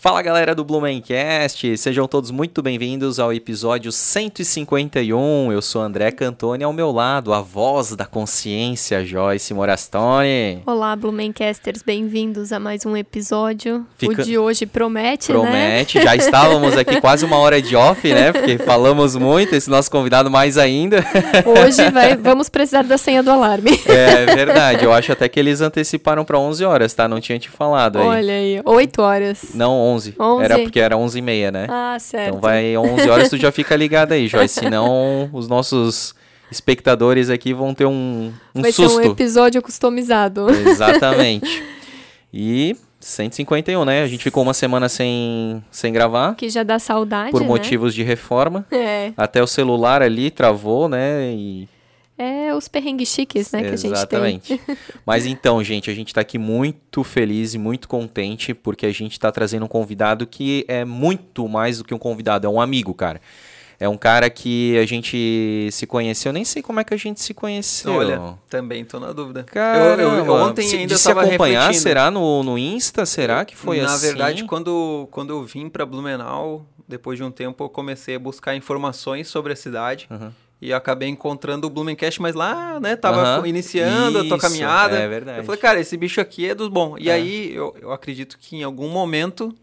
Fala galera do Blumencast, sejam todos muito bem-vindos ao episódio 151. Eu sou André Cantoni, ao meu lado, a voz da consciência, Joyce Morastone. Olá, Blumencasters, bem-vindos a mais um episódio. Fica... O de hoje promete, promete. né? Promete, já estávamos aqui quase uma hora de off, né? Porque falamos muito, esse nosso convidado mais ainda. Hoje vai, vamos precisar da senha do alarme. É verdade, eu acho até que eles anteciparam para 11 horas, tá? Não tinha te falado aí. Olha aí, 8 horas. Não, 11. 11. Era porque era 11 e meia, né? Ah, certo. Então vai 11 horas, tu já fica ligado aí, Joyce. Senão os nossos espectadores aqui vão ter um, um vai susto. Vai ser um episódio customizado. Exatamente. E 151, né? A gente ficou uma semana sem, sem gravar. Que já dá saudade, Por né? motivos de reforma. É. Até o celular ali travou, né? E é os perrengues chiques, né, que Exatamente. a gente tem. Mas então, gente, a gente está aqui muito feliz e muito contente porque a gente está trazendo um convidado que é muito mais do que um convidado, é um amigo, cara. É um cara que a gente se conheceu, nem sei como é que a gente se conheceu. Olha, também tô na dúvida. Cara, eu, eu, ontem se, ainda de se acompanhar, será no, no Insta? Será que foi na assim? Na verdade, quando, quando eu vim para Blumenau, depois de um tempo, eu comecei a buscar informações sobre a cidade. Uhum. E acabei encontrando o Blumencast, mas lá, né, tava iniciando Isso, a tua caminhada. É verdade. Eu falei, cara, esse bicho aqui é dos bons. E é. aí, eu, eu acredito que em algum momento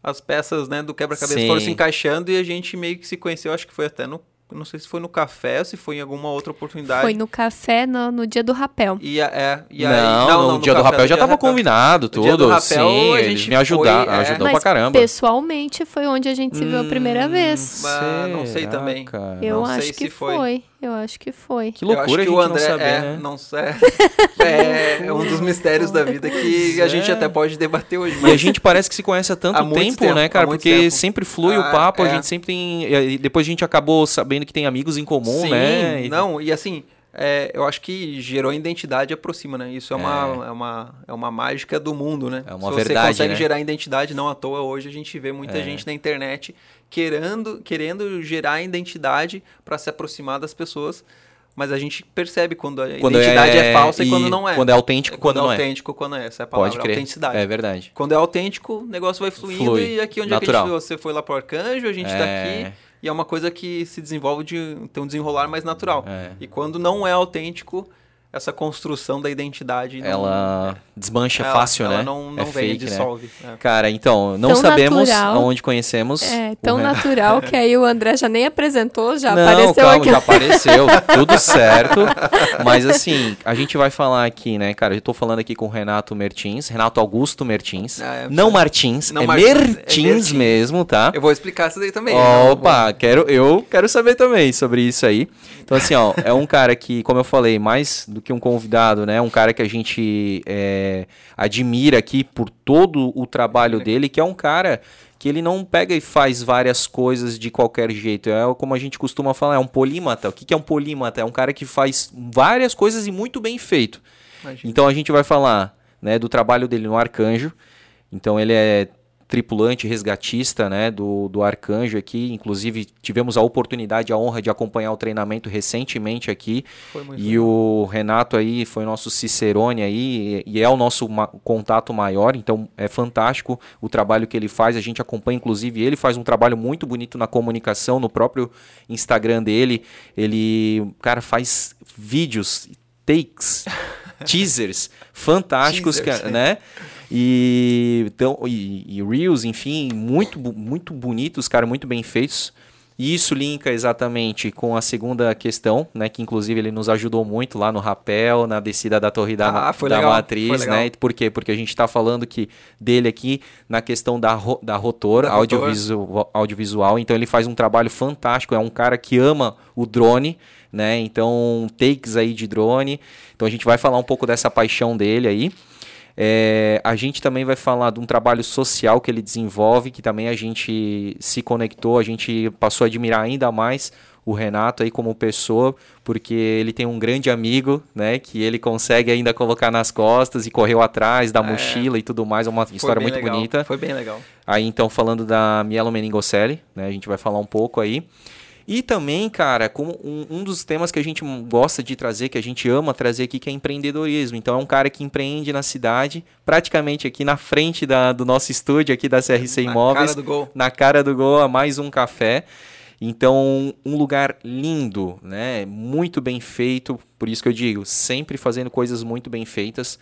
as peças, né, do quebra-cabeça foram se encaixando e a gente meio que se conheceu, acho que foi até no não sei se foi no café ou se foi em alguma outra oportunidade. Foi no café no, no dia do rapel. E, é, e aí, não, não, no, no dia do rapel já estava combinado tudo. dia do rapel, Sim, a gente eles me ajudaram, foi, é. ajudou Mas pra caramba. pessoalmente foi onde a gente se viu a primeira hum, vez. Mas não sei também. Cara. Eu não acho que foi. foi. Eu acho que foi. Que loucura que a gente o André não saber, é, né? Não sei. É, é, um dos mistérios da vida que a gente até pode debater hoje. Mas... E a gente parece que se conhece há tanto há tempo, tempo, né, cara? Porque tempo. sempre flui ah, o papo, é. a gente sempre tem... E depois a gente acabou sabendo que tem amigos em comum, Sim, né? E... Não, e assim... É, eu acho que gerou identidade aproxima, né? Isso é, Uma, é. uma, é uma mágica do mundo, né? É uma Se verdade, você consegue né? gerar identidade, não à toa, hoje a gente vê muita É. gente na internet querendo, querendo gerar identidade para se aproximar das pessoas. Mas a gente percebe quando a Quando identidade é, é- falsa e, e quando não é. quando é autêntico, quando é não é. autêntico, quando é. Essa é a palavra, Pode crer. autenticidade. É verdade. Quando é autêntico, o negócio vai fluindo Flui. e aqui onde Natural. é que a gente você foi lá pro Arcanjo, a gente tá É. aqui e é uma coisa que se desenvolve de tem um desenrolar mais natural. É. E quando não é autêntico, essa construção da identidade não, Ela desmancha ela- fácil, ela né? não, não é vem, fake, né? dissolve. é. Cara, então, não Tão sabemos natural. aonde conhecemos. É, tão natural que aí o André já nem apresentou, já não, apareceu calma, aqui. já apareceu, tudo certo. Mas assim, a gente vai falar aqui, né, cara? Eu tô falando aqui com o Renato Mertins, Renato Augusto Mertins. Ah, é, não Martins, Não é, Martins, é Mertins Mertins. mesmo, tá? Eu vou explicar isso daí também. né? Opa, quero, eu quero saber também sobre isso aí. Então, assim, ó, é um cara que, como eu falei, mais do que um convidado, né? Um cara que a gente é, admira aqui por todo o trabalho dele, que é um cara que ele não pega e faz várias coisas de qualquer jeito. É como a gente costuma falar, é um polímata. O que é um polímata? É um cara que faz várias coisas e muito bem feito. Imagina. Então a gente vai falar né, do trabalho dele no Arcanjo. Então ele é tripulante resgatista né, do, do Arcanjo aqui. Inclusive tivemos a oportunidade, a honra de acompanhar o treinamento recentemente aqui. Foi muito E o Renato aí foi nosso Cicerone aí e e é o nosso ma- contato maior, então é fantástico o trabalho que ele faz. A gente acompanha, inclusive, ele faz um trabalho muito bonito na comunicação, no próprio Instagram dele. Ele, cara, faz vídeos, takes, teasers fantásticos, Teasers, né? E, então, e, e Reels, enfim, muito, muito bonitos, cara, muito bem feitos. E isso linka exatamente com a segunda questão, né? Que inclusive ele nos ajudou muito lá no rapel, na descida da torre da, Ah, foi da legal, matriz, né? Por quê? Porque a gente está falando que dele aqui na questão da, ro- da rotor, Da rotor. audiovisual, audiovisual. Então ele faz um trabalho fantástico. É um cara que ama o drone, né? Então takes aí de drone. Então a gente vai falar um pouco dessa paixão dele aí. É, a gente também vai falar de um trabalho social que ele desenvolve, que também a gente se conectou, a gente passou a admirar ainda mais o Renato aí como pessoa, porque ele tem um grande amigo, né, que ele consegue ainda colocar nas costas e correu atrás da É. mochila e tudo mais, é uma história muito legal, bonita. Foi bem legal. Aí então falando da Mielo Meningocelli, né, a gente vai falar um pouco aí. E também, cara, como um, um, dos temas que a gente gosta de trazer, que a gente ama trazer aqui, que é empreendedorismo. Então é um cara que empreende na cidade, praticamente aqui na frente da, do nosso estúdio aqui da CRC Imóveis. Na cara do gol. Na cara do gol, a mais um café. Então, um lugar lindo, né? Muito bem feito, por isso que eu digo, sempre fazendo coisas muito bem feitas.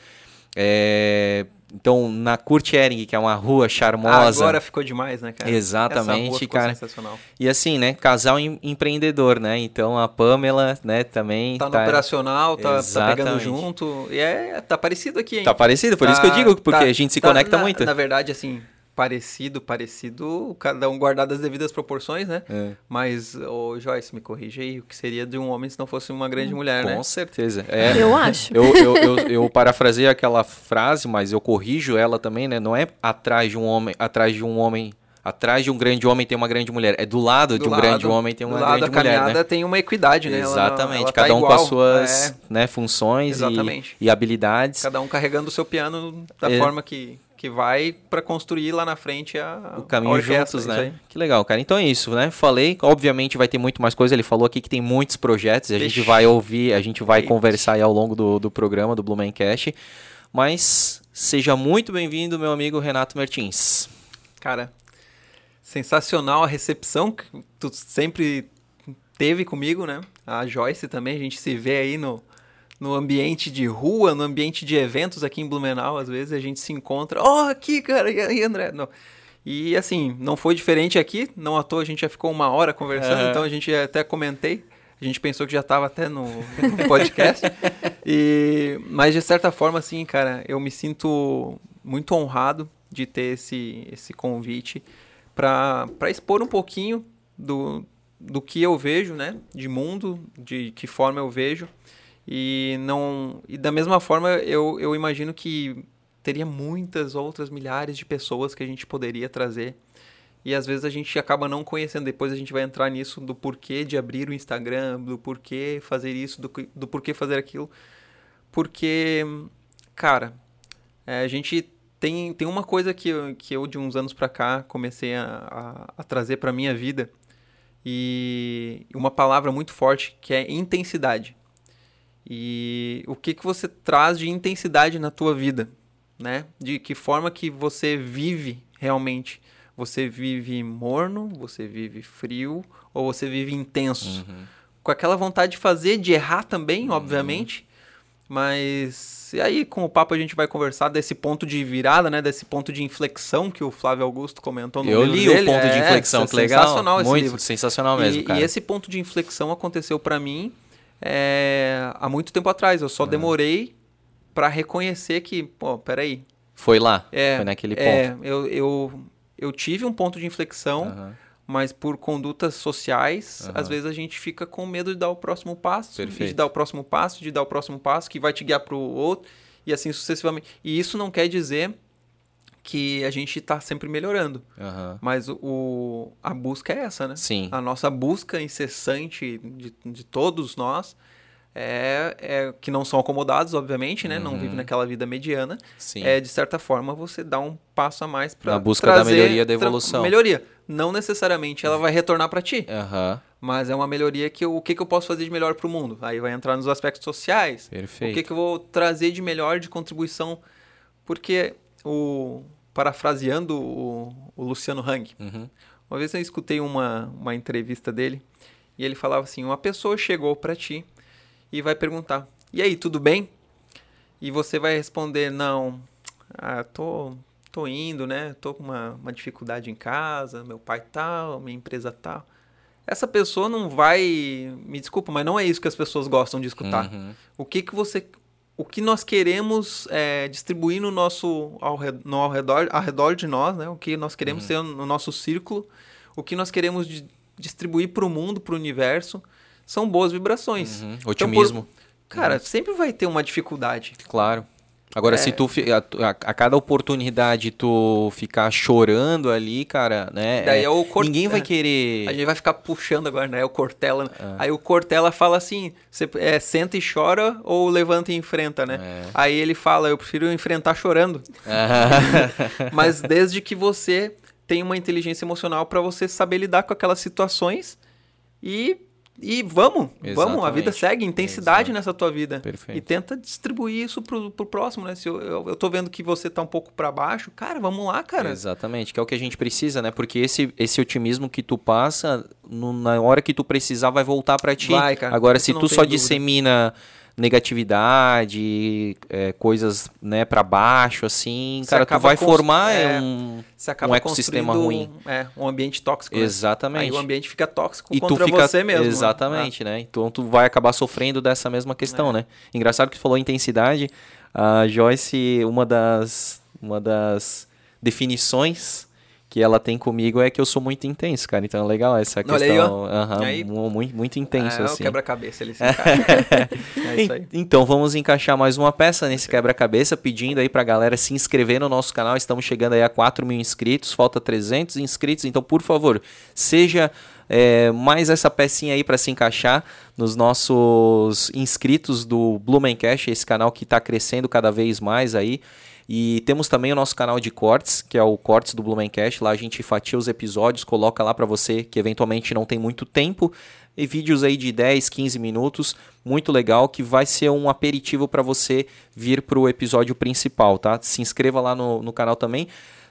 É, então, na Kurt Ehring, que é uma rua charmosa. agora ficou demais, né, cara? Exatamente, cara. Sensacional. E assim, né, casal em, empreendedor, né? Então a Pamela, né, também tá no tá... operacional, tá, tá, pegando junto. E é, tá parecido aqui, hein? Tá parecido, por tá, isso que eu digo, porque tá, a gente se tá conecta na, muito. Na verdade, assim, parecido, parecido, cada um guardado as devidas proporções, né? É. Mas, ô Joyce, me corrija aí, o que seria de um homem se não fosse uma grande mulher, Com né? Com certeza. É, eu acho. Eu, eu, eu, eu parafrasei aquela frase, mas eu corrijo ela também, né? Não é atrás de um homem, atrás de um homem atrás de um grande homem tem uma grande mulher. É do lado do de um lado, grande homem tem uma grande mulher. Do lado da caminhada né? tem uma equidade, né? Exatamente. Ela, ela Cada tá um igual, com as suas é... né, funções e, e, habilidades. Cada um carregando o seu piano da é... forma que, que vai para construir lá na frente a o caminho a juntos, né? Que legal, cara. Então é isso, né? Falei, obviamente vai ter muito mais coisa. Ele falou aqui que tem muitos projetos. A gente vai ouvir, a gente vai conversar ao longo do, do programa do Blumencast. Mas seja muito bem-vindo, meu amigo Renato Martins. Cara, sensacional a recepção que tu sempre teve comigo, né? A Joyce também, a gente se vê aí no, no ambiente de rua, no ambiente de eventos aqui em Blumenau, às vezes a gente se encontra, ó, oh, aqui, cara, e aí, André? Não. E assim, não foi diferente aqui, não à toa a gente já ficou uma hora conversando, então a gente até comentei, a gente pensou que já estava até no, no podcast. e, mas de certa forma, assim, cara, eu me sinto muito honrado de ter esse, esse convite para expor um pouquinho do, do que eu vejo, né, de mundo, de que forma eu vejo. E não e da mesma forma eu, eu imagino que teria muitas outras milhares de pessoas que a gente poderia trazer. E às vezes a gente acaba não conhecendo. Depois a gente vai entrar nisso do porquê de abrir o Instagram, do porquê fazer isso, do, do porquê fazer aquilo. Porque, cara, é, a gente tem, tem uma coisa que eu, que eu de uns anos pra cá comecei a, a, a trazer pra minha vida. E uma palavra muito forte que é intensidade e o que, que você traz de intensidade na tua vida, né? De que forma que você vive realmente. Você vive morno, você vive frio ou você vive intenso. Uhum. Com aquela vontade de fazer, de errar também, uhum. obviamente. Mas e aí com o papo a gente vai conversar desse ponto de virada, né? Desse ponto de inflexão que o Flávio Augusto comentou no Eu livro li dele. o ponto é, de inflexão, que legal. Sensacional esse Muito livro. sensacional mesmo, e, cara. E esse ponto de inflexão aconteceu para mim é, há muito tempo atrás. Eu só demorei para reconhecer que, pô, peraí. Foi lá, é, foi naquele é, ponto. É, eu, eu, eu tive um ponto de inflexão, mas por condutas sociais, às vezes a gente fica com medo de dar o próximo passo, Perfeito. de dar o próximo passo, de dar o próximo passo, que vai te guiar para o outro, e assim sucessivamente. E isso não quer dizer que a gente está sempre melhorando. Uhum. Mas o, a busca é essa, né? Sim. A nossa busca incessante de, de todos nós é, é, que não são acomodados, obviamente, né? Uhum. Não vivem naquela vida mediana. Sim. É, de certa forma, você dá um passo a mais para Na busca da melhoria, da evolução. Melhoria. Não necessariamente ela vai retornar para ti. Uhum. Mas é uma melhoria que eu, o que, que eu posso fazer de melhor para o mundo? Aí vai entrar nos aspectos sociais. Perfeito. O que, que eu vou trazer de melhor, de contribuição. Porque o, parafraseando o, o Luciano Hang. Uhum. Uma vez eu escutei uma, uma entrevista dele e ele falava assim: uma pessoa chegou para ti e vai perguntar: e aí, tudo bem? E você vai responder: não, ah, tô, tô indo, né? Tô com uma, uma dificuldade em casa, meu pai tal, minha empresa tal. Essa pessoa não vai. Me desculpa, mas não é isso que as pessoas gostam de escutar. Uhum. O que, que você o que nós queremos é, distribuir no nosso ao, no, ao, redor, ao redor de nós, né? o que nós queremos uhum. ter no nosso círculo, o que nós queremos di distribuir para o mundo, para o universo, são boas vibrações. Uhum. Otimismo. Então, por, cara, uhum. sempre vai ter uma dificuldade. Claro. Agora, é... se tu a, a, cada oportunidade tu ficar chorando ali, cara, né? Daí é, é o Cort... Ninguém vai é. querer. A gente vai ficar puxando agora, né? O Cortella. É. Aí o Cortella fala assim: você é, senta e chora ou levanta e enfrenta, né? É. Aí ele fala: eu prefiro enfrentar chorando. Mas desde que você tenha uma inteligência emocional para você saber lidar com aquelas situações E e vamos, Exatamente. vamos, a vida segue, intensidade Exato. nessa tua vida. Perfeito. E tenta distribuir isso pro, pro próximo, né? Se eu, eu, eu tô vendo que você tá um pouco para baixo, cara, vamos lá, cara. Exatamente, que é o que a gente precisa, né? Porque esse, esse otimismo que tu passa, no, na hora que tu precisar, vai voltar para ti. Vai, cara. Agora, se tu só dúvida. dissemina negatividade, é, coisas né, para baixo, assim, você cara, tu vai formar é, um, um ecossistema ruim. É, um ambiente tóxico. Né? Exatamente. Aí o ambiente fica tóxico e contra tu fica, você mesmo. Né? Exatamente, né? né? Então tu vai acabar sofrendo dessa mesma questão, é. né? Engraçado que tu falou intensidade, a Joyce, uma das, uma das definições que ela tem comigo é que eu sou muito intenso, cara. Então é legal essa questão. Aí, muito, muito intenso, é, assim. quebra-cabeça, ele se é isso aí. Então vamos encaixar mais uma peça nesse quebra-cabeça, pedindo aí pra galera se inscrever no nosso canal. Estamos chegando aí a 4 mil inscritos, falta 300 inscritos. Então, por favor, seja é, mais essa pecinha aí para se encaixar nos nossos inscritos do Blumencast, esse canal que está crescendo cada vez mais aí. E temos também o nosso canal de cortes, que é o Cortes do Blumencast. Lá a gente fatia os episódios, coloca lá para você que eventualmente não tem muito tempo. E vídeos aí de 10, 15 minutos, muito legal, que vai ser um aperitivo para você vir para o episódio principal, tá? Se inscreva lá no, no canal também.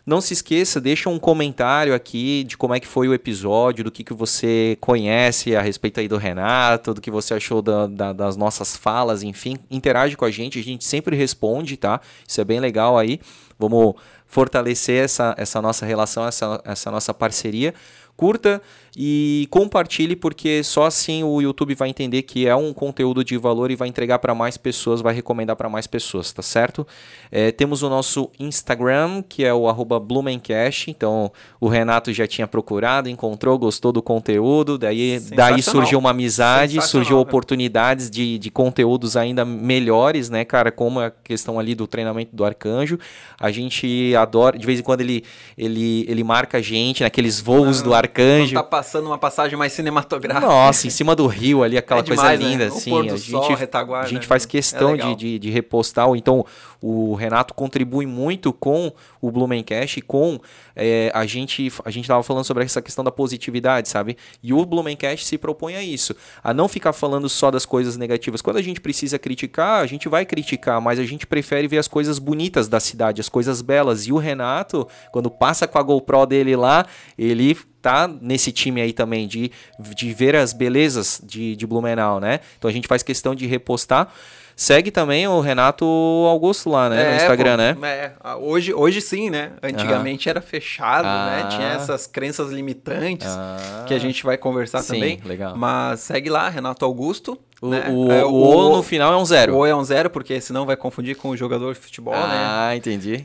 Não se esqueça, deixa um comentário aqui de como é que foi o episódio, do que, que você conhece a respeito aí do Renato, do que você achou da, da, das nossas falas, enfim. Interage com a gente, a gente sempre responde, tá? Isso é bem legal aí. Vamos fortalecer essa, essa nossa relação, essa, essa nossa parceria curta e compartilhe, porque só assim o YouTube vai entender que é um conteúdo de valor e vai entregar para mais pessoas, vai recomendar para mais pessoas, tá certo? É, temos o nosso Instagram, que é o Blumencast, então o Renato já tinha procurado, encontrou, gostou do conteúdo, daí, daí surgiu uma amizade, surgiu oportunidades de, de conteúdos ainda melhores, né, cara, como a questão ali do treinamento do arcanjo, a gente adora, de vez em quando ele, ele, ele marca a gente naqueles voos do arcanjo, arcanjo. Tá passando uma passagem mais cinematográfica. Nossa, em cima do rio ali, aquela é demais, coisa né? linda, né? assim. a gente, sol, retaguarda, a gente faz questão é de, de, de, repostar, então o Renato contribui muito com o Blumencast e com é, a gente a gente estava falando sobre essa questão da positividade, sabe? E o Blumencast se propõe a isso, a não ficar falando só das coisas negativas. Quando a gente precisa criticar, a gente vai criticar, mas a gente prefere ver as coisas bonitas da cidade, as coisas belas. E o Renato, quando passa com a GoPro dele lá, ele tá nesse time aí também de, de ver as belezas de, de Blumenau, né? Então a gente faz questão de repostar. Segue também o Renato Augusto lá, né? É, no Instagram, né? É, hoje, hoje sim, né? Antigamente uhum. era fechado, né? ah. né? Tinha essas crenças limitantes ah. que a gente vai conversar sim, também. legal. Mas segue lá, Renato Augusto. O, né? o, é, o, o, O no final é um zero. O O é um zero, porque senão vai confundir com o jogador de futebol, ah, né? Ah, entendi.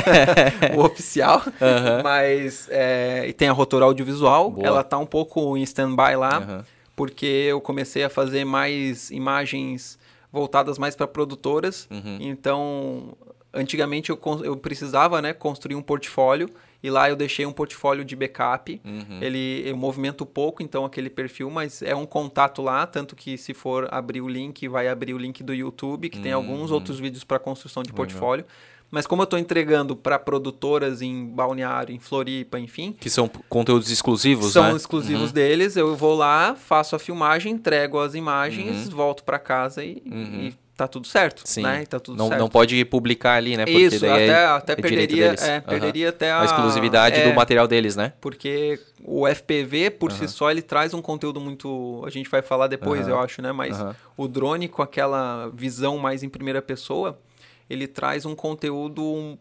o oficial. Uhum. Mas é, e tem a rotor audiovisual. Boa. Ela tá um pouco em stand-by lá, uhum. porque eu comecei a fazer mais imagens voltadas mais para produtoras. Uhum. Então, antigamente eu, eu precisava né, construir um portfólio e lá eu deixei um portfólio de backup. Uhum. Ele eu movimento pouco, então aquele perfil, mas é um contato lá, tanto que se for abrir o link, vai abrir o link do YouTube, que uhum. tem alguns uhum. outros vídeos para construção de portfólio. Mas como eu estou entregando para produtoras em Balneário, em Floripa, enfim. Que são conteúdos exclusivos, são né? São exclusivos uhum. deles. Eu vou lá, faço a filmagem, entrego as imagens, uhum. volto para casa e, uhum. e tá tudo certo, Sim. né? Tá tudo não, certo. não pode publicar ali, né? Porque Isso, até, é, até é perderia, é, perderia até a, a exclusividade é, do material deles, né? Porque o FPV, por si só, ele traz um conteúdo muito... A gente vai falar depois, eu acho, né? Mas o drone com aquela visão mais em primeira pessoa ele traz um conteúdo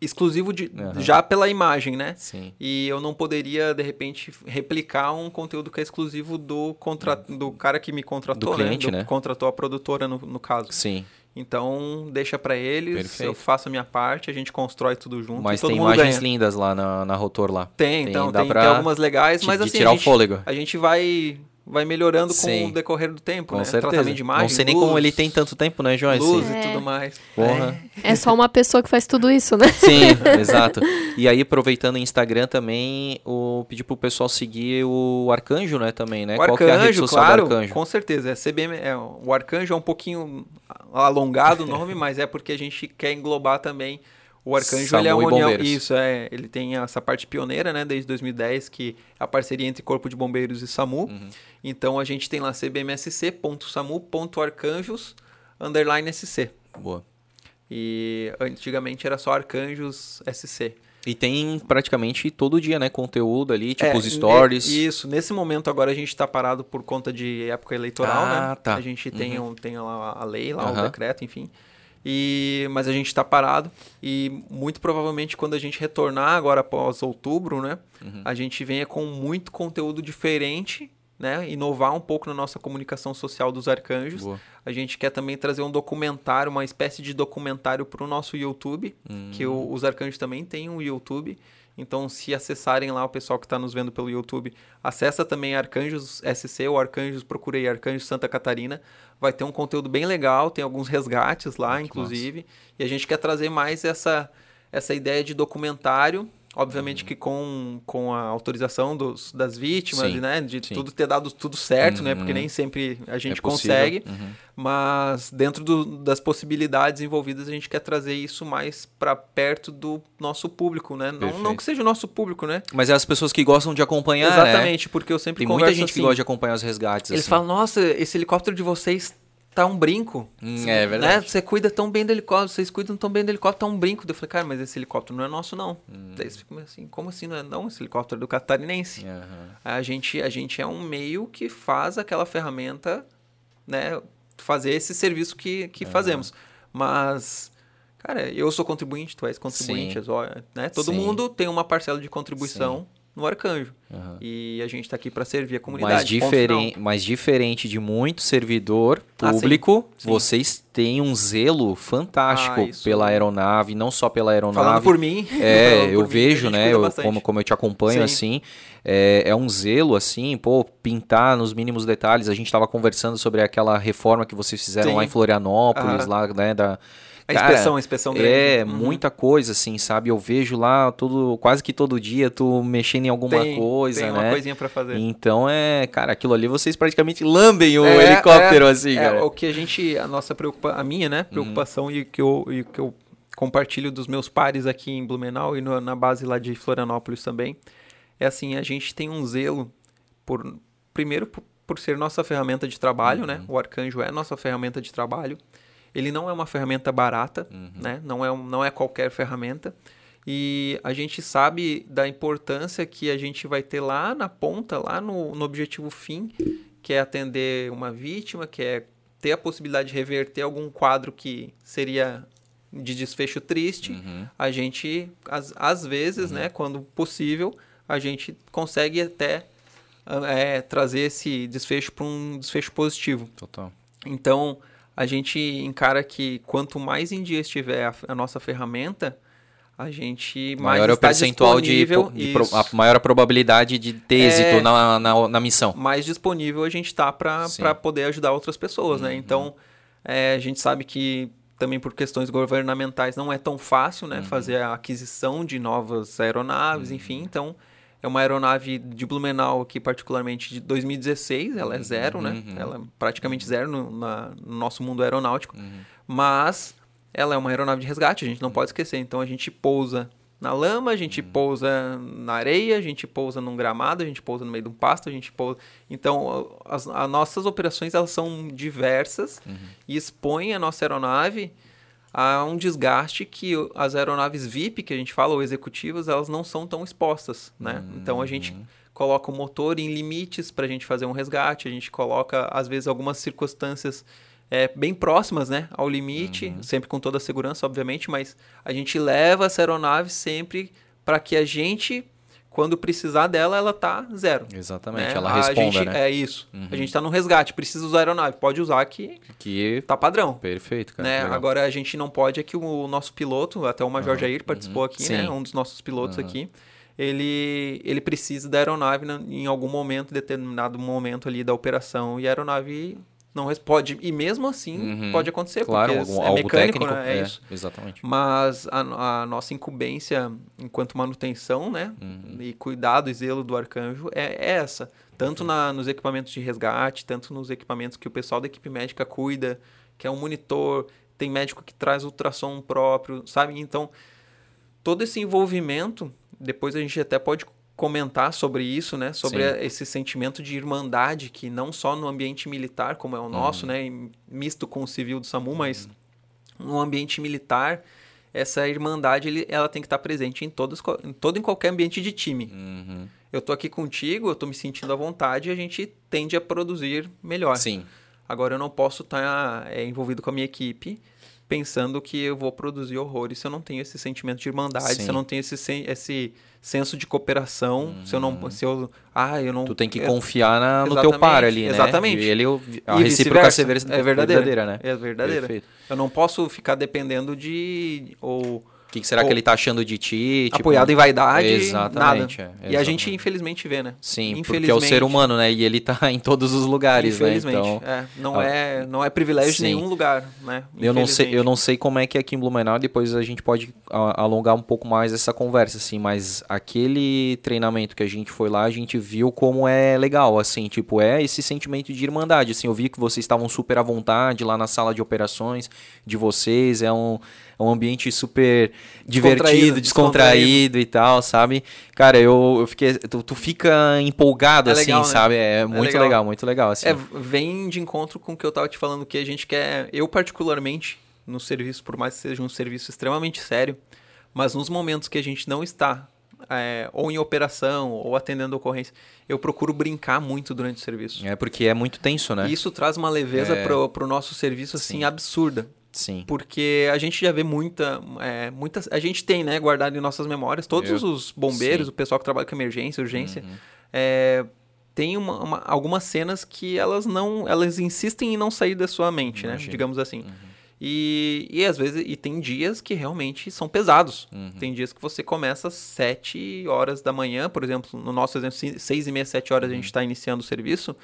exclusivo de, uhum. já pela imagem, né? Sim. E eu não poderia, de repente, replicar um conteúdo que é exclusivo do, contra, do cara que me contratou, do cliente, né? Do, né? Contratou a produtora, no, no caso. Sim. Então, deixa para eles, Perfeito. eu faço a minha parte, a gente constrói tudo junto. Mas tem imagens ganha. lindas lá na, na Rotor lá. Tem, tem então, tem, pra... tem, algumas legais, mas assim, tirar a gente, o fôlego. a gente vai vai melhorando Sim. com o decorrer do tempo, com né? Certeza. Tratamento de imagem, Não sei luz, nem como ele tem tanto tempo, né, Joyce? Luz é. e tudo mais. Porra. É. é só uma pessoa que faz tudo isso, né? Sim, exato. E aí, aproveitando o Instagram também, o pedir pro pessoal seguir o Arcanjo, né, também, né? O Qual Arcanjo, é a rede social claro, do Arcanjo? com certeza. É CBM, é, o Arcanjo é um pouquinho alongado o nome, mas é porque a gente quer englobar também O Arcanjo ele é uma união, isso é, ele tem essa parte pioneira, né, desde 2010, que é a parceria entre Corpo de Bombeiros e SAMU. Uhum. Então a gente tem lá cbmsc.samu.arcanjos underline SC. Boa. E antigamente era só Arcanjos SC. E tem praticamente todo dia, né? Conteúdo ali, tipo é, os stories. Isso. Nesse momento agora a gente está parado por conta de época eleitoral, ah, né? Tá. A gente tem, uhum. um, tem lá a lei, lá uhum. o decreto, enfim. E, mas a gente está parado e muito provavelmente quando a gente retornar agora após outubro, né? Uhum. A gente venha com muito conteúdo diferente né, inovar um pouco na nossa comunicação social dos arcanjos. Boa. A gente quer também trazer um documentário, uma espécie de documentário para o nosso YouTube, hum. que o, os arcanjos também têm um YouTube. Então, se acessarem lá o pessoal que está nos vendo pelo YouTube, acessa também Arcanjos SC ou Arcanjos, procurei Arcanjos Santa Catarina. Vai ter um conteúdo bem legal, tem alguns resgates lá, inclusive. E a gente quer trazer mais essa, essa ideia de documentário Obviamente que com, com a autorização dos, das vítimas, sim, né? De sim. tudo ter dado tudo certo, uhum. né? Porque uhum. nem sempre a gente é consegue. Uhum. Mas dentro do, das possibilidades envolvidas, a gente quer trazer isso mais para perto do nosso público, né? Não, não, que seja o nosso público, né? Mas é as pessoas que gostam de acompanhar, né? Exatamente, né? porque eu sempre Tem muita gente assim, que gosta de acompanhar os resgates. Eles assim. falam, nossa, esse helicóptero de vocês tá um brinco. Hum, é verdade. Né? Você cuida tão bem do helicóptero, vocês cuidam tão bem do helicóptero, tá um brinco. Eu falei, cara, mas esse helicóptero não é nosso, não. Hum. Daí você fica assim, como assim não é não? Esse helicóptero é do catarinense. Uhum. A, gente, a gente é um meio que faz aquela ferramenta, né? Fazer esse serviço que, que uhum. fazemos. Mas... Cara, eu sou contribuinte, tu és contribuinte, né? Todo Sim. mundo tem uma parcela de contribuição Sim no Arcanjo. Uhum. E a gente está aqui para servir a comunidade. Mas, diferen mas diferente de muito servidor público, ah, sim. Sim. vocês têm um zelo fantástico ah, pela aeronave, não só pela aeronave. Falando por mim. É, eu mim, vejo, né? Eu, como, como eu te acompanho, sim. assim. É, é, um zelo, assim, pô, pintar nos mínimos detalhes. A gente estava conversando sobre aquela reforma que vocês fizeram lá em Florianópolis, lá, né, da a inspeção, a inspeção grande. É, uhum. muita coisa, assim, sabe? Eu vejo lá todo, quase que todo dia tu mexendo em alguma tem, coisa, tem né? uma coisinha pra fazer. Então é, cara, aquilo ali vocês praticamente lambem o é, helicóptero, é, assim, é, cara. O que a gente, a nossa preocupação, a minha, né, preocupação uhum. e que eu, e que eu compartilho dos meus pares aqui em Blumenau e no, na base lá de Florianópolis também, é assim, a gente tem um zelo por, primeiro, por, por ser nossa ferramenta de trabalho, né? uhum. né? O Arcanjo é nossa ferramenta de trabalho. Ele não é uma ferramenta barata, uhum. né? não, é, não é qualquer ferramenta. E a gente sabe da importância que a gente vai ter lá na ponta, lá no, no objetivo fim, que é atender uma vítima, que é ter a possibilidade de reverter algum quadro que seria de desfecho triste. Uhum. A gente, às, às vezes, uhum. né, quando possível, a gente consegue até é, trazer esse desfecho para um desfecho positivo. Total. Então, a gente encara que quanto mais em dia estiver a, a nossa ferramenta, a gente mais maior é o percentual de, de pro, a maior a probabilidade de ter é, êxito na, na, na, missão. Mais disponível a gente está para poder ajudar outras pessoas, né? uhum. né? Então, é, a gente sabe que também por questões governamentais não é tão fácil, né? Uhum. Fazer a aquisição de novas aeronaves, uhum. enfim. Então, é uma aeronave de Blumenau aqui, particularmente de 2016. Ela é zero, né? uhum. né? Ela é praticamente zero no, na, no nosso mundo aeronáutico. Uhum. Mas ela é uma aeronave de resgate, a gente não pode esquecer. Então a gente pousa na lama, a gente uhum. pousa na areia, a gente pousa num gramado, a gente pousa no meio de um pasto, a gente pousa... Então, as, as nossas operações, elas são diversas uhum. e expõem a nossa aeronave há um desgaste que as aeronaves VIP, que a gente fala, ou executivas, elas não são tão expostas, né? Uhum. Então a gente coloca o motor em limites para a gente fazer um resgate, a gente coloca, às vezes, algumas circunstâncias é, bem próximas né, ao limite, uhum. sempre com toda a segurança, obviamente, mas a gente leva essa aeronave sempre para que a gente quando precisar dela, ela tá zero. Exatamente, né? ela responda, gente, né? É isso. Uhum. A gente tá no resgate, precisa usar a aeronave. Pode usar que, que tá padrão. Perfeito, cara. Né? Agora, a gente não pode é que o nosso piloto, até o Major uhum. Jair participou uhum. aqui, Sim. né? Um dos nossos pilotos uhum. aqui. Ele, ele precisa da aeronave em algum momento, determinado momento ali da operação, e a aeronave não responde. E mesmo assim uhum. pode acontecer, claro, porque algum, é mecânico, técnico, né? É, é, isso. Exatamente. Mas a, a, nossa incumbência enquanto manutenção, né? Uhum. E cuidado e zelo do arcanjo é, é essa. Tanto na, nos equipamentos de resgate, tanto nos equipamentos que o pessoal da equipe médica cuida, que é um monitor, tem médico que traz ultrassom próprio, sabe? Então, todo esse envolvimento, depois a gente até pode comentar sobre isso, né? Sobre a, esse sentimento de irmandade que não só no ambiente militar, como é o nosso, uhum. né? Misto com o civil do SAMU, mas uhum. no ambiente militar, essa irmandade ele, ela tem que estar presente em, todos, em todo em qualquer ambiente de time. Uhum. Eu tô aqui contigo, eu tô me sentindo à vontade e a gente tende a produzir melhor. Sim. Agora eu não posso estar tá, é, envolvido com a minha equipe pensando que eu vou produzir horrores se eu não tenho esse sentimento de irmandade, Sim. se eu não tenho esse, esse senso de cooperação, uhum. se eu não uhum. se eu ah, eu não Tu tem que confiar na, no teu par ali, né? Exatamente. E ele a e recíproca é verdadeira, verdadeira, né? É verdadeira. Perfeito. Eu não posso ficar dependendo de ou o que, que, será que ele tá achando de ti? Tipo, apoiado em vaidade, exatamente, nada. É, e a gente, infelizmente, vê, né? Sim, porque é o ser humano, né? E ele tá em todos os lugares, né? Então, é, não, é, não é privilégio sim. nenhum lugar, né? Eu não, sei, eu não sei como é que é aqui em Blumenau, depois a gente pode alongar um pouco mais essa conversa, assim, mas aquele treinamento que a gente foi lá, a gente viu como é legal, assim, tipo, é esse sentimento de irmandade, assim, eu vi que vocês estavam super à vontade lá na sala de operações de vocês, é um é um ambiente super divertido, descontraído, descontraído, e tal, sabe? Cara, eu, eu fiquei. Tu, tu fica empolgado, é assim, legal, né? sabe? É, é muito legal. legal. muito legal. Assim. É, vem de encontro com o que eu tava te falando, que a gente quer. Eu, particularmente, no serviço, por mais que seja um serviço extremamente sério, mas nos momentos que a gente não está é, ou em operação, ou atendendo ocorrência, eu procuro brincar muito durante o serviço. É porque é muito tenso, né? E isso traz uma leveza é... pro, pro nosso serviço, assim, Sim. absurda. Sim. Porque a gente já vê muita, é, muita. A gente tem, né, guardado em nossas memórias, todos Eu, os bombeiros, sim. o pessoal que trabalha com emergência, urgência, uhum. é, tem uma, uma, algumas cenas que elas não. Elas insistem em não sair da sua mente, né? Digamos assim. Uhum. E, e às vezes e tem dias que realmente são pesados. Uhum. Tem dias que você começa às 7 horas da manhã, por exemplo, no nosso exemplo, 6 e meia, 7 horas uhum. a gente está iniciando o serviço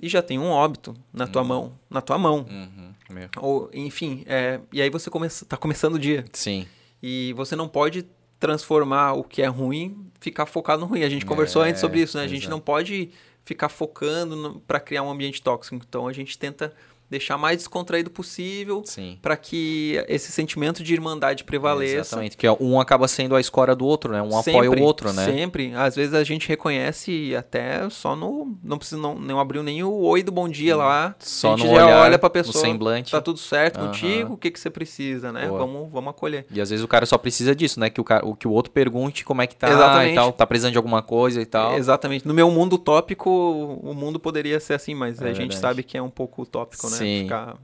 e já tem um óbito na tua uhum. mão, na tua mão. Uhum. Ou, enfim, é, e aí você começa, tá começando o dia. Sim. E você não pode transformar o que é ruim, ficar focado no ruim. A gente conversou é, antes sobre isso, né? A gente não pode ficar focando para criar um ambiente tóxico. Então a gente tenta deixar mais descontraído possível para que esse sentimento de irmandade prevaleça. Exatamente, que é, um acaba sendo a escória do outro, né? Um sempre, apoia o outro, né? Sempre. Às vezes a gente reconhece até só no não precisa não, não abriu nem o oi do bom dia hum, lá. Só a gente no já olhar, olha para pessoa, semblante. Tá tudo certo uhum. contigo? O que que você precisa, né? Vamos vamos acolher. E às vezes o cara só precisa disso, né? Que o cara, o que o outro pergunte como é que tá Exatamente. e tal, tá precisando de alguma coisa e tal. Exatamente. No meu mundo utópico, o mundo poderia ser assim, mas é a gente sabe que é um pouco utópico, né? Sim. Ficar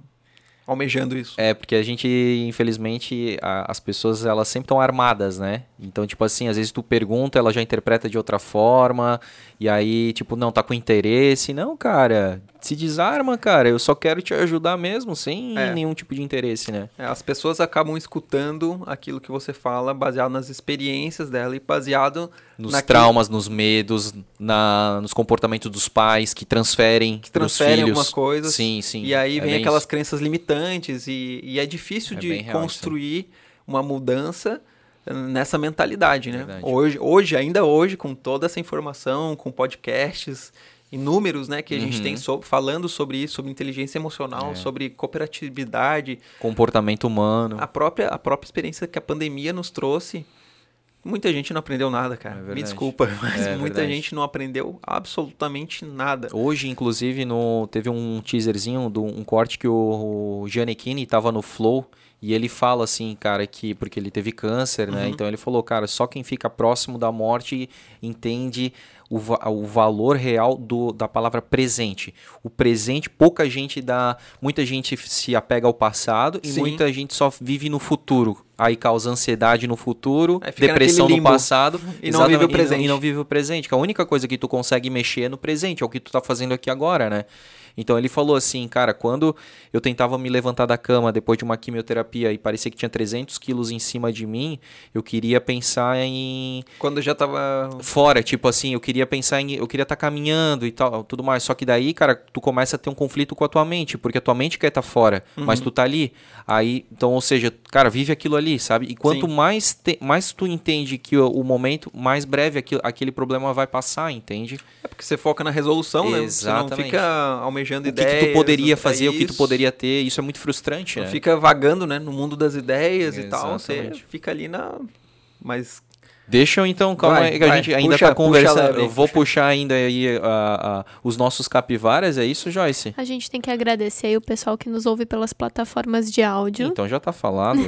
almejando isso. É, porque a gente, infelizmente, a, as pessoas, elas sempre estão armadas, né? Então, tipo assim, às vezes tu pergunta, ela já interpreta de outra forma, e aí, tipo, não, tá com interesse. Não, cara, se desarma, cara. Eu só quero te ajudar mesmo, sem é. nenhum tipo de interesse, né? É, as pessoas acabam escutando aquilo que você fala baseado nas experiências dela e baseado nos naquilo... traumas, nos medos, na, nos comportamentos dos pais que transferem que transferem algumas coisas. Sim, sim. E aí é vem aquelas isso. crenças limitantes e, e é difícil é de construir uma mudança nessa mentalidade, né? Hoje, hoje, ainda hoje, com toda essa informação, com podcasts inúmeros, né, que a uhum. gente tem so falando sobre isso, sobre inteligência emocional, é. sobre cooperatividade, comportamento humano, a própria a própria experiência que a pandemia nos trouxe. Muita gente não aprendeu nada, cara. É Me desculpa, mas é muita verdade. gente não aprendeu absolutamente nada. Hoje, inclusive, no teve um teaserzinho, do, um corte que o, o Giannichini estava no Flow e ele fala assim, cara, que porque ele teve câncer, né? Uhum. Então ele falou, cara, só quem fica próximo da morte entende o, o valor real do, da palavra presente. O presente, pouca gente dá. Muita gente se apega ao passado Sim. e muita gente só vive no futuro. Aí causa ansiedade no futuro, depressão no passado e não vive o presente. E não, e não vive o presente. Que a única coisa que tu consegue mexer é no presente, é o que tu tá fazendo aqui agora, né? Então ele falou assim, cara, quando eu tentava me levantar da cama depois de uma quimioterapia e parecia que tinha 300 quilos em cima de mim, eu queria pensar em. Quando já tava. Fora, tipo assim, eu queria pensar em. Eu queria estar tá caminhando e tal, tudo mais. Só que daí, cara, tu começa a ter um conflito com a tua mente, porque a tua mente quer estar tá fora, uhum. mas tu tá ali. Aí, então, ou seja, cara, vive aquilo ali, sabe? E quanto mais, te, mais tu entende que o, o, momento, mais breve aquilo, aquele problema vai passar, entende? É porque você foca na resolução, né? Exatamente. Você não fica almejando o ideias. O que tu poderia fazer, o que tu poderia ter, isso é muito frustrante, né? Fica vagando, né? No mundo das ideias Exatamente. e tal, você fica ali na mas Deixa eu então, calma vai, aí, que a gente ainda está conversando. eu vou puxar ainda aí uh, uh, os nossos capivaras, é isso, Joyce? A gente tem que agradecer aí o pessoal que nos ouve pelas plataformas de áudio. Então já está falado.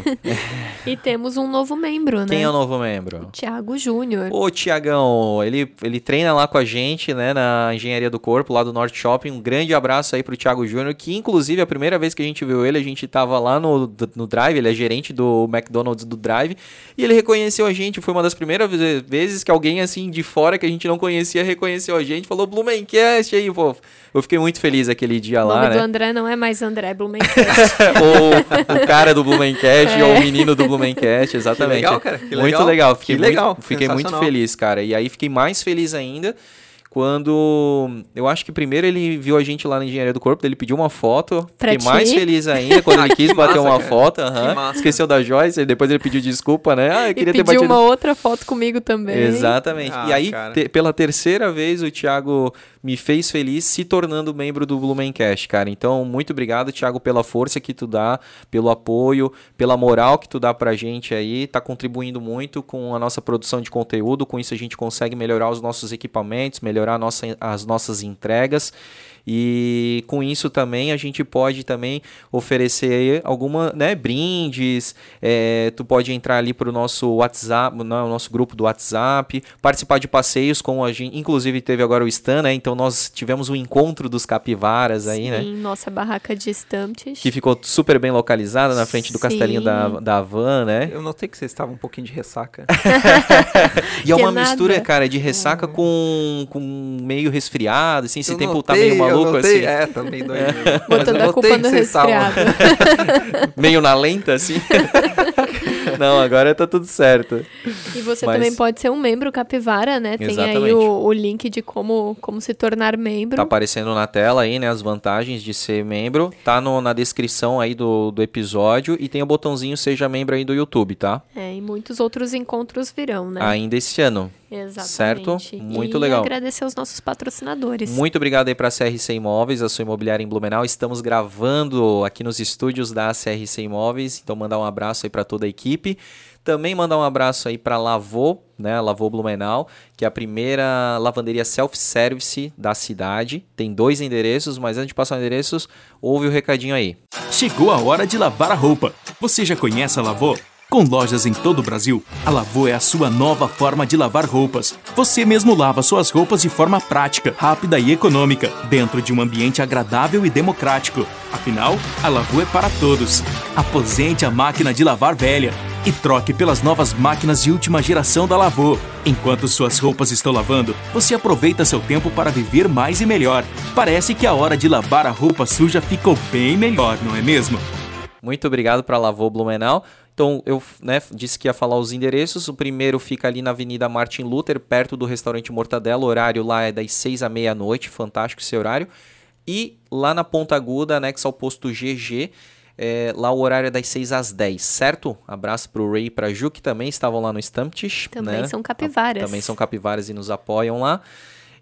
e temos um novo membro, né? Quem é o novo membro? O Tiago Júnior. Ô, Tiagão, ele, ele treina lá com a gente, né, na Engenharia do Corpo, lá do Norte Shopping. Um grande abraço aí pro Tiago Júnior, que inclusive a primeira vez que a gente viu ele, a gente estava lá no, no Drive, ele é gerente do McDonald's do Drive, e ele reconheceu a gente, foi uma das primeiras primeiras vezes que alguém assim de fora que a gente não conhecia reconheceu a gente, falou Blumencast aí, pô. Eu fiquei muito feliz aquele dia lá, né? O nome do André não é mais André Blumencast. ou o cara do Blumencast, é. ou o menino do Blumencast, exatamente. Que legal, cara. Que legal. Muito legal. Fiquei, que legal. Muito, fiquei muito feliz, cara. E aí fiquei mais feliz ainda quando eu acho que primeiro ele viu a gente lá na Engenharia do Corpo, ele pediu uma foto. Pra fiquei ti? mais feliz ainda quando ele quis bater uma cara. foto. Esqueceu da Joyce, depois ele pediu desculpa, né? Ah, eu queria e ter batido. uma outra foto comigo também. Exatamente. Ah, e aí, te, pela terceira vez, o Thiago me fez feliz se tornando membro do Blumencast, cara. Então, muito obrigado, Thiago, pela força que tu dá, pelo apoio, pela moral que tu dá pra gente aí. Tá contribuindo muito com a nossa produção de conteúdo. Com isso, a gente consegue melhorar os nossos equipamentos, melhorar melhorar nossa, as nossas entregas. E com isso também a gente pode também oferecer alguma, né, brindes. É, tu pode entrar ali para o nosso WhatsApp, no né, nosso grupo do WhatsApp, participar de passeios com a gente. Inclusive teve agora o Stan, né? Então nós tivemos o um encontro dos capivaras aí, Sim, né? Sim, nossa barraca de estantes. Que ficou super bem localizada na frente do Sim. castelinho da, da van, né? Eu notei que vocês estavam um pouquinho de ressaca. e é uma nada. mistura, cara, de ressaca hum. com, com meio resfriado, assim, esse eu tempo notei, tá meio maluco assim. É, também doido. É. Botando a culpa no resfriado. meio na lenta, assim. Não, agora tá tudo certo. E você Mas... também pode ser um membro capivara, né? Tem Exatamente. aí o, o, link de como, como se tornar membro. Tá aparecendo na tela aí, né? As vantagens de ser membro. Tá no, na descrição aí do, do episódio e tem o botãozinho Seja Membro aí do YouTube, tá? É, e muitos outros encontros virão, né? Ainda esse ano. Exatamente. Certo? Muito e legal. agradecer aos nossos patrocinadores. Muito obrigado aí para a CRC Imóveis, a sua imobiliária em Blumenau. Estamos gravando aqui nos estúdios da CRC Imóveis, então mandar um abraço aí para toda a equipe. Também mandar um abraço aí para Lavô, né, Lavô Blumenau, que é a primeira lavanderia self-service da cidade. Tem dois endereços, mas antes de passar os endereços, ouve o recadinho aí. Chegou a hora de lavar a roupa. Você já conhece a Lavô? Com lojas em todo o Brasil, a Lavô é a sua nova forma de lavar roupas. Você mesmo lava suas roupas de forma prática, rápida e econômica, dentro de um ambiente agradável e democrático. Afinal, a Lavô é para todos. Aposente a máquina de lavar velha e troque pelas novas máquinas de última geração da Lavô. Enquanto suas roupas estão lavando, você aproveita seu tempo para viver mais e melhor. Parece que a hora de lavar a roupa suja ficou bem melhor, não é mesmo? Muito obrigado para a Lavô Blumenau. Então, eu né, disse que ia falar os endereços. O primeiro fica ali na Avenida Martin Luther, perto do restaurante Mortadela. O horário lá é das 6 à meia-noite, fantástico esse horário. E lá na Ponta Aguda, anexo ao posto GG, é, lá o horário é das 6 às 10, certo? Abraço pro Ray e pra Ju, que também estavam lá no Stamptish. Também né? são capivaras. Também são capivaras e nos apoiam lá.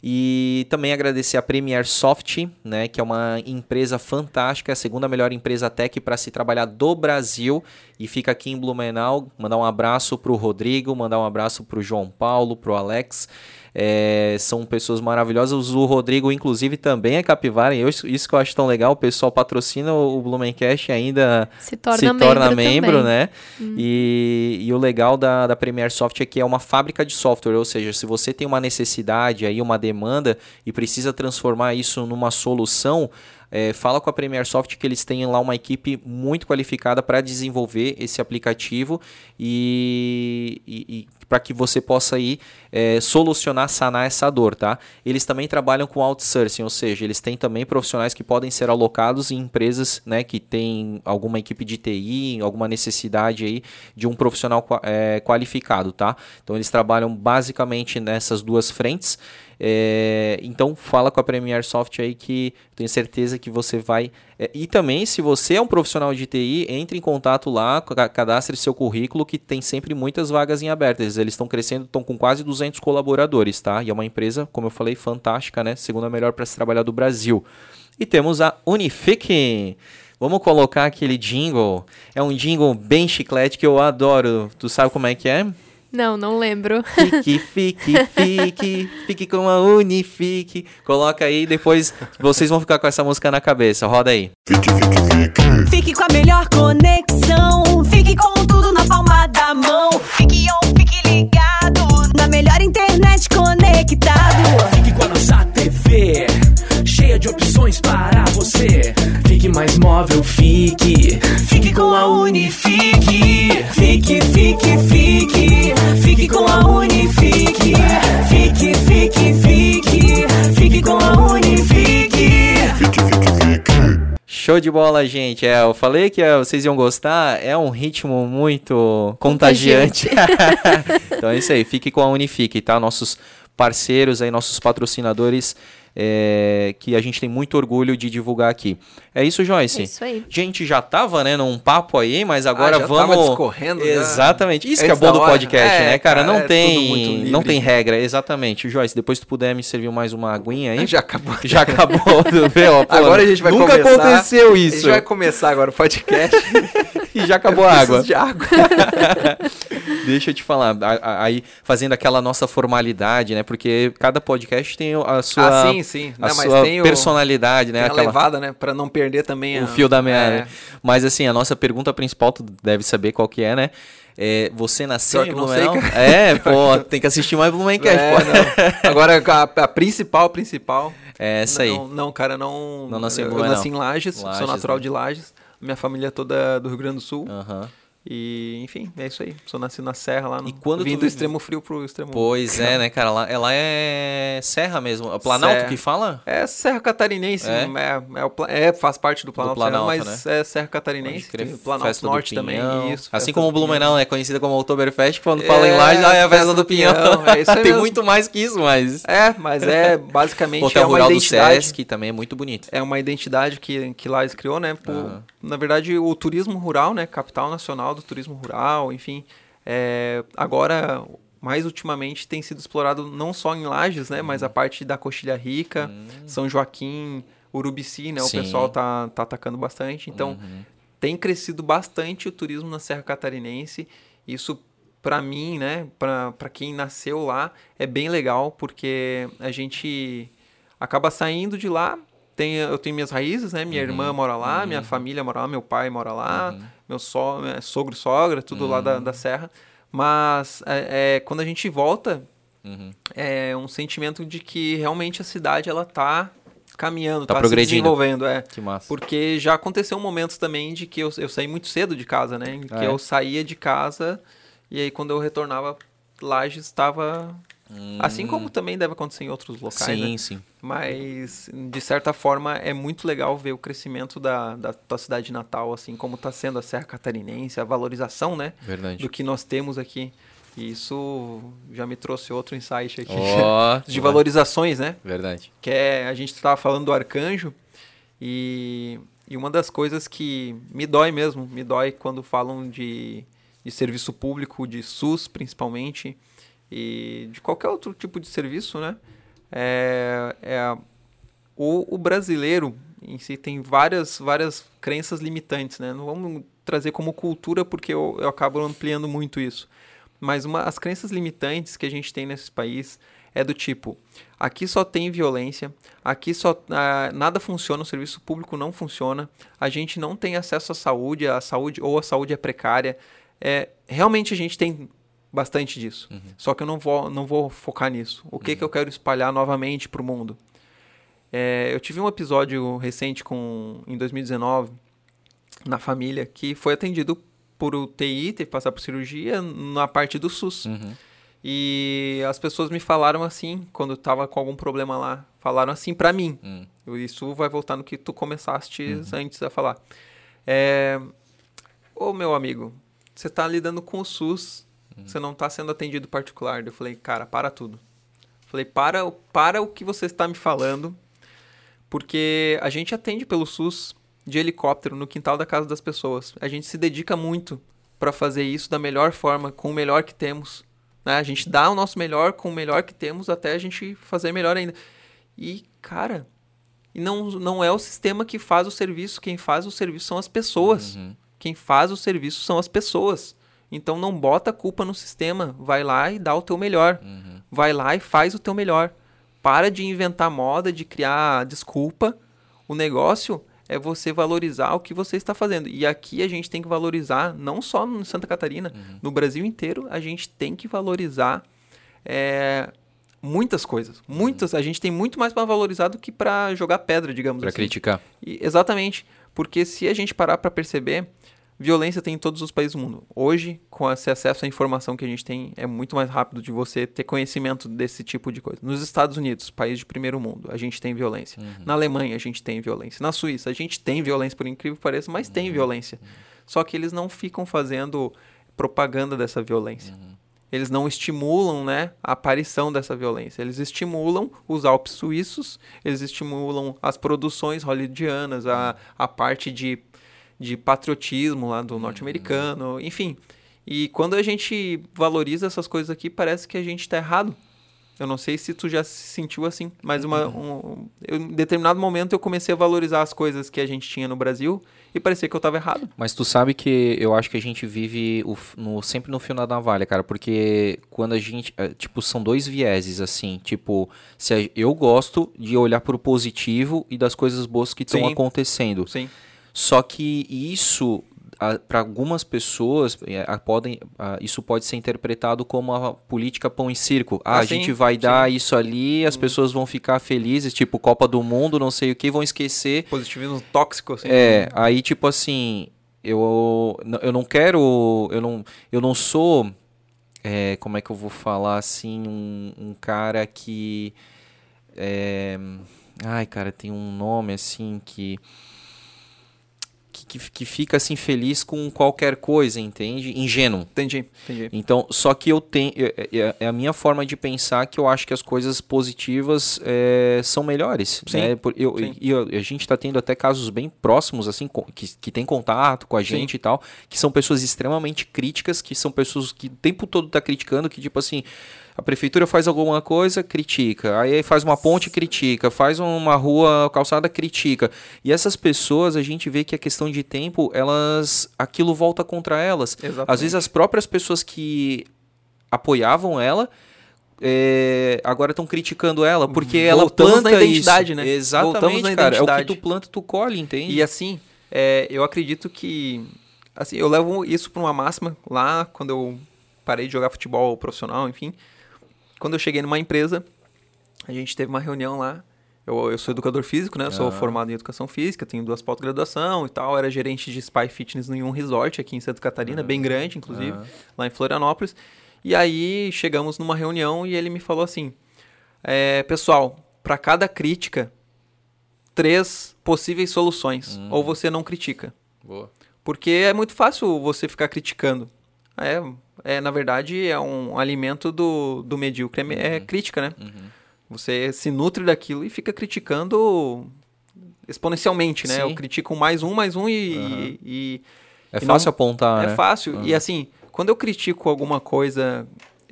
E também agradecer a Premier Soft, né, que é uma empresa fantástica, a segunda melhor empresa tech para se trabalhar do Brasil e fica aqui em Blumenau. Mandar um abraço para o Rodrigo, mandar um abraço para o João Paulo, para o Alex. É, são pessoas maravilhosas. O Rodrigo, inclusive, também é capivara. E isso que eu acho tão legal. O pessoal patrocina o Blumencast e ainda se torna se membro, torna membro né? Hum. E, e, o legal da, da Premier Soft é que é uma fábrica de software. Ou seja, se você tem uma necessidade, aí uma demanda e precisa transformar isso numa solução, é, fala com a Premier Soft que eles têm lá uma equipe muito qualificada para desenvolver esse aplicativo e, e, e para que você possa aí é, solucionar, sanar essa dor, tá? Eles também trabalham com outsourcing, ou seja, eles têm também profissionais que podem ser alocados em empresas, né, que tem alguma equipe de TI, alguma necessidade aí de um profissional é, qualificado, tá? Então eles trabalham basicamente nessas duas frentes. É, então fala com a Premier Soft aí que tenho certeza que você vai. É, e também, se você é um profissional de TI, entre em contato lá, cadastre seu currículo, que tem sempre muitas vagas em abertas. Eles estão crescendo, estão com quase 200 colaboradores, tá? E é uma empresa, como eu falei, fantástica, né? Segunda melhor para se trabalhar do Brasil. E temos a Unifique. Vamos colocar aquele jingle. É um jingle bem chiclete que eu adoro. Tu sabe como é que é? Não, não lembro. Fique, fique, fique, fique com a Unifique. Coloca aí, depois vocês vão ficar com essa música na cabeça. Roda aí. Fique, fique, fique. Fique com a melhor conexão. Fique com tudo na palma da mão. Fique on, fique ligado. Na melhor internet conectado. Fique com a nossa TV. Cheia de opções para você. Fique mais móvel, fique. Fique com a Unifique. Fique, fique, fique. Fique Show de bola, gente. É, eu falei que é, vocês iam gostar. É um ritmo muito contagiante. contagiante. então é isso aí. Fique com a Unifique, tá? Nossos parceiros aí, nossos patrocinadores é, que a gente tem muito orgulho de divulgar aqui. É isso, Joyce? É isso aí. Gente, já tava, né, num papo aí, mas agora ah, já vamos. Tava discorrendo, Exatamente. Isso que é bom do podcast, é, né, cara? cara não, é tem, não tem regra, exatamente. Joyce, depois tu puder me servir mais uma aguinha aí. Já acabou. Já acabou. Vê, ó, agora a gente vai nunca começar. Nunca aconteceu isso. A gente vai começar agora o podcast. e já acabou a água. de água. Deixa eu te falar, aí fazendo aquela nossa formalidade, né? Porque cada podcast tem a sua, ah, sim, sim. A não, sua personalidade, o, né? Tem aquela levada, né? Para não perder também o a... fio da meada. É. Mas assim, a nossa pergunta principal, tu deve saber qual que é, né? É, você nasceu em Blumenau? Sei, é, pô, tem que assistir mais Blumencast. É, Agora, a, a, principal, principal... É essa não, aí. Não, cara, não... Não nasceu em Blumenau. Eu nasci em Lages, Lages sou natural né? de Lages. Minha família é toda do Rio Grande do Sul. Aham. E, enfim, é isso aí. Sou nascido na Serra lá no. E quando vindo do extremo frio pro extremo. Pois é, né, cara? Ela, ela é Serra mesmo. Planalto Serra. que fala? É Serra Catarinense. É? É, é, é faz parte do Planalto, do Planalto Serra, mas né? é Serra Catarinense. Tem Planalto Festa Norte também. Isso, assim como o Blumenau é conhecida como Oktoberfest, quando é, fala em Laje, ah, é a festa do Pinhão. É isso Tem muito mais que isso, mas. É, mas é basicamente. Hotel é uma Rural identidade. do Sesc também é muito bonito. É uma identidade que, que Lages criou, né? Por, Na verdade, o turismo rural, né? Capital nacional do turismo rural enfim. É, agora, mais ultimamente, tem sido explorado não só em Lages, né? Uhum. Mas a parte da Coxilha Rica, uhum. São Joaquim, Urubici, né? Sim. O pessoal tá, tá atacando bastante. Então, uhum. tem crescido bastante o turismo na Serra Catarinense. Isso para mim, né, para quem nasceu lá, é bem legal, porque a gente acaba saindo de lá. Tem, eu tenho minhas raízes, né? Minha uhum. irmã mora lá, uhum. minha família mora lá, meu pai mora lá. Uhum meu so, é, sogro e sogra, tudo uhum. lá da, da serra. Mas é, é, quando a gente volta, uhum. é um sentimento de que realmente a cidade ela tá caminhando, tá, tá se desenvolvendo, é. Que massa. Porque já aconteceu momentos também de que eu, eu saí muito cedo de casa, né? Em que ah, é? eu saía de casa e aí quando eu retornava, Lages estava Hum. Assim como também deve acontecer em outros locais. Sim, né? sim. Mas, de certa forma, é muito legal ver o crescimento da, da tua cidade natal, assim, como está sendo a Serra Catarinense, a valorização, né? Verdade. Do que nós temos aqui. E isso já me trouxe outro insight aqui. Oh, de valorizações, né? Verdade. Que é, a gente estava falando do arcanjo e, e uma das coisas que me dói mesmo, me dói quando falam de, de serviço público, de SUS principalmente, e de qualquer outro tipo de serviço, né? É, é, o, o, brasileiro em si tem várias, várias crenças limitantes, né? Não vamos trazer como cultura porque eu, eu acabo ampliando muito isso. Mas uma, as crenças limitantes que a gente tem nesse país é do tipo: aqui só tem violência, aqui só ah, nada funciona, o serviço público não funciona, a gente não tem acesso à saúde, a saúde ou a saúde é precária. É, realmente a gente tem bastante disso. Uhum. Só que eu não vou, não vou focar nisso. O que, uhum. que eu quero espalhar novamente para o mundo? É, eu tive um episódio recente com em 2019 na família que foi atendido por UTI, teve que passar por cirurgia na parte do SUS. Uhum. E as pessoas me falaram assim, quando eu tava com algum problema lá, falaram assim para mim. Uhum. Isso vai voltar no que tu começaste uhum. antes a falar. É, Ô meu amigo, você tá lidando com o SUS, você não está sendo atendido particular. Eu falei, cara, para tudo. falei, para, para o que você está me falando, porque a gente atende pelo SUS de helicóptero no quintal da casa das pessoas. A gente se dedica muito para fazer isso da melhor forma, com o melhor que temos. Né? A gente dá o nosso melhor com o melhor que temos até a gente fazer melhor ainda. E, cara, não, não é o sistema que faz o serviço. Quem faz o serviço são as pessoas. Uhum. Quem faz o serviço são as pessoas. Então não bota a culpa no sistema. Vai lá e dá o teu melhor. Uhum. Vai lá e faz o teu melhor. Para de inventar moda, de criar desculpa. O negócio é você valorizar o que você está fazendo. E aqui a gente tem que valorizar, não só no Santa Catarina, uhum. no Brasil inteiro, a gente tem que valorizar é, muitas coisas. Muitas. Uhum. A gente tem muito mais para valorizar do que para jogar pedra, digamos pra assim. Para criticar. E, exatamente. Porque se a gente parar para perceber, violência tem em todos os países do mundo. Hoje, com esse acesso à informação que a gente tem, é muito mais rápido de você ter conhecimento desse tipo de coisa. Nos Estados Unidos, país de primeiro mundo, a gente tem violência. Uhum. Na Alemanha, a gente tem violência. Na Suíça, a gente tem violência, por incrível que pareça, mas uhum. tem violência. Uhum. Só que eles não ficam fazendo propaganda dessa violência. Uhum. Eles não estimulam né, a aparição dessa violência. Eles estimulam os Alpes suíços, eles estimulam as produções hollywoodianas, a, a parte de de patriotismo lá do uhum. norte-americano, enfim. E quando a gente valoriza essas coisas aqui, parece que a gente está errado. Eu não sei se tu já se sentiu assim, mas uma, uhum. um, eu, em determinado momento eu comecei a valorizar as coisas que a gente tinha no Brasil e parecia que eu estava errado. Mas tu sabe que eu acho que a gente vive o, no, sempre no fio da navalha, cara, porque quando a gente, é, tipo, são dois vieses assim, tipo, se a, eu gosto de olhar para o positivo e das coisas boas que estão acontecendo. Sim. Só que isso para algumas pessoas é, a, podem, a, isso pode ser interpretado como a política pão e circo. Ah, ah a sim, gente vai sim. dar isso ali, as hum. pessoas vão ficar felizes, tipo Copa do Mundo, não sei o que, vão esquecer. Positivismo tóxico, assim. É, aí tipo assim, eu, eu não quero, eu não, eu não sou, é, como é que eu vou falar assim, um, um cara que, é, ai cara, tem um nome assim que que, que fica assim feliz com qualquer coisa, entende? Ingênuo. Entendi, entendi. Então, só que eu tenho. É, é, é, a minha forma de pensar que eu acho que as coisas positivas é, são melhores. Sim, né? eu, sim. E eu, a gente está tendo até casos bem próximos, assim, que, que tem contato com a gente sim. e tal, que são pessoas extremamente críticas, que são pessoas que o tempo todo tá criticando, que tipo assim. A prefeitura faz alguma coisa, critica. Aí faz uma ponte, critica. Faz uma rua, calçada, critica. E essas pessoas, a gente vê que a questão de tempo, elas, aquilo volta contra elas. Exatamente. Às vezes as próprias pessoas que apoiavam ela, é, agora estão criticando ela porque Voltamos ela planta na identidade, isso. né? Exatamente, cara. É o que tu planta, tu colhe, entende? E assim, é, eu acredito que assim, eu levo isso para uma máxima lá quando eu parei de jogar futebol profissional, enfim. Quando eu cheguei numa empresa, a gente teve uma reunião lá. Eu, eu sou educador físico, né? Eu sou formado em educação física, tenho duas pós-graduação e tal. Era gerente de Spy Fitness em um resort aqui em Santa Catarina, bem grande, inclusive, lá em Florianópolis. E aí chegamos numa reunião e ele me falou assim: é, pessoal, para cada crítica, três possíveis soluções. Hum. Ou você não critica. Boa. Porque é muito fácil você ficar criticando. É, é, na verdade, é um alimento do, do medíocre, é, é uhum. crítica, né? Uhum. Você se nutre daquilo e fica criticando exponencialmente, né? Sim. Eu critico mais um, mais um e... Uhum. e, e é e fácil não, apontar, É né? fácil. E assim, quando eu critico alguma coisa,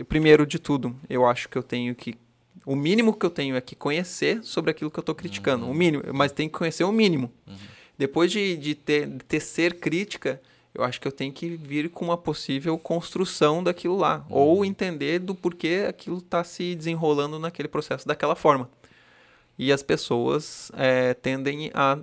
primeiro de tudo, eu acho que eu tenho que... O mínimo que eu tenho é que conhecer sobre aquilo que eu estou criticando. O mínimo, mas tem que conhecer o mínimo. Depois de, de, ter, de ter ser crítica eu acho que eu tenho que vir com uma possível construção daquilo lá. Uhum. Ou entender do porquê aquilo está se desenrolando naquele processo daquela forma. E as pessoas é, tendem a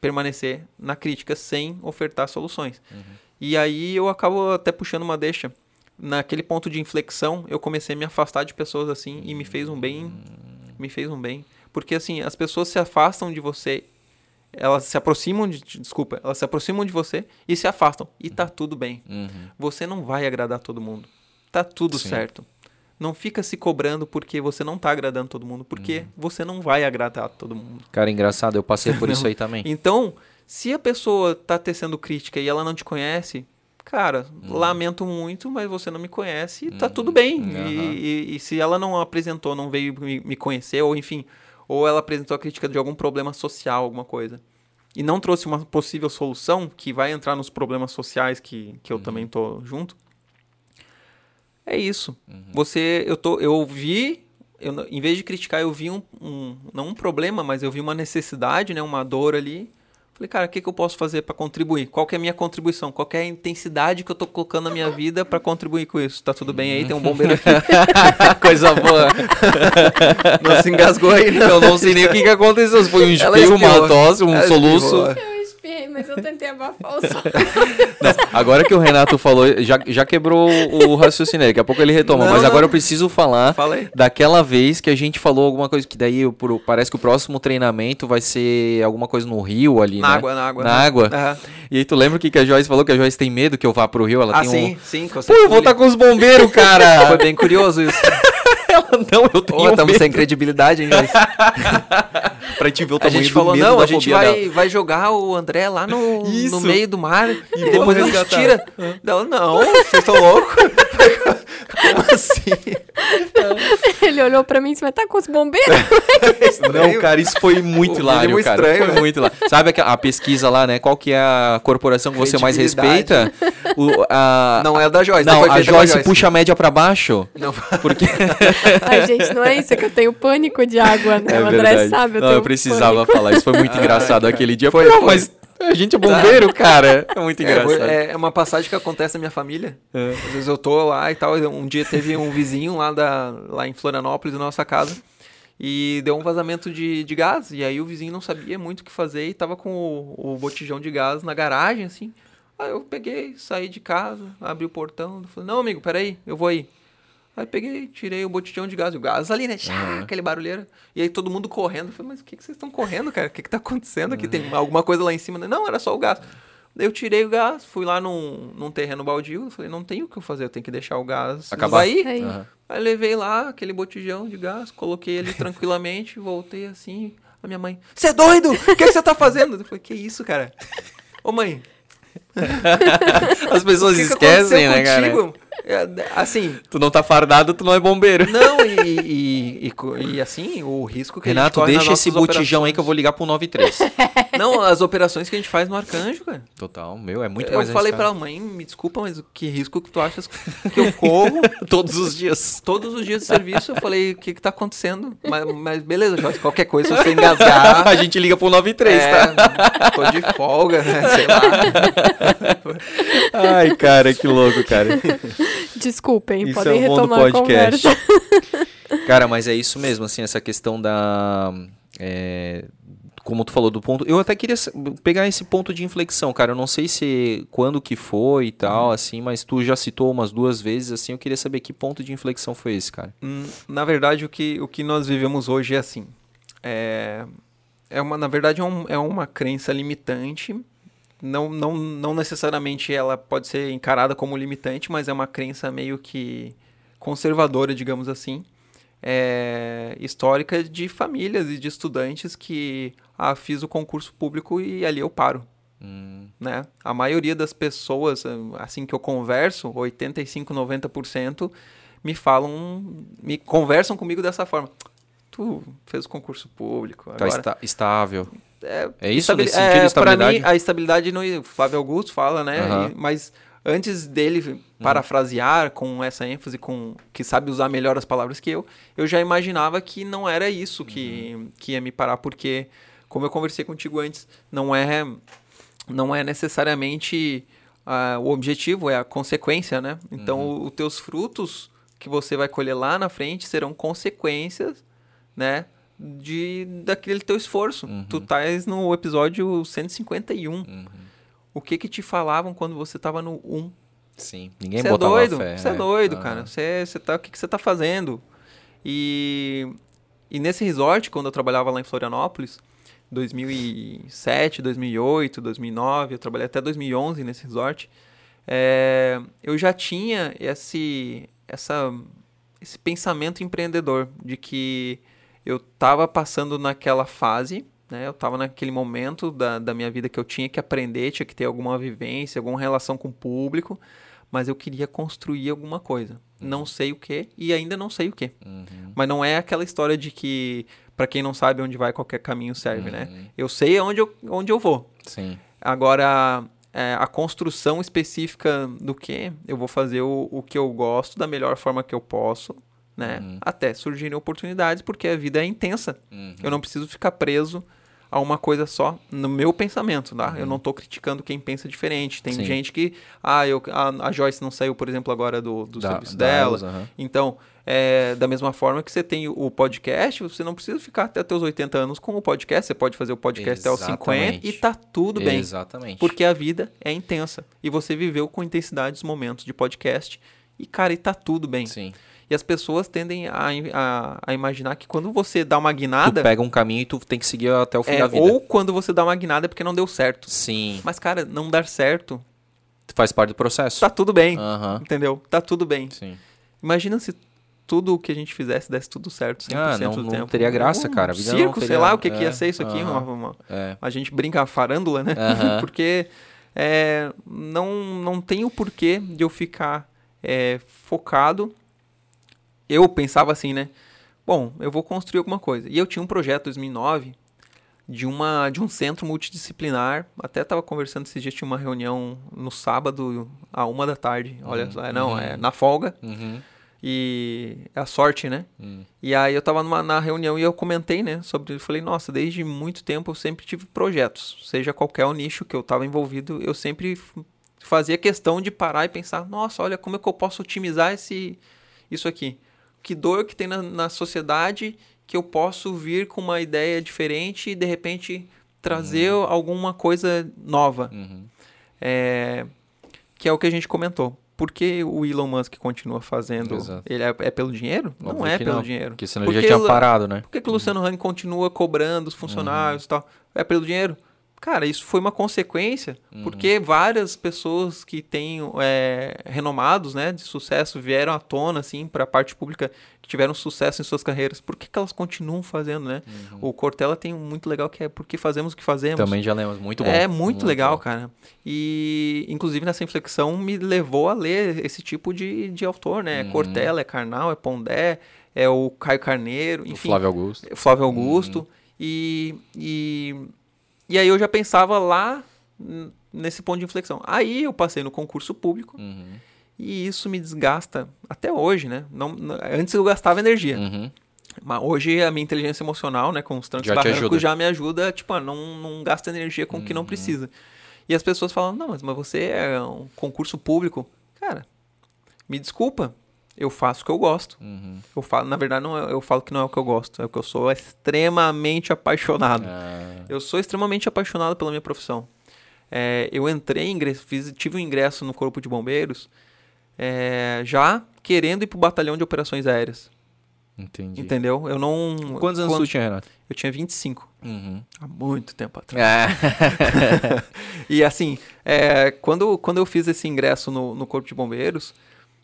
permanecer na crítica sem ofertar soluções. Uhum. E aí eu acabo até puxando uma deixa. Naquele ponto de inflexão, eu comecei a me afastar de pessoas assim e me fez um bem. Me fez um bem. Porque assim, as pessoas se afastam de você elas se aproximam de. Desculpa, elas se aproximam de você e se afastam. E tá tudo bem. Uhum. Você não vai agradar todo mundo. Tá tudo Sim. certo. Não fica se cobrando porque você não tá agradando todo mundo, porque uhum. você não vai agradar todo mundo. Cara, engraçado, eu passei por isso aí também. Então, se a pessoa tá tecendo crítica e ela não te conhece, cara, uhum. lamento muito, mas você não me conhece e tá tudo uhum. bem. E, e, e, se ela não apresentou, não veio me, me conhecer, ou enfim, ou ela apresentou a crítica de algum problema social, alguma coisa, e não trouxe uma possível solução que vai entrar nos problemas sociais que, que eu uhum. também tô junto, é isso. Uhum. Você, eu tô, eu vi, eu, em vez de criticar, eu vi um, um, não um problema, mas eu vi uma necessidade, né, uma dor ali. Falei, Falei, cara, o que, que eu posso fazer para contribuir? Qual que é a minha contribuição? Qual é a intensidade que eu tô colocando na minha vida para contribuir com isso? Tá tudo bem aí? Tem um bombeiro aqui. Coisa boa. não se engasgou aí, não. Eu não sei nem o que, que aconteceu. Se foi um espirro, uma tosse, um Ela soluço. Mas eu tentei abafar o som. agora que o Renato falou, já, já quebrou o raciocínio. Daqui a pouco ele retoma. Não, mas agora não. eu preciso falar daquela vez que a gente falou alguma coisa que daí eu, parece que o próximo treinamento vai ser alguma coisa no rio ali, na né? água, na água. Na né? água. Uhum. E aí tu lembra o que, que a Joyce falou? Que a Joyce tem medo que eu vá pro rio? Ela ah, tem sim, um... sim. Pô, eu vou estar tá com os bombeiros, cara. Foi bem curioso isso. Ela, não, eu tenho Estamos sem credibilidade, hein, Joyce? pra gente ver o tamanho A gente falou, não, a gente vai, vai jogar o André lá no, no meio do mar e, e depois a gente tira. Não, não, vocês estão loucos? Como assim? Ele olhou pra mim e disse, mas tá com os bombeiros? não, cara, isso foi muito hilário, cara. Estranho, foi né? muito hilário. Sabe a, a, pesquisa lá, né? Qual que é a corporação que você mais respeita? O, a... Não é a da Joyce. Não, a Joyce, Joyce puxa a média pra baixo. Não. Porque... Ai, gente, não é isso, é que eu tenho pânico de água, né? É o André verdade. sabe, eu não, eu precisava pânico. falar. Isso foi muito engraçado aquele dia. Foi, foi. mas a gente é bombeiro, cara. É muito engraçado. É, é, uma passagem que acontece na minha família. É. Às vezes eu tô lá e tal. Um dia teve um vizinho lá, da, lá em Florianópolis, na nossa casa. E deu um vazamento de, de gás. E aí o vizinho não sabia muito o que fazer e tava com o, o botijão de gás na garagem, assim. Aí eu peguei, saí de casa, abri o portão. Falei, não, amigo, peraí, eu vou aí. Aí peguei, tirei o botijão de gás, o gás ali, né? Chá, uhum. Aquele barulheiro. E aí todo mundo correndo. Eu falei, mas o que, que vocês estão correndo, cara? O que, que tá acontecendo aqui? Tem alguma coisa lá em cima? Não, era só o gás. Daí eu tirei o gás, fui lá num, num terreno baldio. Falei, não tem o que eu fazer, eu tenho que deixar o gás Acabar. aí. Uhum. Aí levei lá aquele botijão de gás, coloquei ele tranquilamente, voltei assim. A minha mãe, você é doido? O que, que você tá fazendo? Eu falei, que isso, cara? Ô mãe. As pessoas que esquecem, que né, contigo? cara? É, assim. Tu não tá fardado, tu não é bombeiro. Não, e, e, e, e assim, o risco que Renato, a gente deixa esse botijão aí que eu vou ligar pro 93. Não, as operações que a gente faz no Arcanjo, cara. Total, meu, é muito eu mais Eu falei pra mãe, me desculpa, mas que risco que tu achas que eu corro todos os dias? Todos os dias de serviço. Eu falei, o que que tá acontecendo? Mas, mas beleza, Jorge, qualquer coisa, se você engasgar... a gente liga pro 93, é, tá? Tô de folga, né? Sei lá. Ai, cara, que louco, cara. Desculpem, isso podem é um retomar a conversa. Cara, mas é isso mesmo, assim, essa questão da... É, como tu falou do ponto, eu até queria pegar esse ponto de inflexão, cara. Eu não sei se quando que foi e tal, uhum. assim, mas tu já citou umas duas vezes, assim. Eu queria saber que ponto de inflexão foi esse, cara. Hum, na verdade, o que, o que nós vivemos hoje é assim. É, é uma, na verdade, é, um, é uma crença limitante não, não, não necessariamente ela pode ser encarada como limitante, mas é uma crença meio que conservadora, digamos assim, é, histórica de famílias e de estudantes que ah, fiz o concurso público e ali eu paro. Hum. Né? A maioria das pessoas, assim que eu converso, 85, 90%, me falam, me conversam comigo dessa forma. Tu fez o concurso público. Tá agora... Tá estável. É, é isso nesse sentido é, estabilidade? Mim, a estabilidade no Flávio Augusto fala, né? Uhum. E, mas antes dele parafrasear com essa ênfase, com que sabe usar melhor as palavras que eu, eu já imaginava que não era isso que, uhum. que ia me parar, porque, como eu conversei contigo antes, não é, não é necessariamente uh, o objetivo, é a consequência, né? Então, uhum. os teus frutos que você vai colher lá na frente serão consequências, né? De daquele teu esforço. Uhum. Tu estás no episódio 151. Uhum. O que que te falavam quando você estava no 1? Sim, ninguém cê botava é doido, fé. Você é doido, uhum. cara. Você, você tá, o que que você tá fazendo? E, e nesse resort, quando eu trabalhava lá em Florianópolis, 2007, 2008, 2009, eu trabalhei até 2011 nesse resort, é, eu já tinha esse, essa, esse pensamento empreendedor de que eu estava passando naquela fase, né? Eu estava naquele momento da, da minha vida que eu tinha que aprender, tinha que ter alguma vivência, alguma relação com o público, mas eu queria construir alguma coisa. Uhum. Não sei o que e ainda não sei o que. Uhum. Mas não é aquela história de que, para quem não sabe onde vai, qualquer caminho serve, né? uhum. né? Eu sei onde eu, onde eu vou. Sim. Agora, é, a construção específica do que eu vou fazer o, o que eu gosto da melhor forma que eu posso né? Uhum. Até surgirem oportunidades, porque a vida é intensa. Uhum. Eu não preciso ficar preso a uma coisa só, no meu pensamento, tá? Uhum. Eu não estou criticando quem pensa diferente. Tem Sim. gente que, ah, eu, a, a, Joyce não saiu, por exemplo, agora do, do da, serviço da dela. uhum. Então, é, da mesma forma que você tem o podcast, você não precisa ficar até os 80 anos com o podcast. Você pode fazer o podcast Exatamente. até os 50 e tá tudo bem. Exatamente. Porque a vida é intensa. E você viveu com intensidade os momentos de podcast. E, cara, e tá tudo bem. Sim. E as pessoas tendem a, a, a, imaginar que quando você dá uma guinada. Tu pega um caminho e tu tem que seguir até o fim é, da vida. Ou quando você dá uma guinada é porque não deu certo. Sim. Mas, cara, não dar certo. Faz parte do processo. Tá tudo bem. Uhum. Entendeu? Tá tudo bem. Sim. Imagina se tudo o que a gente fizesse desse tudo certo 100% ah, não, do não tempo. teria graça, cara. A vida circo, teria... sei lá o que, é, que ia ser isso aqui. Uma, uma... É. A gente brinca farândula, né? Porque é, não, não tem o porquê de eu ficar é, focado eu pensava assim, né? Bom, eu vou construir alguma coisa. E eu tinha um projeto em 2009 de, uma, de um centro multidisciplinar. Até estava conversando esses dias, tinha uma reunião no sábado, à uma da tarde. Olha uhum, só, é, não, uhum. é na folga. Uhum. E é a sorte, né? Uhum. E aí eu estava na reunião e eu comentei, né? Sobre. Eu falei, nossa, desde muito tempo eu sempre tive projetos. Seja qualquer o nicho que eu estava envolvido, eu sempre fazia questão de parar e pensar, nossa, olha como é que eu posso otimizar esse, isso aqui que dor que tem na, na sociedade que eu posso vir com uma ideia diferente e de repente trazer uhum. alguma coisa nova. Uhum. É, que é o que a gente comentou. Por que o Elon Musk continua fazendo? Exato. Ele é, é, pelo dinheiro? Óbvio não é pelo não, dinheiro. Porque senão ele já tinha parado, né? Por que, que o Luciano uhum. Hang continua cobrando os funcionários uhum. e tal? É pelo dinheiro? Cara, isso foi uma consequência, uhum. porque várias pessoas que têm é, renomados, né, de sucesso, vieram à tona, assim, para a parte pública, que tiveram sucesso em suas carreiras. Por que, que elas continuam fazendo, né? Uhum. O Cortella tem um muito legal que é porque fazemos o que fazemos. Também já lemos, muito bom. É muito, muito legal, bom. cara. E, inclusive, nessa inflexão me levou a ler esse tipo de, de autor, né? É uhum. É Cortella, é Karnal, é Pondé, é o Caio Carneiro, enfim. O Flávio Augusto. Flávio Augusto. Uhum. E, e e aí eu já pensava lá nesse ponto de inflexão. Aí eu passei no concurso público uhum. e isso me desgasta até hoje, né? Não, antes eu gastava energia. Uhum. Mas hoje a minha inteligência emocional, né, com os trancos já barrancos, já me ajuda, tipo, a não, não gasta energia com o que não uhum. precisa. E as pessoas falam, não, mas, mas você é um concurso público. Cara, me desculpa, eu faço o que eu gosto. Uhum. Eu falo, na verdade, não, é, eu falo que não é o que eu gosto, é o que eu sou extremamente apaixonado. Ah. Eu sou extremamente apaixonado pela minha profissão. É, eu entrei, ingresso, fiz, tive um ingresso no Corpo de Bombeiros é, já querendo ir para o batalhão de operações aéreas. Entendi. Entendeu? Eu não. Quantos anos quando... tu tinha, Renato? Eu tinha 25. Uhum. Há muito tempo atrás. É. e assim, é, quando, quando eu fiz esse ingresso no, no Corpo de Bombeiros,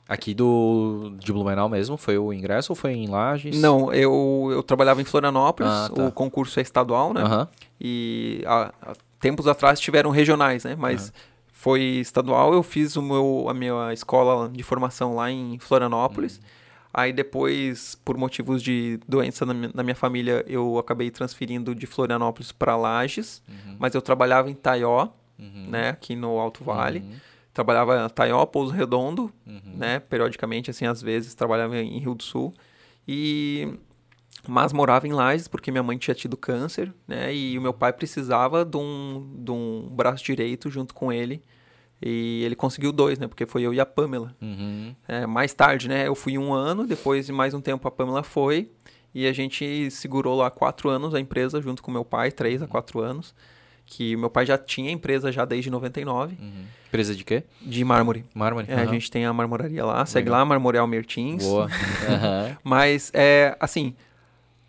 Aqui do de Blumenau mesmo? Foi o ingresso ou foi em Lages? Não, eu, eu trabalhava em Florianópolis, ah, tá. o concurso é estadual, né? Uhum. E há, há, tempos atrás tiveram regionais, né? Mas uhum. foi estadual, eu fiz o meu, a minha escola de formação lá em Florianópolis. Uhum. Aí depois, por motivos de doença na minha, na minha, família, eu acabei transferindo de Florianópolis para Lages. Uhum. Mas eu trabalhava em Taió, uhum. né? Aqui no Alto Vale trabalhava em Taió, Pouso Redondo, uhum. né? Periodicamente, assim, às vezes, trabalhava em Rio do Sul. E... Mas morava em Lages, porque minha mãe tinha tido câncer, né? E o meu pai precisava de um, de um braço direito junto com ele. E ele conseguiu dois, né? Porque foi eu e a Pamela. Uhum. É, mais tarde, né? Eu fui um ano, depois de mais um tempo a Pamela foi. E a gente segurou lá quatro anos a empresa junto com meu pai, três a quatro anos que meu pai já tinha empresa já desde 99. Uhum. Empresa de quê? De mármore. Mármore. É, uhum. A gente tem a marmoraria lá, segue lá, Marmoreal Mertins. Boa. Uhum. Mas, é, assim,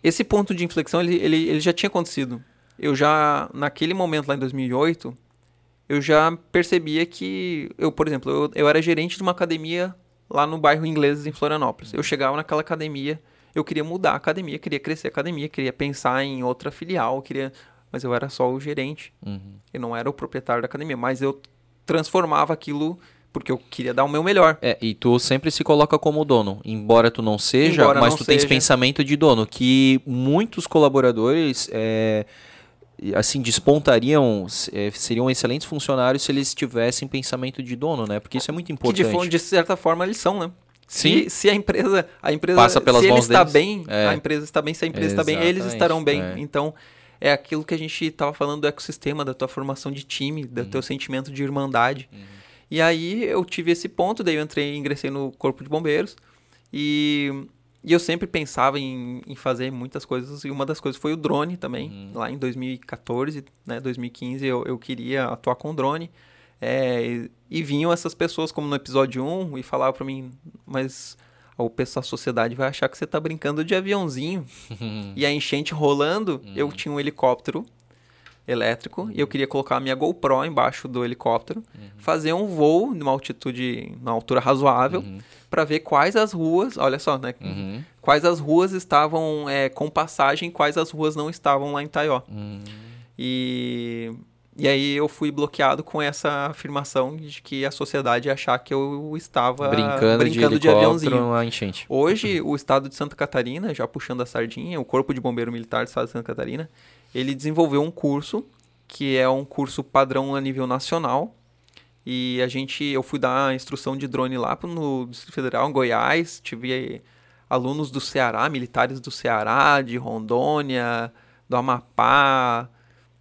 esse ponto de inflexão, ele, ele, ele já tinha acontecido. Eu já, naquele momento lá em 2008, eu já percebia que, eu, por exemplo, eu, eu era gerente de uma academia lá no bairro Ingleses, em Florianópolis. Eu chegava naquela academia, eu queria mudar a academia, queria crescer a academia, queria pensar em outra filial, queria mas eu era só o gerente. Uhum. Eu não era o proprietário da academia, mas eu transformava aquilo porque eu queria dar o meu melhor. É, e tu sempre se coloca como dono, embora tu não seja, embora mas não tu seja. tens pensamento de dono, que muitos colaboradores é, assim despontariam, é, seriam excelentes funcionários se eles tivessem pensamento de dono, né? Porque isso é muito importante. Que de, de certa forma eles são, né? Sim. Se, se a empresa, a empresa Passa pelas se ele está deles. bem, é. a empresa está bem, se a empresa Exatamente. está bem, eles estarão bem. É. Então, é aquilo que a gente estava falando do ecossistema, da tua formação de time, do uhum. teu sentimento de irmandade. Uhum. E aí eu tive esse ponto, daí eu entrei, ingressei no corpo de bombeiros e, e eu sempre pensava em, em, fazer muitas coisas e uma das coisas foi o drone também. Uhum. Lá em 2014, né, 2015 eu, eu queria atuar com drone. É, e, e vinham essas pessoas, como no episódio 1, e falavam para mim, mas o pessoal, a sociedade vai achar que você tá brincando de aviãozinho. e a enchente rolando, eu uhum. tinha um helicóptero elétrico e eu queria colocar a minha GoPro embaixo do helicóptero, uhum. fazer um voo numa altitude, numa altura razoável, uhum. para ver quais as ruas, olha só, né? Uhum. Quais as ruas estavam é, com passagem, quais as ruas não estavam lá em Taió. Uhum. E e aí eu fui bloqueado com essa afirmação de que a sociedade ia achar que eu estava brincando, brincando de, de aviãozinho. A enchente. Hoje, o estado de Santa Catarina, já puxando a sardinha, o Corpo de Bombeiro Militar do estado de Santa Catarina, ele desenvolveu um curso que é um curso padrão a nível nacional. E a gente, eu fui dar instrução de drone lá no Distrito Federal, em Goiás. Tive alunos do Ceará, militares do Ceará, de Rondônia, do Amapá,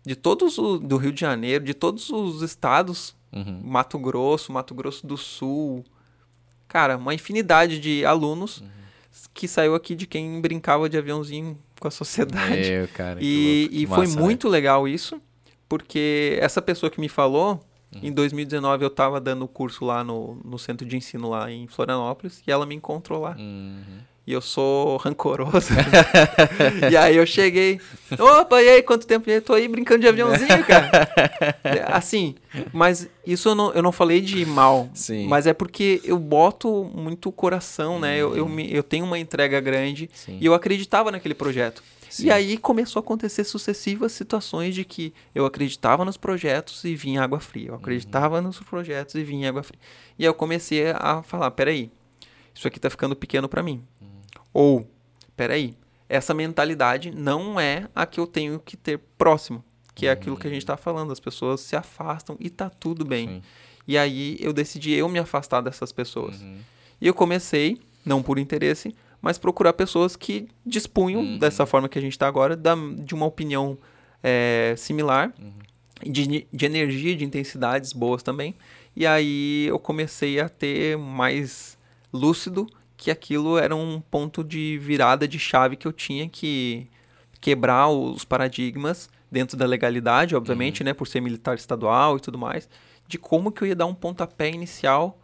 de todos o, do Rio de Janeiro, de todos os estados, uhum. Mato Grosso, Mato Grosso do Sul. Cara, uma infinidade de alunos uhum. que saiu aqui de quem brincava de aviãozinho com a sociedade. Meu, cara, e, e foi Massa, muito né? legal isso, porque essa pessoa que me falou, uhum. em 2019 eu estava dando curso lá no, no centro de ensino lá em Florianópolis e ela me encontrou lá. Uhum. E eu sou rancoroso. e aí eu cheguei. Opa, e aí, quanto tempo? Eu tô aí brincando de aviãozinho, cara. assim, mas isso eu não, eu não falei de mal. Sim. Mas é porque eu boto muito coração, né? Eu, eu, uhum. me, eu tenho uma entrega grande Sim. e eu acreditava naquele projeto. Sim. E aí começou a acontecer sucessivas situações de que eu acreditava nos projetos e vinha água fria. Eu acreditava uhum. nos projetos e vinha água fria. E aí eu comecei a falar, peraí, isso aqui tá ficando pequeno para mim. Ou, peraí, essa mentalidade não é a que eu tenho que ter próximo, que é aquilo que a gente está falando. As pessoas se afastam e tá tudo bem. Sim. E aí eu decidi eu me afastar dessas pessoas. Uhum. E eu comecei, não por interesse, mas procurar pessoas que dispunham uhum. dessa forma que a gente está agora, da, de uma opinião é, similar, uhum. de, de energia, de intensidades boas também. E aí eu comecei a ter mais lúcido que aquilo era um ponto de virada de chave que eu tinha que quebrar os paradigmas dentro da legalidade, obviamente, uhum. né, por ser militar estadual e tudo mais, de como que eu ia dar um pontapé inicial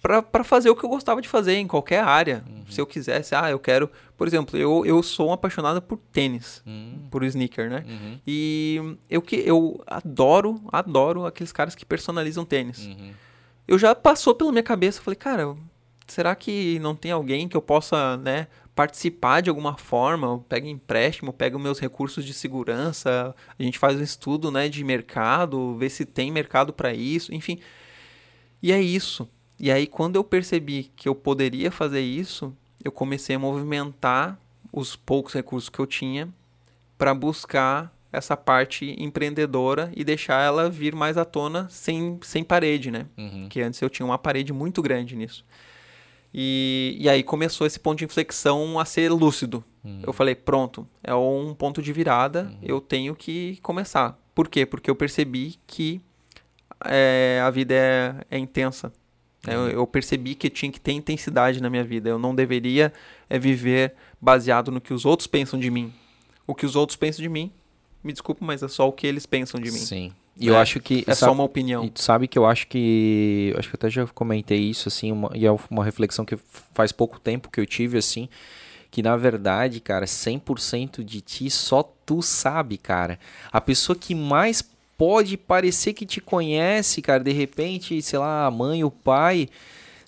para fazer o que eu gostava de fazer em qualquer área. Uhum. Se eu quisesse, ah, eu quero, por exemplo, eu, eu sou um apaixonado por tênis, uhum. por sneaker, né? Uhum. E eu que eu adoro, adoro aqueles caras que personalizam tênis. Uhum. Eu já passou pela minha cabeça, falei, cara, será que não tem alguém que eu possa, né, participar de alguma forma? Eu pego empréstimo, pego meus recursos de segurança, a gente faz um estudo, né, de mercado, ver se tem mercado para isso, enfim. E é isso. E aí quando eu percebi que eu poderia fazer isso, eu comecei a movimentar os poucos recursos que eu tinha para buscar essa parte empreendedora e deixar ela vir mais à tona sem, sem parede, né? Uhum. Que antes eu tinha uma parede muito grande nisso. E, e aí começou esse ponto de inflexão a ser lúcido. Uhum. Eu falei, pronto, é um ponto de virada, uhum. eu tenho que começar. Por quê? Porque eu percebi que é, a vida é, é intensa. Uhum. Eu, eu, percebi que tinha que ter intensidade na minha vida. Eu não deveria é, viver baseado no que os outros pensam de mim. O que os outros pensam de mim, me desculpe, mas é só o que eles pensam de mim. Sim. E eu é, acho que. É sabe, só uma opinião. E tu sabe que eu acho que. Acho que eu até já comentei isso, assim, uma, e é uma reflexão que faz pouco tempo que eu tive, assim. Que na verdade, cara, 100% de ti só tu sabe, cara. A pessoa que mais pode parecer que te conhece, cara, de repente, sei lá, a mãe, o pai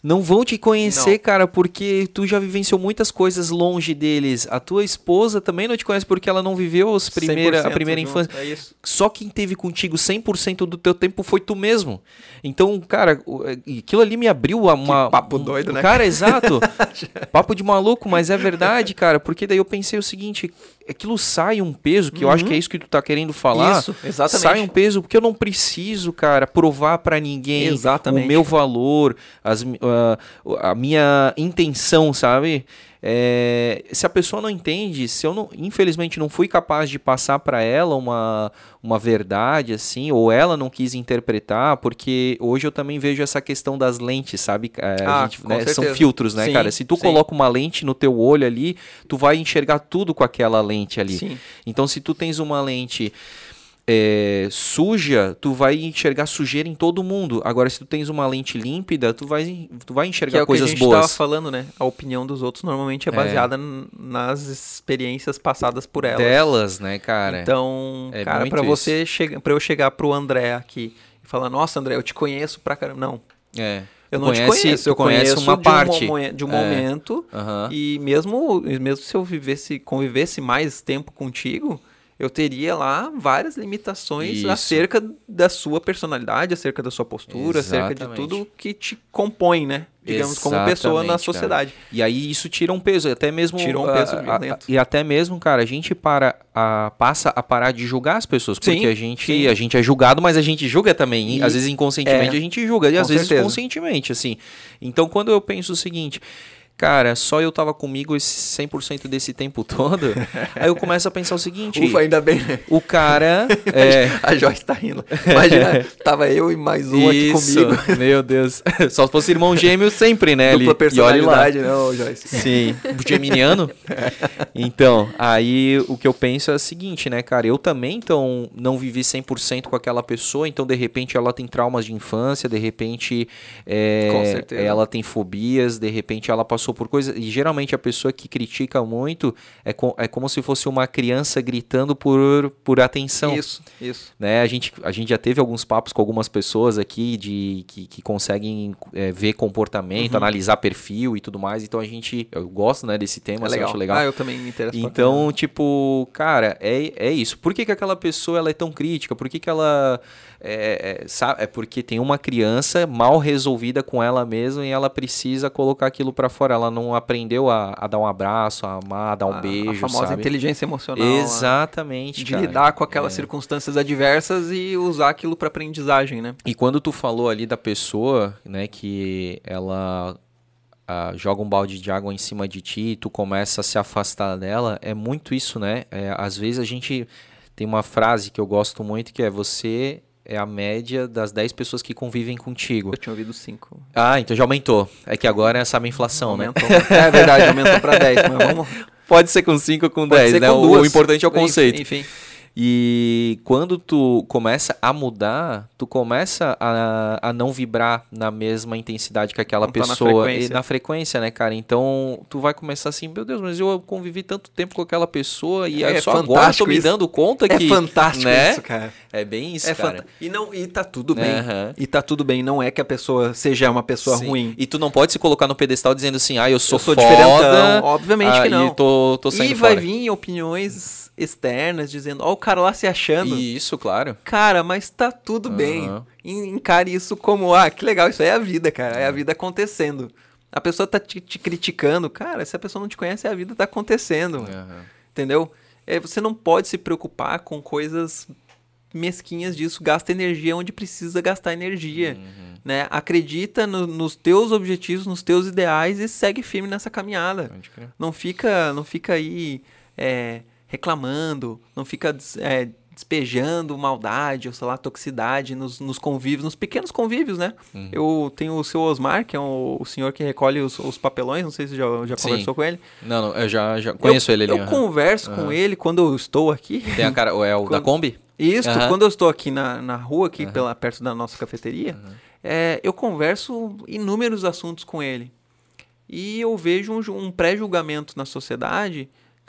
não vão te conhecer, não. cara, porque tu já vivenciou muitas coisas longe deles. A tua esposa também não te conhece porque ela não viveu as primeira, a primeira junto, infância. É Só quem teve contigo 100% do teu tempo foi tu mesmo. Então, cara, aquilo ali me abriu uma. Que papo doido, né? Cara, exato. papo de maluco, mas é verdade, cara, porque daí eu pensei o seguinte: aquilo sai um peso, que uhum. eu acho que é uhum. isso que tu tá querendo falar. Isso, exatamente. Sai um peso, porque eu não preciso, cara, provar para ninguém exatamente. o meu valor, as, uh, a minha intenção, sabe? É, se a pessoa não entende, se eu não, infelizmente não fui capaz de passar para ela uma, uma verdade assim, ou ela não quis interpretar, porque hoje eu também vejo essa questão das lentes, sabe? É, ah, gente, né, são filtros, né, sim, cara? Se tu sim. coloca uma lente no teu olho ali, tu vai enxergar tudo com aquela lente ali. Sim. Então, se tu tens uma lente é, suja, tu vai enxergar sujeira em todo mundo. Agora, se tu tens uma lente límpida, tu vai, tu vai enxergar é coisas boas. que a gente boas. falando, né? A opinião dos outros normalmente é, é. baseada é. nas experiências passadas por elas. Delas, né, cara? Então, é cara, para você chegar, para eu chegar pro André aqui e falar: "Nossa, André, eu te conheço pra caramba". Não. É. Eu não conhece, te conheço, eu conheço uma de parte um, de um é. momento uhum. e mesmo mesmo se eu vivesse convivesse mais tempo contigo, eu teria lá várias limitações Isso. acerca da sua personalidade, acerca da sua postura, Exatamente. acerca de tudo que te compõe, né? Digamos, Exatamente, como pessoa na sociedade. Cara. E aí isso tira um peso, até mesmo. Tira um peso a, a, E até mesmo, cara, a gente para, a, passa a parar de julgar as pessoas. Porque sim, a, gente, a gente é julgado, mas a gente julga também. E, às vezes inconscientemente é, a gente julga, e às certeza. vezes conscientemente, assim. Então quando eu penso o seguinte. Cara, só eu tava comigo esse 100% desse tempo todo. aí eu começo a pensar o seguinte. Ufa, ainda bem, né? O cara. é... A Joyce tá rindo. Imagina, tava eu e mais um Isso, aqui comigo. Meu Deus. Só se fosse irmão gêmeo sempre, né? Dupla personalidade, né, Joyce? Sim. Geminiano. Então, aí o que eu penso é o seguinte, né, cara? Eu também, então, não vivi 100% com aquela pessoa, então, de repente, ela tem traumas de infância, de repente, é, ela tem fobias, de repente, ela passou por coisas. E geralmente a pessoa que critica muito é, com, é como se fosse uma criança gritando por, por atenção. Isso, isso. Né? A, gente, a gente já teve alguns papos com algumas pessoas aqui de que, que conseguem é, ver comportamento, uhum. analisar perfil e tudo mais. Então a gente. Eu gosto né, desse tema, é legal. acho legal. Ah, eu também me interesso. Então, tipo, cara, é, é isso. Por que, que aquela pessoa ela é tão crítica? Por que, que ela é, é, sabe, é porque tem uma criança mal resolvida com ela mesma e ela precisa colocar aquilo para fora. Ela não aprendeu a, a, dar um abraço, a amar, a dar um a, beijo. A famosa sabe? inteligência emocional. Exatamente. De cara. lidar com aquelas é. circunstâncias adversas e usar aquilo para aprendizagem, né? E quando tu falou ali da pessoa, né, que ela Uh, joga um balde de água em cima de ti e tu começa a se afastar dela, é muito isso, né? É, às vezes a gente tem uma frase que eu gosto muito que é você é a média das 10 pessoas que convivem contigo. Eu tinha ouvido 5. Ah, então já aumentou. É que agora é sabe a inflação, né? aumentou. né? É verdade, aumentou para 10, mas vamos... Pode ser com 5 ou com 10, né? Com o, o importante é o conceito. Enfim. E quando tu começa a mudar, tu começa a, a não vibrar na mesma intensidade que aquela não pessoa. Tá na, na frequência, né, cara? Então tu vai começar assim, meu Deus, mas eu convivi tanto tempo com aquela pessoa e é, só agora tô me dando conta é que. É fantástico né? isso, cara. É bem isso, é cara. E, não, e tá tudo bem. Uhum. E tá tudo bem. Não é que a pessoa seja uma pessoa Sim. ruim. E tu não pode se colocar no pedestal dizendo assim, ah, eu sou, eu sou foda. Obviamente ah, que não. E, tô, tô e vai vir opiniões externas dizendo, ó, o cara lá se achando. Isso, claro. Cara, mas tá tudo uhum. bem. Encare isso como, ah, que legal, isso aí é a vida, cara. É a vida acontecendo. A pessoa tá te, te criticando. Cara, se a pessoa não te conhece, a vida tá acontecendo. Uhum. Entendeu? É, você não pode se preocupar com coisas mesquinhas disso. Gasta energia onde precisa gastar energia. Uhum. Né? Acredita no, nos teus objetivos, nos teus ideais e segue firme nessa caminhada. Não fica, não fica aí... É, reclamando, não fica é, despejando maldade ou sei lá, toxicidade nos, nos convívios, nos pequenos convívios, né? Uhum. Eu tenho o seu Osmar, que é o, o senhor que recolhe os, os, papelões, não sei se já, já conversou com ele. Não, não eu já, já conheço eu, ele ali. Eu uhum. converso com ele quando eu estou aqui. Tem a cara, é o quando, da Kombi? Isso, uhum. quando eu estou aqui na, na rua, aqui pela, perto da nossa cafeteria, é, eu converso inúmeros assuntos com ele. E eu vejo um, um pré-julgamento na sociedade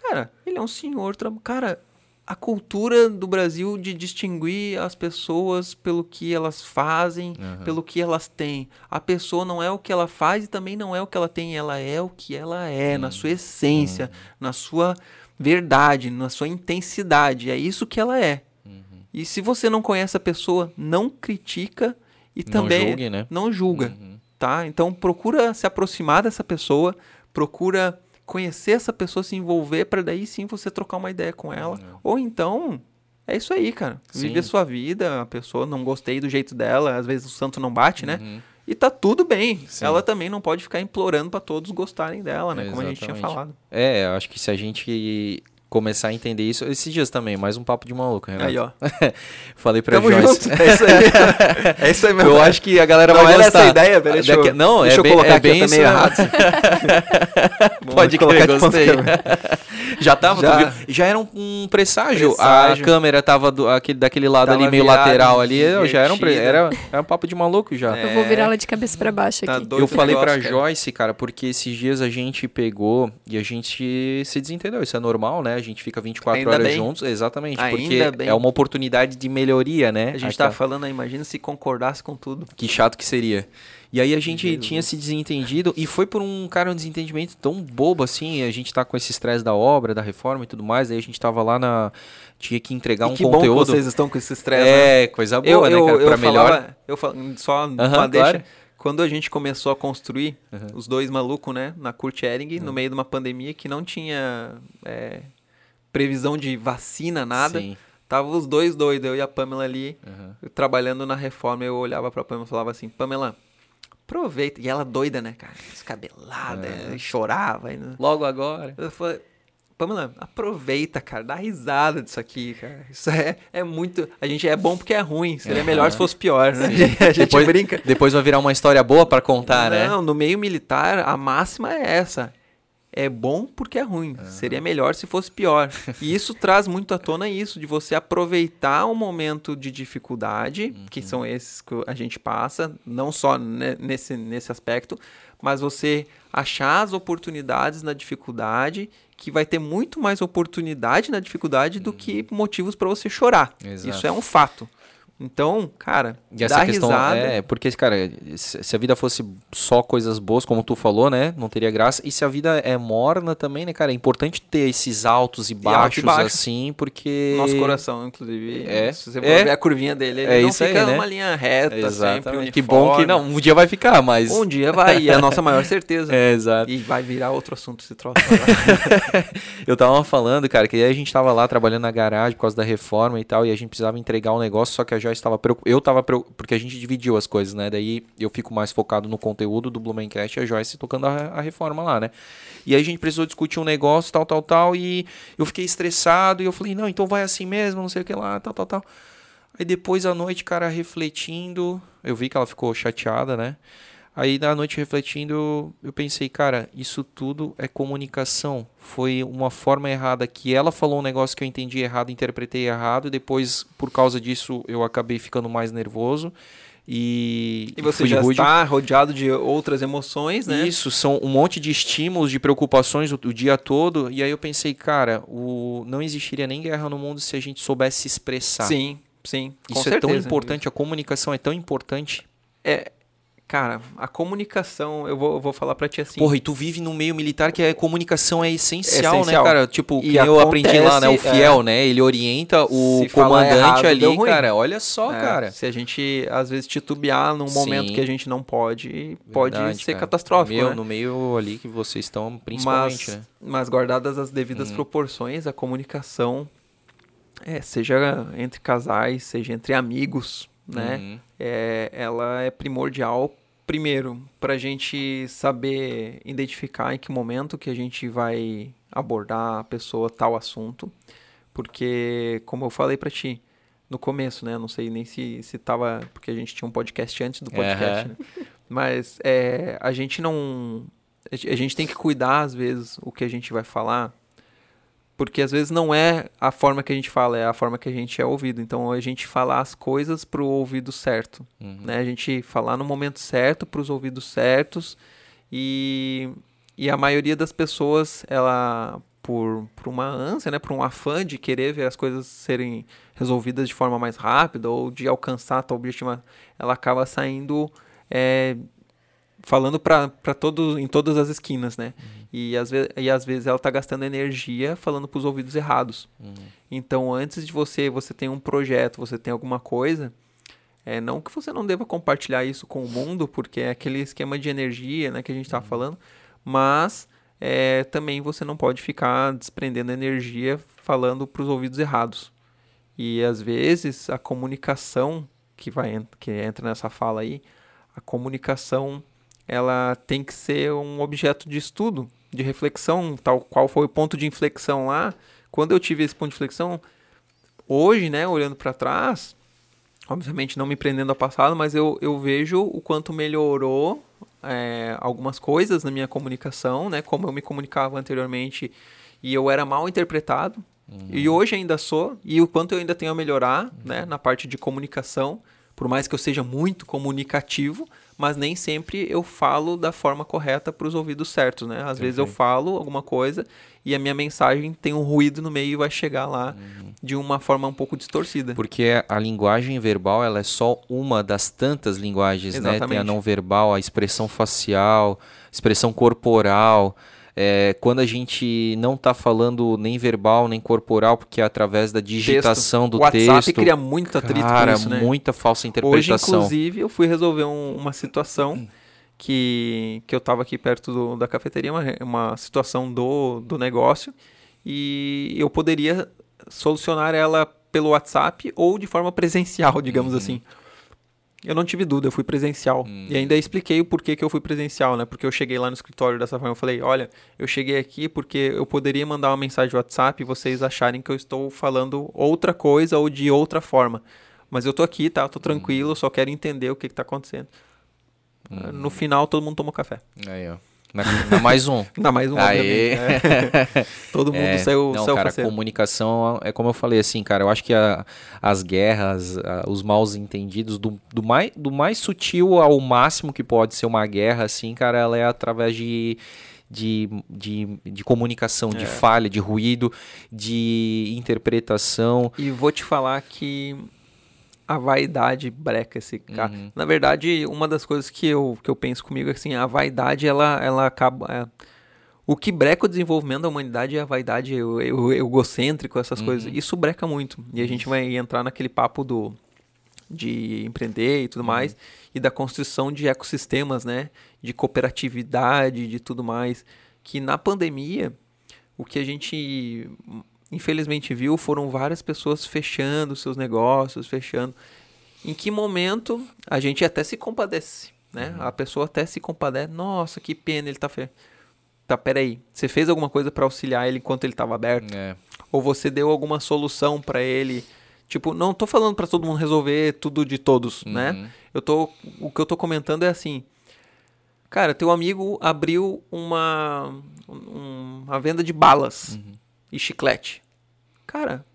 Cara, ele é um senhor. Cara, a cultura do Brasil de distinguir as pessoas pelo que elas fazem, uhum. pelo que elas têm. A pessoa não é o que ela faz e também não é o que ela tem, ela é o que ela é, uhum. na sua essência, uhum. na sua verdade, na sua intensidade. É isso que ela é. Uhum. E se você não conhece a pessoa, não critica e não também julgue, né? não julga, uhum. tá? Então procura se aproximar dessa pessoa, procura conhecer essa pessoa, se envolver, para daí sim você trocar uma ideia com ela. Uhum. Ou então, é isso aí, cara. Sim. Viver sua vida, a pessoa não gostei do jeito dela, às vezes o santo não bate, né? Uhum. E tá tudo bem. Sim. Ela também não pode ficar implorando para todos gostarem dela, né? Como a gente tinha falado. É, acho que se a gente começar a entender isso. Esses dias também, mais um papo de maluco, Renato. Aí, ó. Falei pra Tamo Joyce. Junto. É isso aí. é isso aí mesmo. Eu acho que a galera não vai era gostar. essa ideia. Deixa, eu, não, deixa é eu bem, colocar é aqui bem isso errado. Pode colocar, gostei. já tava, já, já era um, um presságio. presságio. A câmera tava do, aquele, daquele lado tava ali, meio lateral ali. Já era um, era, era um papo de maluco já. É. Eu vou virar ela de cabeça pra baixo tá aqui. eu falei pra cara. Joyce, cara, porque esses dias a gente pegou e a gente se desentendeu. Isso é normal, né? Gente fica 24 Ainda horas bem. juntos. Exatamente, Ainda porque bem. é uma oportunidade de melhoria, né? A gente tava falando, imagina se concordasse com tudo. Que chato que seria. E aí a gente tinha se desentendido e foi por um cara um desentendimento tão bobo assim, a gente tá com esse estresse da obra, da reforma e tudo mais, aí a gente tava lá na tinha que entregar e um que conteúdo. Bom que vocês estão com esse estresse. É, né? coisa boa, eu, né, eu, cara, eu pra melhor. Falava, eu fal... só uma deixa. Claro. Quando a gente começou a construir, os dois malucos, né, na Kurt Ehring, no meio de uma pandemia que não tinha é, previsão de vacina, nada. Sim. Tava os dois doidos, eu e a Pamela ali, uhum. trabalhando na reforma. Eu olhava pra Pamela e falava assim: Pamela, aproveita. E ela doida, né, cara? Descabelada, é. chorava. Logo agora. Eu falei: Pamela, aproveita, cara, dá risada disso aqui, cara. Isso é, é muito. A gente é bom porque é ruim. Seria melhor se fosse pior, né? A gente depois, brinca. Depois vai virar uma história boa para contar, Não, né? Não, no meio militar, a máxima é essa é bom porque é ruim. Uhum. Seria melhor se fosse pior. e isso traz muito à tona isso, de você aproveitar um momento de dificuldade, uhum. que são esses que a gente passa, não só nesse, nesse aspecto, mas você achar as oportunidades na dificuldade, que vai ter muito mais oportunidade na dificuldade do que uhum. motivos para você chorar. Exato. Isso é um fato. Então, cara, e essa dá questão risada. É, porque, cara, se a vida fosse só coisas boas, como tu falou, né? Não teria graça. E se a vida é morna também, né, cara? É importante ter esses altos e baixos, e baixo. assim, porque. Nosso coração, inclusive. É. Se você é. ver a curvinha dele, ele é não fica aí, né? numa linha reta, Exatamente. sempre. Que bom que não. Um dia vai ficar, mas. Um dia vai, e é a nossa maior certeza. é, exato. E vai virar outro assunto se troço. Eu tava falando, cara, que aí a gente tava lá trabalhando na garagem por causa da reforma e tal, e a gente precisava entregar um negócio, só que a Joyce estava. Eu tava porque a gente dividiu as coisas, né? Daí eu fico mais focado no conteúdo do Blumencast e a Joyce tocando a, a, reforma lá, né? E aí a gente precisou discutir um negócio, tal, tal, tal, e eu fiquei estressado e eu falei, não, então vai assim mesmo, não sei o que lá, tal, tal, tal. Aí depois à noite, cara, refletindo, eu vi que ela ficou chateada, né? Aí da noite refletindo, eu pensei, cara, isso tudo é comunicação. Foi uma forma errada que ela falou um negócio que eu entendi errado, interpretei errado, e depois, por causa disso, eu acabei ficando mais nervoso. E, e você já rude. está rodeado de outras emoções, né? Isso, são um monte de estímulos, de preocupações o, o, dia todo. E aí eu pensei, cara, o, não existiria nem guerra no mundo se a gente soubesse se expressar. Sim, sim. Isso certeza. é tão importante, a comunicação é tão importante. É, Cara, a comunicação, eu vou, eu vou falar pra ti assim. Porra, e tu vive num meio militar que a comunicação é essencial, é essencial. né, cara? Tipo, que eu aprendi lá, né? O fiel, é, né? Ele orienta o comandante errado, ali, cara. Olha só, é, cara. Se a gente, às vezes, titubear num Sim. momento que a gente não pode, pode Verdade, ser cara. catastrófico. Meu, né? No meio ali que vocês estão, principalmente, mas, né? Mas guardadas as devidas uhum. proporções, a comunicação, é, seja entre casais, seja entre amigos, né? Uhum. É, ela é primordial, primeiro, para a gente saber identificar em que momento que a gente vai abordar a pessoa tal assunto, porque, como eu falei para ti no começo, né? Não sei nem se se tava, porque a gente tinha um podcast antes do podcast, uhum. né? Mas é, a gente não, a gente tem que cuidar às vezes o que a gente vai falar porque às vezes não é a forma que a gente fala, é a forma que a gente é ouvido. Então a gente falar as coisas para o ouvido certo, uhum. né? A gente falar no momento certo para os ouvidos certos e, e a maioria das pessoas ela por, por uma ânsia, né, por um afã de querer ver as coisas serem resolvidas de forma mais rápida ou de alcançar tal objetivo, ela acaba saindo é, falando para todos em todas as esquinas, né? Uhum. E, às vezes, e às vezes ela está gastando energia falando para os ouvidos errados. Uhum. Então, antes de você, você tem um projeto, você tem alguma coisa, é, não que você não deva compartilhar isso com o mundo, porque é aquele esquema de energia, né, que a gente estava uhum. falando, mas é, também você não pode ficar desprendendo energia falando para os ouvidos errados. E às vezes a comunicação que vai que entra nessa fala aí, a comunicação ela tem que ser um objeto de estudo, de reflexão, tal qual foi o ponto de inflexão lá. Quando eu tive esse ponto de inflexão, hoje, né, olhando para trás, obviamente não me prendendo ao passado, mas eu, eu vejo o quanto melhorou é, algumas coisas na minha comunicação, né, como eu me comunicava anteriormente e eu era mal interpretado. Uhum. E hoje ainda sou, e o quanto eu ainda tenho a melhorar, uhum. né, na parte de comunicação, por mais que eu seja muito comunicativo, mas nem sempre eu falo da forma correta para os ouvidos certos, né? Às vezes eu falo alguma coisa e a minha mensagem tem um ruído no meio e vai chegar lá uhum. de uma forma um pouco distorcida. Porque a linguagem verbal ela é só uma das tantas linguagens, Exatamente. né? Tem a não verbal, a expressão facial, expressão corporal. É, quando a gente não está falando nem verbal nem corporal, porque é através da digitação texto. do o WhatsApp texto. cria muito atrito cara, isso, né? muita falsa interpretação. Hoje, inclusive, eu fui resolver um, uma situação que, que eu estava aqui perto do, da cafeteria, uma, uma situação do, do negócio, e eu poderia solucionar ela pelo WhatsApp ou de forma presencial, digamos uhum. assim. Eu não tive dúvida, eu fui presencial. Hum. E ainda expliquei o porquê que eu fui presencial, né? Porque eu cheguei lá no escritório dessa forma, eu falei, olha, eu cheguei aqui porque eu poderia mandar uma mensagem de WhatsApp e vocês acharem que eu estou falando outra coisa ou de outra forma. Mas eu tô aqui, tá? Eu tô tranquilo, hum. só quero entender o que, que tá acontecendo. Hum. No final, todo mundo tomou café. Aí, ó. Dá mais um. Dá mais um, Aê. Né? Todo mundo é, saiu, não, saiu cara, comunicação é como eu falei assim, cara, eu acho que a, as guerras, a, os maus entendidos, do, do, mais, do mais sutil ao máximo que pode ser uma guerra, assim, cara, ela é através de de, de, de comunicação, é. de falha, de ruído, de interpretação. E vou te falar que a vaidade breca esse cara. Uhum. Na verdade, uma das coisas que eu, que eu penso comigo é que assim, a vaidade ela, ela acaba. É, o que breca o desenvolvimento da humanidade é a vaidade o, o, egocêntrico, essas uhum. coisas. Isso breca muito. E a gente vai entrar naquele papo do de empreender e tudo uhum. mais e da construção de ecossistemas, né, de cooperatividade, de tudo mais, que na pandemia o que a gente infelizmente viu foram várias pessoas fechando seus negócios, fechando. Em que momento a gente até se compadece, né? Uhum. A pessoa até se compadece. Nossa, que pena, ele tá fe... Tá, peraí. Você fez alguma coisa para auxiliar ele enquanto ele estava aberto? É. Ou você deu alguma solução para ele? Tipo, não tô falando para todo mundo resolver tudo de todos, né? uhum. né? Eu tô, o que eu tô comentando é assim, cara, teu amigo abriu uma, um, uma venda de balas. Uhum e chiclete. Cara,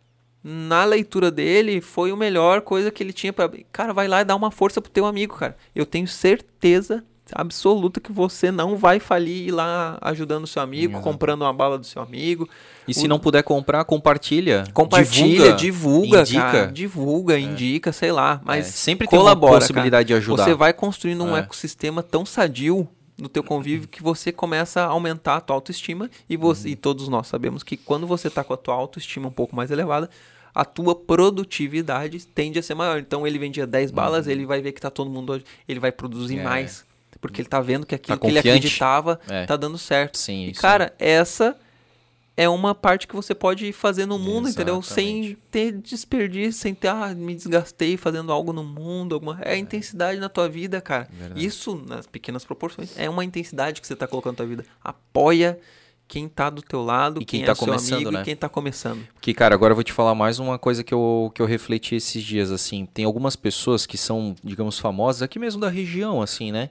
na leitura dele foi a melhor coisa que ele tinha para, cara, vai lá e dá uma força pro teu amigo, cara. Eu tenho certeza absoluta que você não vai falir ir lá ajudando o seu amigo, Exato. comprando uma bala do seu amigo. E o... se não puder comprar, compartilha. Compartilha, divulga, divulga indica, cara, divulga, é. indica, sei lá, mas é, sempre colabora, tem uma possibilidade cara. de ajudar. Você vai construindo um é. ecossistema tão sadio no teu convívio que você começa a aumentar a tua autoestima e você uhum. e todos nós sabemos que quando você está com a tua autoestima um pouco mais elevada, a tua produtividade tende a ser maior. Então ele vendia 10 balas, uhum. ele vai ver que tá todo mundo ele vai produzir é. mais, porque ele tá vendo que aquilo tá que ele acreditava é. tá dando certo. Sim, e cara, essa é uma parte que você pode fazer no mundo, Exatamente. entendeu? Sem ter desperdício, sem ter, ah, me desgastei fazendo algo no mundo. Alguma... É a é. intensidade na tua vida, cara. Verdade. Isso, nas pequenas proporções, é uma intensidade que você está colocando na tua vida. Apoia quem tá do teu lado, e quem, quem tá é começando, amigo né? e quem tá começando. Que, cara, agora eu vou te falar mais uma coisa que eu, que eu refleti esses dias, assim. Tem algumas pessoas que são, digamos, famosas aqui mesmo da região, assim, né?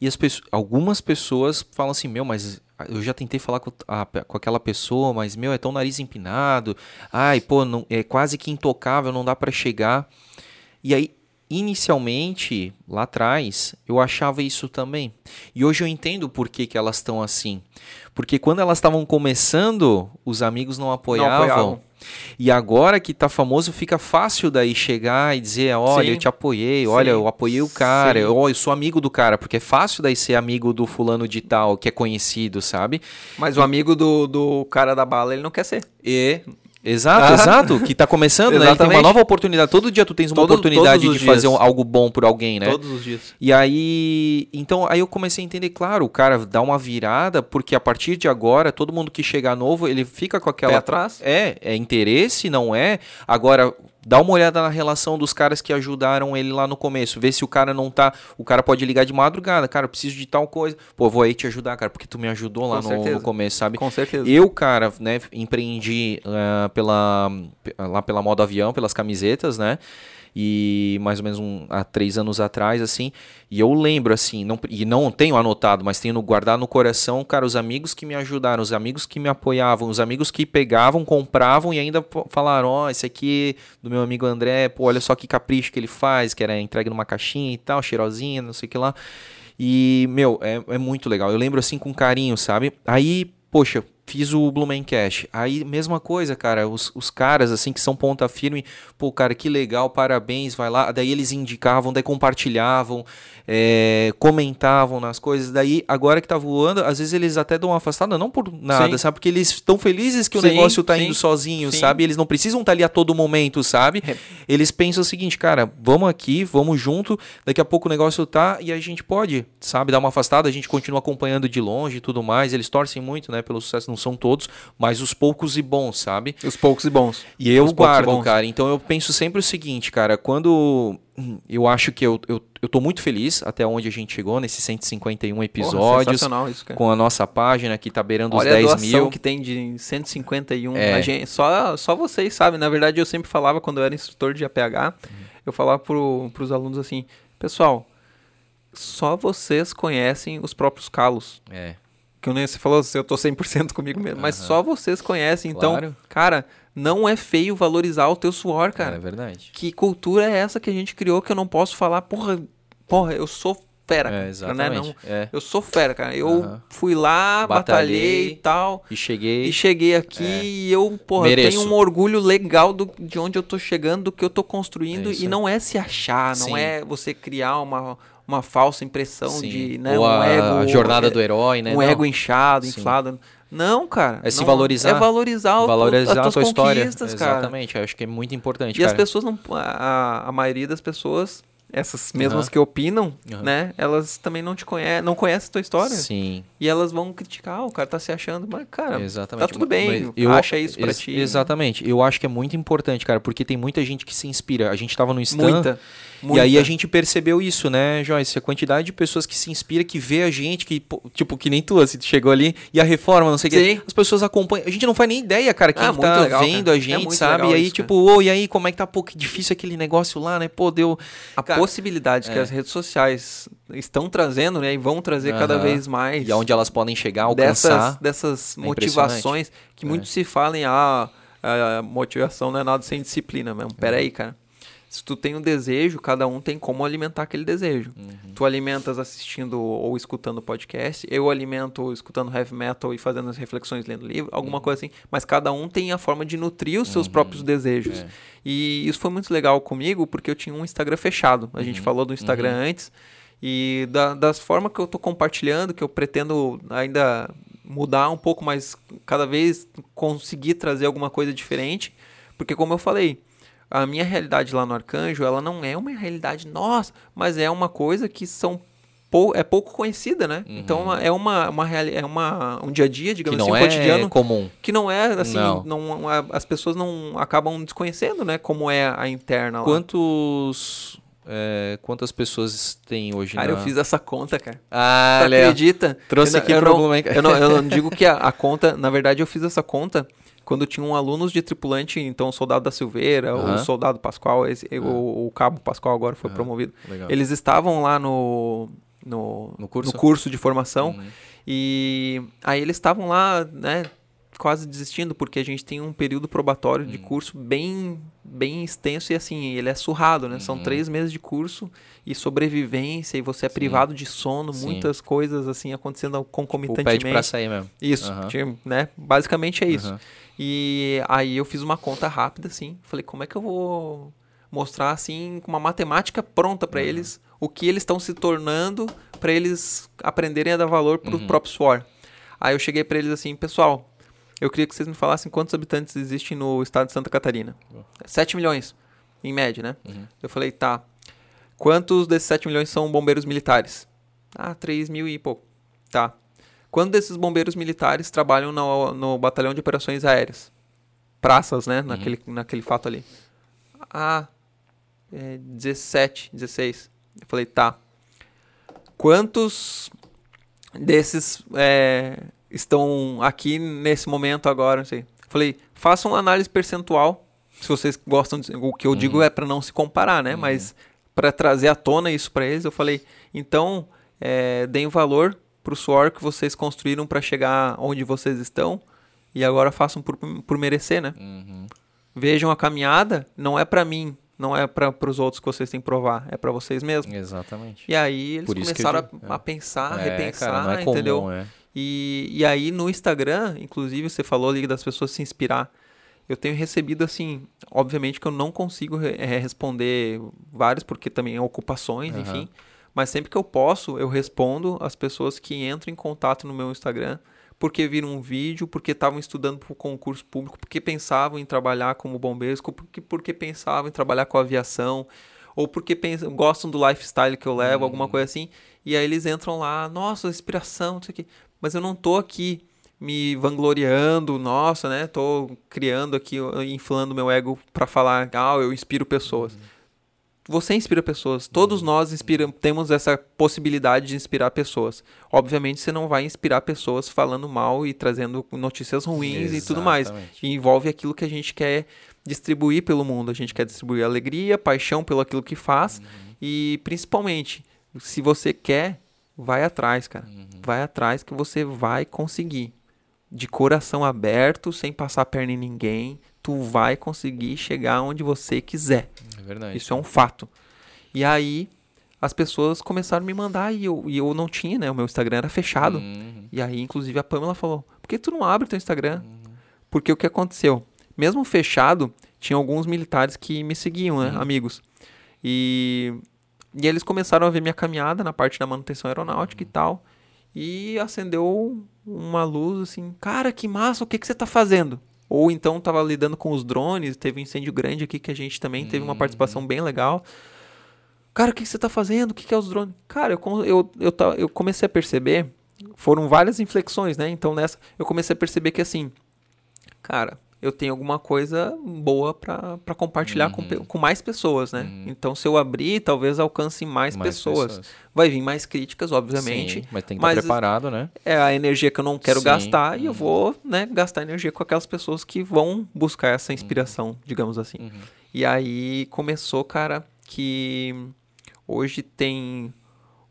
E as pessoas, algumas pessoas falam assim, meu, mas eu já tentei falar com, a, com aquela pessoa, mas meu, é tão nariz empinado. Ai, pô, não, é quase que intocável, não dá para chegar. E aí, inicialmente, lá atrás, eu achava isso também. E hoje eu entendo por que, que elas estão assim. Porque quando elas estavam começando, os amigos não apoiavam. Não apoiavam. E agora que tá famoso, fica fácil daí chegar e dizer, olha, sim. eu te apoiei, olha, eu apoiei o cara, eu, eu sou amigo do cara, porque é fácil daí ser amigo do fulano de tal, que é conhecido, sabe? Mas o amigo do, do cara da bala, ele não quer ser. E Exato, exato. Que tá começando, né? Ele tem uma nova oportunidade. Todo dia tu tens uma Todo, oportunidade de fazer um, algo bom por alguém, né? Todos os dias. E aí. Então, aí eu comecei a entender, claro, o cara dá uma virada, porque a partir de agora, todo mundo que chegar novo, ele fica com aquela. Pé atrás? É, é interesse, não é? Agora, dá uma olhada na relação dos caras que ajudaram ele lá no começo. Vê se o cara não tá. O cara pode ligar de madrugada, cara, eu preciso de tal coisa. Pô, vou aí te ajudar, cara, porque tu me ajudou lá no, no, começo, sabe? Com certeza. Eu, cara, né, empreendi uh, pela, lá pela moda avião, pelas camisetas, né? E mais ou menos um, há três anos atrás, assim, e eu lembro, assim, não, e não tenho anotado, mas tenho guardado no coração, cara, os amigos que me ajudaram, os amigos que me apoiavam, os amigos que pegavam, compravam e ainda falaram, ó, oh, esse aqui do meu amigo André, pô, olha só que capricho que ele faz, que era entregue numa caixinha e tal, cheirosinha, não sei o que lá. E, meu, é, é muito legal. Eu lembro assim com carinho, sabe? Aí, poxa, Fiz o Blumencast. Aí, mesma coisa, cara. Os, os caras, assim, que são ponta firme. Pô, cara, que legal, parabéns, vai lá. Daí eles indicavam, daí compartilhavam, é, comentavam nas coisas. Daí, agora que tá voando, às vezes eles até dão uma afastada, não por nada, sim. sabe? Porque eles estão felizes que o sim, negócio tá sim, indo sozinho, sabe? Eles não precisam estar tá ali a todo momento, sabe? É. Eles pensam o seguinte, cara, vamos aqui, vamos junto. Daqui a pouco o negócio tá e a gente pode, sabe? Dar uma afastada, a gente continua acompanhando de longe e tudo mais. Eles torcem muito, né, pelo sucesso. Não são todos, mas os poucos e bons, sabe? Os poucos e bons. E eu os guardo, cara. Então eu penso sempre o seguinte, cara, quando eu acho que eu, eu, eu tô muito feliz até onde a gente chegou, nesses 151 episódios. Porra, isso, cara. Com a nossa página que tá beirando Olha os 10 a mil. que tem de 151. É. Gente, só, só vocês sabem. Na verdade, eu sempre falava quando eu era instrutor de APH, uhum. eu falava pro, pros alunos assim, pessoal, só vocês conhecem os próprios calos. É que nem você falou, eu tô 100% comigo mesmo, uhum. mas só vocês conhecem. Então, claro. cara, não é feio valorizar o teu suor, cara. É verdade. Que cultura é essa que a gente criou que eu não posso falar, porra, porra, eu sou fera. É, exatamente. Né? Não, é. Eu sou fera, cara. Eu uhum. fui lá, batalhei, batalhei, e tal. E cheguei. E cheguei aqui é. e eu, porra, Mereço. tenho um orgulho legal do, de onde eu tô chegando, do que eu tô construindo. É e não é se achar, não Sim. é você criar uma uma falsa impressão Sim. de né, Ou um a, ego. A jornada é, do herói, né? Um não. ego inchado, Sim. inflado. Não, cara. É se valorizar. É valorizar, valorizar o, a tua história. Cara. Exatamente, acho que é muito importante. E cara. as pessoas não. A, a maioria das pessoas essas mesmas uhum. que opinam, uhum. né? Elas também não te conhecem, não conhecem a tua história. Sim. E elas vão criticar, o cara tá se achando, mas cara, exatamente. tá tudo bem, eu, acha isso pra ex ti. Exatamente. Eu acho que é muito importante, cara, porque tem muita gente que se inspira. A gente tava no stand muita, muita. e aí a gente percebeu isso, né, Joyce? A quantidade de pessoas que se inspira, que vê a gente, que tipo, que nem tu, assim, tu chegou ali e a reforma, não sei o que. As pessoas acompanham. A gente não faz nem ideia, cara, quem ah, tá legal, vendo cara. a é gente, é sabe? E aí, isso, tipo, ô, oh, e aí, como é que tá? Pô, que difícil aquele negócio lá, né? Pô, deu. A cara, possibilidade é. que as redes sociais estão trazendo, né? E vão trazer uhum. cada vez mais. E aonde elas podem chegar, alcançar. Dessas, dessas é motivações que é. muito se falam, ah, a motivação não é nada sem disciplina mesmo. Pera aí, cara. Se tu tem um desejo, cada um tem como alimentar aquele desejo. Uhum. Tu alimentas assistindo ou escutando podcast, eu alimento escutando heavy metal e fazendo as reflexões lendo livro, alguma uhum. coisa assim. Mas cada um tem a forma de nutrir os seus uhum. próprios desejos. É. E isso foi muito legal comigo porque eu tinha um Instagram fechado. A gente uhum. falou do Instagram uhum. antes. E da, das formas que eu estou compartilhando, que eu pretendo ainda mudar um pouco, mas cada vez conseguir trazer alguma coisa diferente. Porque como eu falei, a minha realidade lá no Arcanjo, ela não é uma realidade nossa, mas é uma coisa que são pou, é pouco conhecida, né? Uhum. Então é uma, uma é uma um dia a dia, digamos que assim, não um é cotidiano comum. Que não é assim, não. não as pessoas não acabam desconhecendo, né, como é a interna lá. Quantos é, quantas pessoas tem hoje Cara, na... eu fiz essa conta, cara. Ah, tu acredita? Trouxe eu aqui eu não, eu não, eu não digo que a, a, conta, na verdade eu fiz essa conta quando tinham alunos de tripulante, então o soldado da Silveira, o soldado Pascoal, esse, o, o, cabo Pascoal agora foi promovido. Legal. Eles estavam lá no, no, no, curso? no curso de formação uhum. e aí eles estavam lá, né, quase desistindo porque a gente tem um período probatório uhum. de curso bem bem extenso e assim ele é surrado, né? Uhum. São três meses de curso e sobrevivência e você é Sim. privado de sono, Sim. muitas coisas assim acontecendo concomitantemente. Tipo, pede pra sair mesmo. Isso, uhum. né? Basicamente é isso. E aí eu fiz uma conta rápida, assim. Falei, como é que eu vou mostrar, assim, com uma matemática pronta para uhum. eles, o que eles estão se tornando para eles aprenderem a dar valor pro uhum. próprio suor. Aí eu cheguei para eles assim, pessoal, eu queria que vocês me falassem quantos habitantes existem no estado de Santa Catarina. Uhum. 7 milhões, em média, né? Uhum. Eu falei, tá. Quantos desses 7 milhões são bombeiros militares? Ah, 3 mil e pouco. Tá. Quando desses bombeiros militares trabalham no, no batalhão de operações aéreas? Praças, né? Uhum. Naquele, naquele fato ali. Ah, é 17, 16. Eu falei, tá. Quantos desses é, estão aqui nesse momento agora? Não sei. Falei, faça uma análise percentual. Se vocês gostam, de, o que eu uhum. digo é para não se comparar, né? Uhum. Mas para trazer à tona isso para eles, eu falei, então é, deem valor para o suor que vocês construíram para chegar onde vocês estão e agora façam por, por merecer, né? Uhum. Vejam a caminhada, não é para mim, não é para os outros que vocês têm que provar, é para vocês mesmos. Exatamente. E aí eles começaram digo, a, a, pensar, é, repensar, cara, é entendeu? É. E, e aí no Instagram, inclusive você falou ali das pessoas se inspirar. Eu tenho recebido assim, obviamente que eu não consigo é, responder vários porque também é ocupações, uhum. enfim. Mas sempre que eu posso, eu respondo as pessoas que entram em contato no meu Instagram porque viram um vídeo, porque estavam estudando para o concurso público, porque pensavam em trabalhar como bombeiros, porque, porque pensavam em trabalhar com aviação, ou porque pensam, gostam do lifestyle que eu levo, alguma uhum. coisa assim, e aí eles entram lá, nossa, inspiração, não sei o quê. Mas eu não tô aqui me vangloriando, nossa, né? Tô criando aqui, inflando meu ego para falar, ah, eu inspiro pessoas. Uhum você inspira pessoas. Todos nós inspiram, temos essa possibilidade de inspirar pessoas. Obviamente, você não vai inspirar pessoas falando mal e trazendo notícias ruins Exatamente. e tudo mais. E envolve aquilo que a gente quer distribuir pelo mundo. A gente quer distribuir alegria, paixão pelo aquilo que faz uhum. e principalmente, se você quer, vai atrás, cara. Uhum. Vai atrás que você vai conseguir. De coração aberto, sem passar a perna em ninguém, tu vai conseguir chegar onde você quiser. É verdade. Isso é um fato. E aí as pessoas começaram a me mandar e eu, e eu não tinha, né? O meu Instagram era fechado. Uhum. E aí, inclusive, a Pamela falou: por que tu não abre teu Instagram? Uhum. Porque o que aconteceu? Mesmo fechado, tinha alguns militares que me seguiam, né? Uhum. Amigos. E, e eles começaram a ver minha caminhada na parte da manutenção aeronáutica e uhum. tal. E acendeu uma luz assim: cara, que massa, o que, que você tá fazendo? Ou então estava lidando com os drones, teve um incêndio grande aqui que a gente também teve uma participação bem legal. Cara, o que, você está fazendo? O que, que é os drones? Cara, eu, eu, eu, eu comecei a perceber, foram várias inflexões, né? Então nessa, eu comecei a perceber que assim, cara, eu tenho alguma coisa boa para compartilhar uhum. com, com mais pessoas, né? Uhum. Então, se eu abrir, talvez alcance mais, mais pessoas. pessoas. Vai vir mais críticas, obviamente. Sim, mas tem que estar preparado, né? É a energia que eu não quero Sim. gastar uhum. e eu uhum. vou né, gastar energia com aquelas pessoas que vão buscar essa inspiração, uhum. digamos assim. Uhum. E aí começou, cara, que hoje tem.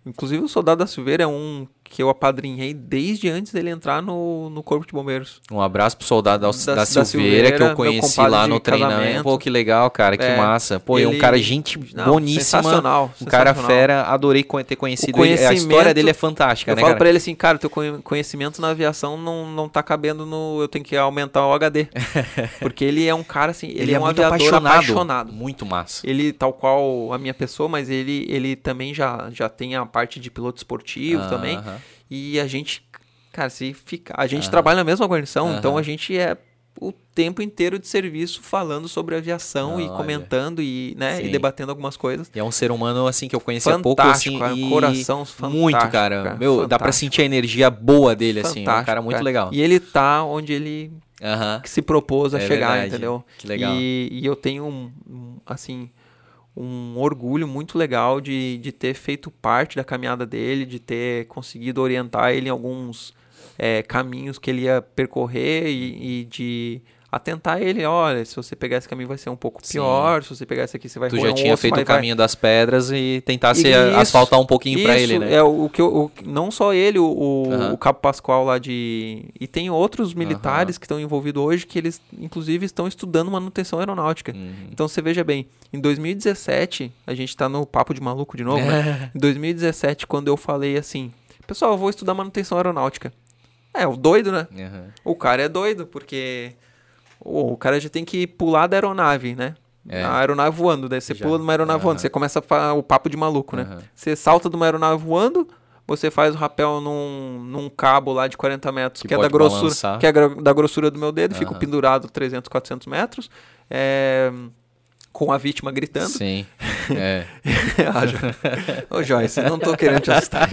Inclusive o Soldado da Silveira é um que eu apadrinhei desde antes dele entrar no, no Corpo de Bombeiros. Um abraço pro soldado da, da, da Silveira, Silveira, que eu conheci lá no treinamento. Pô, que legal, cara, que é, massa. Pô, ele, é um cara gente não, boníssima. Sensacional. Um cara fera, adorei ter conhecido ele. A história dele é fantástica, eu né, falo cara? pra ele assim, cara, teu conhecimento na aviação não, não tá cabendo no... Eu tenho que aumentar o HD. Porque ele é um cara, assim, ele, ele é, é um aviador apaixonado, apaixonado. Muito massa. Ele, tal qual a minha pessoa, mas ele, ele também já, já tem a parte de piloto esportivo também. E a gente, cara, se fica, a gente uhum. trabalha na mesma guarnição, uhum. então a gente é o tempo inteiro de serviço falando sobre aviação Não, e comentando e, né, e debatendo algumas coisas. E é um ser humano assim que eu conheci há pouco assim, cara, e coração fantástico, muito, cara. cara Meu, fantástico. dá para sentir a energia boa dele assim, é um cara muito cara. legal. E ele tá onde ele se propôs a é chegar, verdade. entendeu? Que legal. E, e eu tenho um, um assim, um orgulho muito legal de, de ter feito parte da caminhada dele, de ter conseguido orientar ele em alguns é, caminhos que ele ia percorrer e, e de atentar ele, olha, se você pegar esse caminho vai ser um pouco pior, Sim. se você pegar esse aqui você vai Tu já um tinha osso, feito o caminho vai... das pedras e tentar se asfaltar um pouquinho para ele, né? É o que eu, o, não só ele, o, o, o Cabo Pascoal lá de e tem outros militares que estão envolvidos hoje que eles inclusive estão estudando manutenção aeronáutica. Uhum. Então você veja bem, em 2017, a gente tá no papo de maluco de novo, né? Em 2017, quando eu falei assim, pessoal, eu vou estudar manutenção aeronáutica. É, o doido, né? Uhum. O cara é doido, porque o cara já tem que pular da aeronave, né? É. A aeronave voando, daí você já. pula de uma aeronave uhum. voando, você começa a o papo de maluco, né? Uhum. Você salta de uma aeronave voando, você faz o rapel num, num cabo lá de 40 metros, que, que é da grossura, que é da grossura do meu dedo, uhum. fico pendurado 300, 400 metros, é, com a vítima gritando. Sim. É. ah, Ô Joyce, não tô querendo te assustar.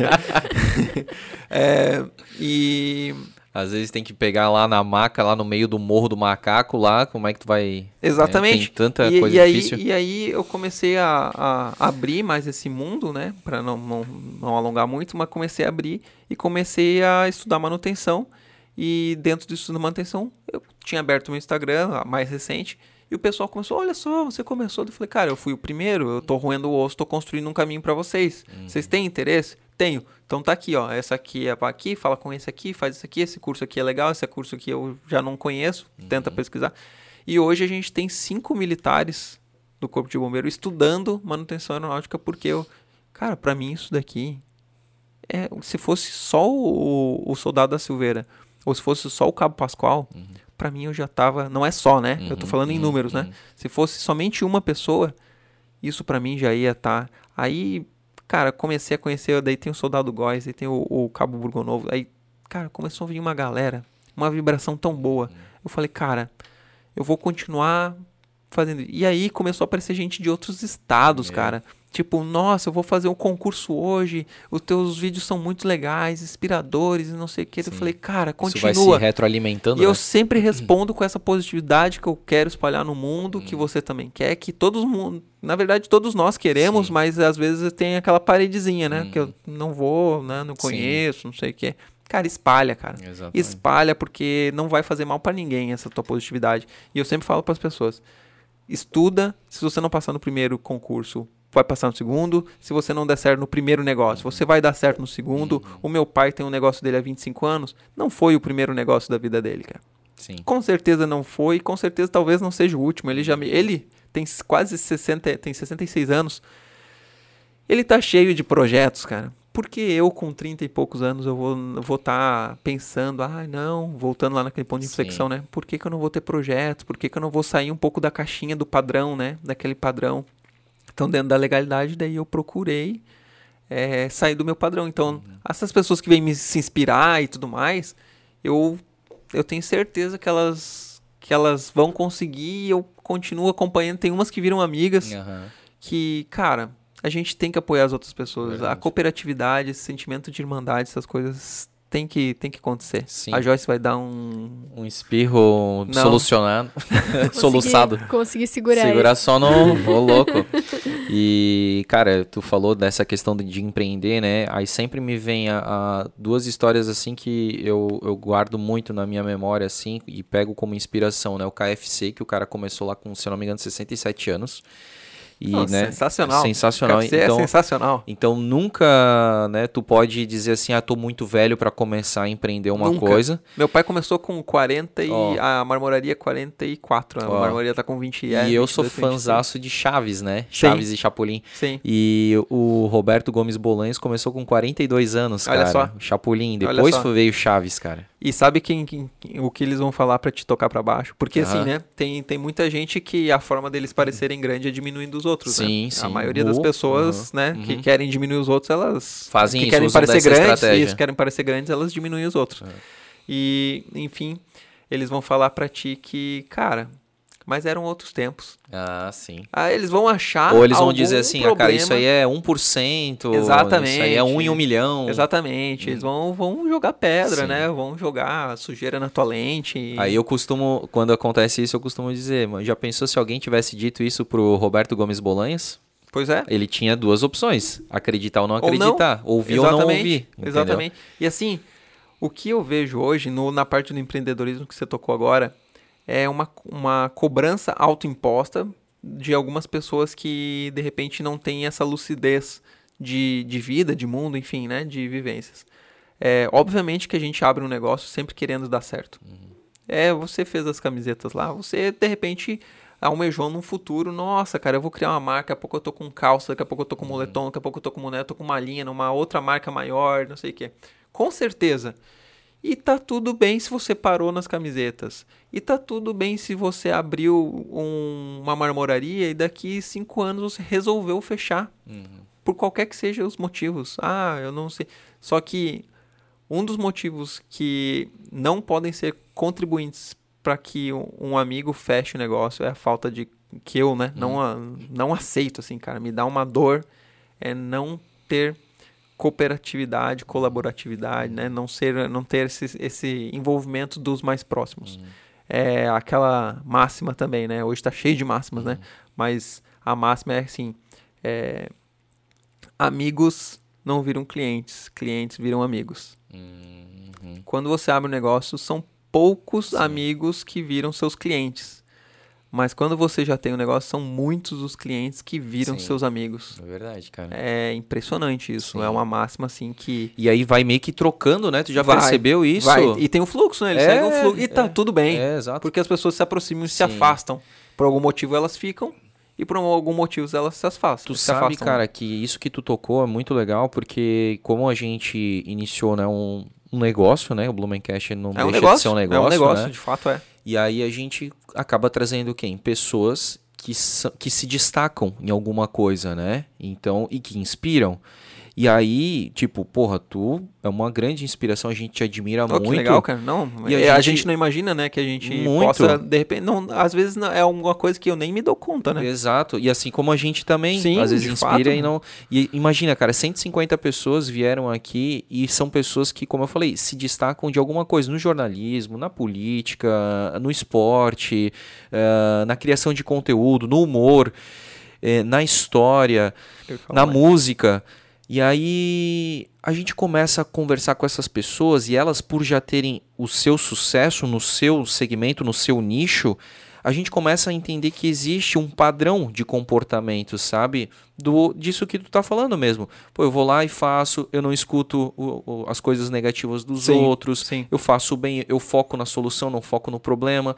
é, e Às vezes tem que pegar lá na maca, lá no meio do morro do macaco, lá, como é que tu vai. Exatamente. Né? Tem tanta e, coisa e difícil. Aí, e aí eu comecei a, a, abrir mais esse mundo, né? Pra não, não, não alongar muito, mas comecei a abrir e comecei a estudar manutenção. E dentro do estudo de manutenção, eu tinha aberto meu Instagram, mais recente, e o pessoal começou, olha só, você começou. Eu falei, cara, eu fui o primeiro, eu tô roendo o osso, tô construindo um caminho para vocês. Uhum. Vocês têm interesse? Tenho. Então tá aqui, ó. Essa aqui é para aqui, fala com esse aqui, faz isso aqui, esse curso aqui é legal, esse curso aqui eu já não conheço, uhum. tenta pesquisar. E hoje a gente tem cinco militares do Corpo de Bombeiro estudando manutenção aeronáutica, porque eu, cara, para mim isso daqui é se fosse só o, o soldado da Silveira, ou se fosse só o Cabo Pascoal, uhum para mim eu já tava. Não é só, né? Uhum, eu tô uhum, falando em números, né? uhum. né? Se fosse somente uma pessoa, isso para mim já ia estar. Tá. Aí, cara, comecei a conhecer. Daí tem o Soldado Góis, aí tem o, o Cabo Burgonovo. Aí, cara, começou a vir uma galera, uma vibração tão boa. Eu falei, cara, eu vou continuar fazendo. E aí começou a aparecer gente de outros estados, é. cara. Tipo, nossa, eu vou fazer um concurso hoje, os teus vídeos são muito legais, inspiradores e não sei o que. Eu falei, cara, continua. Isso vai se retroalimentando, E né? eu sempre respondo com essa positividade que eu quero espalhar no mundo, hum. que você também quer, que todos mundo, na verdade, todos nós queremos, Sim. mas às vezes tem aquela paredezinha, né? Hum. Que eu não vou, né? Não conheço, Sim. não sei o que. Cara, espalha, cara. Exatamente. Espalha porque não vai fazer mal para ninguém essa tua positividade. E eu sempre falo para as pessoas: estuda, se você não passar no primeiro concurso, vai passar no segundo. Se você não der certo no primeiro negócio, você vai dar certo no segundo. Uhum. O meu pai tem um negócio dele há 25 anos. Não foi o primeiro negócio da vida dele, cara. Sim. Com certeza não foi, com certeza talvez não seja o último. Ele já ele tem quase 60, tem 66 anos. Ele tá cheio de projetos, cara. Porque eu com 30 e poucos anos eu vou vou estar tá pensando, ah, não, voltando lá naquele ponto de inflexão, Sim. né? Por que, que eu não vou ter projetos? Por que, que eu não vou sair um pouco da caixinha do padrão, né? Daquele padrão estão dentro da legalidade, daí eu procurei é, sair do meu padrão. Então, uhum. essas pessoas que vêm me se inspirar e tudo mais, eu, eu tenho certeza que elas, que elas vão conseguir e eu continuo acompanhando. Tem umas que viram amigas uhum. que, cara, a gente tem que apoiar as outras pessoas. Verdade. A cooperatividade, esse sentimento de irmandade, essas coisas tem que, tem que acontecer. Sim. A Joyce vai dar um. Um espirro Não. solucionado. soluçado. Consegui segurar Segurar só no. Ô, louco. E, cara, tu falou dessa questão de, de empreender, né? Aí sempre me vem a, a, duas histórias assim que eu, eu guardo muito na minha memória, assim, e pego como inspiração, né? O KFC, que o cara começou lá com, se não me engano, 67 anos. E, né, sensacional. Sensacional. KFC é então, é sensacional. Então nunca, né, tu pode dizer assim, ah, tô muito velho para começar a empreender uma nunca. coisa. Meu pai começou com 40 e oh. a marmoraria 44, a oh. marmoraria tá com 20 E eu sou fanzaço de Chaves, né? Chaves Sim. e Chapolin. Sim. E o Roberto Gomes Bolanhos começou com 42 anos, Olha cara. Só. Chapolin, depois veio Chaves, cara. E sabe quem, quem, o que eles vão falar para te tocar para baixo? Porque uhum. assim, né? Tem, tem muita gente que a forma deles parecerem grande é diminuindo os outros, sim, né? Sim. A maioria das pessoas, uhum. né, uhum. que querem diminuir os outros, elas fazem que isso, querem parecer grandes, isso, querem parecer grandes, elas diminuem os outros. É. E, enfim, eles vão falar para ti que, cara, mas eram outros tempos. Ah, sim. Aí eles vão achar. Ou eles vão dizer assim, ah, cara, isso aí é 1%. Exatamente. Isso aí é 1 em 1 milhão. Exatamente. Hum. Eles vão, vão jogar pedra, sim. né? Vão jogar sujeira na tua lente. Aí eu costumo, quando acontece isso, eu costumo dizer, já pensou se alguém tivesse dito isso pro Roberto Gomes Bolanhas? Pois é. Ele tinha duas opções: acreditar ou não acreditar. Ou não. Ouvir Exatamente. ou não ouvir. Entendeu? Exatamente. E assim, o que eu vejo hoje no, na parte do empreendedorismo que você tocou agora é uma, uma cobrança autoimposta de algumas pessoas que de repente não têm essa lucidez de, de vida, de mundo, enfim, né, de vivências. É, obviamente que a gente abre um negócio sempre querendo dar certo. Uhum. É, você fez as camisetas lá, você de repente almejou num futuro, nossa, cara, eu vou criar uma marca, daqui a pouco eu tô com calça, daqui a pouco eu tô com moletom, daqui a pouco eu tô com moletom, tô com uma linha numa outra marca maior, não sei o quê. Com certeza, e tá tudo bem se você parou nas camisetas. E tá tudo bem se você abriu um, uma marmoraria e daqui cinco anos você resolveu fechar. Uhum. Por qualquer que sejam os motivos. Ah, eu não sei. Só que um dos motivos que não podem ser contribuintes para que um amigo feche o negócio é a falta de que eu, né, uhum. não, não aceito assim, cara, me dá uma dor é não ter cooperatividade, colaboratividade, né? Não ser, não ter esse, esse envolvimento dos mais próximos. Uhum. É aquela máxima também, né? Hoje está cheio de máximas, né? uhum. né? Mas a máxima é assim, é, amigos não viram clientes, clientes viram amigos. Uhum. Quando você abre um negócio, são poucos Sim. amigos que viram seus clientes. Mas quando você já tem um negócio, são muitos os clientes que viram Sim, seus amigos. É verdade, cara. É impressionante isso. Sim. É uma máxima assim que. E aí vai meio que trocando, né? Tu já vai, percebeu isso? Vai. E tem um fluxo, né? Ele é, segue um fluxo. E tá é, tudo bem. É, exato. Porque as pessoas se aproximam e se afastam. Por algum motivo elas ficam e por algum motivo elas se afastam. Tu sabe, afastam. cara, que isso que tu tocou é muito legal, porque como a gente iniciou né, um, um negócio, né? O Blumencast não é um deixa negócio, de ser um negócio. É um negócio, né? de fato é. E aí a gente acaba trazendo quem? Pessoas que, que se destacam em alguma coisa, né? Então, e que inspiram. E aí, tipo, porra, tu é uma grande inspiração, a gente te admira oh, muito. Que legal, cara. Não, e a, é, a gente... gente... não imagina, né, que a gente muito. possa, de repente, não, às vezes é alguma coisa que eu nem me dou conta, né? Exato. E assim como a gente também, Sim, às vezes inspira fato, e não. E imagina, cara, 150 pessoas vieram aqui e são pessoas que, como eu falei, se destacam de alguma coisa no jornalismo, na política, no esporte, uh, na criação de conteúdo, no humor, uh, na história, na música. E aí a gente começa a conversar com essas pessoas e elas, por já terem o seu sucesso no seu segmento, no seu nicho, a gente começa a entender que existe um padrão de comportamento, sabe? Do, disso que tu tá falando mesmo. Pô, eu vou lá e faço, eu não escuto o, o, as coisas negativas dos sim, outros, sim. eu faço bem, eu foco na solução, não foco no problema.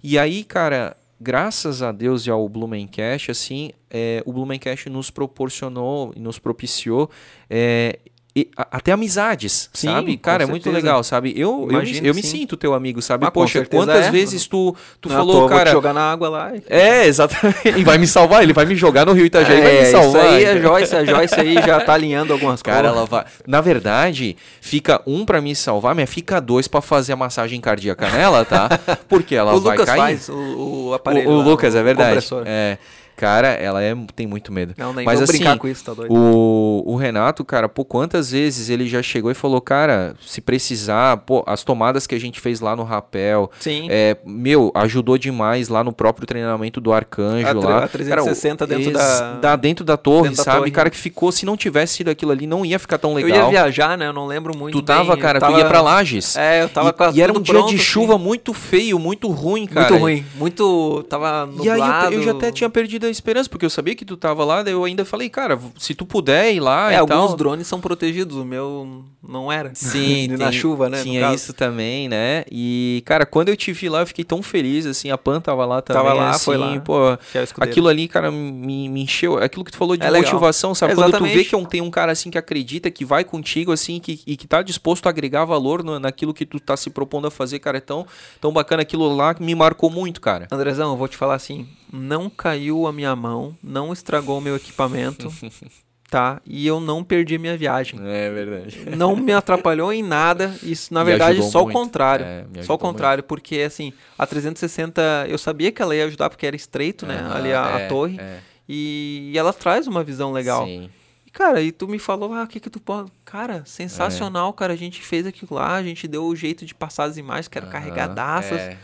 E aí, cara, graças a Deus e ao Blumencast, assim, é, o Blumencast nos proporcionou e nos propiciou é, e, até amizades, sim, sabe? Cara, é muito legal, sabe? Eu, Imagino, eu, eu me sinto teu amigo, sabe? Ah, Poxa, quantas é. vezes tu, tu Não, falou, cara. Vou jogar na água lá. É, exatamente. e vai me salvar, ele vai me jogar no Rio Itajaí é, e vai me salvar. Isso aí, a Joyce, a Joyce aí já tá alinhando algumas coisas. Cara, ela vai. Na verdade, fica um para me salvar, mas fica dois para fazer a massagem cardíaca nela, tá? Porque ela o vai Lucas cair. Faz o, o aparelho. O, o lá, Lucas, é verdade. É. Cara, ela é, tem muito medo. Não, nem Mas assim, brincar com isso, tá doido. O, o Renato, cara, pô, quantas vezes ele já chegou e falou, cara, se precisar, pô, as tomadas que a gente fez lá no rapel, Sim. É, meu, ajudou demais lá no próprio treinamento do Arcanjo a, lá. A 360 cara, dentro da... da... Dentro da torre, dentro sabe? Da torre. Cara, que ficou, se não tivesse sido aquilo ali, não ia ficar tão legal. Eu ia viajar, né? Eu não lembro muito Tu tava, bem. cara, tava... tu ia pra Lages. É, eu tava e, com E era um dia de chuva assim. muito feio, muito ruim, cara. Muito ruim, muito... Tava nublado. E aí eu, eu já até tinha perdido a esperança, porque eu sabia que tu tava lá, daí eu ainda falei, cara, se tu puder ir lá é, alguns tal. drones são protegidos, o meu não era. Sim, na tem, chuva, né? Tinha isso também, né? E, cara, quando eu te vi lá, eu fiquei tão feliz, assim, a Pan tava lá também. Tava lá, assim, foi lá. Pô, aquilo ali, cara, me, me encheu. Aquilo que tu falou de é motivação, sabe? É quando tu vê que é tem um cara, assim, que acredita, que vai contigo, assim, que, e que tá disposto a agregar valor no, naquilo que tu tá se propondo a fazer, cara, é tão, tão bacana. Aquilo lá que me marcou muito, cara. Andrezão, eu vou te falar assim, não caiu a minha mão, não estragou o meu equipamento, tá? E eu não perdi a minha viagem. É verdade. Não me atrapalhou em nada. Isso, na verdade, só muito. o contrário. É, só o contrário, muito. porque assim, a 360, eu sabia que ela ia ajudar porque era estreito, né? Uhum, ali a, é, a torre. É. E, e, ela traz uma visão legal. Sim. E, cara, e tu me falou, ah, o que que tu pode... Cara, sensacional, é. cara. A gente fez aquilo lá, a gente deu o jeito de passar as imagens que eram uhum, carregadaças. É.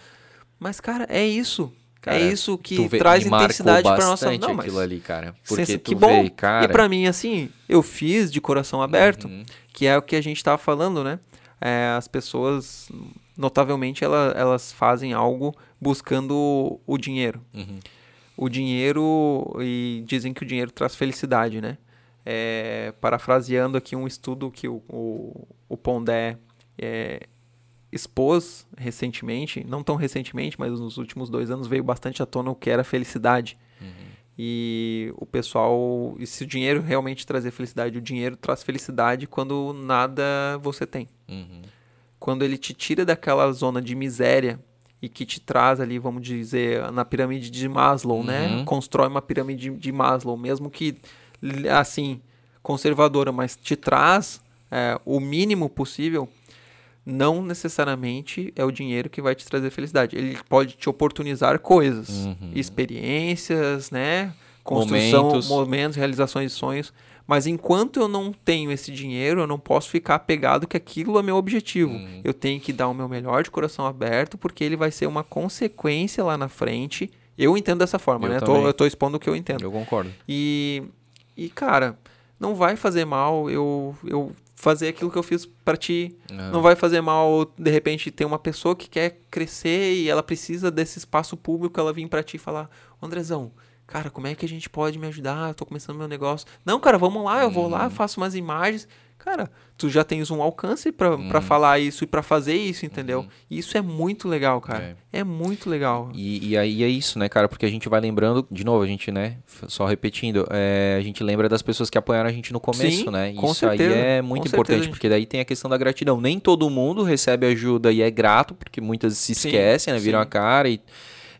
Mas, cara, é isso. Cara, é isso que vê, traz intensidade para nossa não, mas aquilo ali, cara. Porque que bom. Vê, cara... E para mim assim, eu fiz de coração aberto, uhum. que é o que a gente estava falando, né? É, as pessoas notavelmente elas, elas fazem algo buscando o dinheiro. Uhum. O dinheiro e dizem que o dinheiro traz felicidade, né? É, parafraseando aqui um estudo que o, o, o Pondé é, expôs recentemente, não tão recentemente, mas nos últimos dois anos veio bastante à tona o que era felicidade. Uhum. E o pessoal, e se o dinheiro realmente trazer felicidade, o dinheiro traz felicidade quando nada você tem. Uhum. Quando ele te tira daquela zona de miséria e que te traz ali, vamos dizer, na pirâmide de Maslow, né? uhum. né? Constrói uma pirâmide de Maslow, mesmo que assim conservadora, mas te traz é, o mínimo possível não necessariamente é o dinheiro que vai te trazer felicidade. Ele pode te oportunizar coisas, uhum. experiências, né? Construção, momentos. momentos, realizações de sonhos. Mas enquanto eu não tenho esse dinheiro, eu não posso ficar apegado que aquilo é meu objetivo. Uhum. Eu tenho que dar o meu melhor de coração aberto, porque ele vai ser uma consequência lá na frente. Eu entendo dessa forma, eu né? Tô, eu tô expondo o que eu entendo. Eu concordo. E, e cara, não vai fazer mal eu, eu fazer aquilo que eu fiz para ti. Não. não vai fazer mal, de repente, ter uma pessoa que quer crescer e ela precisa desse espaço público, ela vir para ti e falar, Andrezão, cara, como é que a gente pode me ajudar? Eu tô começando meu negócio. Não, cara, vamos lá, eu vou lá, uhum. faço umas imagens. Cara, tu já tens um alcance para uhum. falar isso e para fazer isso, entendeu? Uhum. E isso é muito legal, cara. É, é muito legal. E, e, aí é isso, né, cara? Porque a gente vai lembrando, de novo, a gente, né, só repetindo, é, a gente lembra das pessoas que apoiaram a gente no começo, Sim, né? Com isso certeza, aí é muito importante, certeza, porque daí tem a questão da gratidão. Nem todo mundo recebe ajuda e é grato, porque muitas se esquecem, Sim. né? Viram Sim. a cara e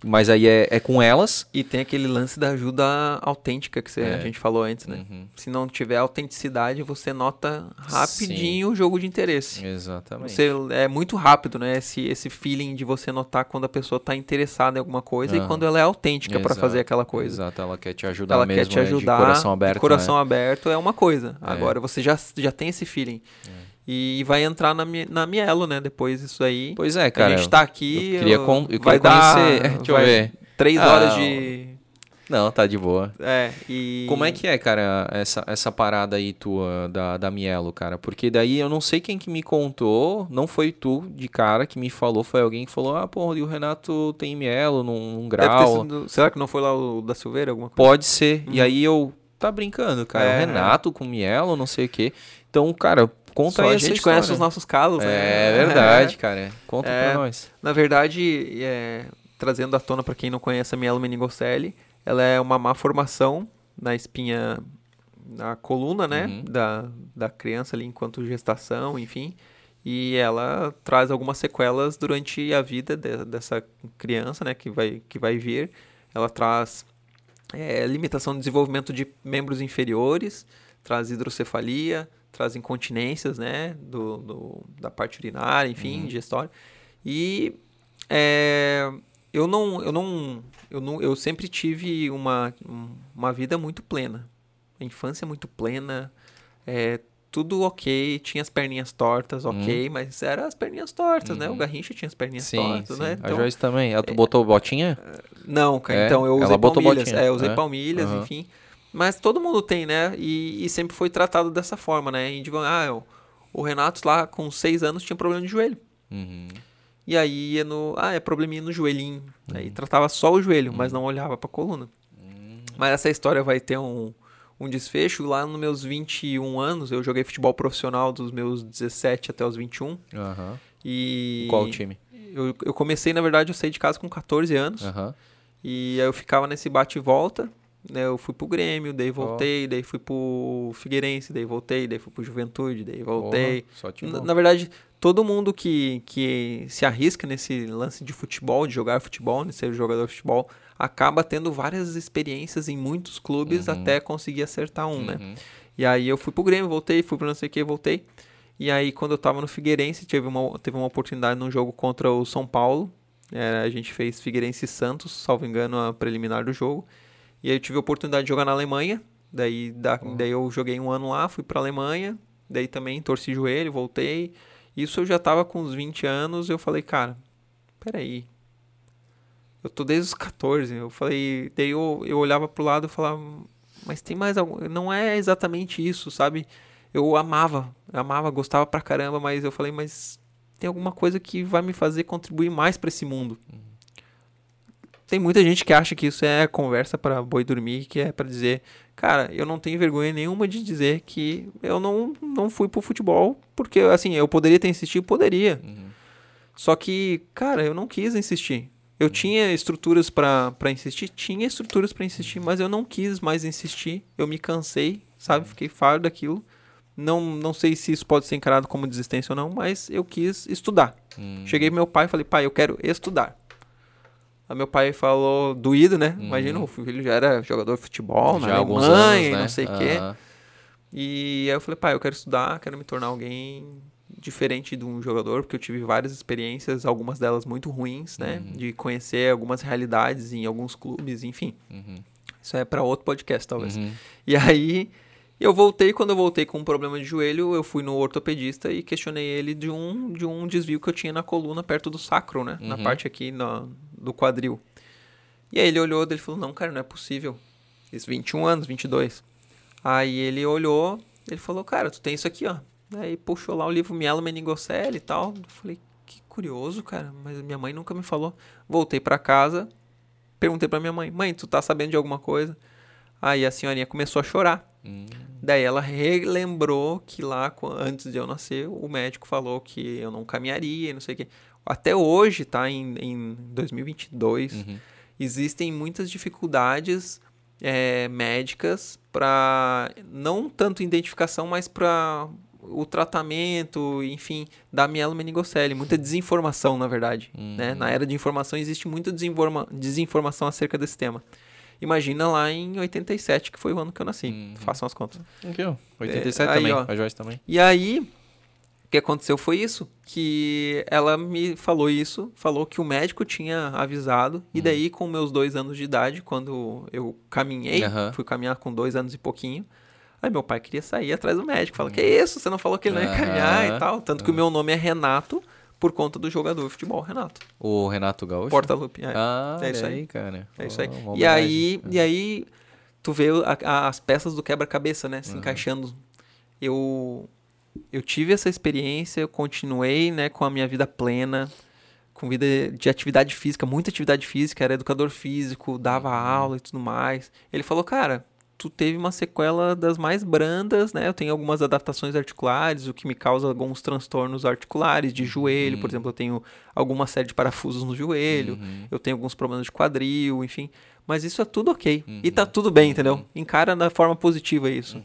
mas aí é, é com elas. E tem aquele lance da ajuda autêntica que você, é. a gente falou antes, né? Uhum. Se não tiver autenticidade, você nota rapidinho Sim. o jogo de interesse. Exatamente. Você, é muito rápido, né? Esse, esse feeling de você notar quando a pessoa está interessada em alguma coisa uhum. e quando ela é autêntica para fazer aquela coisa. Exato, ela quer te ajudar ela mesmo, quer te ajudar, né? de coração aberto. coração né? aberto é uma coisa. É. Agora você já, já tem esse feeling. É. E vai entrar na, na Mielo, né? Depois isso aí. Pois é, cara. A gente tá aqui. Eu queria, eu vai dar, conhecer. Deixa eu ver. Três ah, horas de. Não, tá de boa. É, e. Como é que é, cara, essa, essa parada aí tua da, da Mielo, cara? Porque daí eu não sei quem que me contou, não foi tu de cara que me falou, foi alguém que falou: ah, pô, e o Renato tem Mielo num, num grau. Sido, será que não foi lá o da Silveira, alguma coisa? Pode ser. Hum. E aí eu. Tá brincando, cara. É, o Renato com Mielo, não sei o quê. Então, cara, Conta Só a gente história. conhece os nossos calos, né? É verdade, é. cara. Conta é, pra nós. Na verdade, é, trazendo à tona para quem não conhece a mielo meningocelli, ela é uma má formação na espinha, na coluna, né? Uhum. Da, da criança ali enquanto gestação, enfim. E ela traz algumas sequelas durante a vida de, dessa criança, né? Que vai, que vai vir. Ela traz é, limitação de desenvolvimento de membros inferiores, traz hidrocefalia, traz incontinências, né, do, do da parte urinária, enfim, uhum. digestória. E é, eu não, eu não, eu não, eu sempre tive uma, uma vida muito plena, a infância muito plena, é, tudo ok, tinha as perninhas tortas, ok, uhum. mas eram as perninhas tortas, né? O uhum. Garrincha tinha as perninhas sim, tortas, sim. né? Então, a Joyce também. Ela, tu botou botinha? Não, cara. É, então eu usei palmilhas. É, eu usei é? palmilhas, uhum. enfim. Mas todo mundo tem, né? E, e sempre foi tratado dessa forma, né? E digo, ah, o, o Renato lá com seis anos tinha problema de joelho. Uhum. E aí ia no. Ah, é probleminha no joelhinho. Uhum. Aí tratava só o joelho, mas uhum. não olhava pra coluna. Uhum. Mas essa história vai ter um, um desfecho. Lá nos meus 21 anos, eu joguei futebol profissional dos meus 17 até os 21. Uhum. E. Qual time? Eu, eu comecei, na verdade, eu saí de casa com 14 anos. E aí eu ficava nesse bate e volta eu fui pro Grêmio, daí voltei, oh. daí fui pro Figueirense, daí voltei, daí fui pro Juventude, daí voltei. Oh, na, na, verdade, todo mundo que, que se arrisca nesse lance de futebol, de jogar futebol, de ser jogador de futebol, acaba tendo várias experiências em muitos clubes uhum. até conseguir acertar um, né? uhum. né? E aí eu fui pro Grêmio, voltei, fui pro não sei o que, voltei. E aí quando eu tava no Figueirense, teve uma, teve uma oportunidade num jogo contra o São Paulo. É, a gente fez Figueirense Santos, salvo engano, a preliminar do jogo. E aí eu tive a oportunidade de jogar na Alemanha. Daí, da, uhum. daí eu joguei um ano lá, fui pra Alemanha. Daí também torci joelho, voltei. Isso eu já tava com uns 20 anos. Eu falei, cara, peraí. Eu tô desde os 14. Eu falei, daí eu, eu olhava pro lado e falava, mas tem mais algo. Não é exatamente isso, sabe? Eu amava, amava, gostava pra caramba, mas eu falei, mas tem alguma coisa que vai me fazer contribuir mais para esse mundo. Uhum. Tem muita gente que acha que isso é conversa para boi dormir, que é para dizer, cara, eu não tenho vergonha nenhuma de dizer que eu não, não fui pro futebol, porque assim, eu poderia ter insistido, poderia. Uhum. Só que, cara, eu não quis insistir. Eu uhum. tinha estruturas para insistir, tinha estruturas para insistir, mas eu não quis mais insistir. Eu me cansei, sabe? Uhum. Fiquei fardo daquilo. Não, não sei se isso pode ser encarado como desistência ou não, mas eu quis estudar. Uhum. Cheguei pro meu pai e falei, pai, eu quero estudar. Aí meu pai falou, doído, né? Uhum. Imagina, o filho já era jogador de futebol, já na Alemanha, anos, né? não sei o uhum. quê. E aí eu falei, pai, eu quero estudar, quero me tornar alguém diferente de um jogador, porque eu tive várias experiências, algumas delas muito ruins, né? Uhum. De conhecer algumas realidades em alguns clubes, enfim. Uhum. Isso é para outro podcast, talvez. Uhum. E aí eu voltei, quando eu voltei com um problema de joelho, eu fui no ortopedista e questionei ele de um, de um desvio que eu tinha na coluna, perto do sacro, né? Uhum. Na parte aqui no, do quadril. E aí ele olhou, ele falou, não, cara, não é possível. Isso, 21 anos, 22. Aí ele olhou, ele falou, cara, tu tem isso aqui, ó. Aí puxou lá o livro Mielo Meningocele e tal. Eu falei, que curioso, cara, mas minha mãe nunca me falou. Voltei para casa, perguntei pra minha mãe, mãe, tu tá sabendo de alguma coisa? Aí a senhorinha começou a chorar. Hum. Daí ela relembrou que lá, antes de eu nascer, o médico falou que eu não caminharia, não sei o quê. Até hoje, tá? Em, em 2022, uhum. existem muitas dificuldades é, médicas para não tanto identificação, mas para o tratamento, enfim, da mielomeningocele. Muita desinformação, na verdade. Uhum. Né? Na era de informação existe muita desinforma desinformação acerca desse tema. Imagina lá em 87, que foi o ano que eu nasci. Uhum. Façam as contas. Aqui, ó. 87 é, também, aí, ó, a Joyce também. E aí, o que aconteceu foi isso, que ela me falou isso, falou que o médico tinha avisado, uhum. e daí com meus dois anos de idade, quando eu caminhei, uhum. fui caminhar com dois anos e pouquinho, aí meu pai queria sair atrás do médico, falou, uhum. que isso, você não falou que ele não ia caminhar e tal, tanto que o meu nome é Renato, por conta do jogador de futebol, Renato. O Renato Gaúcho? Porta-Lupe. É. Ah, é isso aí, cara. É isso aí. Oh, e aí, e aí, tu vê a, a, as peças do quebra-cabeça, né, se uhum. encaixando. Eu, eu tive essa experiência, eu continuei, né, com a minha vida plena, com vida de atividade física, muita atividade física, era educador físico, dava uhum. aula e tudo mais. Ele falou, cara, tu teve uma sequela das mais brandas, né? Eu tenho algumas adaptações articulares, o que me causa alguns transtornos articulares de joelho, uhum. por exemplo, eu tenho alguma série de parafusos no joelho, uhum. eu tenho alguns problemas de quadril, enfim. Mas isso é tudo ok. Uhum. E tá tudo bem, entendeu? Uhum. Encara da forma positiva isso.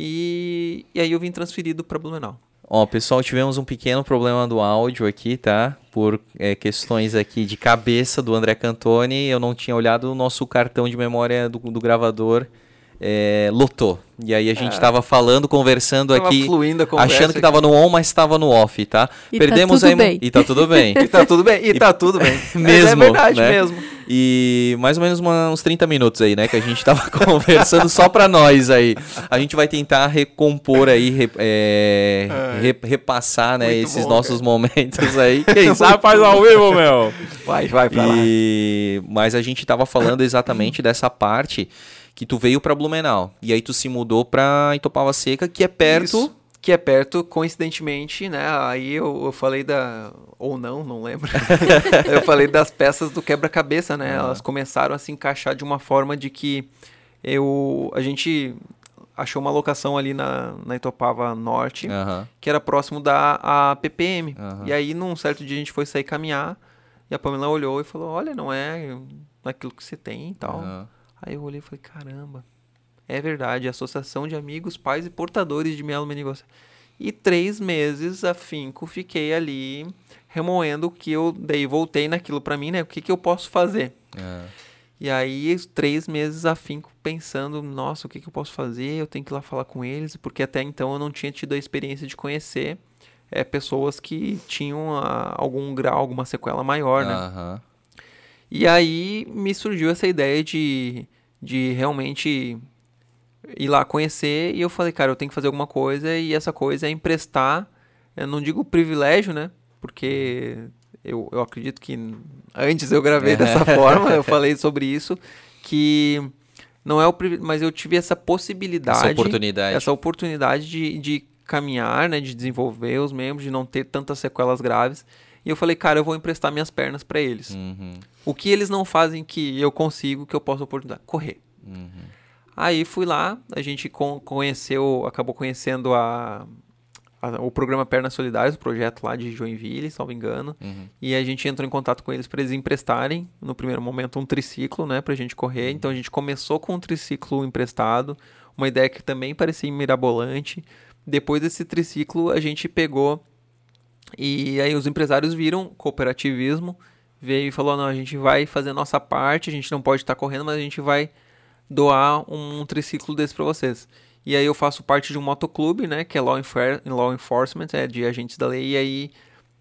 E, e aí eu vim transferido para Blumenau. Ó, pessoal, tivemos um pequeno problema do áudio aqui, tá? Por é, questões aqui de cabeça do André Cantoni. Eu não tinha olhado o nosso cartão de memória do, do gravador é, lotou. E aí a gente estava é. falando, conversando tava aqui, achando que estava no on, mas estava no off, tá? E tá Perdemos tá tudo aí, bem. e tá tudo bem. e tá tudo bem. E, e tá tudo bem. mesmo, é verdade né? mesmo. E mais ou menos uma, uns 30 minutos aí, né, que a gente tava conversando só para nós aí. A gente vai tentar recompor aí, re, é, é. re, repassar, né, Muito esses bom, nossos cara. momentos aí. Quem sabe faz ao vivo, meu. Vai, vai pra e... lá. Mas a gente tava falando exatamente dessa parte que tu veio para Blumenau e aí tu se mudou para Itopava Seca, que é perto, Isso, que é perto, coincidentemente, né? Aí eu, eu falei da ou não, não lembro. eu falei das peças do quebra-cabeça, né? Uhum. Elas começaram a se encaixar de uma forma de que eu a gente achou uma locação ali na, na Itopava Norte, uhum. que era próximo da a PPM. Uhum. E aí, num certo dia, a gente foi sair caminhar, e a Pamela olhou e falou, olha, não é naquilo que você tem e tal. Aí eu olhei e falei, caramba, é verdade, Associação de Amigos, Pais e Portadores de Mielomeningocele. E três meses afinco fiquei ali remoendo o que eu daí voltei naquilo para mim, né? O que, que eu posso fazer? É. E aí, três meses afinco pensando, nossa, o que, que eu posso fazer? Eu tenho que ir lá falar com eles, porque até então eu não tinha tido a experiência de conhecer é, pessoas que tinham a, ah, algum grau, alguma sequela maior, né? Uhum. E aí me surgiu essa ideia de, de realmente ir lá conhecer e eu falei, cara, eu tenho que fazer alguma coisa e essa coisa é emprestar, eu não digo privilégio, né? Porque eu, eu acredito que antes eu gravei dessa forma, eu falei sobre isso, que não é o mas eu tive essa possibilidade, essa oportunidade, essa oportunidade de, de caminhar, né, de desenvolver os membros, de não ter tantas sequelas graves. E eu falei, cara, eu vou emprestar minhas pernas para eles. Uhum. O que eles não fazem que eu consigo, que eu posso oportunidade? Correr. Uhum. Aí fui lá, a gente conheceu, acabou conhecendo a, a, o programa Pernas Solidárias, o projeto lá de Joinville, se não me engano. Uhum. E a gente entrou em contato com eles para eles emprestarem, no primeiro momento, um triciclo, né, pra gente correr. Uhum. Então a gente começou com um triciclo emprestado, uma ideia que também parecia mirabolante. Depois desse triciclo, a gente pegou e aí os empresários viram cooperativismo, veio e falou: não, a gente vai fazer a nossa parte, a gente não pode estar correndo, mas a gente vai doar um, triciclo desse para vocês. E aí eu faço parte de um motoclube, né, que é Law, Law Enforcement, é de agentes da lei. E aí,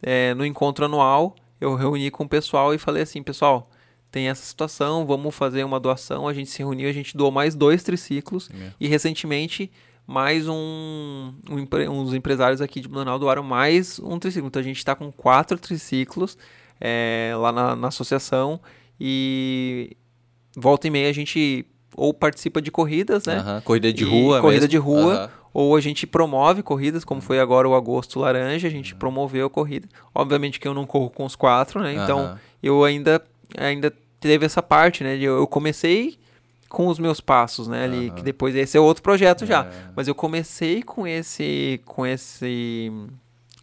é, no encontro anual, eu reuni com o pessoal e falei assim, pessoal, tem essa situação, vamos fazer uma doação. A gente se reuniu, a gente doou mais dois triciclos. É. E recentemente mais um, um uns empresários aqui de Blumenau doaram mais um triciclo. Então a gente está com quatro triciclos é, lá na, na, associação e volta e meia a gente ou participa de corridas, né? Uhum. Corrida de rua, corrida mesmo. de rua, uhum. ou a gente promove corridas, como foi agora o agosto laranja, a gente uhum. promoveu a corrida. Obviamente que eu não corro com os quatro, né? Então eu ainda ainda teve essa parte, né? Eu comecei com os meus passos, né? Ali, que depois esse é outro projeto é. já. Mas eu comecei com esse com esse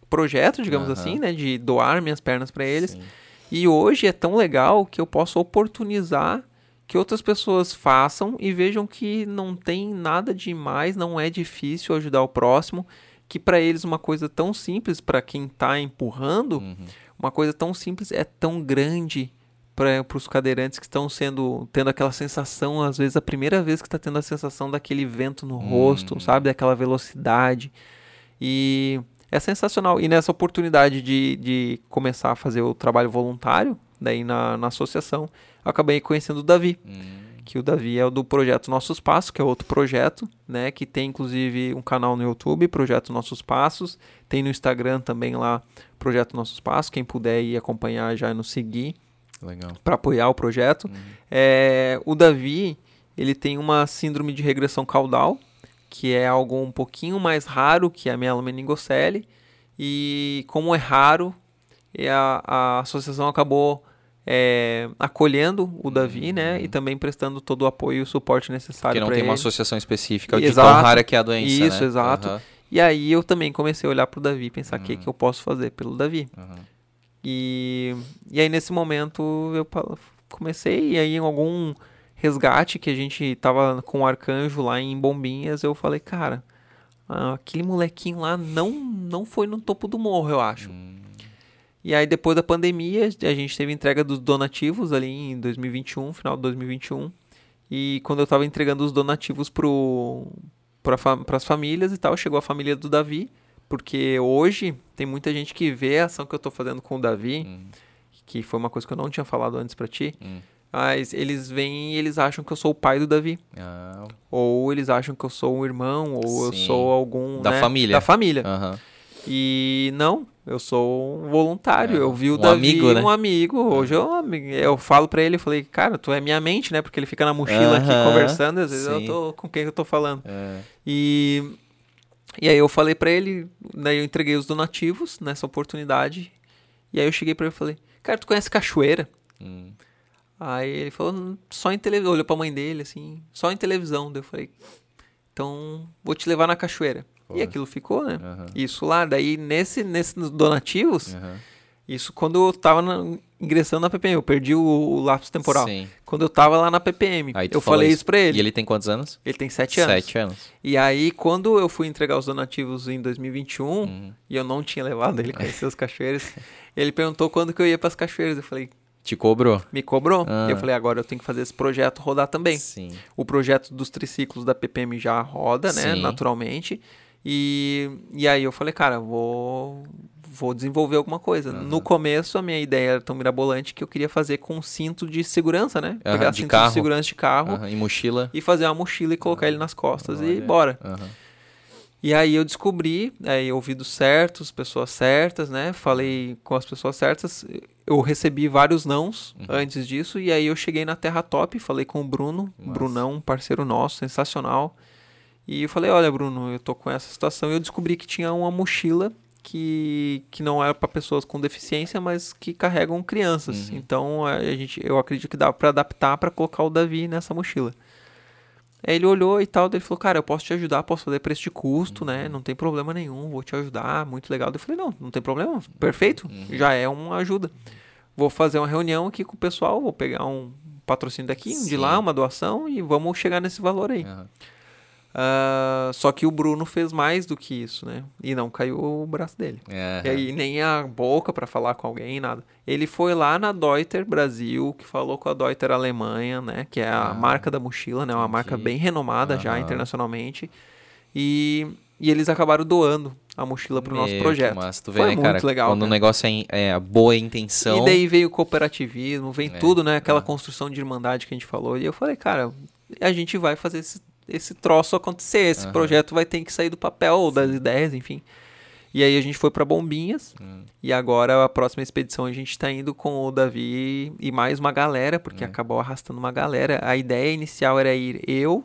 projeto, digamos assim, né? De doar minhas pernas para eles. Sim. E hoje é tão legal que eu posso oportunizar que outras pessoas façam e vejam que não tem nada demais, não é difícil ajudar o próximo, que para eles uma coisa tão simples para quem está empurrando, uhum. uma coisa tão simples é tão grande para os cadeirantes que estão sendo tendo aquela sensação, às vezes a primeira vez que está tendo a sensação daquele vento no rosto, uhum. sabe, daquela velocidade. E é sensacional. E nessa oportunidade de, de começar a fazer o trabalho voluntário, daí na, na associação, acabei conhecendo o Davi. Uhum. Que o Davi é o do projeto Nossos Passos, que é outro projeto, né? Que tem inclusive um canal no YouTube, Projeto Nossos Passos. Tem no Instagram também lá, Projeto Nossos Passos. Quem puder ir acompanhar já e nos seguir para apoiar o projeto. Uhum. É, o Davi, ele tem uma síndrome de regressão caudal, que é algo um pouquinho mais raro que a mielomeningocele. E como é raro, a, a associação acabou é, acolhendo o Davi, uhum. né? E também prestando todo o apoio e o suporte necessário ele. Porque não tem uma associação específica de exato, tão rara que é a doença, Isso, né? exato. Uhum. E aí eu também comecei a olhar para o Davi e pensar o uhum. que, que eu posso fazer pelo Davi. Uhum. E, e aí nesse momento eu comecei, e aí em algum resgate que a gente tava com o arcanjo lá em Bombinhas, eu falei, cara, ah, aquele molequinho lá não, não foi no topo do morro, eu acho. Hum. E aí depois da pandemia, a gente teve entrega dos donativos ali em 2021, final de 2021. E quando eu tava entregando os donativos pro, para as famílias e tal, chegou a família do Davi. Porque hoje tem muita gente que vê a ação que eu estou fazendo com o Davi, hum. que foi uma coisa que eu não tinha falado antes para ti. Hum. Mas eles vêm e eles acham que eu sou o pai do Davi. Ah. Ou eles acham que eu sou um irmão, ou Sim. eu sou algum. Da né? família. Da família. Uhum. E não, eu sou um voluntário. É, eu vi o um Davi, amigo, né? um amigo. Hoje eu, eu falo para ele, eu falei, cara, tu é minha mente, né? Porque ele fica na mochila aqui conversando, às vezes Sim. eu tô com quem eu tô falando. É. E e aí eu falei para ele, daí eu entreguei os donativos nessa oportunidade. E aí eu cheguei para ele e falei, cara, tu conhece cachoeira? Hum. Aí ele falou, só em televisão. Olhou pra mãe dele, assim, só em televisão. Daí eu falei, então vou te levar na cachoeira. Pô. E aquilo ficou, né? Uhum. Isso lá, daí nesse, nesses donativos, uhum. isso quando eu tava na, ingressando na PPM. Eu perdi o, o lapso temporal. Sim. Quando eu tava lá na PPM. eu falei isso pra ele. E ele tem quantos anos? Ele tem sete anos. Sete anos. E aí, quando eu fui entregar os donativos em 2021, uhum. e eu não tinha levado ele conhecer as cachoeiras, ele perguntou quando que eu ia pras cachoeiras. Eu falei... Te cobrou? Me cobrou. Ah. E eu falei, agora eu tenho que fazer esse projeto rodar também. Sim. O projeto dos triciclos da PPM já roda, né? Sim. Naturalmente. E, e aí eu falei, cara, vou, vou desenvolver alguma coisa. Uhum. No começo, a minha ideia era tão mirabolante que eu queria fazer com cinto de segurança, né? Uhum, Pegar de cinto carro. de segurança de carro. Uhum, e mochila. E fazer uma mochila e colocar ele nas costas e bora. E aí eu descobri, aí ouvidos certos, pessoas certas, né? Falei com as pessoas certas. Eu recebi vários nãos uhum. antes disso. E aí eu cheguei na Terra Top, falei com o Bruno. Nossa. Brunão, um parceiro nosso, sensacional. E eu falei, olha, Bruno, eu tô com essa situação. E eu descobri que tinha uma mochila que, que não é para pessoas com deficiência, mas que carregam crianças. Uhum. Então a gente, eu acredito que dá para adaptar para colocar o Davi nessa mochila. Aí ele olhou e tal, daí ele falou, cara, eu posso te ajudar, posso fazer preço de custo, né? uhum. né? Não tem problema nenhum, vou te ajudar, muito legal. Eu falei, não, não tem problema, perfeito, uhum. já é uma ajuda. Vou fazer uma reunião aqui com o pessoal, vou pegar um patrocínio daqui, um de lá, uma doação e vamos chegar nesse valor aí. Uhum. Uh, só que o Bruno fez mais do que isso, né? E não caiu o braço dele. Uhum. E aí nem a boca para falar com alguém, nada. Ele foi lá na Deuter Brasil, que falou com a Deuter Alemanha, né? Que é a uhum. marca da mochila, né? Uma marca bem renomada uhum. já internacionalmente. E, e eles acabaram doando a mochila para o nosso projeto. Mas tu vê, Foi né, muito cara, legal. Quando o negócio é, é, boa intenção. E daí veio o cooperativismo, vem é, tudo, né? Aquela é. construção de irmandade que a gente falou. E eu falei, cara, a gente vai fazer esse esse troço acontecer, esse uhum. projeto vai ter que sair do papel ou das ideias, enfim. E aí a gente foi para Bombinhas. Hum. E agora a próxima expedição a gente está indo com o Davi e mais uma galera, porque hum. acabou arrastando uma galera. A ideia inicial era ir eu,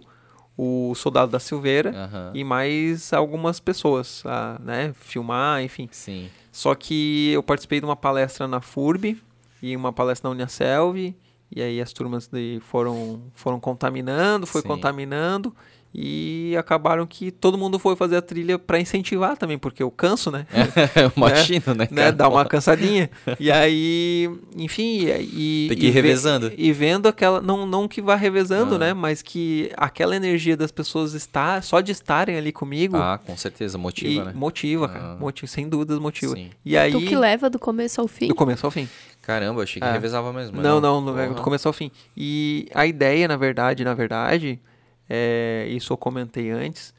o Soldado da Silveira e mais algumas pessoas, a, né, filmar, enfim. Sim. Só que eu participei de uma palestra na FURB e uma palestra na Uniaselv, e aí as turmas de, foram, foram contaminando, foi Sim. contaminando, e acabaram que todo mundo foi fazer a trilha para incentivar também, porque eu canso, né? É, imagino, né? né? Dá uma cansadinha. e aí, enfim, e, tem que ir revezando. E vendo aquela, não, não que vá revezando, ah. né? Mas que aquela energia das pessoas está só de estarem ali comigo. Ah, com certeza, motiva, né? Motiva, cara. Ah. Motiva, sem dúvidas motiva. Sim. E aí, tu que leva do começo ao fim? Do começo ao fim. Caramba, achei que é. revezava mesmo. Não, não, não, uhum. do começo ao fim. E a ideia, na verdade, na verdade, é, isso eu comentei antes,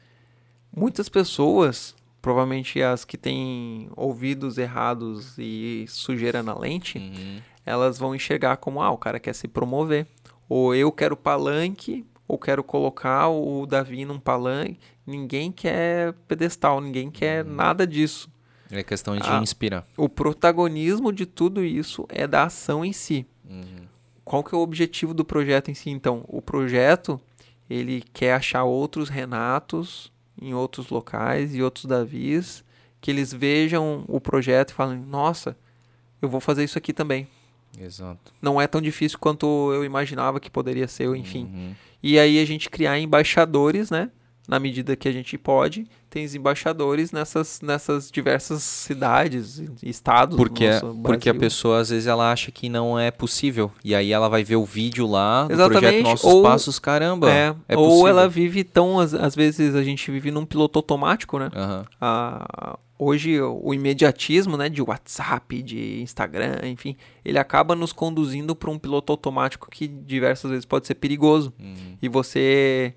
muitas pessoas, provavelmente as que têm ouvidos errados e sujeira na lente, uhum. elas vão enxergar como, ah, o cara quer se promover. Ou eu quero palanque, ou quero colocar o Davi num palanque. Ninguém quer pedestal, ninguém quer uhum. nada disso. É questão de ah, inspirar. O protagonismo de tudo isso é da ação em si. Uhum. Qual que é o objetivo do projeto em si, então? O projeto ele quer achar outros Renatos em outros locais e outros Davis, que eles vejam o projeto e falem: nossa, eu vou fazer isso aqui também. Exato. Não é tão difícil quanto eu imaginava que poderia ser, enfim. Uhum. E aí a gente criar embaixadores, né? Na medida que a gente pode, tem embaixadores nessas, nessas diversas cidades estados. Porque, porque a pessoa às vezes ela acha que não é possível. E aí ela vai ver o vídeo lá do Exatamente. projeto Nossos ou, Passos, caramba. É, é ou possível. ela vive tão, às, às, vezes a gente vive num piloto automático, né? Uhum. A, hoje o imediatismo, né, de WhatsApp, de Instagram, enfim, ele acaba nos conduzindo para um piloto automático que diversas vezes pode ser perigoso. Uhum. E você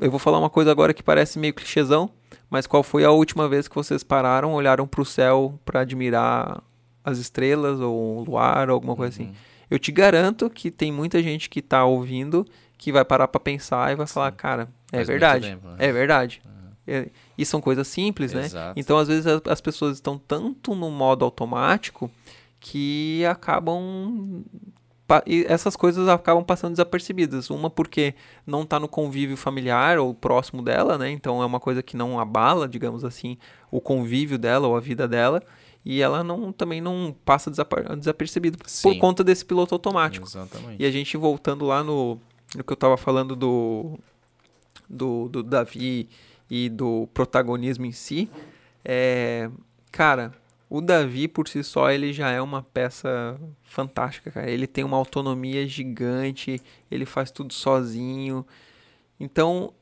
eu vou falar uma coisa agora que parece meio clichêzão, mas qual foi a última vez que vocês pararam, olharam para o céu para admirar as estrelas ou o luar ou alguma coisa assim? uhum. Eu te garanto que tem muita gente que está ouvindo que vai parar para pensar e vai Sim. falar, cara, é verdade, tempo, né? é verdade. Uhum. É, e são coisas simples, né? Exato. Então, às vezes, as pessoas estão tanto no modo automático que acabam e essas coisas acabam passando desapercebidas. Uma porque não está no convívio familiar ou próximo dela, né? Então é uma coisa que não abala, digamos assim, o convívio dela ou a vida dela. E ela não, também não passa desapercebido Sim. por conta desse piloto automático. Exatamente. E a gente voltando lá no, no que eu estava falando do, do, do Davi e do protagonismo em si, é, cara, o Davi, por si só, ele já é uma peça fantástica, cara. Ele tem uma autonomia gigante, ele faz tudo sozinho. Então,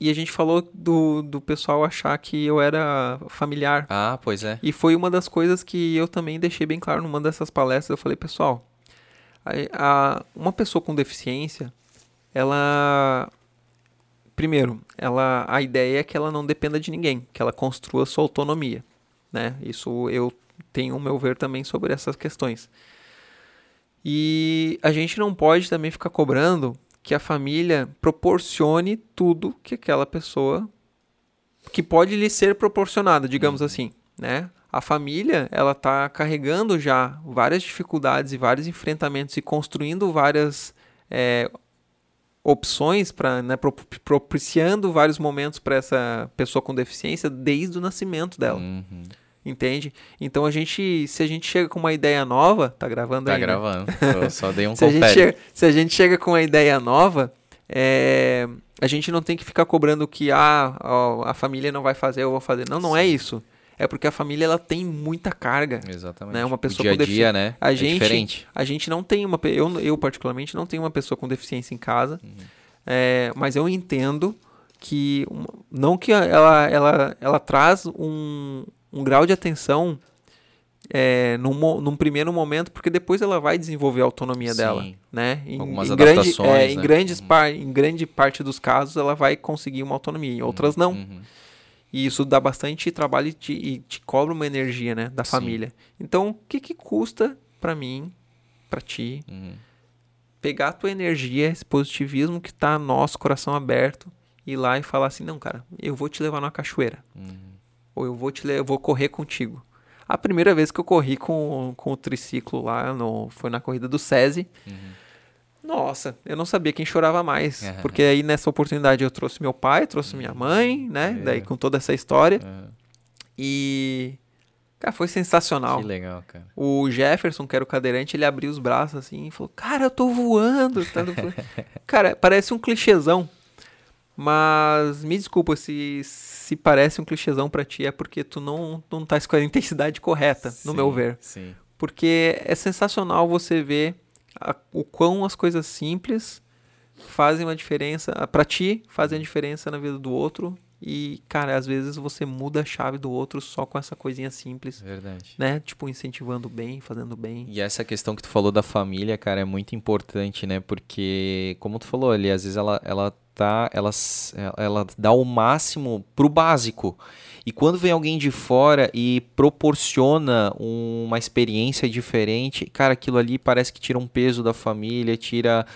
e a gente falou do, do pessoal achar que eu era familiar. Ah, pois é. E foi uma das coisas que eu também deixei bem claro numa dessas palestras. Eu falei, pessoal, a, a, uma pessoa com deficiência, ela. Primeiro, ela, a ideia é que ela não dependa de ninguém, que ela construa sua autonomia. Né? Isso eu tenho o meu ver também sobre essas questões. E a gente não pode também ficar cobrando que a família proporcione tudo que aquela pessoa que pode lhe ser proporcionado, digamos uhum. assim, né? A família, ela tá carregando já várias dificuldades e vários enfrentamentos e construindo várias é, opções para, né, propiciando vários momentos para essa pessoa com deficiência desde o nascimento dela. Uhum. Entende? Então a gente, se a gente chega com uma ideia nova, tá gravando tá aí? Tá gravando. Eu só dei um se, a gente chega, se a gente chega com uma ideia nova, é, a gente não tem que ficar cobrando que ah, ó, a família não vai fazer, eu vou fazer. Não, não é isso. É porque a família ela tem muita carga. Exatamente. Né? Uma pessoa o dia a dia, né? A é gente, diferente. A gente não tem uma eu, eu particularmente não tenho uma pessoa com deficiência em casa, uhum. é, mas eu entendo que não que ela ela ela traz um um grau de atenção é, num, num, primeiro momento, porque depois ela vai desenvolver a autonomia Sim. dela, né? Em, Algumas em adaptações, grande, é, em, grandes uhum. par, em grande parte dos casos ela vai conseguir uma autonomia, em outras não. Uhum. E isso dá bastante trabalho e te, e te cobra uma energia, né, da Sim. família. Então, o que que custa para mim, para ti, uhum. pegar a tua energia, esse positivismo que tá nosso coração aberto ir lá e falar assim, não, cara, eu vou te levar numa cachoeira. Uhum. Ou eu vou te eu vou correr contigo. A primeira vez que eu corri com, com o triciclo lá no, foi na corrida do SESI. Uhum. Nossa, eu não sabia quem chorava mais. Uhum. Porque aí nessa oportunidade eu trouxe meu pai, trouxe minha mãe, né? É. Daí com toda essa história. E. Cara, foi sensacional. Que legal, cara. O Jefferson, que era o cadeirante, ele abriu os braços assim e falou: Cara, eu tô voando. Cara, parece um clichêzão. Mas me desculpa se, se parece um clichêzão para ti, é porque tu não, não tá com a intensidade correta, sim, no meu ver. Sim. Porque é sensacional você ver a, o quão as coisas simples fazem uma diferença, para ti, fazem a diferença na vida do outro. E, cara, às vezes você muda a chave do outro só com essa coisinha simples. Verdade. Né? Tipo, incentivando bem, fazendo bem. E essa questão que tu falou da família, cara, é muito importante, né? Porque, como tu falou ali, às vezes ela, ela tá, ela, ela dá o máximo pro básico. E quando vem alguém de fora e proporciona uma experiência diferente, cara, aquilo ali parece que tira um peso da família, tira,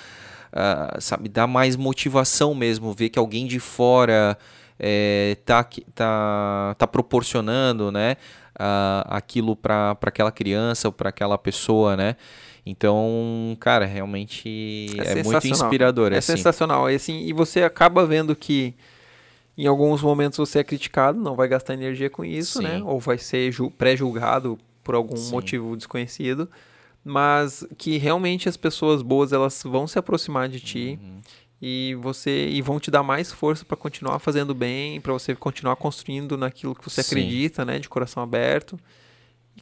uh, sabe, dá mais motivação mesmo, ver que alguém de fora é, tá, tá, tá proporcionando, né, uh, aquilo para aquela criança ou para aquela pessoa, né. Então, cara, realmente é, é muito inspirador. É assim. sensacional. E, assim, e você acaba vendo que em alguns momentos você é criticado, não vai gastar energia com isso, né? Sim. né? Ou vai ser pré-julgado por algum Sim. motivo desconhecido. Mas que realmente as pessoas boas elas vão se aproximar de ti uhum. e você e vão te dar mais força para continuar fazendo bem, para você continuar construindo naquilo que você Sim. acredita, né, de coração aberto.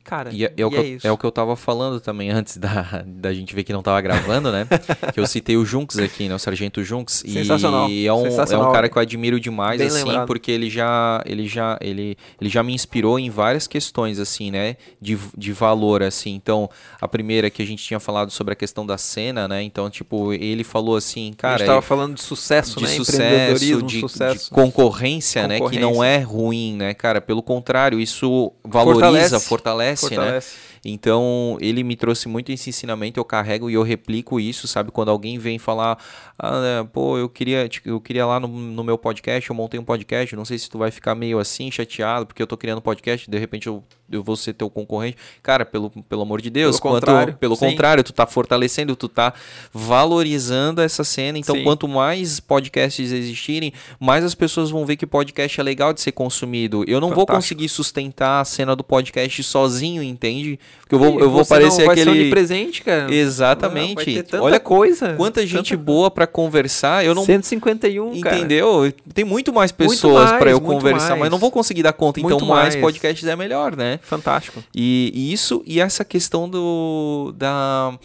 E, cara, e é, é, o que é, eu, é o que eu tava falando também antes da, da gente ver que não tava gravando, né? que eu citei o Junks aqui, né? O Sargento Junks. Sensacional. E é um, Sensacional. é um cara que eu admiro demais, Bem assim, lembrado. porque ele já, ele, já, ele, ele já me inspirou em várias questões, assim, né? De, de valor, assim. Então, a primeira que a gente tinha falado sobre a questão da cena, né? Então, tipo, ele falou assim, cara. A gente tava falando de sucesso, de né? Sucesso, de, sucesso. de concorrência, concorrência, né? Que não é ruim, né, cara? Pelo contrário, isso valoriza, fortalece, fortalece, fortalece. né? Então, ele me trouxe muito esse ensinamento, eu carrego e eu replico isso, sabe? Quando alguém vem falar, ah, né, pô, eu queria, eu queria lá no, no, meu podcast, eu montei um podcast, não sei se tu vai ficar meio assim, chateado, porque eu tô criando um podcast, de repente eu, eu vou ser teu concorrente. Cara, pelo, pelo amor de Deus, pelo quanto, contrário, pelo contrário, tu tá fortalecendo, tu tá valorizando essa cena. Então, sim. quanto mais podcasts existirem, mais as pessoas vão ver que podcast é legal de ser consumido. Eu não Fantástico. vou conseguir sustentar a cena do podcast sozinho, entende? Porque eu vou, eu vou parecer aquele. Presente, cara. Exatamente. Não, Olha coisa. Quanta gente tanta... boa para conversar. Eu não. 151, cara. Entendeu? Tem muito mais pessoas para eu conversar, mais. mas não vou conseguir dar conta. Muito então, mais. mais podcasts é melhor, né? Fantástico. E, e isso, e essa questão do. da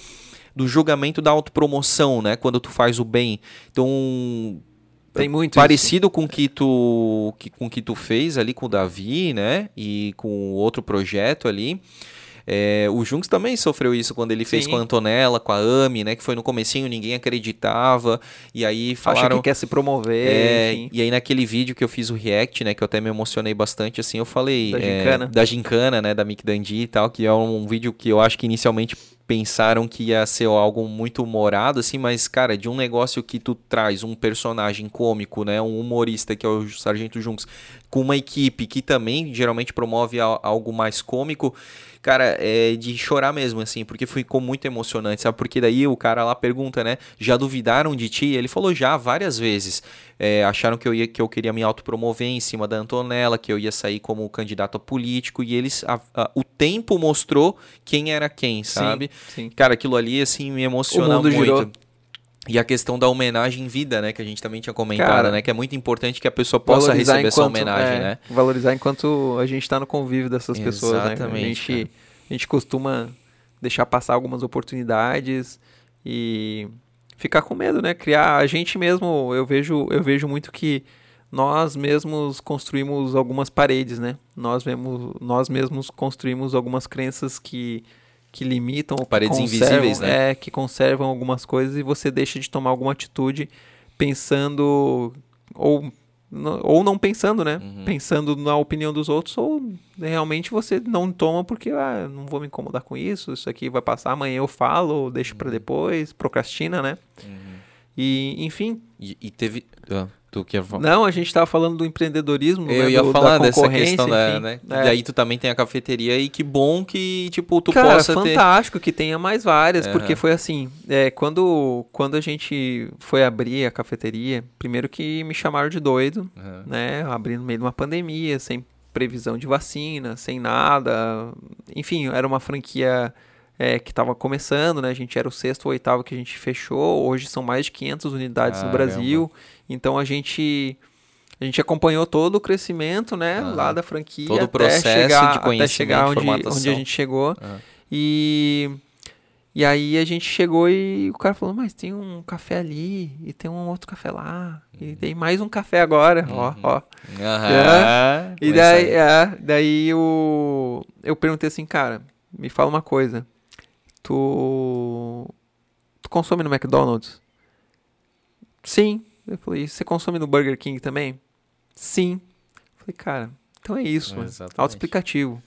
do julgamento da autopromoção, né? Quando tu faz o bem. Então, tem muito parecido isso. com que tu que, com que tu fez ali com o Davi, né? E com outro projeto ali. É, o Junks também sofreu isso quando ele Sim. fez com a Antonella, com a Ami, né? Que foi no comecinho, ninguém acreditava. E aí falaram... Acha que quer se promover, é, E aí naquele vídeo que eu fiz o react, né? Que eu até me emocionei bastante, assim, eu falei... Da é, gincana. Da gincana, né? Da Mick Dundee e tal, que é um vídeo que eu acho que inicialmente pensaram que ia ser algo muito humorado, assim, mas, cara, de um negócio que tu traz um personagem cômico, né, um humorista, que é o Sargento Junks, com uma equipe que também geralmente promove algo mais cômico, cara, é de chorar mesmo, assim, porque ficou muito emocionante, sabe? Porque daí o cara lá pergunta, né? Já duvidaram de ti? Ele falou já várias vezes. É, acharam que eu, ia, que eu queria me autopromover em cima da Antonella, que eu ia sair como candidato a político, e eles. A, a, o tempo mostrou quem era quem, sabe? Sim, sim. Cara, aquilo ali, assim, me mundo muito. Girou. E a questão da homenagem em vida, né? Que a gente também tinha comentado, Cara, né? Que é muito importante que a pessoa possa receber enquanto, essa homenagem, é, né? Valorizar enquanto a gente está no convívio dessas Exatamente, pessoas, né? A gente, a gente costuma deixar passar algumas oportunidades e ficar com medo, né? Criar a gente mesmo, eu vejo, eu vejo muito que nós mesmos construímos algumas paredes, né? Nós mesmos, nós mesmos construímos algumas crenças que que limitam, paredes que invisíveis, né? É, que conservam algumas coisas e você deixa de tomar alguma atitude pensando ou ou não pensando, né? Uhum. Pensando na opinião dos outros, ou realmente você não toma porque ah, não vou me incomodar com isso, isso aqui vai passar, amanhã eu falo, deixo uhum. para depois, procrastina, né? Uhum. E, enfim. E, e teve. Ah. Tu quer? Não, a gente estava falando do empreendedorismo. Eu né, ia do, falar da dessa questão da, né? É. E aí tu também tem a cafeteria e que bom que, tipo, tu Cara, possa ter... fantástico que tenha mais várias, Aham. porque foi assim, é, quando, quando a gente foi abrir a cafeteria, primeiro que me chamaram de doido, Aham. né, abrir no meio de uma pandemia, sem previsão de vacina, sem nada, enfim, era uma franquia é, que estava começando, né, a gente era o sexto ou oitavo que a gente fechou, hoje são mais de 500 unidades no Caramba. Brasil, então a gente... A gente acompanhou todo o crescimento, né, lá da franquia, Todo o até processo chegar, de até conhecimento, chegar onde, onde a gente chegou. E, e aí a gente chegou e o cara falou, mas tem um café ali, e tem um outro café lá, e tem mais um café agora, ó, ó. Aham. E Mas daí, aí- é, daí o, eu perguntei assim, cara, me fala uma coisa, tu, tu consome no McDonald's? Sim. Eu falei, você consome no Burger King também? Sim. Eu falei, cara, então é isso, É. Autoexplicativo.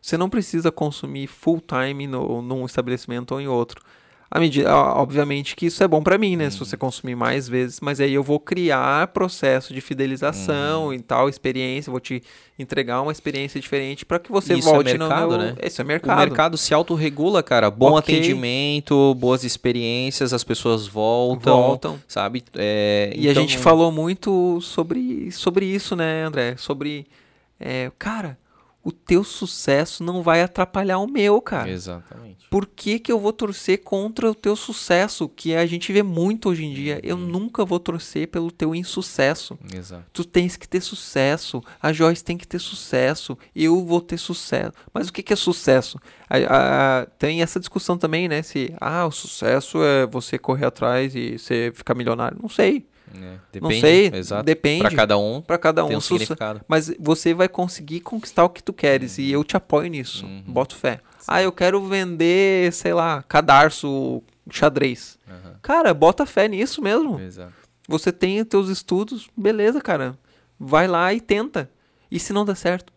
Você não precisa consumir full time no, num estabelecimento ou em outro. A medida, obviamente que isso é bom pra mim, né? Se você Uhum. consumir mais vezes, mas aí eu vou criar processo de fidelização Uhum. e tal, experiência, vou te entregar uma experiência diferente pra que você Isso é volte mercado, no meu... né? Isso é O mercado. mercado se autorregula, cara. Bom Ok. atendimento, boas experiências, as pessoas voltam, Voltam. sabe? É, E a então- gente falou muito sobre, sobre isso, né, André? Sobre, é, cara, o teu sucesso não vai atrapalhar o meu, cara. Exatamente. Por que, que eu vou torcer contra o teu sucesso? Que a gente vê muito hoje em dia. Eu Uhum. nunca vou torcer pelo teu insucesso. Exato. Tu tens que ter sucesso. A Joyce tem que ter sucesso. Eu vou ter sucesso. Mas o que, que é sucesso? A- a- tem essa discussão também, né? Se ah, o sucesso é você correr atrás e você ficar milionário. Não sei. É, Não depende, sei. Exato. Depende. Pra cada um Pra cada um. um significado. Mas você vai conseguir conquistar o que tu queres. E eu te apoio nisso. Uhum. Boto fé. Ah, eu quero vender, sei lá, cadarço, xadrez. Aham. Cara, bota fé nisso mesmo. Exato. Você tem os teus estudos, beleza, cara. Vai lá e tenta. E se não der certo,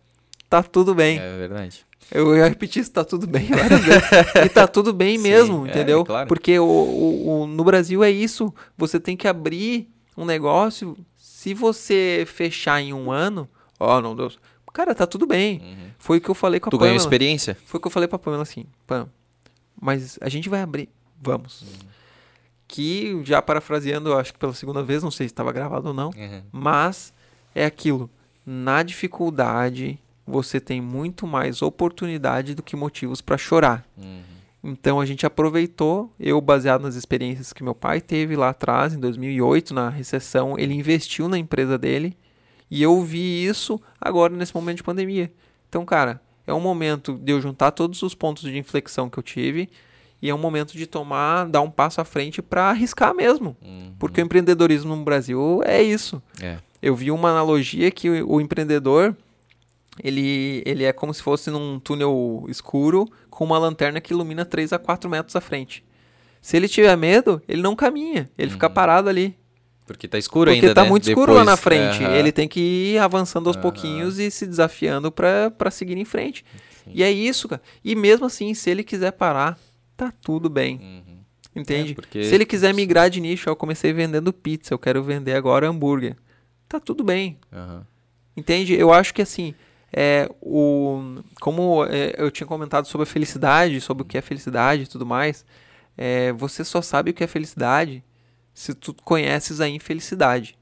tá tudo bem. É verdade. Eu ia repetir isso, tá tudo bem vezes. E tá tudo bem Sim, mesmo, é, entendeu? claro. Porque o, o- o- no Brasil é isso. Você tem que abrir um negócio. Se você fechar em um ano, ó, não Deus. Cara, tá tudo bem. Uhum. Foi o que eu falei com a Tu ganhou Pamela. experiência? Foi o que eu falei pra Pamela assim, Pam, mas a gente vai abrir, vamos. Que, já parafraseando, acho que pela segunda vez, não sei se estava gravado ou não, Uhum. mas é aquilo, na dificuldade você tem muito mais oportunidade do que motivos para chorar. Uhum. Então a gente aproveitou, eu baseado nas experiências que meu pai teve lá atrás, em 2008, na recessão, ele investiu na empresa dele e eu vi isso agora nesse momento de pandemia. Então, cara, é um momento de eu juntar todos os pontos de inflexão que eu tive e é um momento de tomar, dar um passo à frente para arriscar mesmo. Uhum. Porque o empreendedorismo no Brasil é isso. É. Eu vi uma analogia que o, o empreendedor ele, ele é como se fosse num túnel escuro com uma lanterna que ilumina 3 a 4 metros à frente. Se ele tiver medo, ele não caminha, ele fica parado ali. Porque tá escuro Porque ainda, tá né? muito escuro lá Depois- na frente. Ele tem que ir avançando aos pouquinhos e se desafiando para seguir em frente. E é isso, cara. E mesmo assim, se ele quiser parar, tá tudo bem. Uhum. Entende? É, porque- Se ele quiser migrar de nicho, eu comecei vendendo pizza, eu quero vender agora hambúrguer. Tá tudo bem. Aham. Entende? Eu acho que assim, é, o, como é, eu tinha comentado sobre a felicidade, sobre o que é felicidade e tudo mais, é, você só sabe o que é felicidade se tu conheces a infelicidade.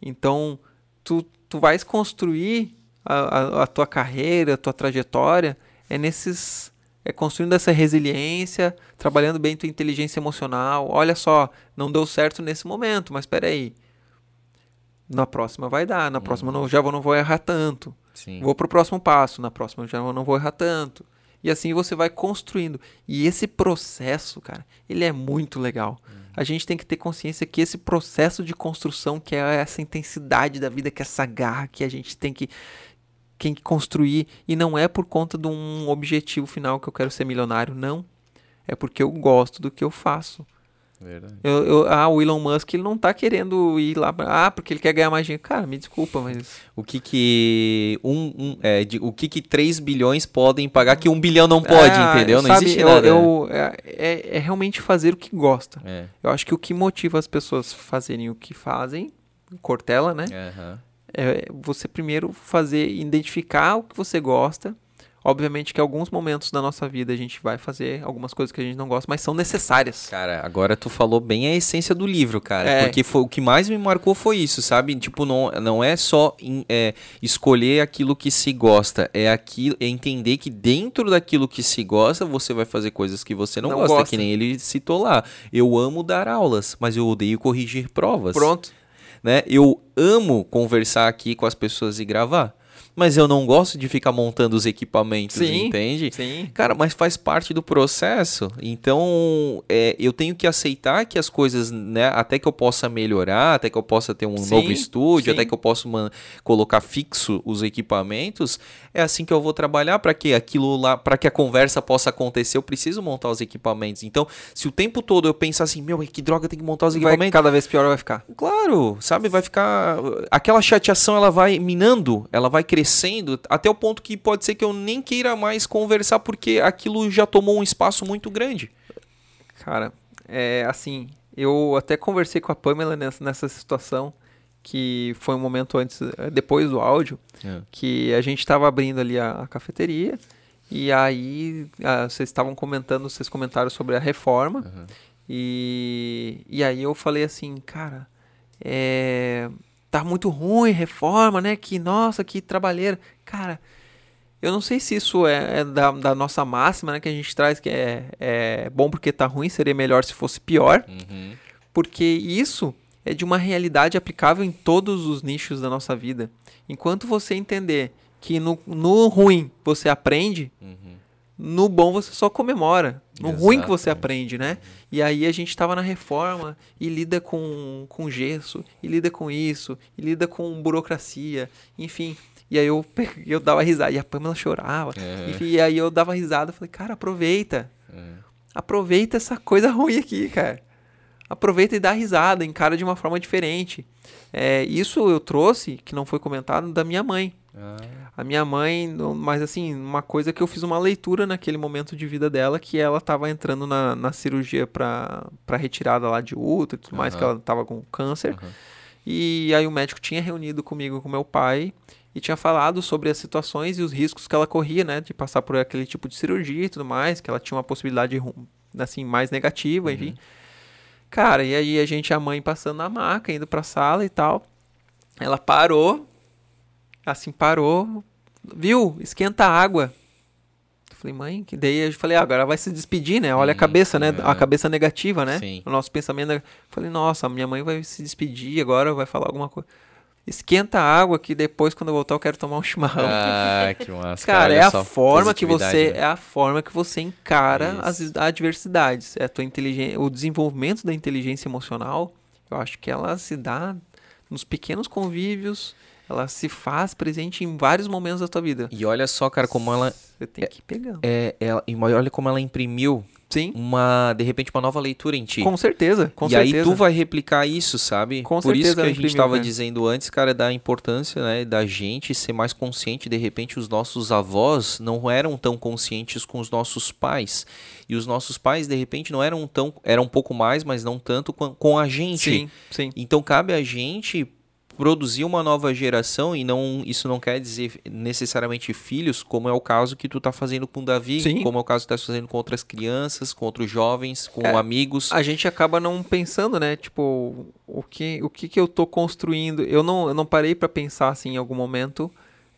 Então, tu, tu vais construir a, a, a tua carreira, a tua trajetória, é nesses. É construindo essa resiliência, trabalhando bem tua inteligência emocional. Olha só, não deu certo nesse momento, mas espera aí. Na próxima vai dar, na próxima não, já vou, não vou errar tanto. Sim. Vou pro próximo passo, na próxima já não vou errar tanto. E assim você vai construindo. E esse processo, cara, ele é muito legal. A gente tem que ter consciência que esse processo de construção, que é essa intensidade da vida, que é essa garra que a gente tem que, tem que construir, e não é por conta de um objetivo final que eu quero ser milionário, não. É porque eu gosto do que eu faço. Verdade. Eu, eu- ah, o Elon Musk ele não tá querendo ir lá, pra- ah, porque ele quer ganhar mais dinheiro. Cara, me desculpa, mas O que que um, um- é, de- o que que 3 bilhões podem pagar que 1 bilhão não pode, Ah, entendeu? Não sabe, existe nada. eu- é, é- é realmente fazer o que gosta. É. Eu acho que o que motiva as pessoas a fazerem o que fazem Cortella, né? Uhum. É você primeiro fazer, identificar o que você gosta, Obviamente que em alguns momentos da nossa vida a gente vai fazer algumas coisas que a gente não gosta, mas são necessárias. Cara, agora tu falou bem a essência do livro, cara. É. Porque foi, o que mais me marcou foi isso, sabe? Tipo, não, não é só in, é, escolher aquilo que se gosta, é, aquilo, é entender que dentro daquilo que se gosta, você vai fazer coisas que você não, não gosta, gosta, que nem ele citou lá. Eu amo dar aulas, mas eu odeio corrigir provas. Pronto. Né? Eu amo conversar aqui com as pessoas e gravar mas eu não gosto de ficar montando os equipamentos, sim, entende? Sim. Cara, mas faz parte do processo. Então, é, eu tenho que aceitar que as coisas, né, até que eu possa melhorar, até que eu possa ter um sim, novo estúdio, sim. até que eu possa colocar fixo os equipamentos, é assim que eu vou trabalhar para que aquilo lá, para que a conversa possa acontecer, eu preciso montar os equipamentos. Então, se o tempo todo eu pensar assim, meu, que droga, tem que montar os equipamentos. Vai cada vez pior vai ficar. Claro, sabe, vai ficar aquela chateação, ela vai minando, ela vai crescendo crescendo até o ponto que pode ser que eu nem queira mais conversar porque aquilo já tomou um espaço muito grande. Cara, é assim, eu até conversei com a Pamela nessa, nessa situação que foi um momento antes, é, depois do áudio, é. que a gente estava abrindo ali a, a, cafeteria e aí a, vocês estavam comentando, vocês comentaram sobre a reforma uhum. e, e aí eu falei assim, cara, é, tá muito ruim, reforma, né? Que, nossa, que trabalheira. Cara, eu não sei se isso é, é da, da, nossa máxima, né? Que a gente traz que é, é bom porque tá ruim, seria melhor se fosse pior. Uhum. Porque isso é de uma realidade aplicável em todos os nichos da nossa vida. Enquanto você entender que no, no ruim você aprende, uhum. No bom você só comemora. No Exato. ruim que você aprende, né? E aí a gente estava na reforma e lida com, com gesso, e lida com isso, e lida com burocracia, enfim. E aí eu, eu dava risada, e a Pamela chorava. É. Enfim, e aí eu dava risada, falei, cara, aproveita. É. Aproveita essa coisa ruim aqui, cara. Aproveita e dá risada, encara de uma forma diferente. É, isso eu trouxe, que não foi comentado, da minha mãe. Ah. A minha mãe, mas assim, uma coisa que eu fiz uma leitura naquele momento de vida dela, que ela estava entrando na, na cirurgia para retirada lá de útero e tudo uhum. mais, que ela estava com câncer. Uhum. E aí o médico tinha reunido comigo com meu pai e tinha falado sobre as situações e os riscos que ela corria, né, de passar por aquele tipo de cirurgia e tudo mais, que ela tinha uma possibilidade assim mais negativa, uhum. enfim. Cara, e aí a gente a mãe passando na maca, indo para a sala e tal. Ela parou assim, parou, viu, esquenta a água. Eu falei, mãe, que daí eu falei, ah, agora vai se despedir, né? Olha a cabeça, né? A cabeça negativa, né? Sim. O nosso pensamento. Eu falei, nossa, minha mãe vai se despedir agora, vai falar alguma coisa. Esquenta a água que depois, quando eu voltar, eu quero tomar um chimarrão. Ah, que massa. Cara, é a forma que você. Né? É a forma que você encara as adversidades. É a tua inteligência. O desenvolvimento da inteligência emocional, eu acho que ela se dá nos pequenos convívios ela se faz presente em vários momentos da tua vida. E olha só, cara, como ela. Você tem que ir pegando. É, ela, e olha como ela imprimiu Sim. uma de repente uma nova leitura em ti. Com certeza, com e certeza. aí tu vai replicar isso, sabe? Com Por certeza isso que a gente estava né? dizendo antes, cara, da importância, né, da gente ser mais consciente, de repente os nossos avós não eram tão conscientes com os nossos pais. E os nossos pais de repente não eram tão eram um pouco mais, mas não tanto com, com a gente. Sim, sim. Então cabe a gente produzir uma nova geração e não isso não quer dizer necessariamente filhos, como é o caso que tu tá fazendo com o Davi, Sim. como é o caso que tu tá fazendo com outras crianças, com outros jovens, com é, amigos. A gente acaba não pensando, né? Tipo, o que o que, que eu tô construindo? Eu não, eu não parei para pensar assim em algum momento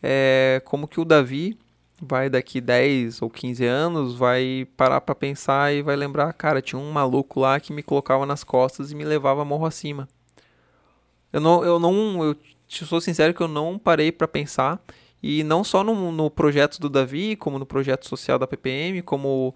é, como que o Davi vai daqui 10 ou 15 anos, vai parar para pensar e vai lembrar, cara, tinha um maluco lá que me colocava nas costas e me levava morro acima. Eu não, eu não, eu sou sincero que eu não parei para pensar e não só no, no projeto do Davi, como no projeto social da PPM, como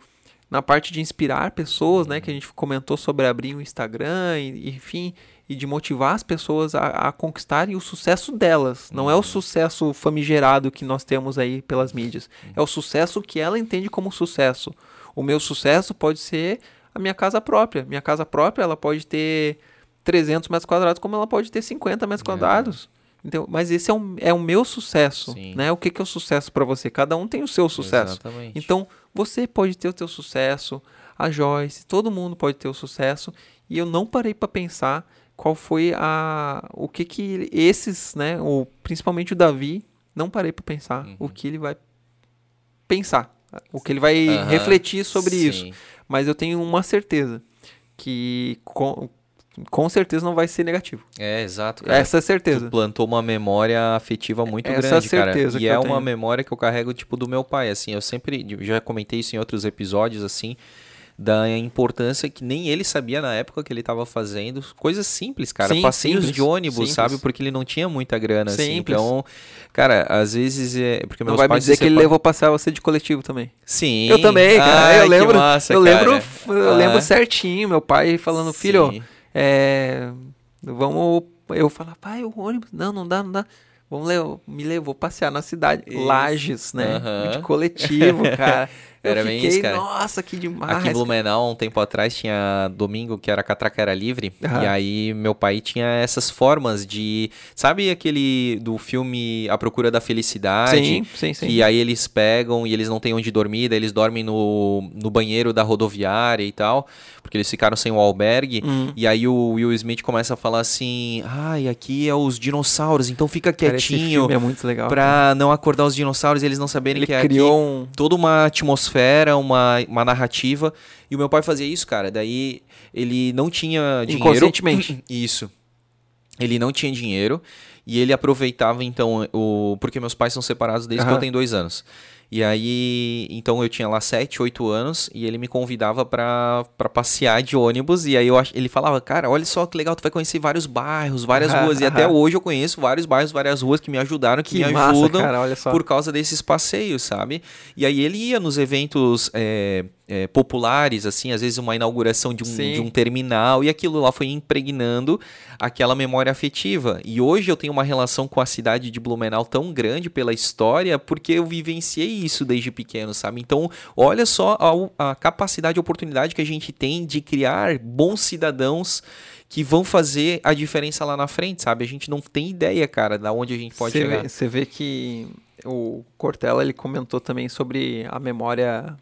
na parte de inspirar pessoas, né, que a gente comentou sobre abrir um Instagram, e, enfim, e de motivar as pessoas a, a conquistarem o sucesso delas. Não é o uhum. sucesso famigerado que nós temos aí pelas mídias. É o sucesso que ela entende como sucesso. O meu sucesso pode ser a minha casa própria. Minha casa própria, ela pode ter 300 metros quadrados, como ela pode ter 50 metros é. quadrados. Então, mas esse é, um, é o meu sucesso, Sim. né? O que, que é o sucesso para você? Cada um tem o seu sucesso. Exatamente. Então, você pode ter o teu sucesso, a Joyce, todo mundo pode ter o sucesso. E eu não parei para pensar qual foi a o que que esses, né, o principalmente o Davi, não parei para pensar uhum. o que ele vai pensar, o que ele vai uhum. refletir sobre Sim. isso. Mas eu tenho uma certeza que com, com certeza não vai ser negativo. É, exato. Cara. Essa é a certeza. Tu plantou uma memória afetiva muito Essa grande, é a certeza cara. E é uma tenho. memória que eu carrego, tipo, do meu pai, assim. Eu sempre, já comentei isso em outros episódios, assim, da importância que nem ele sabia na época que ele estava fazendo. Coisas simples, cara. Sim, Passeios simples, de ônibus, simples. sabe? Porque ele não tinha muita grana, assim. simples. assim. Então, cara, às vezes é... Porque não vai me dizer que ele levou passear você de coletivo também. Sim. Eu também, cara. Ai, eu lembro, massa, eu cara. lembro, eu ah. lembro certinho, meu pai falando, filho... É, vamos. Eu falar, pai, o ônibus. Não, não dá, não dá. Vamos levar, me levou passear na cidade. Isso. Lages, né? Uhum. De coletivo, cara. Era eu fiquei, isso, cara. Nossa, que demais. Aqui em Blumenau, um tempo atrás, tinha domingo que era catraca era livre. Uhum. E aí meu pai tinha essas formas de. Sabe aquele do filme A Procura da Felicidade? Sim, sim, sim. E aí eles pegam e eles não têm onde dormir, daí eles dormem no, no banheiro da rodoviária e tal. Porque eles ficaram sem o albergue. Uhum. E aí o Will Smith começa a falar assim: ai, aqui é os dinossauros, então fica quietinho. Cara, é muito legal. Pra não acordar os dinossauros e eles não saberem Ele que é criou aqui. Um... Toda uma atmosfera atmosfera, uma, uma narrativa. E o meu pai fazia isso, cara. Daí ele não tinha dinheiro. Inconscientemente. Isso. Ele não tinha dinheiro e ele aproveitava então o porque meus pais são separados desde uhum. que eu tenho dois anos. E aí, então eu tinha lá 7, 8 anos e ele me convidava para passear de ônibus. E aí eu, ele falava, cara, olha só que legal, tu vai conhecer vários bairros, várias ruas. E até hoje eu conheço vários bairros, várias ruas que me ajudaram, que, que me massa, ajudam cara, por causa desses passeios, sabe? E aí ele ia nos eventos. É, é, populares, assim, às vezes uma inauguração de um, de um, terminal, e aquilo lá foi impregnando aquela memória afetiva. E hoje eu tenho uma relação com a cidade de Blumenau tão grande pela história, porque eu vivenciei isso desde pequeno, sabe? Então, olha só a, a capacidade e oportunidade que a gente tem de criar bons cidadãos que vão fazer a diferença lá na frente, sabe? A gente não tem ideia, cara, da onde a gente pode cê chegar. Você vê que o Cortella ele comentou também sobre a memória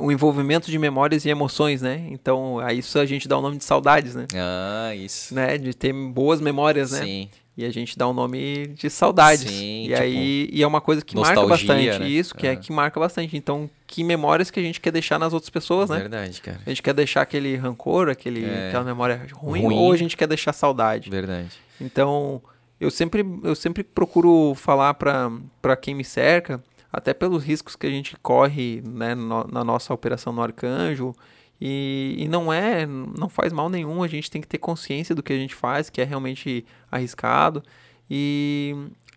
o envolvimento de memórias e emoções, né? Então, a isso a gente dá o nome de saudades, né? Ah, isso. Né? De ter boas memórias, né? Sim. E a gente dá o nome de saudades. Sim, e tipo, aí e é uma coisa que marca bastante. Né? Isso, que é que marca bastante. Então, que memórias que a gente quer deixar nas outras pessoas, né? Verdade, cara. A gente quer deixar aquele rancor, aquele, é. aquela memória ruim, ruim, ou a gente quer deixar saudade. Verdade. Então, eu sempre, eu sempre procuro falar para quem me cerca até pelos riscos que a gente corre né, no, na nossa operação no Arcanjo. E, e, não é, não faz mal nenhum, a gente tem que ter consciência do que a gente faz, que é realmente arriscado. E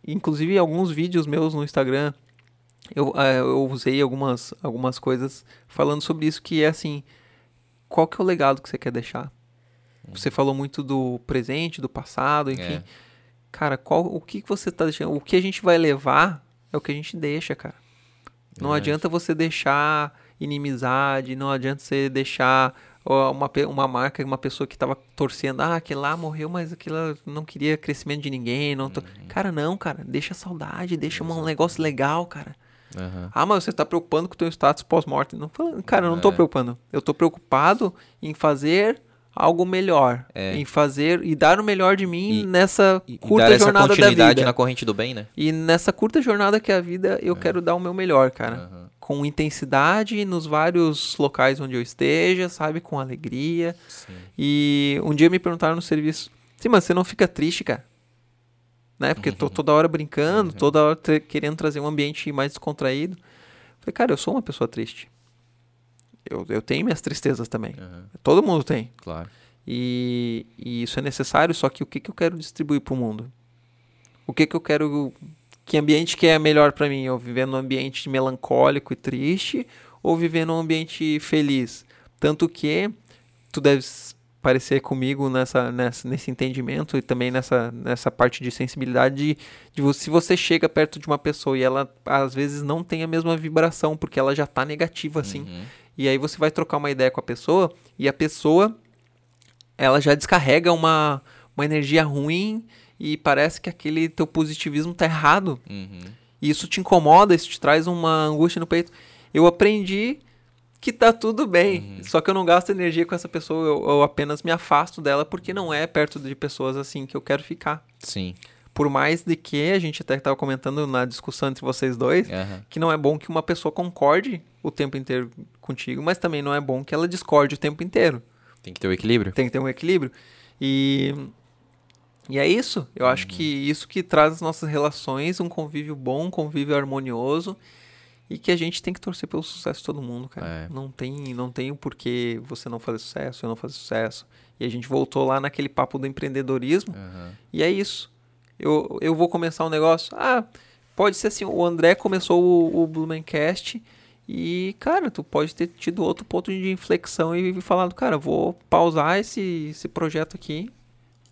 inclusive alguns vídeos meus no Instagram, eu, é, eu usei algumas, algumas coisas falando sobre isso, que é assim, qual que é o legado que você quer deixar? Você falou muito do presente, do passado, enfim. É. Cara, qual, o que você está deixando? O que a gente vai levar é o que a gente deixa, cara. Não é. adianta você deixar inimizade, não adianta você deixar uma, uma marca, uma pessoa que estava torcendo, ah, aquele lá morreu, mas aquilo não queria crescimento de ninguém. Não tô... uhum. Cara, não, cara, deixa saudade, deixa um negócio legal, cara. Uhum. Ah, mas você está preocupando com o teu status pós-morte. Não, cara, eu não estou é. preocupando. Eu estou preocupado em fazer algo melhor, é. em fazer e dar o melhor de mim e, nessa curta e jornada da vida. na corrente do bem, né? E nessa curta jornada que é a vida, eu é. quero dar o meu melhor, cara. Uhum. Com intensidade nos vários locais onde eu esteja, sabe? Com alegria. Sim. E um dia me perguntaram no serviço: Sim, mas você não fica triste, cara? Né? Porque uhum. tô toda hora brincando, uhum. toda hora querendo trazer um ambiente mais descontraído. falei, cara, eu sou uma pessoa triste eu, eu tenho minhas tristezas também. Uhum. Todo mundo tem. Claro. E, e, isso é necessário, só que o que, que eu quero distribuir para o mundo? O que, que eu quero. Que ambiente que é melhor para mim? Eu viver num ambiente melancólico e triste ou viver num ambiente feliz? Tanto que tu deves parecer comigo nessa, nessa, nesse entendimento e também nessa, nessa parte de sensibilidade de, de se você chega perto de uma pessoa e ela às vezes não tem a mesma vibração porque ela já está negativa assim uhum. E aí você vai trocar uma ideia com a pessoa e a pessoa ela já descarrega uma, uma energia ruim e parece que aquele teu positivismo tá errado. Uhum. E isso te incomoda, isso te traz uma angústia no peito. Eu aprendi que tá tudo bem. Uhum. Só que eu não gasto energia com essa pessoa, eu, eu, apenas me afasto dela porque não é perto de pessoas assim que eu quero ficar. Sim. Por mais de que a gente até estava comentando na discussão entre vocês dois, uhum. que não é bom que uma pessoa concorde o tempo inteiro contigo, mas também não é bom que ela discorde o tempo inteiro. Tem que ter o um equilíbrio. Tem que ter um equilíbrio. E e é isso. Eu uhum. acho que isso que traz as nossas relações, um convívio bom, um convívio harmonioso e que a gente tem que torcer pelo sucesso de todo mundo, cara. É. Não tem, não tem o porquê você não fazer sucesso, eu não fazer sucesso. E a gente voltou lá naquele papo do empreendedorismo. Uhum. E é isso. Eu, eu vou começar um negócio. Ah, pode ser assim. O André começou o, o Blumencast e, cara, tu pode ter tido outro ponto de inflexão e falado, cara, vou pausar esse, esse projeto aqui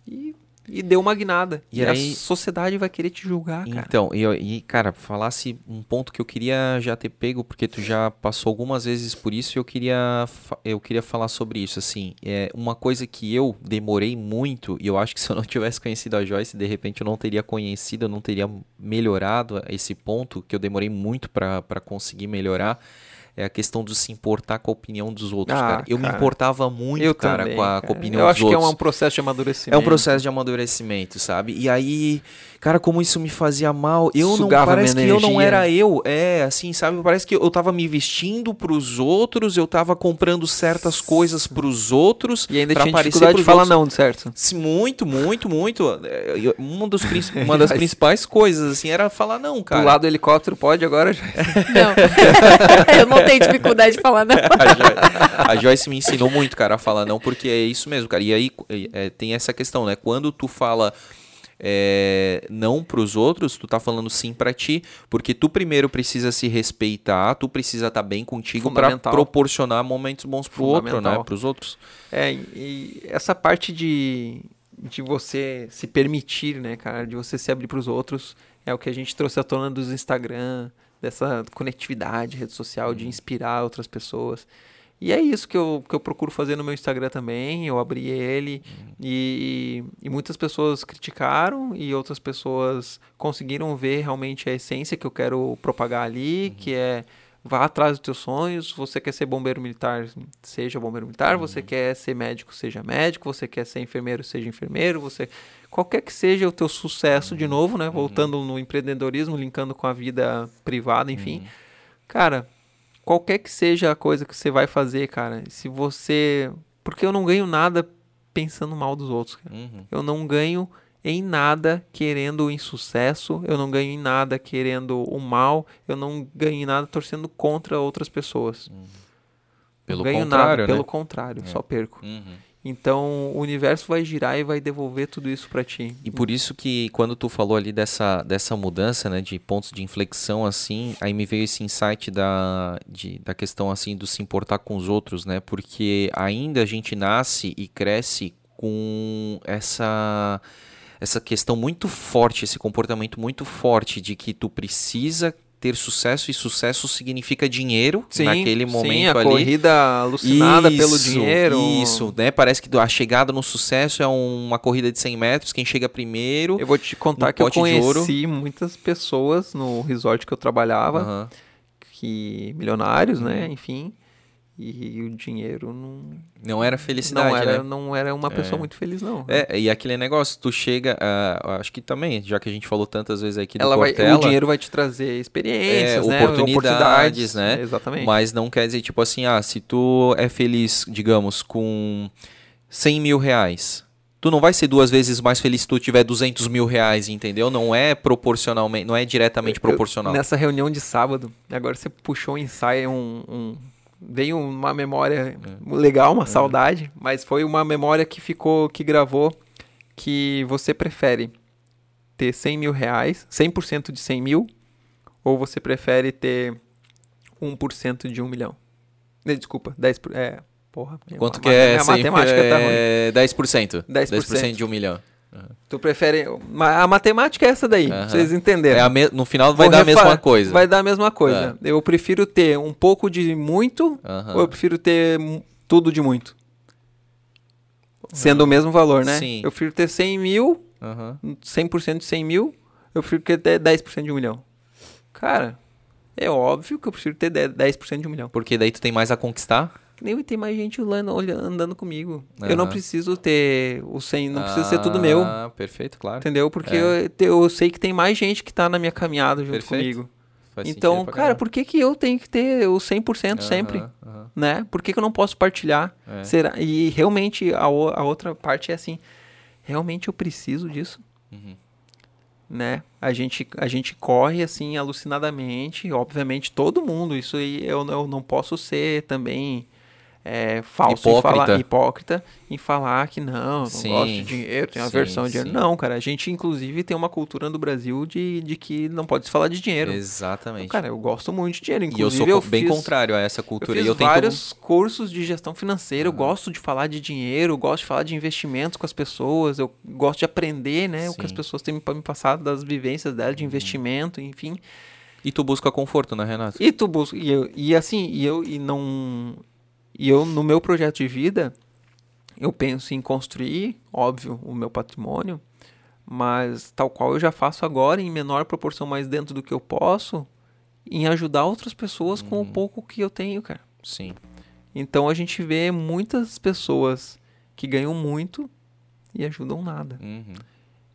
e e deu uma guinada. E, e aí, a sociedade vai querer te julgar, cara. Então, e, e, cara, falasse um ponto que eu queria já ter pego, porque tu já passou algumas vezes por isso e eu queria, eu queria falar sobre isso, assim. É uma coisa que eu demorei muito, e eu acho que se eu não tivesse conhecido a Joyce, de repente eu não teria conhecido, eu não teria melhorado esse ponto, que eu demorei muito para conseguir melhorar é a questão de se importar com a opinião dos outros, ah, cara. Eu cara. me importava muito, eu cara, também, com, a, cara. com a opinião eu dos outros. Eu acho que é um processo de amadurecimento. É um processo de amadurecimento, sabe? E aí, cara, como isso me fazia mal, eu Sugava não parece que energia. eu não era eu, é, assim, sabe? Parece que eu tava me vestindo pros outros, eu tava comprando certas coisas pros outros e ainda tinha dificuldade de falar outros. não, certo? Muito, muito, muito. É, uma, dos, uma das principais coisas, assim, era falar não, cara. Do lado do helicóptero pode agora? Não. eu não tenho dificuldade de falar não. a, Joyce, a Joyce me ensinou muito, cara, a falar não, porque é isso mesmo, cara. E aí é, tem essa questão, né? Quando tu fala é, não para os outros, tu tá falando sim para ti, porque tu primeiro precisa se respeitar, tu precisa estar tá bem contigo para proporcionar momentos bons pro outro, né, para os outros. É, e essa parte de, de você se permitir, né, cara, de você se abrir para os outros, é o que a gente trouxe à tona dos Instagram, dessa conectividade, rede social, de uhum. inspirar outras pessoas. E é isso que eu, que eu procuro fazer no meu Instagram também. Eu abri ele uhum. e, e, muitas pessoas criticaram e outras pessoas conseguiram ver realmente a essência que eu quero propagar ali, uhum. que é vá atrás dos teus sonhos. Você quer ser bombeiro militar, seja bombeiro militar. Uhum. Você quer ser médico, seja médico. Você quer ser enfermeiro, seja enfermeiro. Você qualquer que seja o teu sucesso de novo, né? Uhum. Voltando no empreendedorismo, linkando com a vida privada, enfim. Uhum. Cara, qualquer que seja a coisa que você vai fazer, cara, se você. Porque eu não ganho nada pensando mal dos outros, uhum. Eu não ganho em nada querendo o insucesso, eu não ganho em nada querendo o mal, eu não ganho em nada torcendo contra outras pessoas. Uhum. Pelo não ganho contrário, nada, né? pelo contrário, é. só perco. Uhum. Então o universo vai girar e vai devolver tudo isso para ti. E por isso que quando tu falou ali dessa, dessa mudança, né, de pontos de inflexão assim, aí me veio esse insight da, de, da questão assim do se importar com os outros, né? Porque ainda a gente nasce e cresce com essa essa questão muito forte, esse comportamento muito forte de que tu precisa ter sucesso e sucesso significa dinheiro sim, naquele momento sim, a ali. corrida alucinada isso, pelo dinheiro. Isso, né? Parece que a chegada no sucesso é uma corrida de 100 metros, quem chega primeiro. Eu vou te contar que eu conheci muitas pessoas no resort que eu trabalhava, uhum. que milionários, né? uhum. né? Enfim, e o dinheiro não. Não era felicidade. Não era, né? não era uma pessoa é. muito feliz, não. É, e aquele negócio, tu chega. Uh, acho que também, já que a gente falou tantas vezes aqui do Ela Cortella, vai, O dinheiro vai te trazer experiências, é, né? oportunidades, oportunidades, né? Exatamente. Mas não quer dizer, tipo assim, ah, se tu é feliz, digamos, com 100 mil reais. Tu não vai ser duas vezes mais feliz se tu tiver 200 mil reais, entendeu? Não é proporcionalmente, não é diretamente proporcional. Eu, nessa reunião de sábado, agora você puxou um ensaio, um, um veio uma memória é. legal, uma é. saudade, mas foi uma memória que ficou, que gravou, que você prefere ter 100 mil reais, 100% de 100 mil, ou você prefere ter 1% de 1 milhão? Desculpa, 10%. É, porra. Quanto que é? A matemática é, tá ruim. 10%. 10%. 10% de 1 milhão. Uhum. Tu prefere. A matemática é essa daí, uhum. vocês entenderam. É me... No final vai Vou dar a mesma coisa. Vai dar a mesma coisa. É. Eu prefiro ter um pouco de muito ou eu prefiro ter tudo de muito? Sendo o mesmo valor, né? Sim. Eu prefiro ter 100 mil, uhum. 100% de 100 mil, eu prefiro ter 10% de um milhão. Cara, É óbvio que eu prefiro ter 10% de um milhão. Porque daí tu tem mais a conquistar? Nem tem mais gente olhando, andando comigo. Eu não preciso ter o 100, não ah, precisa ser tudo meu. Ah, perfeito, claro. Entendeu? Porque é. eu, eu, sei que tem mais gente que tá na minha caminhada junto perfeito. comigo. Faz então, cara, por que, que eu tenho que ter o 100% uhum, sempre? Né? Por que, que eu não posso partilhar? É. Será? E realmente a, a outra parte é assim: realmente eu preciso disso? Uhum né? A gente, a gente corre assim alucinadamente, obviamente todo mundo. Isso aí eu, eu não posso ser também é, falso hipócrita. em falar hipócrita em falar que não, não sim, gosto de dinheiro, tenho aversão de dinheiro. Não, cara, a gente inclusive tem uma cultura no Brasil de, de que não pode se falar de dinheiro. Exatamente. Então, cara, eu gosto muito de dinheiro. Inclusive, e eu sou eu bem fiz, contrário a essa cultura. Eu fiz eu vários tento... cursos de gestão financeira, eu gosto de falar de dinheiro, eu gosto de falar de investimentos com as pessoas, eu gosto de aprender, né, sim. o que as pessoas têm me passado das vivências dela de uhum. investimento, enfim. E tu busca conforto, né, Renato? E tu busca. E, eu, e assim, e eu e não. E eu, no meu projeto de vida, eu penso em construir, óbvio, o meu patrimônio, mas tal qual eu já faço agora, em menor proporção, mais dentro do que eu posso, em ajudar outras pessoas uhum. com o uhum. pouco que eu tenho, cara. Sim. Então a gente vê muitas pessoas que ganham muito e ajudam nada. Uhum.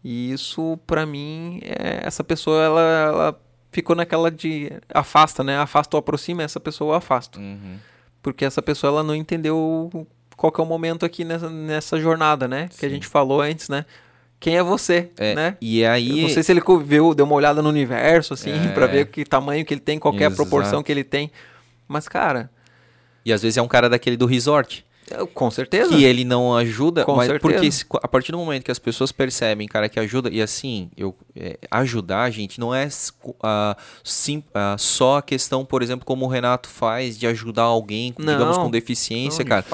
E isso, para mim, é, essa pessoa, ela, ela ficou naquela de afasta, né? Afasta ou aproxima, essa pessoa eu afasto. Uhum porque essa pessoa ela não entendeu qual que é o momento aqui nessa, nessa jornada, né? Sim. Que a gente falou antes, né? Quem é você, é, né? E aí... Eu não sei se ele viu, deu uma olhada no universo, assim, é... para ver que tamanho que ele tem, qual é a proporção que ele tem. Mas, cara... E às vezes é um cara daquele do resort. Com certeza. Que ele não ajuda, Com mas certeza. porque a partir do momento que as pessoas percebem, cara, que ajuda, e assim, eu é, ajudar, gente, não é uh, sim, uh, só a questão, por exemplo, como o Renato faz, de ajudar alguém, não, digamos, com deficiência, não, cara.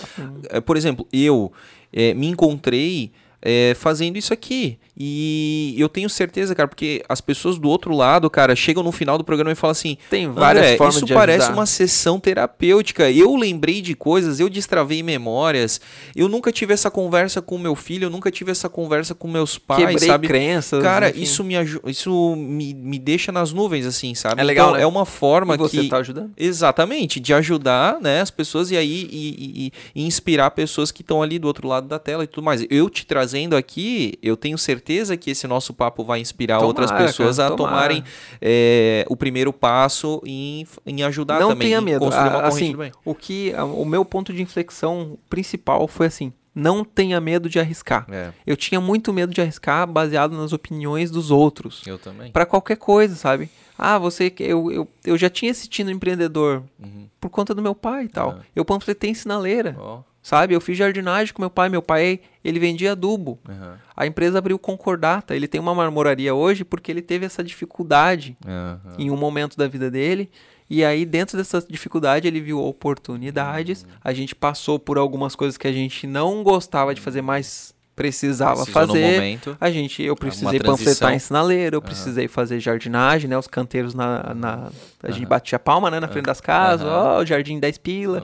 De por exemplo, eu é, me encontrei é, fazendo isso aqui. E eu tenho certeza, cara, porque as pessoas do outro lado, cara, chegam no final do programa e falam assim: tem várias formas isso de parece ajudar. uma sessão terapêutica. Eu lembrei de coisas, eu destravei memórias. Eu nunca tive essa conversa com meu filho, eu nunca tive essa conversa com meus pais, Quebrei sabe? crenças. Cara, enfim. isso me isso me, me deixa nas nuvens assim, sabe? É legal, então, né? é uma forma e você que tá ajudando? Exatamente, de ajudar, né, as pessoas e aí e, e, e inspirar pessoas que estão ali do outro lado da tela e tudo mais. Eu te trazendo aqui, eu tenho certeza que esse nosso papo vai inspirar tomara, outras pessoas cara, a tomara. tomarem é, o primeiro passo em, em ajudar Não também. Não tenha medo. Ah, assim, o que o meu ponto de inflexão principal foi assim: não tenha medo de arriscar. É. Eu tinha muito medo de arriscar baseado nas opiniões dos outros. Eu também. Para qualquer coisa, sabe? Ah, você eu, eu, eu já tinha assistido empreendedor uhum. por conta do meu pai e tal. Uhum. Eu panfletei em sinaleira. Oh. Sabe? Eu fiz jardinagem com meu pai. Meu pai, ele vendia adubo. Uhum. A empresa abriu Concordata. Ele tem uma marmoraria hoje porque ele teve essa dificuldade uhum. em um momento da vida dele. E aí, dentro dessa dificuldade, ele viu oportunidades. Uhum. A gente passou por algumas coisas que a gente não gostava de fazer, mas precisava Precisou fazer. A gente, eu precisei panfletar em sinaleiro, eu precisei fazer jardinagem, né? Os canteiros na. na a gente batia palma, né? Na frente das casas, ó, oh, jardim 10 pila.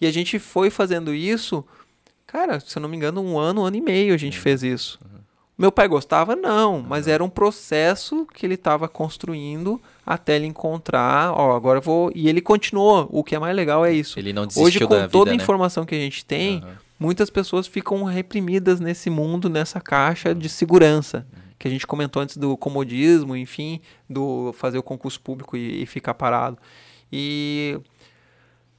E a gente foi fazendo isso, cara, se eu não me engano, um ano, um ano e meio a gente uhum. fez isso. Uhum. Meu pai gostava? Não, mas era um processo que ele estava construindo até ele encontrar, ó, agora eu vou... E ele continuou, o que é mais legal é isso. Ele não desistiu Hoje, com da toda vida, a né? informação que a gente tem, uhum. muitas pessoas ficam reprimidas nesse mundo, nessa caixa de segurança. Uhum. Que a gente comentou antes do comodismo, enfim, do fazer o concurso público e, e ficar parado. E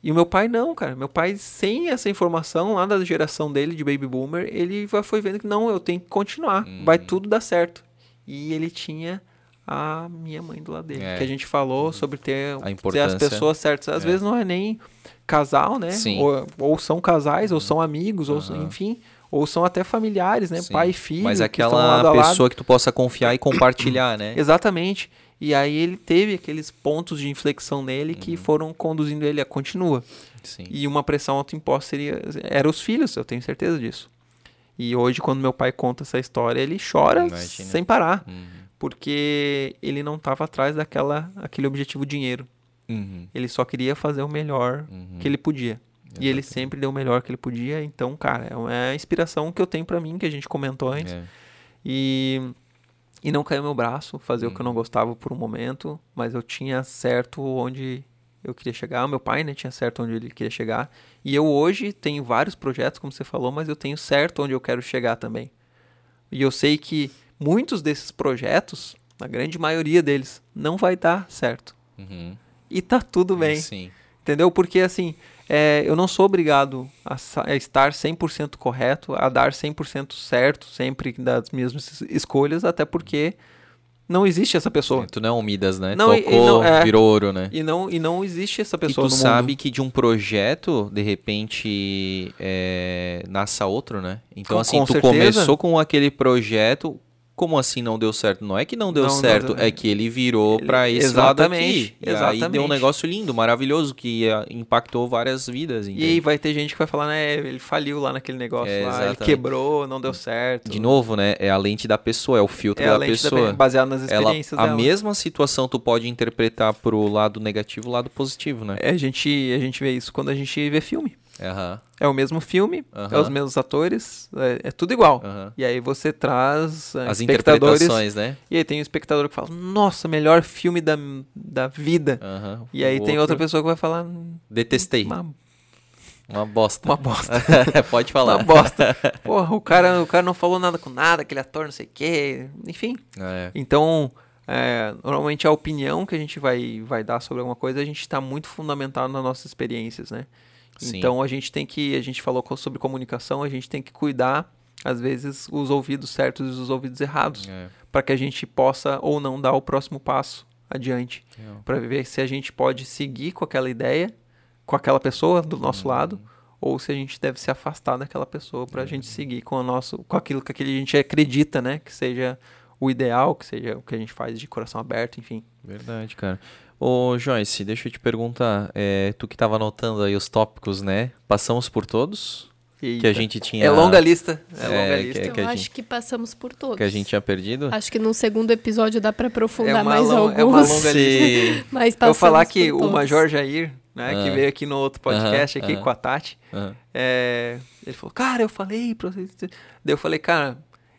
e o meu pai não, cara. Meu pai, sem essa informação lá da geração dele, de baby boomer, ele foi vendo que não, eu tenho que continuar. Uhum. Vai tudo dar certo. E ele tinha a minha mãe do lado dele. É. Que a gente falou uhum. sobre ter, ter as pessoas certas. Às é. vezes não é nem casal, né? Ou, ou são casais, uhum. ou são amigos, ou enfim. Ou são até familiares, né? Sim. Pai e filho. Mas aquela pessoa que tu possa confiar e compartilhar, né? Exatamente. E aí ele teve aqueles pontos de inflexão nele uhum. que foram conduzindo ele a continua. Sim. E uma pressão autoimposta seria era os filhos, eu tenho certeza disso. E hoje quando meu pai conta essa história, ele chora Imagina. sem parar, uhum. porque ele não estava atrás daquela aquele objetivo dinheiro. Uhum. Ele só queria fazer o melhor uhum. que ele podia. Exatamente. E ele sempre deu o melhor que ele podia. Então, cara, é uma inspiração que eu tenho para mim que a gente comentou antes. É. E e não caiu meu braço, fazer o que eu não gostava por um momento, mas eu tinha certo onde eu queria chegar, o meu pai, né, tinha certo onde ele queria chegar, e eu hoje tenho vários projetos, como você falou, mas eu tenho certo onde eu quero chegar também. E eu sei que muitos desses projetos, a grande maioria deles, não vai dar certo. Uhum. E tá tudo bem. Sim. Entendeu? Porque assim, é, eu não sou obrigado a, a estar 100% correto, a dar 100% certo sempre das minhas escolhas, até porque não existe essa pessoa. Tu não é um Midas, né? Não, Tocou, não, é, virou ouro, né? E não, e não existe essa pessoa e tu sabe mundo. que de um projeto, de repente, é, nasça outro, né? Então, com, assim, com tu certeza. começou com aquele projeto, como assim não deu certo? Não é que não deu não, certo, não, é que ele virou para esse lado aqui. E exatamente. aí deu um negócio lindo, maravilhoso, que uh, impactou várias vidas. Entende? E aí vai ter gente que vai falar, né, ele faliu lá naquele negócio é, lá, ele quebrou, não deu certo. De novo, né, é a lente da pessoa, é o filtro é da pessoa. Da, baseado nas experiências Ela, A mesma situação tu pode interpretar pro lado negativo, lado positivo, né? É, a gente, a gente vê isso quando a gente vê filme. Uhum. É o mesmo filme, uhum. é os mesmos atores, é, é tudo igual. Uhum. E aí você traz uh, as interpretações, né? E aí tem o um espectador que fala, nossa, melhor filme da, da vida. E aí o tem outro... outra pessoa que vai falar, detestei. Uma, uma bosta. Uma bosta. Pode falar. Uma bosta. Porra, o cara, o cara não falou nada com nada, aquele ator não sei o quê, enfim. É. Então, é, normalmente a opinião que a gente vai, vai dar sobre alguma coisa, a gente está muito fundamentado nas nossas experiências, né? Sim. Então a gente tem que, a gente falou sobre comunicação, a gente tem que cuidar às vezes os ouvidos certos e os ouvidos errados, é. para que a gente possa ou não dar o próximo passo adiante, é. para ver se a gente pode seguir com aquela ideia, com aquela pessoa do nosso uhum. lado, ou se a gente deve se afastar daquela pessoa para a uhum. gente seguir com o nosso, com aquilo que a gente acredita, né, que seja o ideal, que seja o que a gente faz de coração aberto, enfim. Verdade, cara. Ô Joyce, deixa eu te perguntar, é, tu que estava anotando aí os tópicos, né? Passamos por todos? Eita. Que a gente tinha. É longa lista. É, é longa lista. Que, que eu acho gente... que passamos por todos. Que a gente tinha perdido? Acho que no segundo episódio dá para aprofundar é mais long... alguns. É uma longa lista. Mas eu falar que o Major Jair, né, ah. que veio aqui no outro podcast uh -huh, aqui uh -huh. com a Tati, uh -huh. é, ele falou, cara, eu falei pra vocês. Daí eu falei, cara,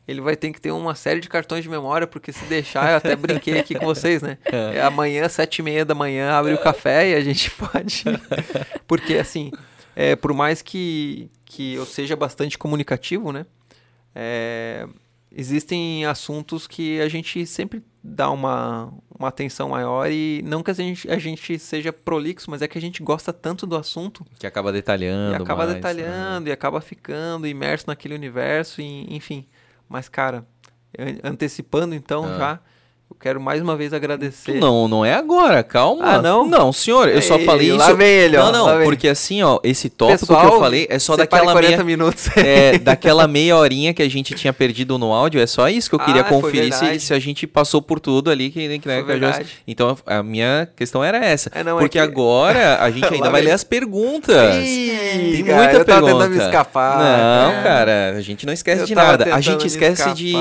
ele vai ter que ter uma série de cartões de memória, porque se deixar, eu até brinquei aqui com vocês, né? É. Amanhã, sete e meia da manhã, abre o café e a gente pode... porque, assim, é, por mais que, que eu seja bastante comunicativo, né? É, existem assuntos que a gente sempre dá uma, uma atenção maior e não que a gente, a gente seja prolixo, mas é que a gente gosta tanto do assunto. Que acaba detalhando. E acaba mais, detalhando né? e acaba ficando imerso naquele universo, e, enfim... Mas, cara, antecipando então ah. já, eu quero mais uma vez agradecer. Não, não é agora, calma. Ah, não? Não, senhor, eu só falei lá isso. Vem ele, ó, não, não, porque assim, ó, esse tópico Pessoal, que eu falei é só daquela 40 meia minutos. é, daquela meia horinha que a gente tinha perdido no áudio, é só isso que eu queria ah, conferir se, se, a gente passou por tudo ali que, que, né, que a gente... Então a minha questão era essa, é, não, é porque é que... agora a gente ainda vai ler as perguntas. Ih, Tem cara, muita eu pergunta. tentando me escapar. Não, cara, cara a gente não esquece eu de nada. A gente esquece de,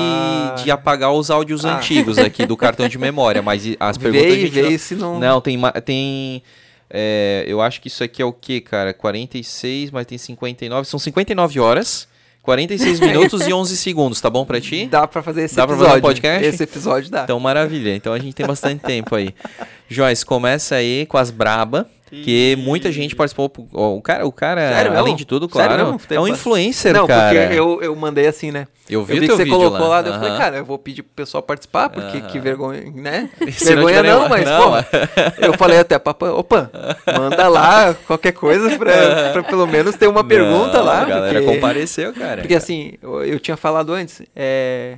de apagar os áudios ah. antigos aqui do cartão de memória mas as perguntas. Veio, veio, não... se não. Não, tem. tem é, eu acho que isso aqui é o que, cara? 46, mas tem 59. São 59 horas. 46 minutos e 11 segundos, tá bom pra ti? Dá pra fazer esse dá episódio. Dá pra fazer um podcast? Esse episódio dá. Então, maravilha. Então a gente tem bastante tempo aí. Joyce, começa aí com as braba. Que muita gente participou. O cara, o cara Sério, além de tudo, claro, é um influencer, não, cara. Não, porque eu, eu mandei assim, né? Eu vi, eu vi que você colocou lá, lá eu falei, cara, eu vou pedir pro pessoal participar, porque que vergonha, né? vergonha não, não mas, não. pô, eu falei até, papai, opa, manda lá qualquer coisa pra, pra pelo menos ter uma pergunta lá. A galera porque, compareceu, cara. Porque assim, eu, eu tinha falado antes, é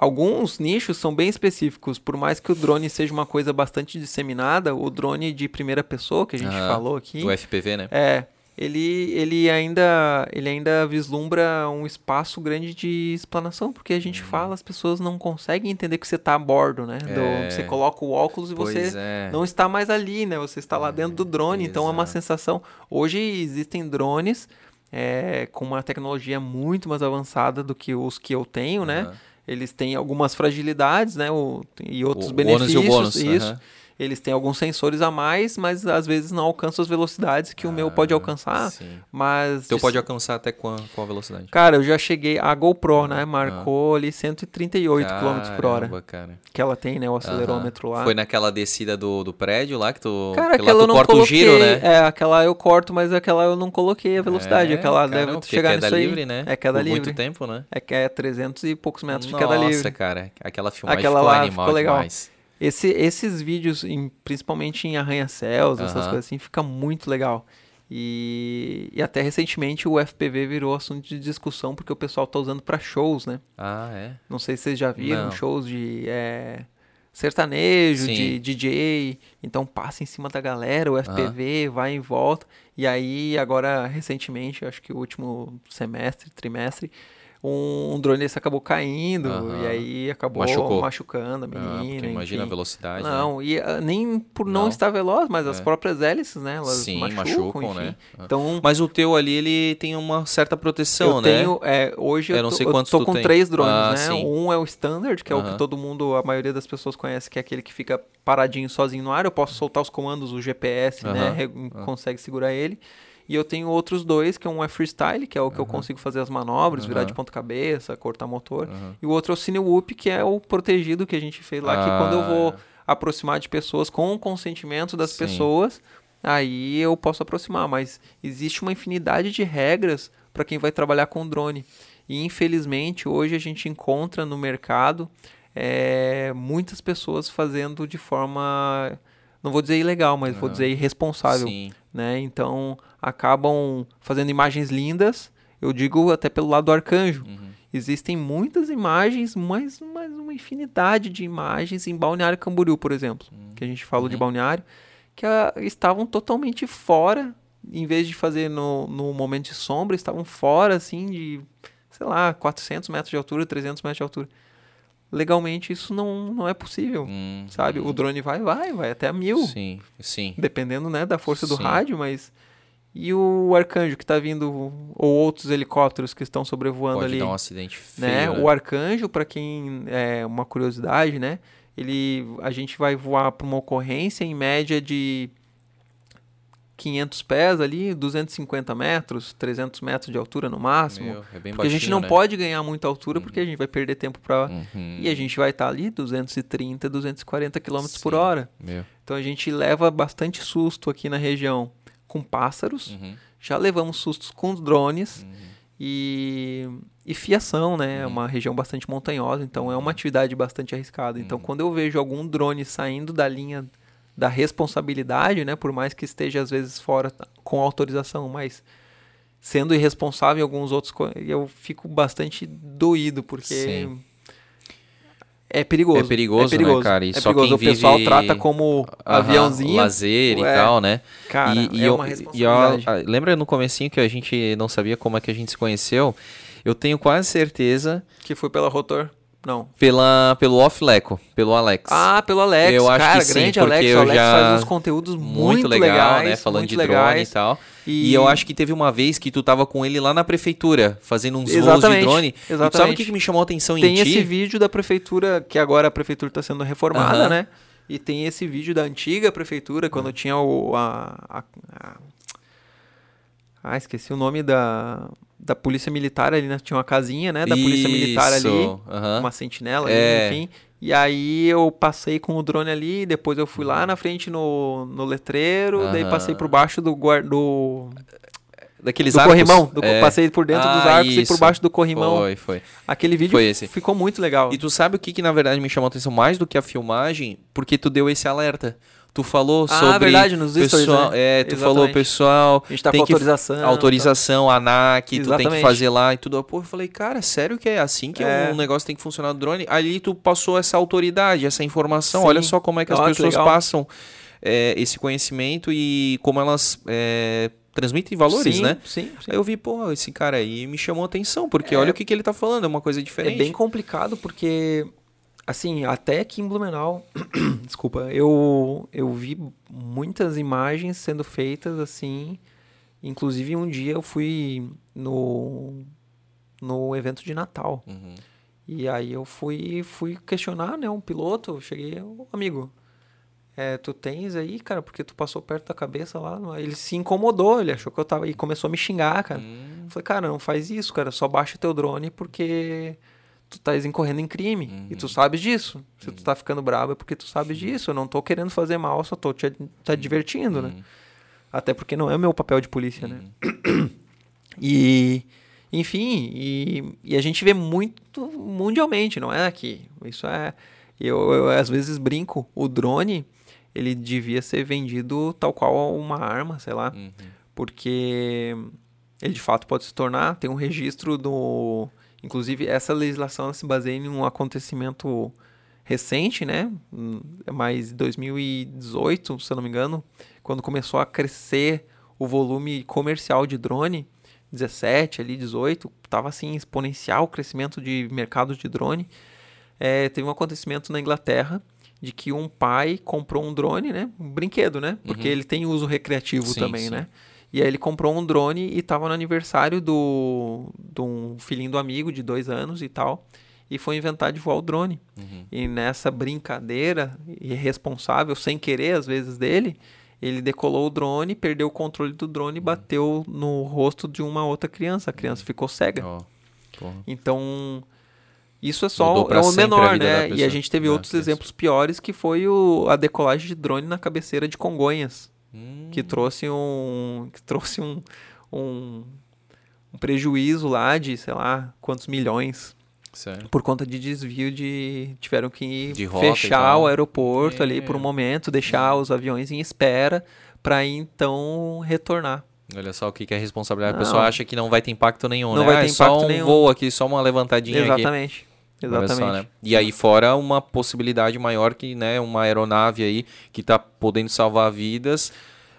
Alguns nichos são bem específicos, por mais que o drone seja uma coisa bastante disseminada, o drone de primeira pessoa que a gente uhum, falou aqui, o FPV, né? É, ele, ele ainda ele ainda vislumbra um espaço grande de explanação, porque a gente uhum. fala, as pessoas não conseguem entender que você está a bordo, né? Do, é. você coloca o óculos e você é. não está mais ali, né? Você está lá dentro do drone, então é uma sensação. Hoje existem drones é, com uma tecnologia muito mais avançada do que os que eu tenho, né? Eles têm algumas fragilidades, né? O, e outros o benefícios. O ônus e o bônus. Isso. Uhum. Eles têm alguns sensores a mais, mas às vezes não alcançam as velocidades que ah, o meu pode ah, alcançar. Sim. Mas. Então pode alcançar até qual, qual a velocidade? Cara, eu já cheguei. A GoPro, né? Marcou ah. ali 138 km por hora. Cara. Que ela tem, né? O acelerômetro lá. Foi naquela descida do, do prédio lá que tu. Cara, que aquela tu eu não corta coloquei. o giro, né? É, aquela eu corto, mas aquela eu não coloquei a velocidade. É, aquela caramba, deve chegar nisso aí. livre, né? É queda por livre. muito tempo, né? É que é 300 e poucos metros Nossa, de queda livre. Nossa, cara. Aquela filmagem aquela ficou lá animal ficou legal. Demais. Esse, esses vídeos, em, principalmente em arranha-céus, essas coisas assim, fica muito legal. E, e, até recentemente o FPV virou assunto de discussão porque o pessoal tá usando para shows, né? Ah, é? Não sei se vocês já viram Não. shows de é, sertanejo, Sim. de DJ. Então passa em cima da galera, o FPV vai em volta. E aí, agora, recentemente, acho que o último semestre, trimestre, um, um drone desse acabou caindo uhum. e aí acabou Machucou. machucando a ah, menina. Ah, imagina a velocidade. Não, né? e uh, nem por não, não, estar veloz, mas é. as próprias hélices, né? Elas Sim, machucam, machucam né? Ah. Então, mas o teu ali, ele tem uma certa proteção, eu né? Tenho, é, hoje eu, eu, não sei eu tô com tem. três drones, ah, né? Sim. Um é o standard, que é o que todo mundo, a maioria das pessoas conhece, que é aquele que fica paradinho sozinho no ar. Eu posso soltar os comandos, o GPS, né? Consegue segurar ele. E eu tenho outros dois, que um é freestyle, que é o que uhum. eu consigo fazer as manobras, uhum. virar de ponta cabeça, cortar motor. Uhum. E o outro é o Cine Whoop, que é o protegido que a gente fez lá, ah. que quando eu vou aproximar de pessoas com o consentimento das Sim. pessoas, aí eu posso aproximar. Mas existe uma infinidade de regras para quem vai trabalhar com drone. E infelizmente hoje a gente encontra no mercado é, muitas pessoas fazendo de forma, não vou dizer ilegal, mas vou dizer irresponsável. Sim. Né? Então acabam fazendo imagens lindas. Eu digo até pelo lado do arcanjo. Uhum. Existem muitas imagens, mas, mas uma infinidade de imagens em Balneário Camboriú, por exemplo, uhum. que a gente falou uhum. de Balneário, que a, ah, estavam totalmente fora, em vez de fazer no, no momento de sombra, estavam fora, assim, de, sei lá, 400 metros de altura, 300 metros de altura. Legalmente isso não, não é possível, hum, sabe? O drone vai, vai, vai até mil. Sim, sim. Dependendo, né, da força do sim. rádio, mas e o arcanjo que está vindo, ou outros helicópteros que estão sobrevoando Pode ali. Pode dar um acidente né? feio, né? O arcanjo, para quem é uma curiosidade, né? Ele, a gente vai voar para uma ocorrência em média de 500 pés ali, 250 metros, 300 metros de altura no máximo. Meu, é bem porque baixinho, a gente não né? pode ganhar muita altura uhum. porque a gente vai perder tempo para uhum. e a gente vai estar tá ali 230, 240 km por hora. Meu. Então a gente leva bastante susto aqui na região com pássaros, uhum. já levamos sustos com drones uhum. e, e fiação, né? É uhum. uma região bastante montanhosa, então é uma uhum. atividade bastante arriscada. Então, uhum. quando eu vejo algum drone saindo da linha da responsabilidade, né? Por mais que esteja às vezes fora com autorização, mas sendo irresponsável em alguns outros, eu fico bastante doído, porque Sim. É perigoso. É perigoso, é perigoso. né, cara? E é só perigoso. Quem o pessoal trata como aviãozinho. Lazer e tal, né? Cara, e, e é uma responsabilidade. E eu, lembra no comecinho que a gente não sabia como é que a gente se conheceu? Eu tenho quase certeza... Que foi pela Rotor? Não. Pela, pelo Off Leco, pelo Alex. Ah, pelo Alex. Eu acho Cara, que grande Alex. o Alex já... faz uns conteúdos muito, muito legal, legais, né? Falando de legais. drone e tal. E... e... eu acho que teve uma vez que tu tava com ele lá na prefeitura, fazendo uns voos de drone. Exatamente. Sabe o que, que me chamou a atenção tem em ti? Tem esse vídeo da prefeitura, que agora a prefeitura está sendo reformada, né? E tem esse vídeo da antiga prefeitura, quando tinha o... A, a, a... Ah, esqueci o nome da da polícia militar ali, né? Tinha uma casinha, né? Da Isso. polícia militar ali, uhum. uma sentinela, é. ali, enfim. E aí eu passei com o drone ali, depois eu fui lá na frente no, no letreiro, uhum. daí passei por baixo do guarda do daqueles do arcos. corrimão, do, é. passei por dentro ah, dos arcos isso. e por baixo do corrimão. Foi, foi. Aquele vídeo foi esse. ficou muito legal. E tu sabe o que que na verdade me chamou a atenção mais do que a filmagem? Porque tu deu esse alerta. Tu falou ah, sobre. Ah, verdade, nos pessoal, stories, né? É, tu Exatamente. falou, pessoal. A gente tá tem com que, autorização. Autorização, tá. ANAC, Exatamente. tu tem que fazer lá e tudo. Pô, eu falei, cara, sério que é assim que é. um negócio tem que funcionar no drone? Ali tu passou essa autoridade, essa informação. Sim. Olha só como é que as pessoas que passam é, esse conhecimento e como elas. É, transmitem valores, sim, né? Sim, sim. Aí eu vi, pô, esse cara aí me chamou a atenção, porque é, olha o que, que ele tá falando, é uma coisa diferente. É bem complicado, porque assim, até aqui em Blumenau, desculpa, eu, eu vi muitas imagens sendo feitas assim. Inclusive, um dia eu fui no, no evento de Natal. Uhum. E aí eu fui, fui questionar, né, um piloto. Cheguei, amigo, é, tu tens aí, cara, porque tu passou perto da cabeça lá. Ele se incomodou, ele achou que eu tava. E começou a me xingar, cara. Hum. Falei, cara, não faz isso, cara. Só baixa teu drone porque tu tá incorrendo em crime. Uhum. E tu uhum. sabes disso. Se uhum. tu tá ficando bravo é porque tu sabes disso. Eu não tô querendo fazer mal, só tô te, te divertindo, né? uhum. Até porque não é o meu papel de polícia, né? Uhum. E. Enfim, e, e a gente vê muito mundialmente, não é aqui. Isso é. Eu, eu às vezes brinco, o drone ele devia ser vendido tal qual uma arma, sei lá. Uhum. Porque ele de fato pode se tornar, tem um registro do. Inclusive, essa legislação se baseia em um acontecimento recente, né? Mas 2018, se eu não me engano, quando começou a crescer o volume comercial de drone, 17 ali, 18, estava assim exponencial o crescimento de mercado de drone. É, teve um acontecimento na Inglaterra de que um pai comprou um drone, né? Um brinquedo, né? Porque uhum. ele tem uso recreativo sim, também, sim. né? E aí ele comprou um drone e estava no aniversário do, de um filhinho do amigo de dois anos e tal. E foi inventar de voar o drone. Uhum. E nessa brincadeira irresponsável, sem querer às vezes dele, ele decolou o drone, perdeu o controle do drone e uhum. bateu no rosto de uma outra criança. A criança ficou cega. Oh, então isso é só é o menor, né? E a gente teve é, outros exemplos piores que foi o, a decolagem de drone na cabeceira de Congonhas, hum. que trouxe um que trouxe um, um, um, prejuízo lá de, sei lá, quantos milhões. Certo. Por conta de desvio de tiveram que de fechar o aeroporto é. ali por um momento, deixar hum. os aviões em espera para então retornar. Olha só o que, é responsabilidade. Não. A pessoa acha que não vai ter impacto nenhum, não né? Vai ter ah, é impacto só um nenhum. voo aqui, só uma levantadinha Exatamente. Aqui. Exatamente. Só, né? E aí fora uma possibilidade maior que, né, uma aeronave aí que está podendo salvar vidas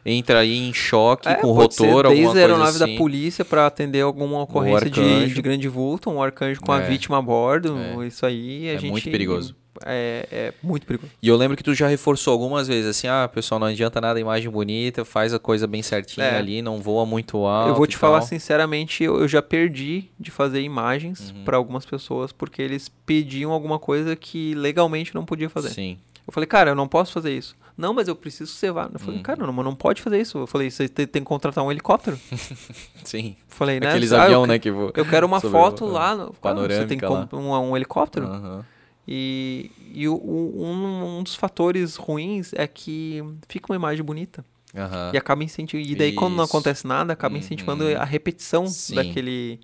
entra aí em choque é, com o rotor, alguma coisa Desde a aeronave assim. da polícia para atender alguma ocorrência de, de, grande vulto, um arcanjo com é. a vítima a bordo, é. isso aí a é gente... muito perigoso é, é muito perigoso. E eu lembro que tu já reforçou algumas vezes, assim, ah, pessoal, não adianta nada, imagem bonita, faz a coisa bem certinha é. ali, não voa muito alto. Eu vou te falar sinceramente, eu, eu, já perdi de fazer imagens uhum. para algumas pessoas porque eles pediam alguma coisa que legalmente não podia fazer. Sim. Eu falei, cara, eu não posso fazer isso. Não, mas eu preciso cevar. Eu falei, uhum. cara, não, não pode fazer isso. Eu falei, você tem, que contratar um helicóptero. Sim. Falei, né? Aqueles ah, aviões, né, que Eu quero uma foto lá. No... Panorâmica Você tem um, um, helicóptero? Uhum. E, e o, um, um, dos fatores ruins é que fica uma imagem bonita. Uhum. E acaba incentivando. E daí, Isso. quando não acontece nada, acaba uhum. incentivando a repetição Sim. daquele.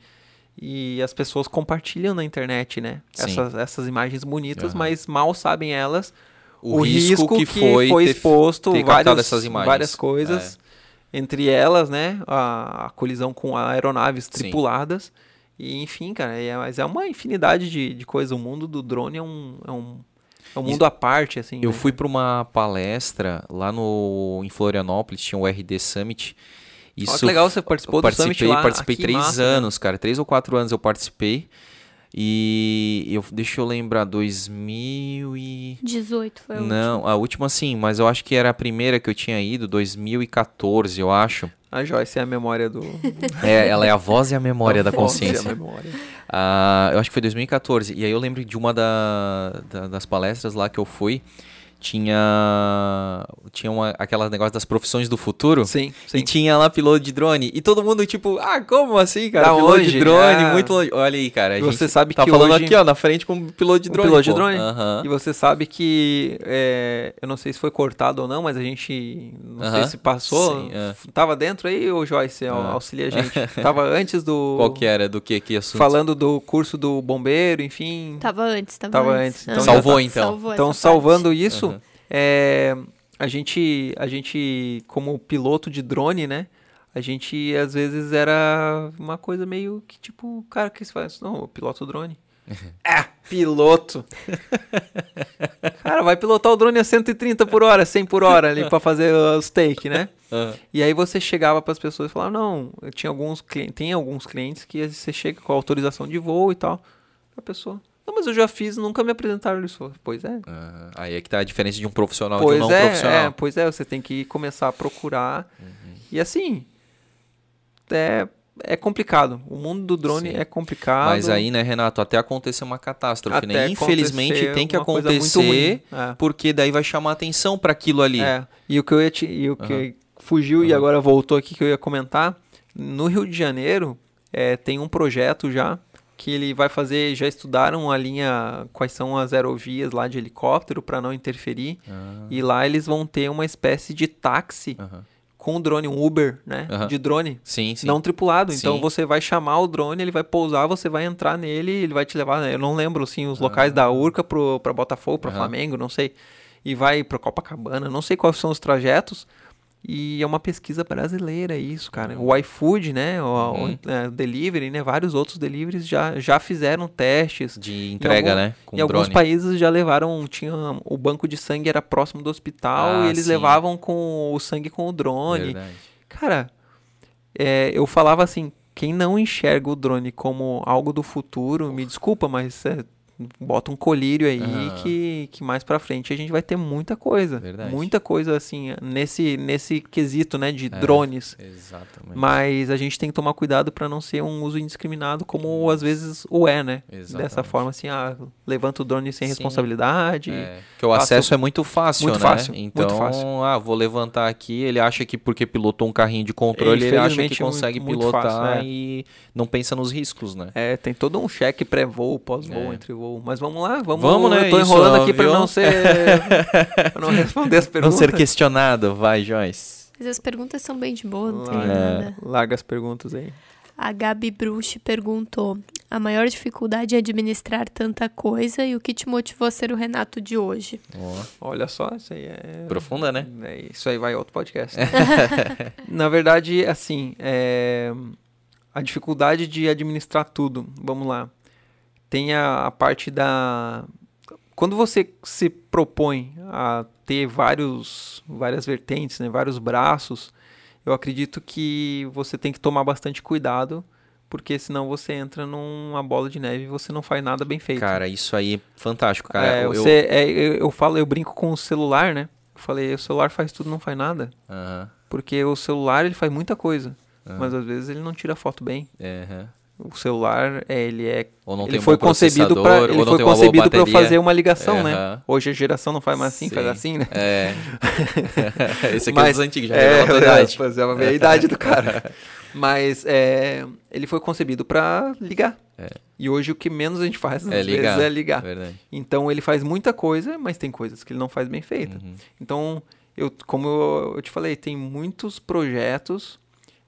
E as pessoas compartilham na internet, né? Essas, essas imagens bonitas, uhum. mas mal sabem elas o, o risco, risco, que, foi, foi exposto, ter, várias, várias coisas. É. Entre elas, né? A, a, colisão com aeronaves tripuladas. Sim e enfim, cara, é, mas é uma infinidade de, de coisas. O mundo do drone é um, é um, é um mundo à parte, assim. Eu né? fui para uma palestra lá no, em Florianópolis, tinha o RD Summit. Isso, Olha que legal, você participou do Summit lá. Participei três massa, né? anos, né? cara. Três ou quatro anos eu participei. E eu, deixa eu lembrar, 2018 foi a Não, última. a última sim, mas eu acho que era a primeira que eu tinha ido, 2014, eu acho. A Joyce é a memória do. é, ela é a voz e a memória a da consciência. E a memória. Uh, eu acho que foi 2014. E aí eu lembro de uma da, da, das palestras lá que eu fui tinha tinha uma, aquela negócio das profissões do futuro. Sim, sim. E tinha lá piloto de drone. E todo mundo tipo, ah, como assim, cara? Da piloto de drone, ah. muito longe. Olha aí, cara. você sabe tá que falando hoje... aqui, ó, na frente com piloto de drone. piloto de drone. Uhum. E você sabe que é, eu não sei se foi cortado ou não, mas a gente não uhum. sei se passou. Sim, é. Tava dentro aí, o Joyce, uhum. auxilia a gente. Tava antes do Qual que era? Do que que assunto? Falando do curso do bombeiro, enfim. Tava antes, tava, tava antes. antes. Então, Salvou então. Salvou então salvando parte. isso, é, a gente, a gente, como piloto de drone, né? A gente, às vezes, era uma coisa meio que, tipo, cara, o que você faz? Não, eu piloto drone. é, piloto. cara, vai pilotar o drone a 130 por hora, 100 por hora ali para fazer os take, né? Uhum. E aí você chegava para as pessoas e falava, não, eu tinha alguns clientes, tem alguns clientes que você chega com autorização de voo e tal. A pessoa, não, mas eu já fiz, nunca me apresentaram isso. Pois é. Uhum. Aí é que tá a diferença de um profissional pois de um não é, profissional. É, pois é, você tem que começar a procurar. Uhum. E assim, é, é complicado. O mundo do drone Sim. é complicado. Mas aí, né, Renato, até acontecer uma catástrofe, né? Infelizmente tem que acontecer, é. porque daí vai chamar atenção para aquilo ali. É. E o que eu ia te, e o que uhum. fugiu uhum. e agora voltou aqui que eu ia comentar, no Rio de Janeiro é, tem um projeto já que ele vai fazer, já estudaram a linha, quais são as aerovias lá de helicóptero para não interferir. Ah. E lá eles vão ter uma espécie de táxi uhum. com o drone, um Uber, né? Uhum. De drone. Sim, sim. Não tripulado. Então sim. Então você vai chamar o drone, ele vai pousar, você vai entrar nele, ele vai te levar. Eu não lembro, assim, os locais da Urca para Botafogo, para Flamengo, não sei. E vai para Copacabana, não sei quais são os trajetos. E é uma pesquisa brasileira isso, cara. O iFood, né, o, uhum. o, é, o delivery, né, vários outros deliveries já, já fizeram testes de entrega, algum, né, com Em drone. alguns países já levaram, tinha o banco de sangue era próximo do hospital ah, e eles sim. levavam com o sangue com o drone. Verdade. Cara, é, eu falava assim, quem não enxerga o drone como algo do futuro, me desculpa, mas é, bota um colírio aí uhum. que, que mais para frente a gente vai ter muita coisa. Verdade. Muita coisa assim, nesse, nesse quesito, né, de é, drones. Exatamente. Mas a gente tem que tomar cuidado para não ser um uso indiscriminado como às vezes o é, né? Exatamente. Dessa forma assim, ah, levanta o drone sem Sim. responsabilidade. É. Que o acesso é muito fácil, muito né? Fácil, então, muito fácil. ah, vou levantar aqui, ele acha que porque pilotou um carrinho de controle, ele acha que consegue muito, pilotar muito fácil, é. e não pensa nos riscos, né? É, tem todo um cheque pré-voo, pós-voo, é. entre voo voo. Mas vamos lá, vamos. Vamos, né? Eu tô enrolando aqui para não ser. pra não responder as perguntas. Não ser questionado. Vai, Joyce. Mas as perguntas são bem de boa, não tem é. nada. Larga as perguntas aí. A Gabi Bruch perguntou: a maior dificuldade é administrar tanta coisa e o que te motivou a ser o Renato de hoje? Oh. Olha só, isso aí é. Profunda, né? É, isso aí vai outro podcast. Na verdade, assim, é... a dificuldade de administrar tudo. Vamos lá tem a, a parte da. Quando você se propõe a ter vários, várias vertentes, né, vários braços, eu acredito que você tem que tomar bastante cuidado, porque senão você entra numa bola de neve e você não faz nada bem feito. Cara, isso aí é fantástico, cara. É, você, eu... É, eu, eu, falo, eu brinco com o celular, né? Eu falei, o celular faz tudo, não faz nada. Uhum. Porque o celular ele faz muita coisa, uhum. mas às vezes ele não tira foto bem. Uhum. O celular, é, ele é. Ele foi concebido para ele foi concebido para fazer uma ligação, né? Hoje a geração não faz mais assim, Sim. faz assim, né? É. Esse aqui Mas, é dos antigos, já é, a idade. É, ver a idade do cara. Mas é, ele foi concebido para ligar. É. E hoje o que menos a gente faz é ligar. é ligar. Verdade. Então ele faz muita coisa, mas tem coisas que ele não faz bem feita. Uhum. Então, eu, como eu, eu, te falei, tem muitos projetos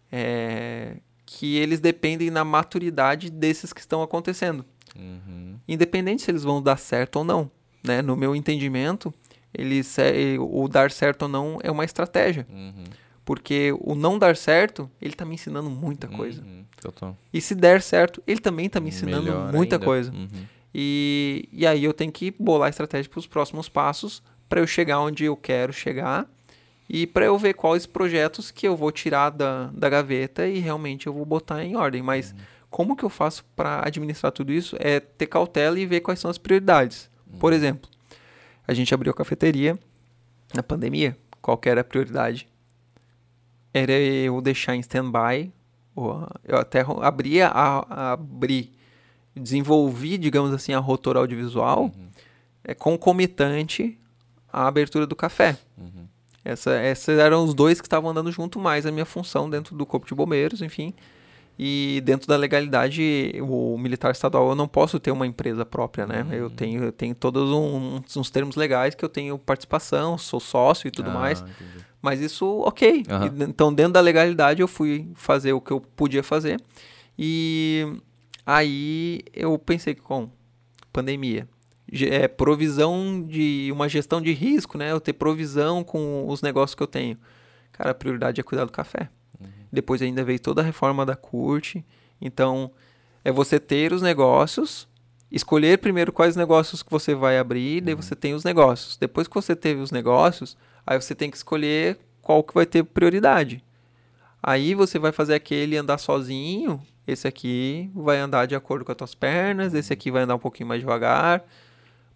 é, que eles dependem na maturidade desses que estão acontecendo. Uhum. Independente se eles vão dar certo ou não. Né? No meu entendimento, eles, o dar certo ou não é uma estratégia. Uhum. Porque o não dar certo, ele está me ensinando muita coisa. Uhum. E se der certo, ele também está me ensinando Melhor muita ainda. coisa. Uhum. E, e aí eu tenho que bolar estratégia para os próximos passos para eu chegar onde eu quero chegar e para eu ver quais projetos que eu vou tirar da, da gaveta e realmente eu vou botar em ordem. Mas uhum. como que eu faço para administrar tudo isso? É ter cautela e ver quais são as prioridades. Uhum. Por exemplo, a gente abriu a cafeteria na pandemia. Qual era a prioridade? Era eu deixar em stand-by. Eu até abri, a, abri, desenvolvi, digamos assim, a rotor audiovisual uhum. é concomitante à abertura do café. Uhum. Essa, esses eram os dois que estavam andando junto mais a minha função dentro do Corpo de Bombeiros, enfim. E dentro da legalidade, o militar estadual eu não posso ter uma empresa própria, né? Uhum. Eu tenho, eu tenho todos uns, uns, termos legais que eu tenho participação, sou sócio e tudo ah, mais. Entendi. Mas isso, ok. Uhum. E, então, dentro da legalidade, eu fui fazer o que eu podia fazer. E aí eu pensei que com pandemia, é, provisão de uma gestão de risco, né? Eu ter provisão com os negócios que eu tenho. Cara, a prioridade é cuidar do café. Uhum. Depois ainda veio toda a reforma da CURT. Então, é você ter os negócios, escolher primeiro quais negócios que você vai abrir, uhum. daí você tem os negócios. Depois que você teve os negócios, aí você tem que escolher qual que vai ter prioridade. Aí você vai fazer aquele andar sozinho, esse aqui vai andar de acordo com as tuas pernas, esse aqui vai andar um pouquinho mais devagar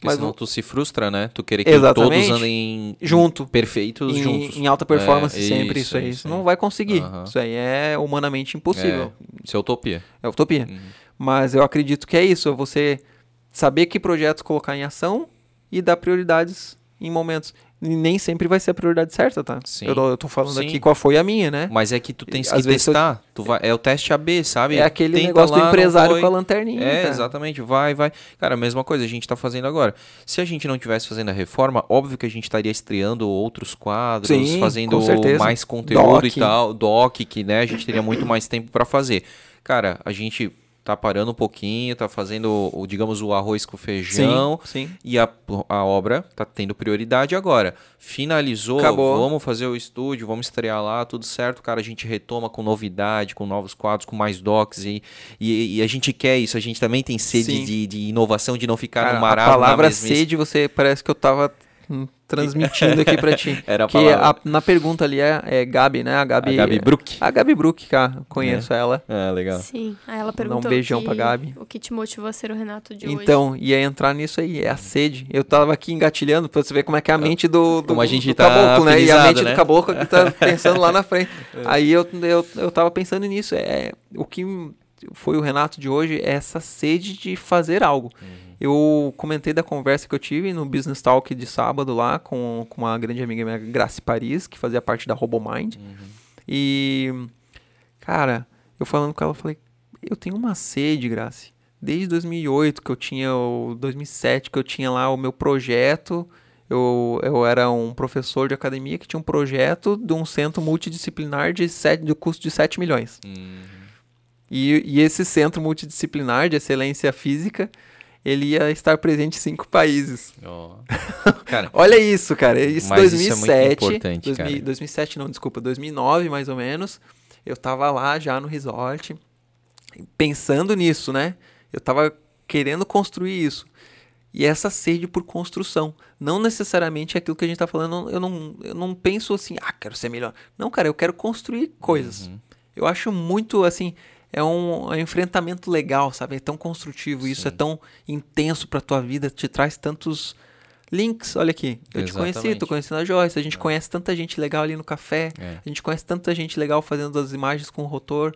Porque Mas senão o- tu se frustra, né? Tu querer que Exatamente. todos andem Junto. perfeitos em, juntos. em alta performance É, sempre, isso, aí. isso não vai conseguir. Aham. Isso aí é humanamente impossível. Isso é utopia. É, utopia. Uhum. Mas eu acredito que é isso, é você saber que projetos colocar em ação e dar prioridades em momentos. E nem sempre vai ser a prioridade certa, tá? Sim. Eu, eu tô falando Sim. aqui qual foi a minha, né? Mas é que tu tens Às que vezes eu- testar. Tu vai, é o teste AB, sabe? É aquele Tenta negócio lá, do empresário com a lanterninha. É, cara. exatamente. Vai, vai. Cara, a mesma coisa a gente tá fazendo agora. Se a gente não tivesse fazendo a reforma, óbvio que a gente estaria estreando outros quadros, Sim, fazendo mais conteúdo Doc. e tal, doc, que né, a gente teria muito mais tempo pra fazer. Cara, a gente tá parando um pouquinho, tá fazendo, o, digamos, o arroz com feijão. Sim, sim. E a, a obra tá tendo prioridade agora. Finalizou, Acabou. vamos fazer o estúdio, vamos estrear lá, tudo certo, cara. A gente retoma com novidade, com novos quadros, com mais docs. E, e, e a gente quer isso, a gente também tem sede de, de inovação, de não ficar Cara, no a marasmo. na palavra sede, você parece que eu tava transmitindo aqui pra ti. Era a que a- na pergunta ali é, é Gabi, né? A Gabi, A Gabi Brook. A Gabi Brook, cara. Conheço ela. É, legal. Sim. Aí ela Vou dar um perguntou beijão o que, pra Gabi. o que te motivou a ser o Renato de hoje. Então, ia entrar nisso aí, é a sede. Eu tava aqui engatilhando pra você ver como é que é a mente do, do, Como a gente do tá caboclo, né? E a mente né? do caboclo que tá pensando lá na frente. Aí eu, eu, eu tava pensando nisso. É, o que foi o Renato de hoje é essa sede de fazer algo. Eu comentei da conversa que eu tive no Business Talk de sábado lá com, com uma grande amiga minha, Grace Paris, que fazia parte da RoboMind. E, cara, eu falando com ela, eu falei, eu tenho uma sede, Grace. Desde 2008 que eu tinha, o 2007 que eu tinha lá o meu projeto. Eu, eu era um professor de academia que tinha um projeto de um centro multidisciplinar de, sete, de custo de 7 milhões. E, e esse centro multidisciplinar de excelência física, ele ia estar presente em cinco países. Ó. Cara, Olha isso, cara. Isso Mas isso é muito 2007. importante, 2000 cara. 2007 não, desculpa, 2009 mais ou menos. Eu tava lá já no resort, pensando nisso, né? Eu tava querendo construir isso. E essa sede por construção. Não necessariamente aquilo que a gente tá falando, eu não, eu não penso assim, ah, quero ser melhor. Não, cara, eu quero construir coisas. Uhum. Eu acho muito assim, é um, é um enfrentamento legal, sabe? É tão construtivo, isso é tão intenso pra tua vida, te traz tantos links. Olha aqui, eu te conheci, Exatamente. tô conhecendo a Joyce, a gente conhece tanta gente legal ali no café, É. a gente conhece tanta gente legal fazendo as imagens com o rotor.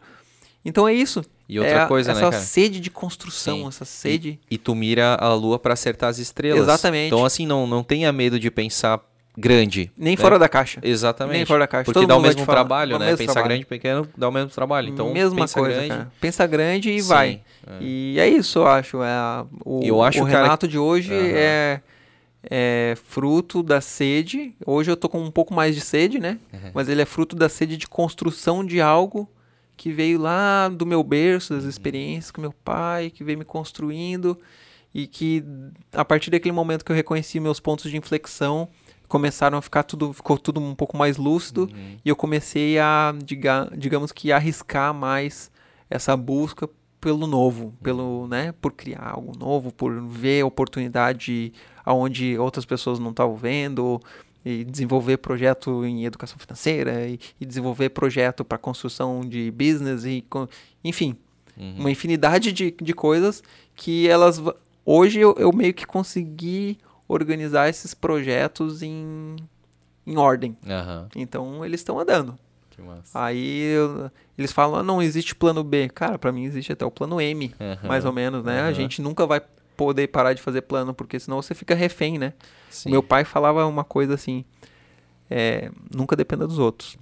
Então é isso. E outra é a- coisa, né, essa cara? sede de construção, Sim. essa sede. E tu mira a lua pra acertar as estrelas. Exatamente. Então, assim, não, não tenha medo de pensar grande. Nem né? fora da caixa. Exatamente. Nem fora da caixa. Porque Todo dá o mesmo falar, trabalho, né? mesmo Pensar trabalho. grande e pequeno dá o mesmo trabalho. Então, Mesma pensa coisa, grande. cara. Pensa grande e Sim, vai. é. E é isso, eu acho. É o, Eu acho, o cara, Renato de hoje Aham. é, é fruto da sede. Hoje eu tô com um pouco mais de sede, né? Uhum. Mas ele é fruto da sede de construção de algo que veio lá do meu berço, Uhum. das experiências com meu pai, que veio me construindo e que a partir daquele momento que eu reconheci meus pontos de inflexão, começaram a ficar tudo, ficou tudo um pouco mais lúcido Uhum. e eu comecei a, diga, digamos que arriscar mais essa busca pelo novo, pelo, né, por criar algo novo, por ver oportunidade aonde outras pessoas não estavam vendo, e desenvolver projeto em educação financeira e, e desenvolver projeto para construção de business e enfim, Uhum. uma infinidade de, de coisas que elas hoje eu, eu meio que consegui organizar esses projetos em, em ordem. Aham, Então eles estão andando. Aí eu- eles falam, ah, não existe plano B. Cara, pra mim existe até o plano M, Aham, mais ou menos, né? A aham. gente nunca vai poder parar de fazer plano, porque senão você fica refém, né? Sim. Meu pai falava uma coisa assim, é, nunca dependa dos outros.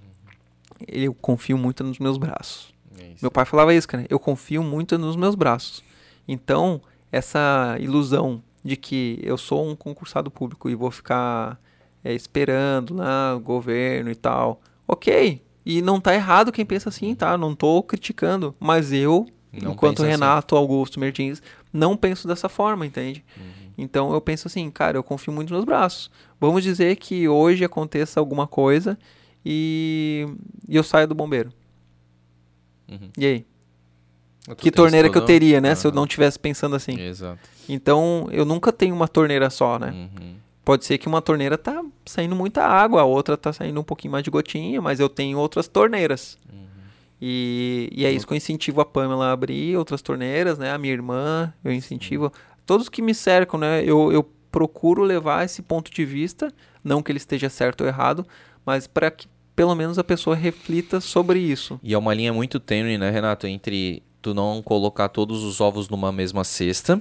Eu confio muito nos meus braços. É. Meu pai falava isso, cara. Eu confio muito nos meus braços. Então, essa ilusão de que eu sou um concursado público e vou ficar é, esperando lá o governo e tal. Ok. E não tá errado quem pensa assim, tá? Não tô criticando. Mas eu, Não enquanto assim. Renato Augusto Mertins, não penso dessa forma, entende? Uhum. Então eu penso assim, cara, eu confio muito nos meus braços. Vamos dizer que hoje aconteça alguma coisa e, e eu saio do bombeiro. Uhum. E aí? Que torneira que eu teria, né? Se eu não tivesse pensando assim. Exato. Então, eu nunca tenho uma torneira só, né? Uhum. Pode ser que uma torneira tá saindo muita água, a outra tá saindo um pouquinho mais de gotinha, mas eu tenho outras torneiras. Uhum. E, e é isso que eu incentivo a Pamela a abrir outras torneiras, né? A minha irmã, eu incentivo. Todos que me cercam, né? Eu, eu procuro levar esse ponto de vista, não que ele esteja certo ou errado, mas para que pelo menos a pessoa reflita sobre isso. E é uma linha muito tênue, né, Renato, entre tu não colocar todos os ovos numa mesma cesta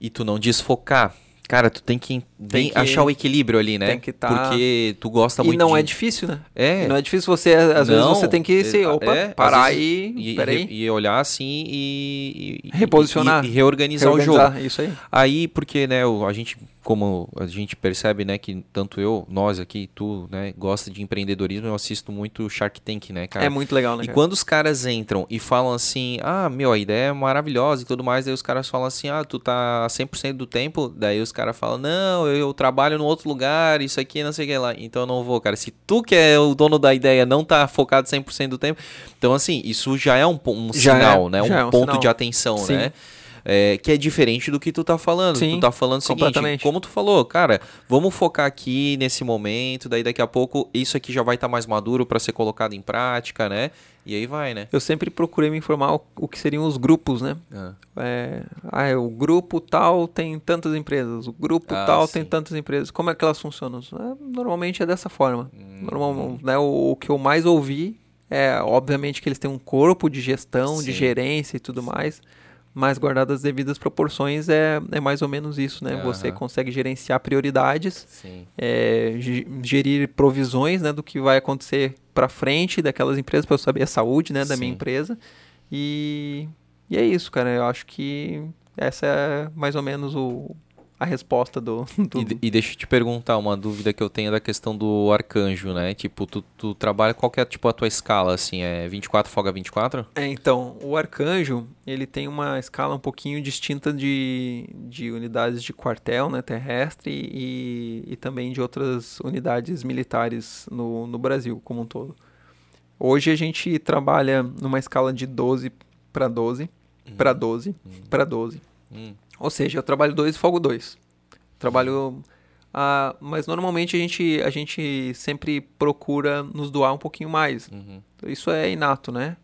e tu não desfocar. Cara, tu tem que, Tem que- achar o equilíbrio ali, né? tem que tá- Porque tu gosta e muito não de... é difícil, né? É. E não é difícil você, às vezes Não, você tem que se, é- opa, é, parar vezes- e, e, peraí, e olhar assim e, e- Reposicionar. e, e reorganizar, o jogo. reorganizar, isso aí. Aí, porque, né, o- a gente, como a gente percebe, né, que tanto eu, nós aqui, tu, né, gosta de empreendedorismo, eu assisto muito Shark Tank, né, cara? É muito legal, né? E cara? quando os caras entram e falam assim, ah, meu, a ideia é maravilhosa e tudo mais, daí os caras falam assim, ah, tu tá 100% do tempo, daí os caras falam, não, eu trabalho no outro lugar, isso aqui, não sei o que lá, então eu não vou, cara. Se tu que é o dono da ideia não tá focado 100% do tempo, então assim, isso já é um, um Já é- sinal, né, um, é um ponto sinal. de atenção, Sim. né? É, que é diferente do que tu tá falando. Sim, tu tá falando o seguinte, como tu falou, cara, vamos focar aqui nesse momento, daí daqui a pouco isso aqui já vai estar mais maduro para ser colocado em prática, né? E aí vai, né? Eu sempre procurei me informar o, que seriam os grupos, né? Ah. É, ah, é, o grupo tal tem tantas empresas, o grupo Ah, tal sim. tem tantas empresas. Como é que elas funcionam? É, normalmente é dessa forma. Hum. Normal, né, o, o que eu mais ouvi é, obviamente, que eles têm um corpo de gestão, de Sim. gerência e tudo mais. Mas guardadas as devidas proporções é, é mais ou menos isso, né? Você Aham. consegue gerenciar prioridades, é, ge- gerir provisões né, do que vai acontecer para frente daquelas empresas para eu saber a saúde né, da minha Sim. empresa e, e é isso cara eu acho que essa é mais ou menos o, a resposta do, E, e deixa eu te perguntar uma dúvida que eu tenho da questão do arcanjo, né? Tipo, tu, tu trabalha, qual que é tipo a tua escala, assim? É 24 folga 24? É, então o arcanjo ele tem uma escala um pouquinho distinta de, de unidades de quartel né, terrestre e, e também de outras unidades militares no, no Brasil como um todo. Hoje a gente trabalha numa escala de 12 para 12, para 12, para 12. Hum. Ou seja, eu trabalho 2 e folgo 2. Trabalho. ah, mas normalmente a gente, a gente sempre procura nos doar um pouquinho mais. Uhum. Isso é inato, né?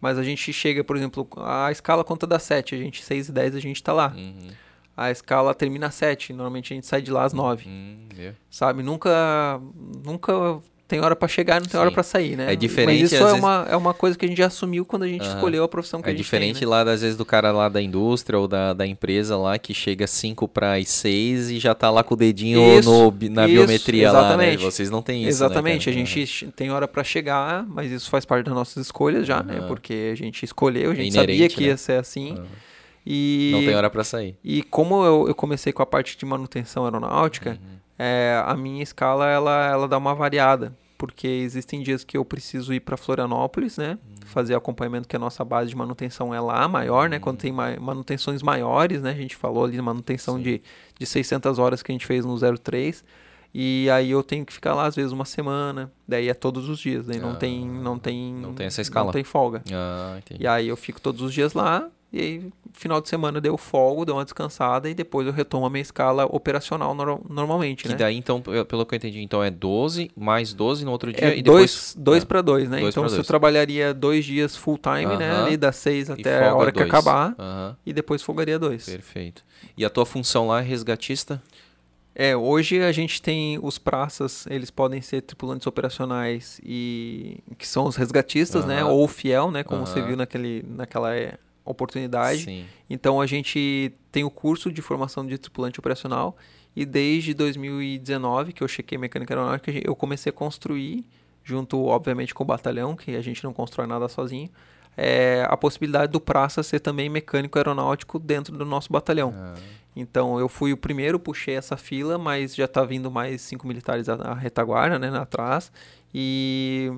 Mas a gente chega, por exemplo, a escala conta das 7, a gente 6 e 10 a gente tá lá. Uhum. A escala termina às 7, normalmente a gente sai de lá às 9, Hum, viu? sabe? Nunca nunca tem hora pra chegar, não tem hora Sim. pra sair, né? É diferente, Mas isso às é vezes- uma, é uma coisa que a gente já assumiu quando a gente Aham. escolheu a profissão que É a gente diferente tem, né? lá, das vezes, do cara lá da indústria ou da, da empresa lá que chega 5 para as 6 e já tá lá com o dedinho Isso, no, na isso, biometria lá, né? exatamente. Vocês não têm isso, Exatamente, né, a gente che- tem hora pra chegar, mas isso faz parte das nossas escolhas já, né? Aham. Porque a gente escolheu, a É gente sabia inerente, que né? ia ser assim. E Não tem hora pra sair. E como eu, eu comecei com a parte de manutenção aeronáutica, Uhum. É, a minha escala ela, ela dá uma variada. Porque existem dias que eu preciso ir para Florianópolis, né? Uhum. Fazer acompanhamento, que a nossa base de manutenção é lá maior, né? Quando tem ma- manutenções maiores, né? A gente falou ali, manutenção Sim. de, de 600 horas que a gente fez no 03. E aí eu tenho que ficar lá às vezes uma semana. Daí é todos os dias. Daí não Ah, tem, não tem, não tem essa escala. Não tem folga. Ah, entendi. E aí eu fico todos os dias lá, e aí final de semana eu deu folgo, dou uma descansada e depois eu retomo a minha escala operacional nor- normalmente, Que né? daí, então, pe- pelo que eu entendi, então é 12, mais 12 no outro dia É e dois, depois... dois Ah, para dois, né? dois então dois. trabalharia dois dias full time, né? Aham. Ali das seis e até a folga hora que dois. acabar, Aham, e depois folgaria dois. perfeito. E a tua função lá é resgatista? É, hoje a gente tem os praças, eles podem ser tripulantes operacionais e que são os resgatistas, né? Aham. Ou o fiel, né? Como você Aham. viu naquele, naquela é, oportunidade. Sim. Então a gente tem o curso de formação de tripulante operacional e desde 2019 que eu chequei mecânica aeronáutica, eu comecei a construir junto, obviamente, com o batalhão, que a gente não constrói nada sozinho, é, a possibilidade do praça ser também mecânico aeronáutico dentro do nosso batalhão. Ah, Então eu fui o primeiro, puxei essa fila, mas já tá vindo mais cinco militares à, à retaguarda, né, atrás. E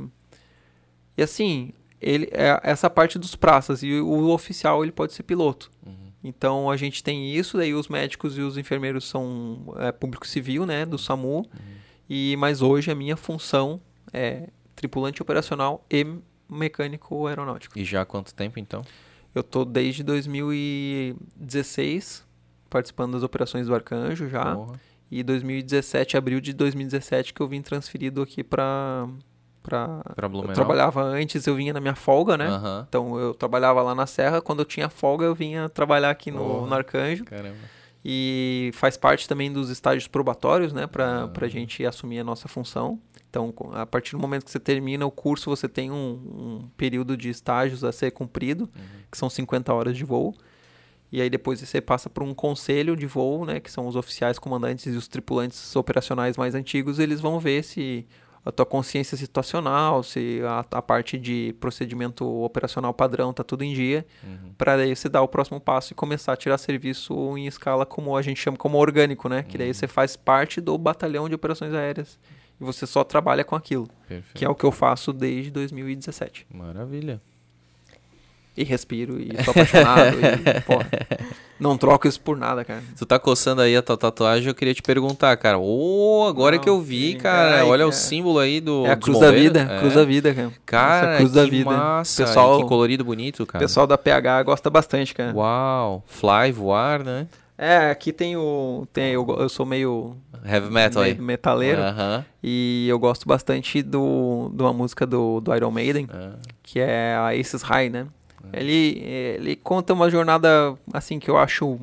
e assim, ele é essa parte dos praças e o oficial ele pode ser piloto. uhum. Então a gente tem isso, daí os médicos e os enfermeiros são é, público civil, né, do SAMU. E mas hoje a minha função é tripulante operacional e mecânico aeronáutico. E já há quanto tempo, então? Eu tô desde 2016 participando das operações do Arcanjo já. Porra. E 2017, abril de 2017, que eu vim transferido aqui pra. pra... Pra Eu Blumenau? trabalhava antes, eu vinha na minha folga, né? Aham. Então eu trabalhava lá na Serra, quando eu tinha folga eu vinha trabalhar aqui no, Oh. no Arcanjo. Caramba. e faz parte também dos estágios probatórios, né, para a gente assumir a nossa função. Então, a partir do momento que você termina o curso, você tem um, um período de estágios a ser cumprido, que são 50 horas de voo. E aí depois você passa por um conselho de voo, né, que são os oficiais comandantes e os tripulantes operacionais mais antigos, eles vão ver se a tua consciência situacional, se a, a parte de procedimento operacional padrão tá tudo em dia, para daí você dar o próximo passo e começar a tirar serviço em escala como a gente chama como orgânico, né? Que daí você faz parte do batalhão de operações aéreas e você só trabalha com aquilo, Perfeito. que é o que eu faço desde 2017. Maravilha. E respiro e sou apaixonado e, pô, não troco isso por nada, cara. Tu tá coçando aí a tua tatuagem, eu queria te perguntar, cara. Ô, agora Não, que eu vi, sim, cara. ai, olha o cara. símbolo aí do. É a cruz da vida, É. cruz da vida, cara. Cara, cruz da vida. massa. Pessoal- que colorido bonito, O cara. pessoal da PH gosta bastante, cara. Uau. Fly, voar, né? É, aqui tem o. Tem, eu, eu sou meio Heavy metal aí. me- metaleiro. Aham. E eu gosto bastante do, de uma música do, do Iron Maiden, Ah, que é a Aces High, né? Ele, ele conta uma jornada, assim, que eu acho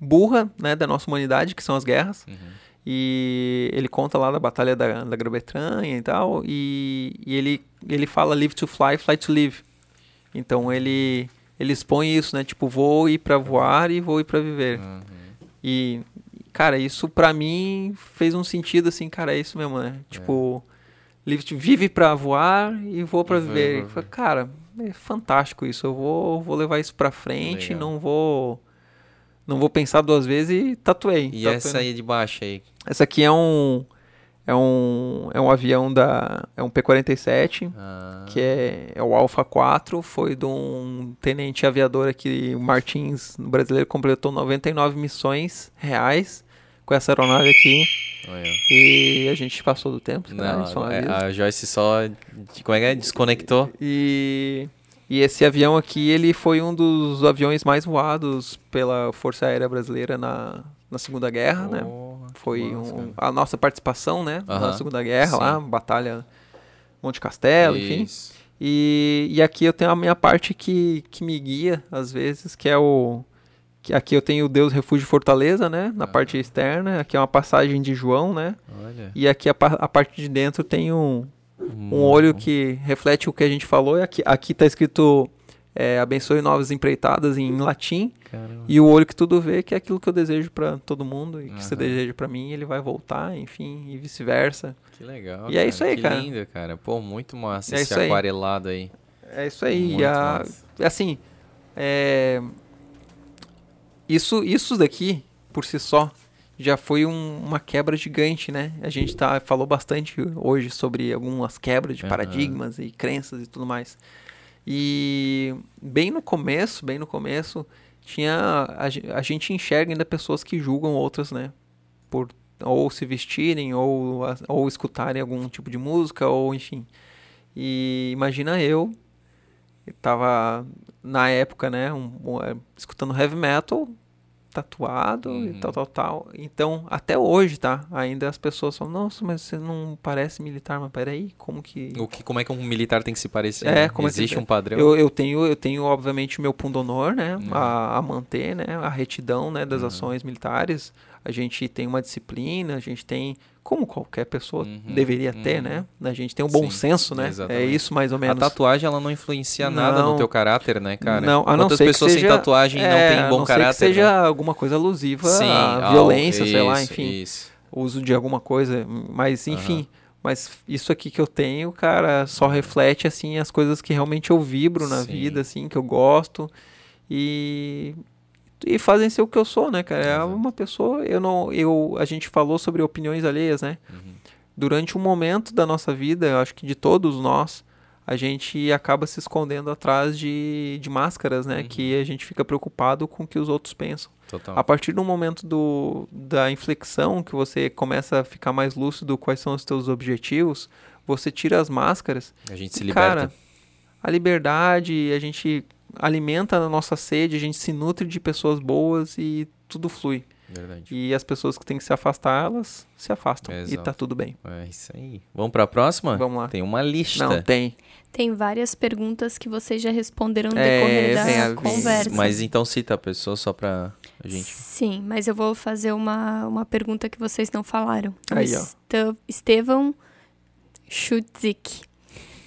burra, né, da nossa humanidade, que são as guerras. Uhum. E ele conta lá da Batalha da, da Grã-Bretanha e tal, e, e ele, ele fala live to fly, fly to live. Então ele, ele expõe isso, né? Tipo, vou ir pra voar e vou ir pra viver. Uhum. E, cara, isso pra mim fez um sentido assim, cara, é isso mesmo, né? Tipo, live to- vive pra voar e vou pra vai viver. falei, Cara, é fantástico isso. Eu vou, vou levar isso pra frente, Legal. não vou não vou pensar duas vezes e tatuei. E Tatuei essa no- aí de baixo aí? essa aqui é um é um é um avião da é um P47 Ah, que é, é o Alpha 4, foi de um tenente aviador aqui, o Martins, brasileiro, completou 99 missões reais com essa aeronave aqui olha. e a gente passou do tempo, né? Não, Só um é, aviso. a Joyce só. Como é que é? Desconectou? E, e esse avião aqui, ele foi um dos aviões mais voados pela Força Aérea Brasileira na, na Segunda Guerra, né? Porra, que Foi massa, um- a nossa participação, né? Na Aham, Segunda Guerra lá, sim. Batalha Monte Castelo, enfim. Isso. E, e aqui eu tenho a minha parte que, que me guia, às vezes, que é o. Que aqui eu tenho o Deus Refúgio Fortaleza, né? Na parte externa. Aqui é uma passagem de João, né? Olha. E aqui a, a parte de dentro tem um, Hum. um olho que reflete o que a gente falou. E aqui, aqui tá escrito é, abençoe novas empreitadas em latim. Caramba. E o olho que tudo vê, que é aquilo que eu desejo pra todo mundo. E que você deseja pra mim, ele vai voltar, enfim, e vice-versa. Que legal. E é isso aí, que cara. lindo, cara. Pô, muito massa É esse isso aí. aquarelado aí. É isso aí. Muito e a- massa. assim, é, isso, isso daqui, por si só, já foi um- uma quebra gigante, né? A gente tá, falou bastante hoje sobre algumas quebras de Aham. paradigmas e crenças e tudo mais. E bem no começo, bem no começo, tinha a, a gente enxerga ainda pessoas que julgam outras, né? Por ou se vestirem ou, ou escutarem algum tipo de música ou enfim. E imagina eu tava na época, né, um- um, é, escutando heavy metal, tatuado e Uhum. tal, tal, tal. Então, até hoje, tá? Ainda as pessoas falam, nossa, mas você não parece militar, mas peraí, como que... O que, como é que um militar tem que se parecer? É, né? como é que- Existe um padrão? Eu, eu tenho, eu tenho, obviamente, o meu pundonor, né? Uhum. A, a manter, né? A retidão, né? Das ações militares. A gente tem uma disciplina, a gente tem, como qualquer pessoa Uhum, deveria ter, uhum. né? A gente tem um bom Sim, senso, né? É exatamente. isso mais ou A menos. tatuagem ela não influencia nada Não. no teu caráter, né, cara? Não, a não Quantas ser que pessoas seja- sem tatuagem É, não têm a bom não ser caráter? que seja né? alguma coisa alusiva Sim, à violência, sei lá, isso, enfim. Isso. Uso de alguma coisa, mas enfim. Mas isso aqui que eu tenho, cara, só reflete, assim, as coisas que realmente eu vibro na Sim. vida, assim, que eu gosto. E... E fazem ser o que eu sou, né, cara? É uma pessoa... Eu não... Eu, a gente falou sobre opiniões alheias, né? Uhum. Durante um momento da nossa vida, eu acho que de todos nós, a gente acaba se escondendo atrás de, de máscaras, né? Uhum. Que a gente fica preocupado com o que os outros pensam. Total. A partir do momento do, da inflexão, que você começa a ficar mais lúcido quais são os teus objetivos, você tira as máscaras. A gente se liberta. Cara, a liberdade, a gente alimenta a nossa sede, a gente se nutre de pessoas boas e tudo flui. Verdade. E as pessoas que têm que se afastar, elas se afastam. E Exato. tá tudo bem. É isso aí. Vamos pra próxima? Vamos lá. Tem uma lista. Não, tem. Tem várias perguntas que vocês já responderam no É, decorrer da a- conversa. Mas então cita a pessoa só pra. A gente... Sim, mas eu vou fazer uma, uma pergunta que vocês não falaram. O Aí, ó. Esta- Estevão Schutzik.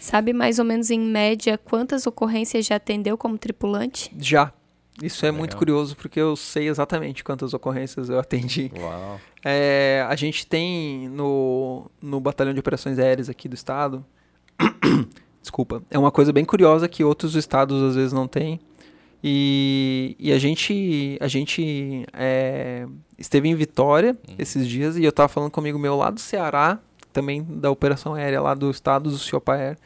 Sabe mais ou menos em média quantas ocorrências já atendeu como tripulante? Já. Isso é Legal. muito curioso porque eu sei exatamente quantas ocorrências eu atendi. Uau. É, a gente tem no, no Batalhão de Operações Aéreas aqui do estado. Desculpa. É uma coisa bem curiosa que outros estados às vezes não têm. E, e a gente, a gente é, esteve em Vitória esses dias e eu tava falando comigo meu lá do Ceará, também da operação aérea lá do estado do Ciopaer.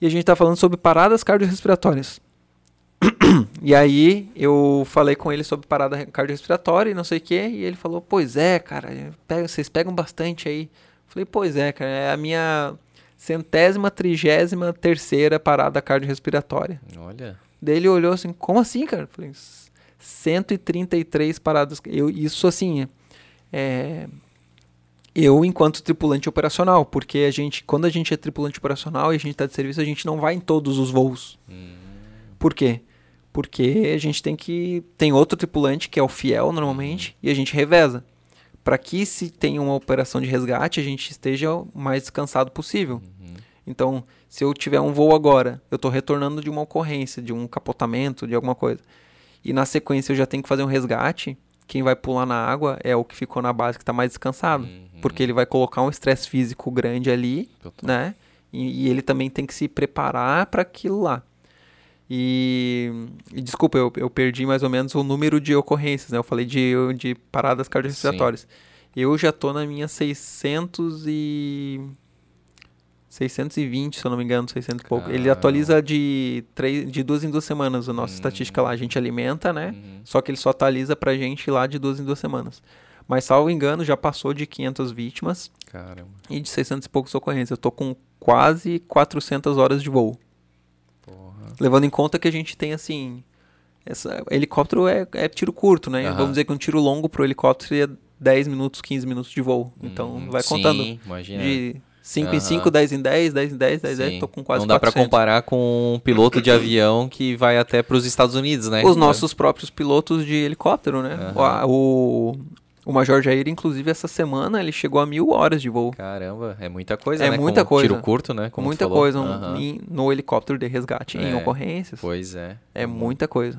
E a gente tá falando sobre paradas cardiorrespiratórias. E aí eu falei com ele sobre parada cardiorrespiratória e não sei o que, e ele falou, pois é, cara, pega- vocês pegam bastante aí. Falei, pois é, cara, é a minha centésima, trigésima, terceira parada cardiorrespiratória. Olha. Daí ele olhou assim, como assim, cara? Falei, 133 paradas. Eu, isso assim, é, eu enquanto tripulante operacional, porque a gente, quando a gente é tripulante operacional e a gente está de serviço, a gente não vai em todos os voos. Por quê? Porque a gente tem que tem outro tripulante que é o fiel normalmente e a gente reveza para que se tenha uma operação de resgate a gente esteja o mais descansado possível. Então, se eu tiver um voo agora, eu estou retornando de uma ocorrência, de um capotamento, de alguma coisa, e na sequência eu já tenho que fazer um resgate, quem vai pular na água é o que ficou na base que está mais descansado, porque ele vai colocar um estresse físico grande ali, Total. né? E, e ele também tem que se preparar para aquilo lá. E, e desculpa, eu, eu perdi mais ou menos o número de ocorrências, né? Eu falei de, de paradas cardiorrespiratórias. Eu já tô na minha 600 e... 620, se eu não me engano, 600 e pouco. Ele atualiza de, três, de duas em duas semanas a nossa estatística lá. A gente alimenta, né? Só que ele só atualiza pra gente lá de duas em duas semanas. Mas, salvo engano, já passou de 500 vítimas Caramba. e de 600 e poucos ocorrências. Eu tô com quase 400 horas de voo. Levando em conta que a gente tem, assim... Essa, helicóptero é, é tiro curto, né? Aham. Vamos dizer que um tiro longo pro helicóptero seria 10 minutos, 15 minutos de voo. Então, Hum, vai sim, contando imagina. de 5 Aham. em 5, 10 em 10, 10 em 10, 10 em 10, Sim. tô com quase Não dá 400. comparar com um piloto de avião que vai até pros Estados Unidos, né? Os nossos próprios pilotos de helicóptero, né? Aham. O, o, Major Jair, inclusive, essa semana, ele chegou a mil horas de voo. Caramba, é muita coisa, É né? muita Com coisa. Tiro curto, né? Como muita coisa um- Aham. em- no helicóptero de resgate, em É. ocorrências. Pois é. É muita coisa.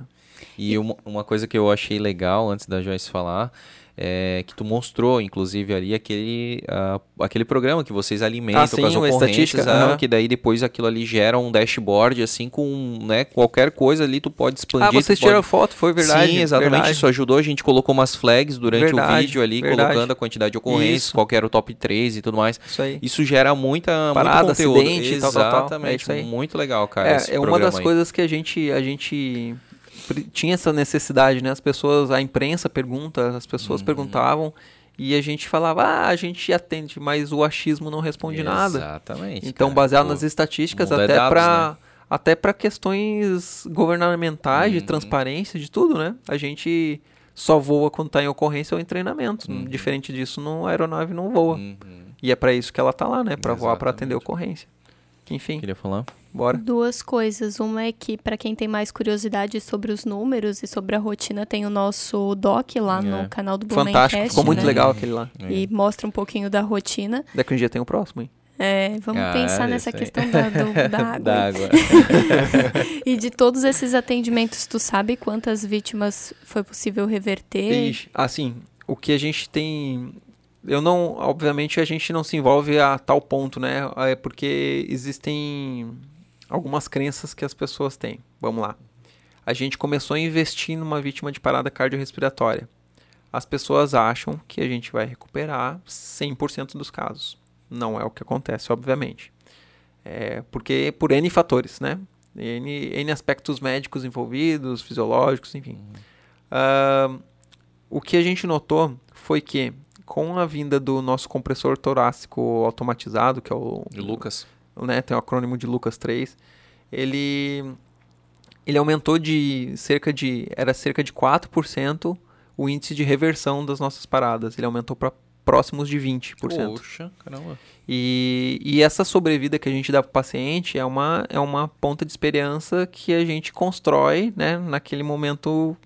E uma, uma coisa que eu achei legal antes da Joyce falar é que tu mostrou, inclusive, ali aquele, ah, aquele programa que vocês alimentam Ah, sim, com as o ocorrências, estatística, ah, aham. que daí depois aquilo ali gera um dashboard, assim, com né, qualquer coisa ali tu pode expandir. Ah, vocês pode... tiraram foto, foi verdade. Sim, exatamente. verdade. Isso ajudou. A gente colocou umas flags durante o Verdade, vídeo ali, verdade. colocando a quantidade de ocorrências, Isso. qual que era o top 3 e tudo mais. Isso aí. Isso gera muita, Parada, muito conteúdo. acidente, tal, tal, tal. É Exatamente. Muito legal, cara. É, é uma das aí. coisas que a gente, a gente tinha essa necessidade, né? As pessoas, a imprensa pergunta, as Uhum. pessoas perguntavam e a gente falava, ah, a gente atende, mas o achismo não responde nada. Exatamente. Então, cara. baseado nas estatísticas, é até dados, para né? até para questões governamentais, de Uhum. transparência, de tudo, né? A gente só voa quando está em ocorrência ou em treinamento. Uhum. Diferente disso, no a aeronave não voa. Uhum. E é para isso que ela tá lá, né? Para voar, para atender Exatamente. ocorrência. Enfim, Queria falar? bora. Duas coisas. Uma é que, para quem tem mais curiosidade sobre os números e sobre a rotina, tem o nosso doc lá É. no canal do Fantástico, Blumencast, ficou muito né? legal aquele lá. E mostra um pouquinho da rotina. Daqui um dia tem o próximo, hein? É, vamos Ah, pensar nessa aí. questão da, do- da água. Da água. E de todos esses atendimentos, tu sabe quantas vítimas foi possível reverter? Ixi, assim, o que a gente tem. Eu não. Obviamente a gente não se envolve a tal ponto, né? É porque existem algumas crenças que as pessoas têm. Vamos lá. A gente começou a investir numa vítima de parada cardiorrespiratória. As pessoas acham que a gente vai recuperar 100% dos casos. Não é o que acontece, obviamente. É porque por N fatores, né? N, N aspectos médicos envolvidos, fisiológicos, enfim. Ah, o que a gente notou foi que com a vinda do nosso compressor torácico automatizado, que é o E Lucas. né, tem o acrônimo de Lucas 3, ele ele aumentou de cerca de era cerca de 4% o índice de reversão das nossas paradas. Ele aumentou para próximos de 20%. Poxa, caramba. E, e essa sobrevida que a gente dá para o paciente é uma, é uma ponta de esperança que a gente constrói né, naquele momento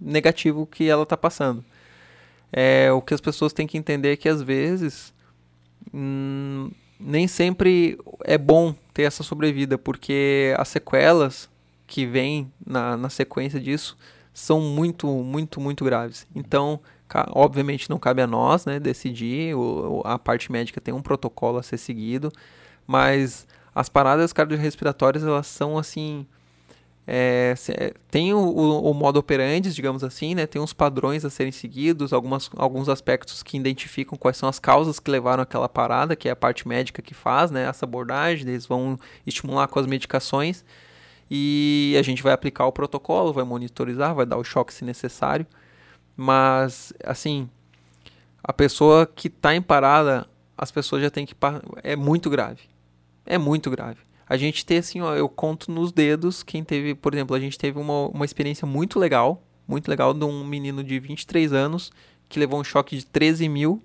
negativo que ela está passando. É, o que as pessoas têm que entender é que às vezes hum, nem sempre é bom ter essa sobrevida, porque as sequelas que vêm na, na sequência disso são muito, muito, muito graves. Então, obviamente não cabe a nós né, decidir, o, a parte médica tem um protocolo a ser seguido, mas as paradas cardiorrespiratórias elas são assim é, tem o, o, o, modo operandi, digamos assim, né? tem uns padrões a serem seguidos, algumas, alguns aspectos que identificam quais são as causas que levaram aquela parada, que é a parte médica que faz né? essa abordagem, eles vão estimular com as medicações e a gente vai aplicar o protocolo, vai monitorizar, vai dar o choque se necessário, mas assim, a pessoa que está em parada, as pessoas já têm que... é muito grave, é muito grave a gente ter assim, ó, eu conto nos dedos quem teve, por exemplo, a gente teve uma, uma experiência muito legal, muito legal de um menino de 23 anos que levou um choque de 13 mil,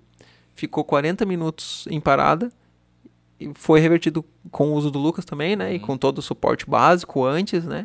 ficou 40 minutos em parada e foi revertido com o uso do Lucas também, né? Uhum. E com todo o suporte básico antes, né?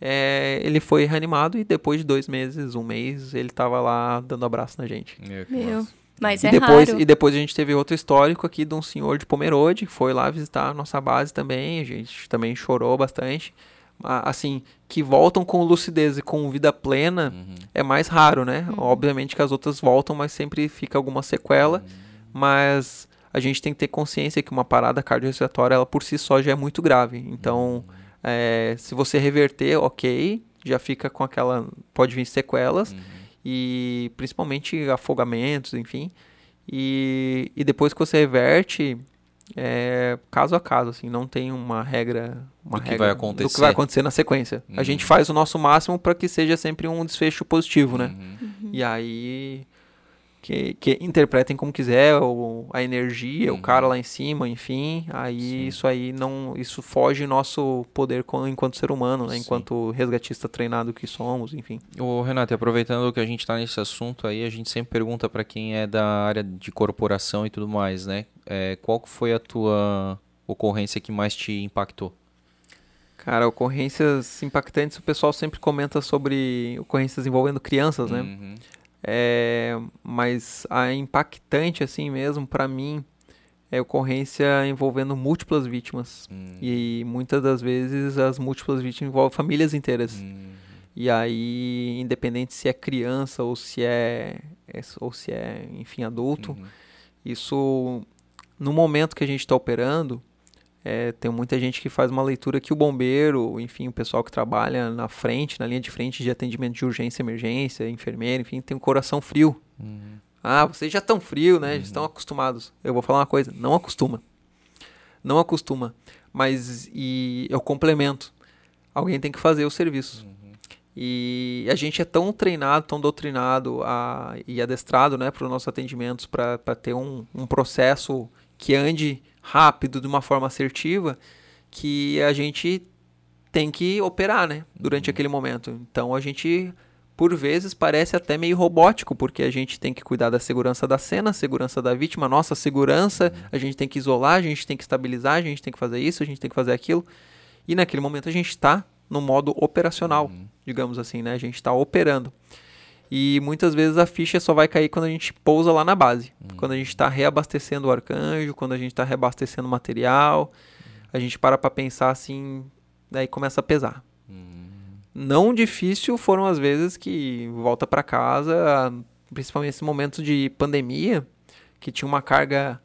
É, ele foi reanimado e depois de dois meses, um mês, ele estava lá dando abraço na gente. Meu. Mas e é depois, raro. E depois a gente teve outro histórico aqui de um senhor de Pomerode, que foi lá visitar a nossa base também, a gente também chorou bastante. Assim, que voltam com lucidez e com vida plena uhum. é mais raro, né? Uhum. Obviamente que as outras voltam, mas sempre fica alguma sequela. Uhum. Mas a gente tem que ter consciência que uma parada cardiorrespiratória, ela por si só já é muito grave. Então, é, se você reverter, ok, já fica com aquela. Pode vir sequelas. Uhum e principalmente afogamentos, enfim. E, e depois que você reverte, é, caso a caso, assim, não tem uma regra, uma do regra que vai acontecer. do que vai acontecer na sequência. Uhum. A gente faz o nosso máximo para que seja sempre um desfecho positivo, né? Uhum. E aí que, que interpretem como quiser, ou a energia, uhum. o cara lá em cima, enfim, aí Sim. isso aí não, isso foge nosso poder enquanto ser humano, né, enquanto resgatista treinado que somos, enfim. O Renato, aproveitando que a gente está nesse assunto aí, a gente sempre pergunta para quem é da área de corporação e tudo mais, né, é, qual foi a tua ocorrência que mais te impactou? Cara, ocorrências impactantes, o pessoal sempre comenta sobre ocorrências envolvendo crianças, né? Uhum. É, mas a impactante assim mesmo para mim é ocorrência envolvendo múltiplas vítimas. Hum. E muitas das vezes as múltiplas vítimas envolvem famílias inteiras. Hum. E aí, independente se é criança ou se é, é ou se é, enfim, adulto, uhum. isso no momento que a gente está operando, é, tem muita gente que faz uma leitura que o bombeiro, enfim, o pessoal que trabalha na frente, na linha de frente de atendimento de urgência, emergência, enfermeiro, enfim, tem um coração frio. Uhum. Ah, vocês já estão frio, né? Uhum. Já estão acostumados. Eu vou falar uma coisa, não acostuma. Não acostuma. Mas e eu complemento. Alguém tem que fazer o serviço. Uhum. E a gente é tão treinado, tão doutrinado a, e adestrado né, para os nossos atendimentos para ter um, um processo que ande rápido, de uma forma assertiva, que a gente tem que operar, né? Durante uhum. aquele momento. Então a gente, por vezes, parece até meio robótico, porque a gente tem que cuidar da segurança da cena, segurança da vítima, nossa segurança, uhum. a gente tem que isolar, a gente tem que estabilizar, a gente tem que fazer isso, a gente tem que fazer aquilo. E naquele momento a gente está no modo operacional, uhum. digamos assim, né? A gente está operando. E muitas vezes a ficha só vai cair quando a gente pousa lá na base. Uhum. Quando a gente está reabastecendo o arcanjo, quando a gente está reabastecendo o material. A gente para para pensar assim, daí começa a pesar. Uhum. Não difícil foram as vezes que volta para casa, principalmente nesse momento de pandemia, que tinha uma carga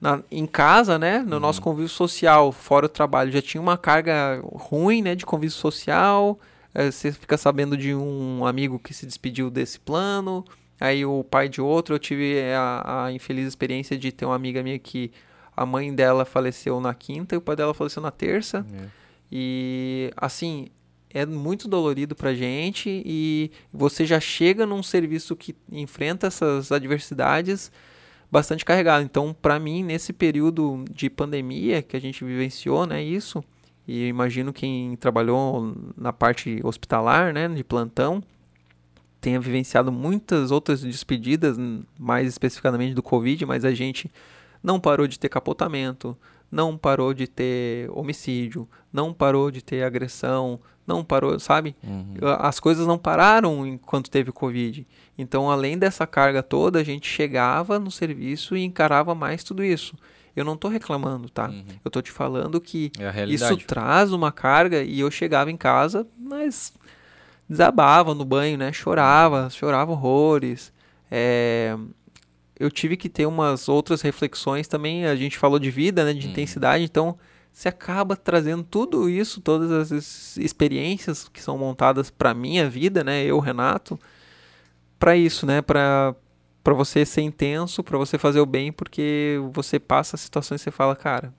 na, em casa, né, no uhum. nosso convívio social, fora o trabalho, já tinha uma carga ruim, né, de convívio social, é, você fica sabendo de um amigo que se despediu desse plano, aí o pai de outro. Eu tive a, a infeliz experiência de ter uma amiga minha que a mãe dela faleceu na quinta e o pai dela faleceu na terça. É. E assim, é muito dolorido pra gente e você já chega num serviço que enfrenta essas adversidades bastante carregado. Então, para mim, nesse período de pandemia que a gente vivenciou, né, isso, e imagino quem trabalhou na parte hospitalar, né, de plantão, tenha vivenciado muitas outras despedidas, mais especificamente do Covid, mas a gente não parou de ter capotamento, não parou de ter homicídio, não parou de ter agressão, não parou, sabe? Uhum. As coisas não pararam enquanto teve Covid. Então, além dessa carga toda, a gente chegava no serviço e encarava mais tudo isso. Eu não tô reclamando, tá? Uhum. Eu tô te falando que É isso traz uma carga e eu chegava em casa, mas desabava no banho, né? Chorava, chorava horrores. É, Eu tive que ter umas outras reflexões também. A gente falou de vida, né? De Uhum. intensidade, então você acaba trazendo tudo isso, todas as experiências que são montadas para minha vida, né? Eu, Renato, para isso, né? Para para você ser intenso, para você fazer o bem, porque você passa situações e você fala, cara,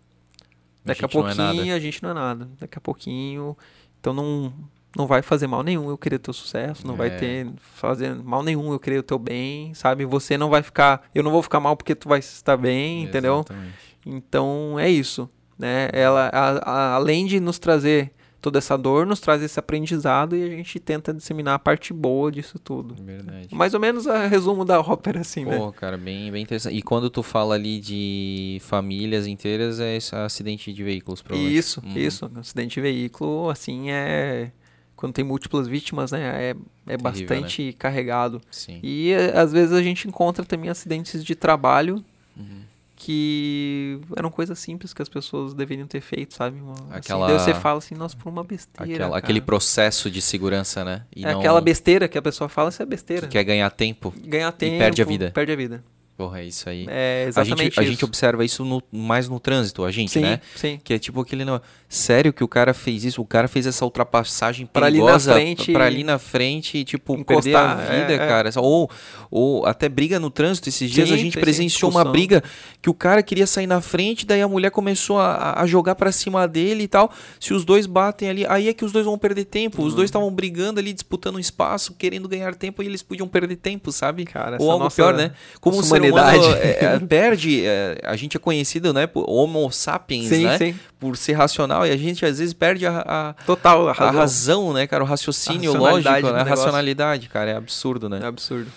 daqui a, é nada. pouquinho a gente não é nada. Daqui a pouquinho, então não não vai fazer mal nenhum eu querer teu sucesso, não É. vai ter fazer mal nenhum eu querer o teu bem, sabe? Você não vai ficar, eu não vou ficar mal porque tu vai estar bem, entendeu? Exatamente. Então é isso, né? Ela a- a- além de nos trazer toda essa dor, nos traz esse aprendizado e a gente tenta disseminar a parte boa disso tudo. Verdade. Mais ou menos a resumo da ópera assim, né? Pô, cara, bem, bem interessante. E quando tu fala ali de famílias inteiras, é esse acidente de veículos, provavelmente. Isso, Uhum. isso. Acidente de veículo, assim, é. Quando tem múltiplas vítimas, né? É, é Terrível, bastante carregado. Sim. E é, às vezes a gente encontra também acidentes de trabalho Uhum. Que eram coisas simples que as pessoas deveriam ter feito, sabe? Uma- assim, Aquela- daí você fala assim, nossa, por uma besteira. Aquela- aquele processo de segurança, né? E é não aquela besteira que a pessoa fala, isso é besteira. que quer ganhar tempo. Ganhar tempo. perde a vida. Perde a vida. Porra, é isso aí. É a exatamente gente, a isso. gente observa isso no- mais no trânsito, a gente, sim, né? sim. Que é tipo aquele. não- Sério que o cara fez isso? O cara fez essa ultrapassagem Pra ali na perigosa frente- pra ali na frente e, tipo, Encostar, perder a vida, é, é. cara. Ou, ou até briga no trânsito. Esses dias Sim, a gente presenciou uma briga que o cara queria sair na frente, daí a mulher começou a, a jogar pra cima dele e tal. Se os dois batem ali, aí é que os dois vão perder tempo. Os Uhum. dois estavam brigando ali, disputando um espaço, querendo ganhar tempo e eles podiam perder tempo, sabe? Cara, Ou algo nossa- pior, né? Como o nossa humano é, é, perde, é, a gente é conhecido, né, por Homo sapiens, Sim, né? sim. Por ser racional e a gente às vezes perde a, a, Total, a a razão. razão, né, cara? O raciocínio lógico, né? A racionalidade, cara, é absurdo, né? É absurdo.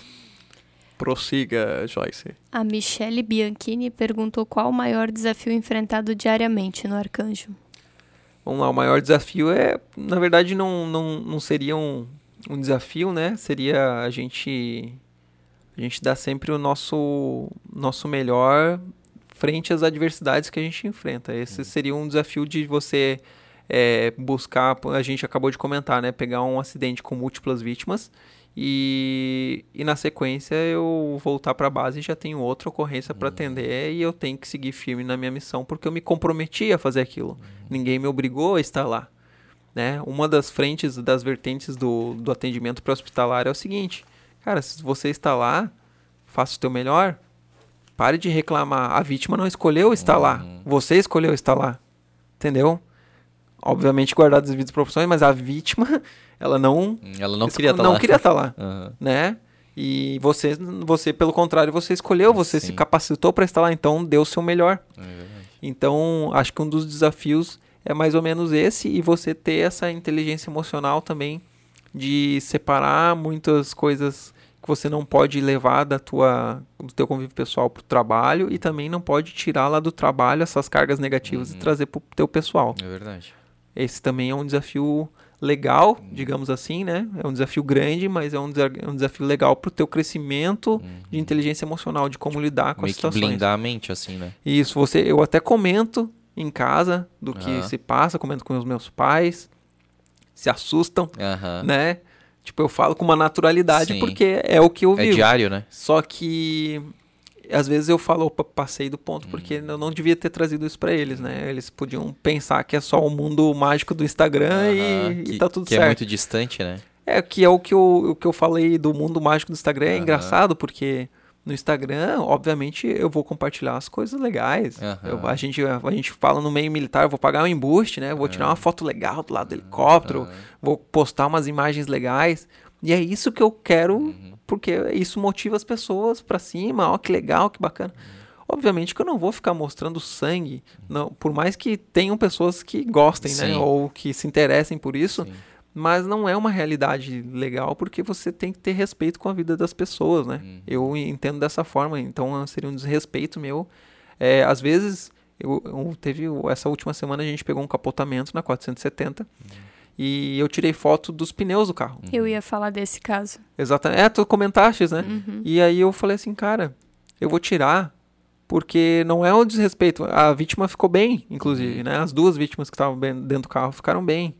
Prossiga, Joyce. A Michele Bianchini perguntou qual o maior desafio enfrentado diariamente no Arcanjo. Vamos lá, o maior desafio é, na verdade, não, não, não seria um, um desafio, né? Seria a gente a gente dar sempre o nosso nosso melhor frente às adversidades que a gente enfrenta. Esse seria um desafio de você é, buscar, a gente acabou de comentar, né? Pegar um acidente com múltiplas vítimas e, e na sequência eu voltar para a base e já tenho outra ocorrência para atender e eu tenho que seguir firme na minha missão porque eu me comprometi a fazer aquilo. Ninguém me obrigou a estar lá. Né? Uma das frentes, das vertentes do, do atendimento pré-hospitalar é o seguinte: cara, se você está lá, faça o teu melhor, pare de reclamar. A vítima não escolheu estar lá, você escolheu estar lá. Entendeu? Obviamente guardado as devidas proporções, mas a vítima, ela não Ela não queria estar não lá. queria estar lá, Aham. né? E você, você pelo contrário, você escolheu, você se Sim. capacitou para estar lá, então deu o seu melhor. É. Então, acho que um dos desafios é mais ou menos esse e você ter essa inteligência emocional também de separar muitas coisas que você não pode levar da tua do teu convívio pessoal para o trabalho e também não pode tirar lá do trabalho essas cargas negativas Uhum. e trazer para o teu pessoal. É verdade. Esse também é um desafio legal, digamos assim, né? É um desafio grande, mas é um, desa- é um desafio legal para o teu crescimento de inteligência emocional, de como lidar com Meio as que situações. blindar a mente, assim, né? Isso, você, eu até comento em casa do que se passa, comento com os meus pais, se assustam, Aham. né? Tipo, eu falo com uma naturalidade Sim. porque é o que eu É vivo. diário, né? Só que às vezes eu falo, opa, passei do ponto porque Uhum. eu não devia ter trazido isso pra eles, né? Eles podiam pensar que é só o mundo mágico do Instagram Aham. e, que, e tá tudo que certo. é muito distante, né? É, que é o que eu, o que eu falei do mundo mágico do Instagram. É Aham. engraçado porque no Instagram, obviamente, eu vou compartilhar as coisas legais. Aham. Eu- a, gente, a gente fala no meio militar, eu vou pagar um embuste, né? Eu vou tirar uma foto legal do lado do helicóptero, vou postar umas imagens legais. E é isso que eu quero, Uhum. porque isso motiva as pessoas pra cima. Ó, que legal, que bacana. Obviamente que eu não vou ficar mostrando sangue, não, por mais que tenham pessoas que gostem, né? Sim. Ou que se interessem por isso. Sim. Mas não é uma realidade legal porque você tem que ter respeito com a vida das pessoas, né? Uhum. Eu entendo dessa forma, então seria um desrespeito meu. É, às vezes eu, eu- teve essa última semana a gente pegou um capotamento na 470 e eu tirei foto dos pneus do carro. Eu ia falar desse caso. Exatamente. É, tu comentaste, né? Uhum. E aí eu falei assim, cara, eu vou tirar porque não é um desrespeito. A vítima ficou bem, inclusive, né? As duas vítimas que estavam dentro do carro ficaram bem.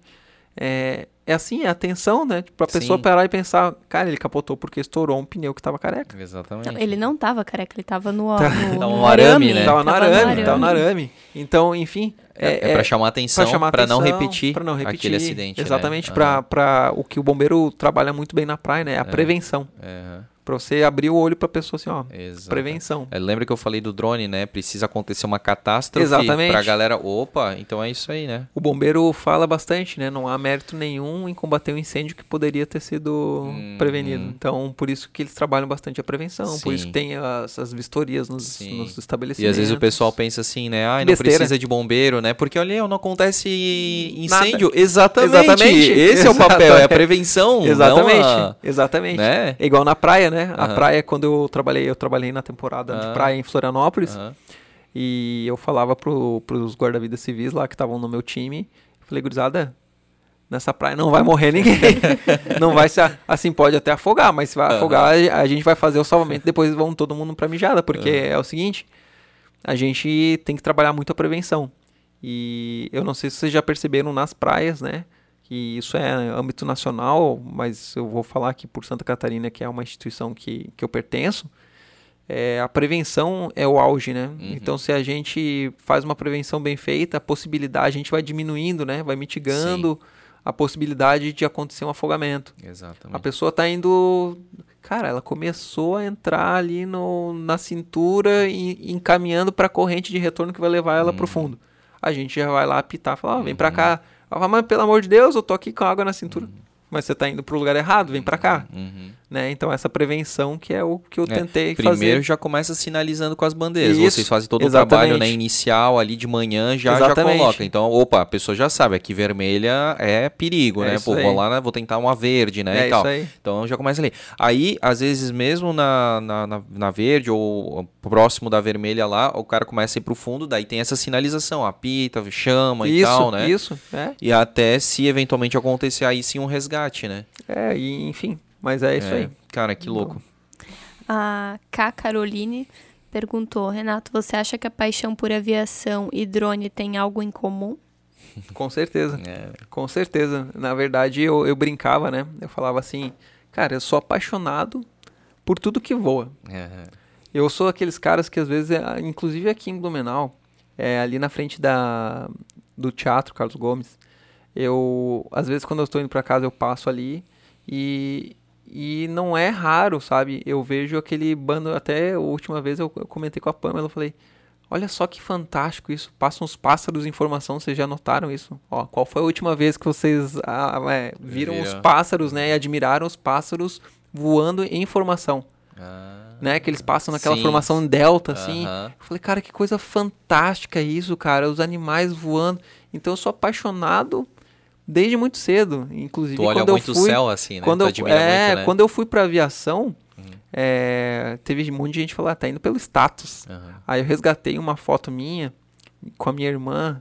É, é assim, é atenção, né? Pra pessoa Sim. parar e pensar, cara, ele capotou porque estourou um pneu que tava careca. Exatamente. Não, ele não tava careca, ele tava no, Tá. no, no arame, né? Tava no Tava arame, tava no arame. Então, enfim. É, é, pra chamar atenção, pra chamar pra não atenção, repetir pra não repetir. aquele acidente. né? Exatamente, Aham. pra, pra o que o bombeiro trabalha muito bem na praia, né? É a prevenção. Aham, Pra você abrir o olho pra pessoa assim, ó. exato. Prevenção. É, lembra que eu falei do drone, né? Precisa acontecer uma catástrofe Exatamente. pra galera. Opa, então é isso aí, né? O bombeiro fala bastante, né? Não há mérito nenhum em combater um incêndio que poderia ter sido Uhum. prevenido. Então, por isso que eles trabalham bastante a prevenção, por isso Sim. que tem as, as vistorias nos, Sim. nos E estabelecimentos. às vezes o pessoal pensa assim, né? Ai, não Besteira. precisa de bombeiro, né? Porque olha, não acontece incêndio. Exatamente. Exatamente. Esse é o papel, é a Exatamente. prevenção. Exatamente, a- exatamente. né? É igual na praia, né? A praia, quando eu trabalhei, eu trabalhei na temporada Ah. de praia em Florianópolis, Aham. e eu falava pro, pros guarda-vidas civis lá que estavam no meu time, eu falei, gurizada, nessa praia não vai morrer ninguém. não vai se, assim, pode até afogar, mas se vai afogar, a gente vai fazer o salvamento, depois vão todo mundo pra mijada, porque é o seguinte, a gente tem que trabalhar muito a prevenção. E eu não sei se vocês já perceberam nas praias, né? Que isso é âmbito nacional, mas eu vou falar aqui por Santa Catarina, que é uma instituição que, que eu pertenço. É, a prevenção é o auge, né? Uhum. Então, se a gente faz uma prevenção bem feita, a possibilidade, a gente vai diminuindo, né? Vai mitigando a possibilidade de acontecer um afogamento. A Exatamente. pessoa tá indo. Cara, ela começou a entrar ali no, na cintura e encaminhando para a corrente de retorno que vai levar ela Uhum. pro fundo. A gente já vai lá apitar, falar, ó, vem pra cá. Ela mas pelo amor de Deus, eu tô aqui com água na cintura. Mas você tá indo pro lugar errado, vem pra cá. Uhum. Né? Então essa prevenção que é o que eu É, tentei Primeiro fazer. já começa sinalizando com as bandeiras. Isso, Vocês fazem todo o exatamente. trabalho né, inicial ali de manhã, já, já coloca. Então, opa, a pessoa já sabe, aqui vermelha é perigo, É né? isso Pô, aí. vou lá, né, vou tentar uma verde, né? É e tal. isso aí. Então já começa ali. Aí, às vezes, mesmo na, na, na, na verde ou próximo da vermelha lá, o cara começa a ir pro fundo, daí tem essa sinalização, apita, chama e Isso, tal, né? isso. É, E até se eventualmente acontecer aí sim um resgate, né? é, e, enfim. Mas é isso É, aí. Cara, que louco. A K. Caroline perguntou: Renato, você acha que a paixão por aviação e drone tem algo em comum? Com certeza. É. Com certeza. Na verdade, eu, eu brincava, né? Eu falava assim, cara, eu sou apaixonado por tudo que voa. É. Eu sou aqueles caras que às vezes, é, inclusive aqui em Blumenau, é, ali na frente da, do Teatro Carlos Gomes, eu, às vezes quando eu estou indo para casa, eu passo ali e, e não é raro, sabe? Eu vejo aquele bando, até a última vez eu, comentei com a Pamela, eu falei, olha só que fantástico isso, passam os pássaros de informação, vocês já notaram isso? Ó, qual foi a última vez que vocês ah, é, viram os Viram. pássaros, né, e admiraram os pássaros voando em informação? Ah, né? Que eles passam naquela Sim. formação delta, assim. Eu falei, cara, que coisa fantástica isso, cara. Os animais voando. Então eu sou apaixonado desde muito cedo. Inclusive, Tu olha quando muito eu o fui. céu assim, né? Quando tu eu, é, muito, né? quando eu fui pra aviação, é, teve um monte de gente falando, ah, tá indo pelo status. Aham. Aí eu resgatei uma foto minha com a minha irmã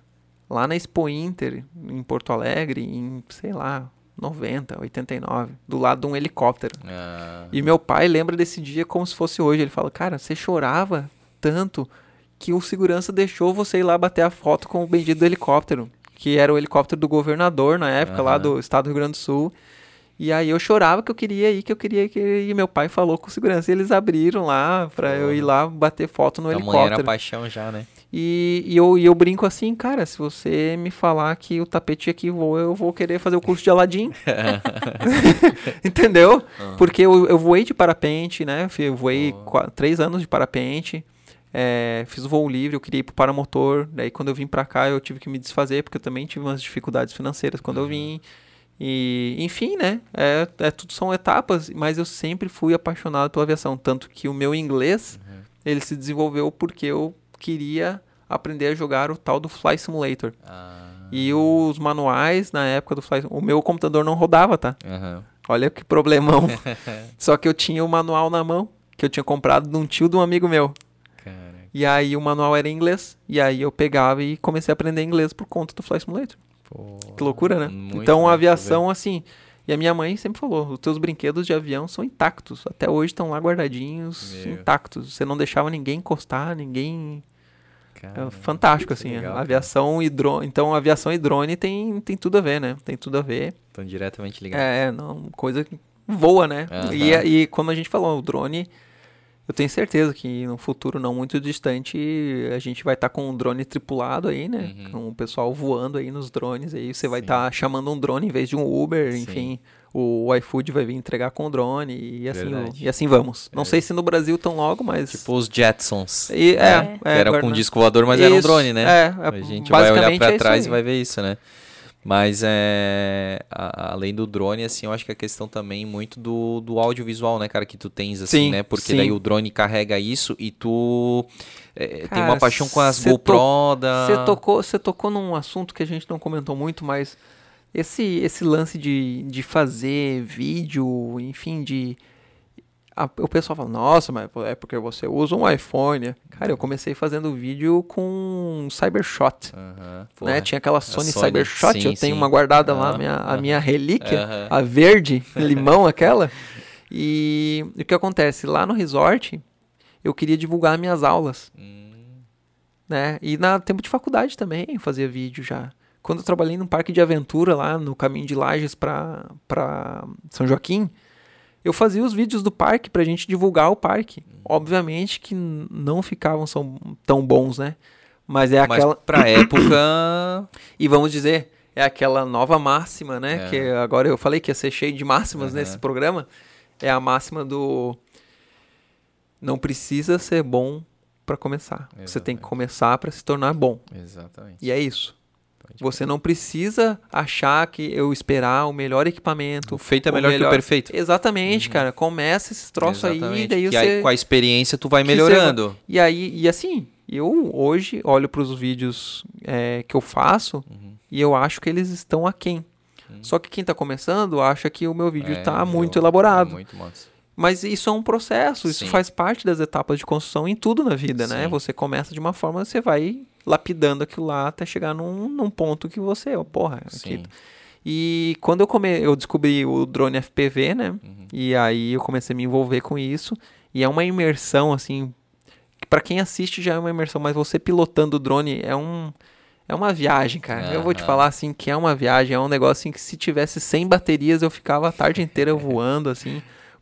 lá na Expo Inter, em Porto Alegre, em, sei lá, 90, 89, do lado de um helicóptero. Ah, E meu pai lembra desse dia como se fosse hoje. Ele fala, cara, você chorava tanto que o segurança deixou você ir lá bater a foto com o bendito do helicóptero. Que era o helicóptero do governador na época, lá Aham. do estado do Rio Grande do Sul. E aí eu chorava que eu queria ir, que eu queria que E meu pai falou com segurança. E eles abriram lá pra eu ir lá bater foto no era helicóptero. paixão já, né? E, e eu, e eu brinco assim, cara, se você me falar que o tapete aqui voa, eu vou querer fazer o curso de Aladim. Entendeu? Porque eu, eu voei de parapente, né? Eu voei qua- três anos de parapente. É, fiz o voo livre, eu queria ir pro paramotor. Daí quando eu vim pra cá, eu tive que me desfazer, porque eu também tive umas dificuldades financeiras quando eu vim. E, enfim, né? É, é, tudo são etapas, mas eu sempre fui apaixonado pela aviação. Tanto que o meu inglês, ele se desenvolveu porque eu queria aprender a jogar o tal do Fly Simulator. Ah, E os manuais, na época do Fly o meu computador não rodava, tá? aham. Olha que problemão. Só que eu tinha o manual na mão, que eu tinha comprado de um tio de um amigo meu. E aí o manual era em inglês. E aí eu pegava e comecei a aprender inglês por conta do Flight Simulator. Pô, Que loucura, né? então a tá aviação, assim. E a minha mãe sempre falou: os teus brinquedos de avião são intactos. Até hoje estão lá guardadinhos, Meu. intactos. Você não deixava ninguém encostar, ninguém. É Caramba, fantástico, assim. legal, a cara. aviação e drone. Então, aviação e drone tem, tem tudo a ver, né? Tem tudo a ver. Estão diretamente ligados. É, não, coisa que voa, né? E, e como a gente falou, o drone, eu tenho certeza que no futuro não muito distante a gente vai estar com um drone tripulado aí, né? Uhum. Com o pessoal voando aí nos drones aí. Você vai estar chamando um drone em vez de um Uber, Sim. enfim. O iFood vai vir entregar com o drone e assim, Verdade. e assim vamos. Não É. sei se no Brasil tão logo, mas. Tipo os Jetsons. E- é, É. é, era com né? disco voador, mas era um Isso, drone, né? É, é, A gente vai olhar pra é isso trás e vai ver isso, né? Mas é. a- além do drone, assim, eu acho que a questão também muito do, do audiovisual, né, cara, que tu tens, assim, Sim, né? Porque sim. daí o drone carrega isso e tu é, tem Cara, uma paixão com as GoPro to- da. Você tocou, tocou num assunto que a gente não comentou muito, mas esse, esse lance de, de fazer vídeo, enfim, de. A- o pessoal fala, nossa, mas é porque você usa um iPhone. Cara, eu comecei fazendo vídeo com um Cybershot. Aham, Né? Tinha aquela Sony, Sony, Cybershot, sim, eu tenho sim. uma guardada lá, Ah, a minha, a aham. minha relíquia, a verde, limão aquela. E o que acontece? Lá no resort, eu queria divulgar minhas aulas Hum, né? E na tempo de faculdade também eu fazia vídeo já. Quando eu trabalhei num parque de aventura lá no caminho de Lages pra São Joaquim, eu fazia os vídeos do parque pra gente divulgar o parque. Obviamente que não ficavam são tão bons, né? Mas é Mas aquela pra época. e vamos dizer, é aquela nova máxima, né? É. Que agora eu falei que ia ser cheio de máximas Aham. nesse programa. É a máxima do não precisa ser bom pra começar. Você tem que Exatamente. começar pra se tornar bom. Exatamente. E é isso. Você não precisa achar que eu esperar o melhor equipamento. O feito é o melhor, que o perfeito. Exatamente, cara. Começa esses troços aí, Exatamente. daí que você. aí, com a experiência tu vai que você melhorando. E aí, e assim, eu hoje olho para os vídeos é, que eu faço Uhum. e eu acho que eles estão aquém. Só que quem tá começando acha que o meu vídeo É, tá muito elaborado. é muito massa. Mas isso é um processo, isso Sim. faz parte das etapas de construção em tudo na vida, né? Sim. Você começa de uma forma, você vai lapidando aquilo lá até chegar num, num ponto que você, ó, porra, aqui e quando eu, come... eu descobri o drone FPV, né? Uhum. E aí eu comecei a me envolver com isso. E é uma imersão, assim. que Pra quem assiste já é uma imersão, mas você pilotando o drone é um. É uma viagem, cara. Eu vou te falar assim que é uma viagem, é um negócio assim que se tivesse 100 baterias eu ficava a tarde inteira voando assim,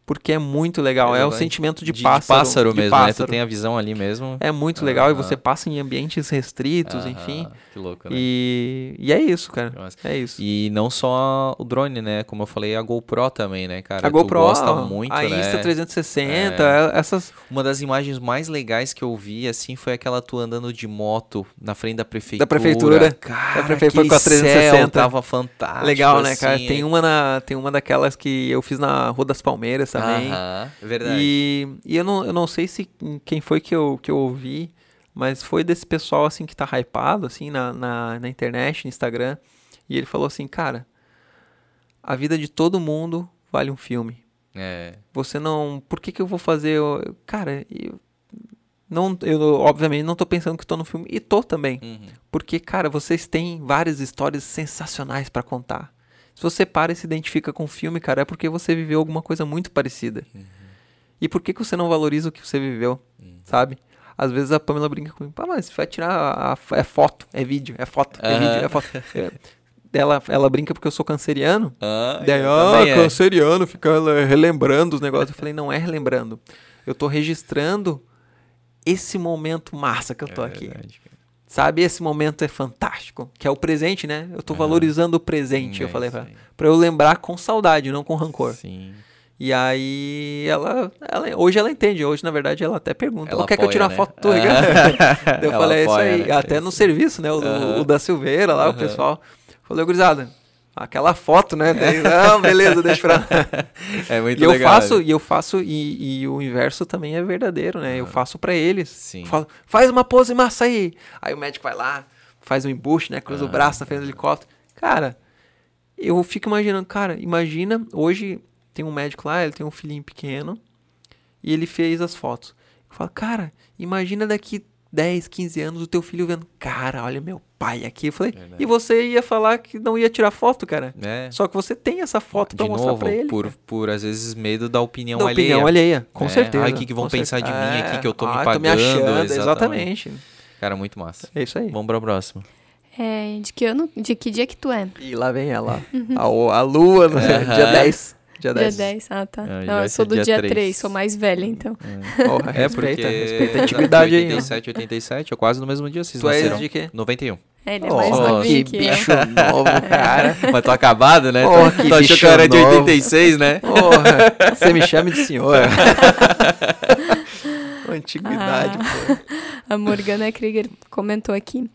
porque é muito legal. É o Exatamente. sentimento de, de pássaro, de mesmo, né? Tu pássaro. tem a visão ali mesmo. É muito legal e Aham. você passa em ambientes restritos, enfim. Que louco, né? E, e é isso, cara. Nossa. É isso. E não só o drone, né? Como eu falei, a GoPro também, né, cara? a GoPro, gosta muito, a né? Insta 360, é- essas Uma das imagens mais legais que eu vi, assim, foi aquela tu andando de moto na frente da prefeitura. Da prefeitura. Cara, Da prefeitura com a aquele 360. céu tava fantástico, Legal, né, cara? assim. Tem uma, na, tem uma daquelas que eu fiz na Rua das Palmeiras também. Aham, verdade. E, e eu, não, eu não sei se quem foi que eu, que eu ouvi, mas foi desse pessoal, assim, que tá hypado, assim, na, na, na internet, no Instagram. E ele falou assim, cara, a vida de todo mundo vale um filme. É, Você não... Por que que eu vou fazer... Cara, eu... Não, eu obviamente não tô pensando que tô no filme. E tô também. uhum. Porque, cara, vocês têm várias histórias sensacionais pra contar. Se você para e se identifica com o filme, cara, é porque você viveu alguma coisa muito parecida. E por que, que você não valoriza o que você viveu, sabe? Às vezes a Pamela brinca comigo, pá, mas vai tirar a, a- é foto, é vídeo, é foto, é vídeo, é foto. É, ela, ela brinca porque eu sou canceriano. Ah, Daí, ah, é. canceriano, fica le- relembrando os negócios. Eu falei, não é relembrando. Eu tô registrando esse momento massa que eu tô É aqui. verdade. Sabe, esse momento é fantástico. Que é o presente, né? Eu tô valorizando o presente, eu falei pra eu lembrar com saudade, não com rancor. Sim. E aí, ela, ela- Hoje ela entende. Hoje, na verdade, ela até pergunta: Ela "Ô, quer que eu tire uma apoia, foto né? tua? Daí eu falei: é isso apoia, aí. né? Até no serviço, né? O, Aham. o da Silveira lá, o Aham. pessoal. Falei: gurizada, aquela foto, né? Daí, não, beleza, deixa pra lá. É muito E eu legal. faço, né? e eu faço, e, e o inverso também é verdadeiro, né? Eu faço pra eles. Sim. Eu falo, faz uma pose massa aí. Aí o médico vai lá, faz um embuste, né? Cruza o Ah, braço na frente do helicóptero. Cara, eu fico imaginando, cara, imagina, hoje tem um médico lá, ele tem um filhinho pequeno, e ele fez as fotos. Eu falo, cara, imagina daqui 10, 15 anos, o teu filho vendo, cara, olha meu pai aqui. Eu falei, Verdade. e você ia falar que não ia tirar foto, cara. É. Só que você tem essa foto pra De mostrar novo, pra ele. por, por às vezes medo da opinião da alheia. opinião alheia, com É, certeza. ai, o que que vão com pensar de certeza. mim aqui, que eu tô me ah, pagando, achando, exatamente. exatamente. Cara, muito massa. É isso aí. Vamos pra próxima. É, de que ano, de que dia que tu é? E lá vem ela. A, o- a lua no dia 10. Dia Dia 10. 10. Ah, tá. Ah, Não, eu sou do dia dia 3. 3, sou mais velha, então. Porra, É porque respeita, respeita a intimidade aí. ó. 87, 87, é quase no mesmo dia, vocês Tu és nasceram. de quê? 91. É, ele é mais Oh, novinho que que eu. bicho novo, cara. Mas tô acabado, né? Oh, tu que tu achou que bicho eu era de novo. 86, né? Porra, você me chama de senhora. Antiguidade, pô. A Morgana Krieger comentou aqui.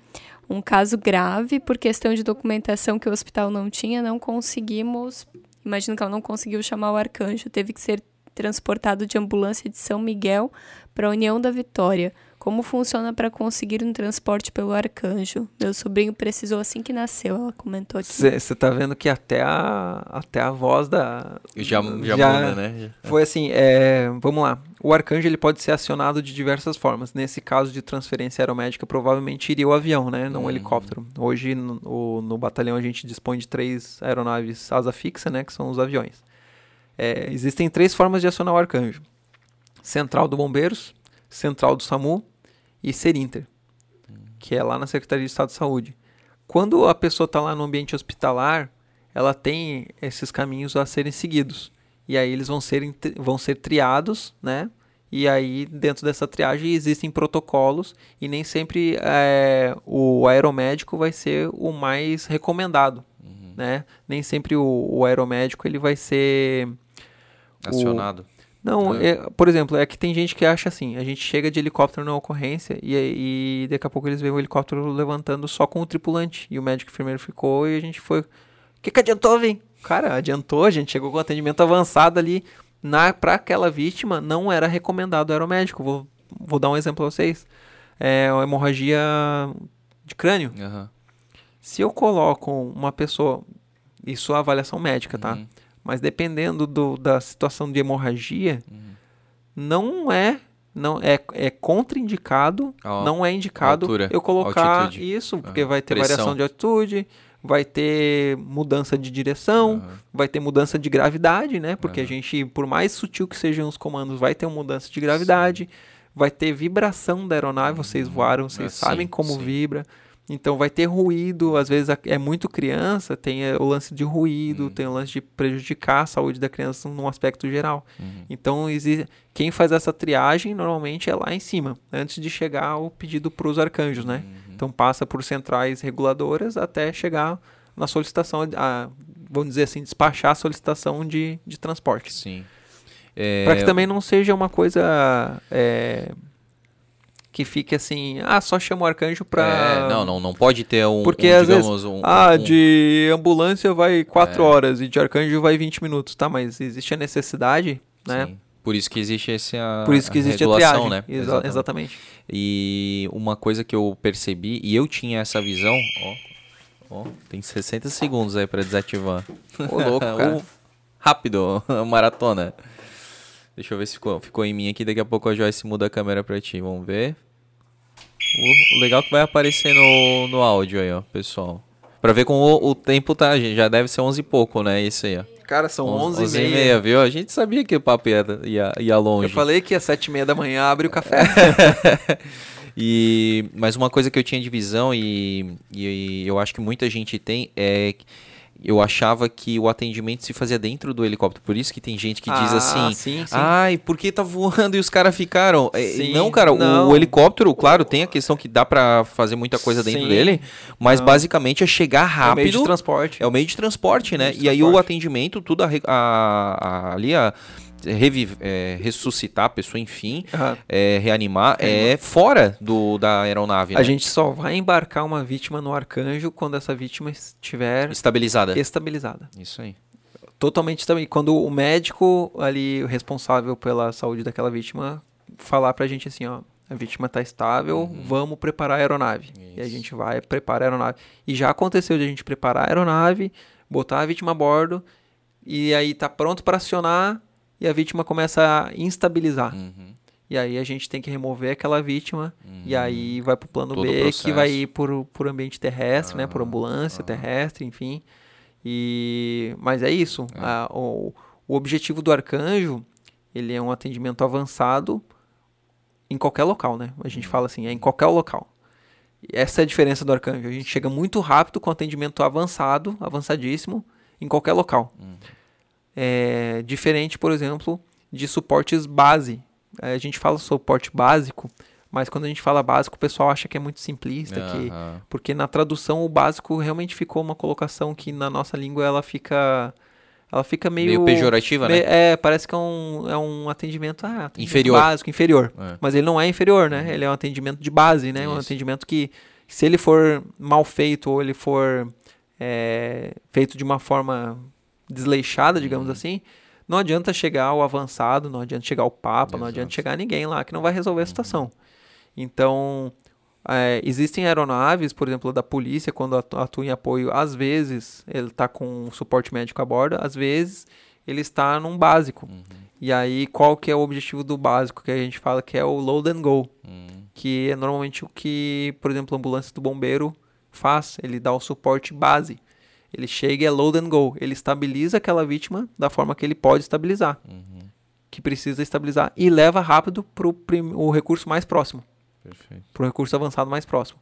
Um caso grave, por questão de documentação que o hospital não tinha, não conseguimos. Imagino que ela não conseguiu chamar o arcanjo. Teve que ser transportado de ambulância de São Miguel para a União da Vitória. Como funciona para conseguir um transporte pelo arcanjo? Meu sobrinho precisou assim que nasceu, ela comentou aqui. Você tá vendo que até a, até a voz da. Já, já, Já- muda, né? Foi assim, é, vamos lá. O arcanjo ele pode ser acionado de diversas formas. Nesse caso de transferência aeromédica, provavelmente iria o avião, né? Não o Uhum. helicóptero. Hoje no, o- no batalhão a gente dispõe de três aeronaves asa fixa, né? Que são os aviões. É, existem três formas de acionar o arcanjo: Central do Bombeiros, Central do SAMU e Serinter, que é lá na Secretaria de Estado de Saúde. Quando a pessoa está lá no ambiente hospitalar, ela tem esses caminhos a serem seguidos. E aí eles vão ser, vão ser triados, né? E aí, dentro dessa triagem, existem protocolos e nem sempre é, o aeromédico vai ser o mais recomendado, né? Nem sempre o, o aeromédico ele vai ser... Acionado. Não, É. é, por exemplo, é que tem gente que acha assim, a gente chega de helicóptero na ocorrência e, e daqui a pouco eles veem o helicóptero levantando só com o tripulante. E o médico enfermeiro ficou e a gente foi... O que, que adiantou, vem? Cara, adiantou, a gente chegou com atendimento avançado ali. Na, pra aquela vítima, não era recomendado o aeromédico. Vou, vou dar um exemplo pra vocês. É uma hemorragia de crânio. Aham. Se eu coloco uma pessoa... Isso é avaliação médica, tá? Uhum. Mas dependendo do, da situação de hemorragia, Uhum. não é não é, é contraindicado, A- não é indicado altura, eu colocar altitude. isso, porque Aham. vai ter Pressão. variação de altitude, vai ter mudança de direção, Aham. vai ter mudança de gravidade, né? Porque a gente, por mais sutil que sejam os comandos, vai ter uma mudança de gravidade, vai ter vibração da aeronave, vocês voaram, vocês Ah, sabem sim, como sim. vibra. Então vai ter ruído, às vezes é muito criança, tem eh, o lance de ruído, Uhum. tem o lance de prejudicar a saúde da criança num aspecto geral. Uhum. Então, quem faz essa triagem normalmente é lá em cima, antes de chegar o pedido para os arcanjos, né? Uhum. Então, passa por centrais reguladoras até chegar na solicitação, a, vamos dizer assim, despachar a solicitação de, de transporte. Sim. É, Para que também não seja uma coisa é, que fique assim, ah, só chama o arcanjo para... é, não, não, não pode ter um, Porque um, às vezes, digamos, um, Ah, um- de ambulância vai 4 É. horas e de arcanjo vai 20 minutos. Tá, mas existe a necessidade, né? Sim. Por isso que existe esse a, Por isso que a existe a regulação, triagem. né? Exa- Exatamente. exatamente. E uma coisa que eu percebi, e eu tinha essa visão, ó, ó, tem 60 segundos aí pra desativar. Ô, louco, cara. Rápido, maratona. Deixa eu ver se ficou, ficou em mim aqui, daqui a pouco a Joyce muda a câmera pra ti, vamos ver. O, legal é que vai aparecer no, no áudio aí, ó, pessoal. Pra ver como o, o tempo tá, gente, já deve ser 11 e pouco, né, isso aí, ó. Cara, são 11, 11 e e meia. meia, viu? A gente sabia que o papo ia, ia, ia longe. Eu falei que às 7 e meia da manhã abre o café. e mas uma coisa que eu tinha de visão e, e eu acho que muita gente tem é eu achava que o atendimento se fazia dentro do helicóptero. Por isso que tem gente que diz Ah, assim: sim, sim. "Ai, por que tá voando e os caras ficaram?" É, Sim, não, cara, o- não. O, helicóptero, claro, tem a questão que dá pra fazer muita coisa dentro dele, mas Não. basicamente é chegar É o rápido. meio de transporte. É o meio de transporte, né? Meio de e aí o transporte. atendimento, tudo a, a- a- ali a reviv- é, ressuscitar a pessoa, enfim, Aham. é, reanimar, é fora do, da aeronave, A né? gente só vai embarcar uma vítima no arcanjo quando essa vítima estiver Estabilizada. estabilizada. Isso aí. Totalmente estabilizada. Quando o médico ali, o responsável pela saúde daquela vítima, falar pra gente assim, ó, a vítima tá estável, vamos preparar a aeronave. E a Isso. gente vai preparar a aeronave. E já aconteceu de a gente preparar a aeronave, botar a vítima a bordo, e aí tá pronto para acionar, e a vítima começa a instabilizar. Uhum. E aí a gente tem que remover aquela vítima e aí vai plano Uhum. Todo o B, que vai ir por, por ambiente terrestre, né? Por Ah, ambulância ah. terrestre, enfim. E mas é isso. A- o, o objetivo do arcanjo, ele é um atendimento avançado em qualquer local, né? A Uhum. gente fala assim, é em qualquer local. Essa é a diferença do arcanjo. A gente chega muito rápido com atendimento avançado, avançadíssimo, em qualquer local. É diferente, por exemplo, de suportes base. É, A gente fala suporte básico, mas quando a gente fala básico, o pessoal acha que é muito simplista, que Aham. porque na tradução o básico realmente ficou uma colocação que na nossa língua ela fica ela fica meio, Meio pejorativa, me- né? É, parece que é um, é um atendimento, ah, atendimento Inferior. básico, inferior. É. Mas ele não é inferior, né? Ele é um atendimento de base, né? Um Isso. atendimento que se ele for mal feito ou ele for é, feito de uma forma desleixada, digamos Uhum. assim, não adianta chegar ao avançado, não adianta chegar ao Papa, não adianta Exato. chegar ninguém lá que não vai resolver a situação. Então, é, existem aeronaves, por exemplo, da polícia, quando atu- atua em apoio, às vezes ele está com suporte médico a bordo, às vezes ele está num básico. E aí, qual que é o objetivo do básico que a gente fala que é o load and go, Hum, que é normalmente o que, por exemplo, a ambulância do bombeiro faz, ele dá o suporte base. Ele chega e é load and go, ele estabiliza aquela vítima da forma que ele pode estabilizar, uhum. que precisa estabilizar, e leva rápido para o recurso mais próximo Perfeito. para o recurso avançado mais próximo.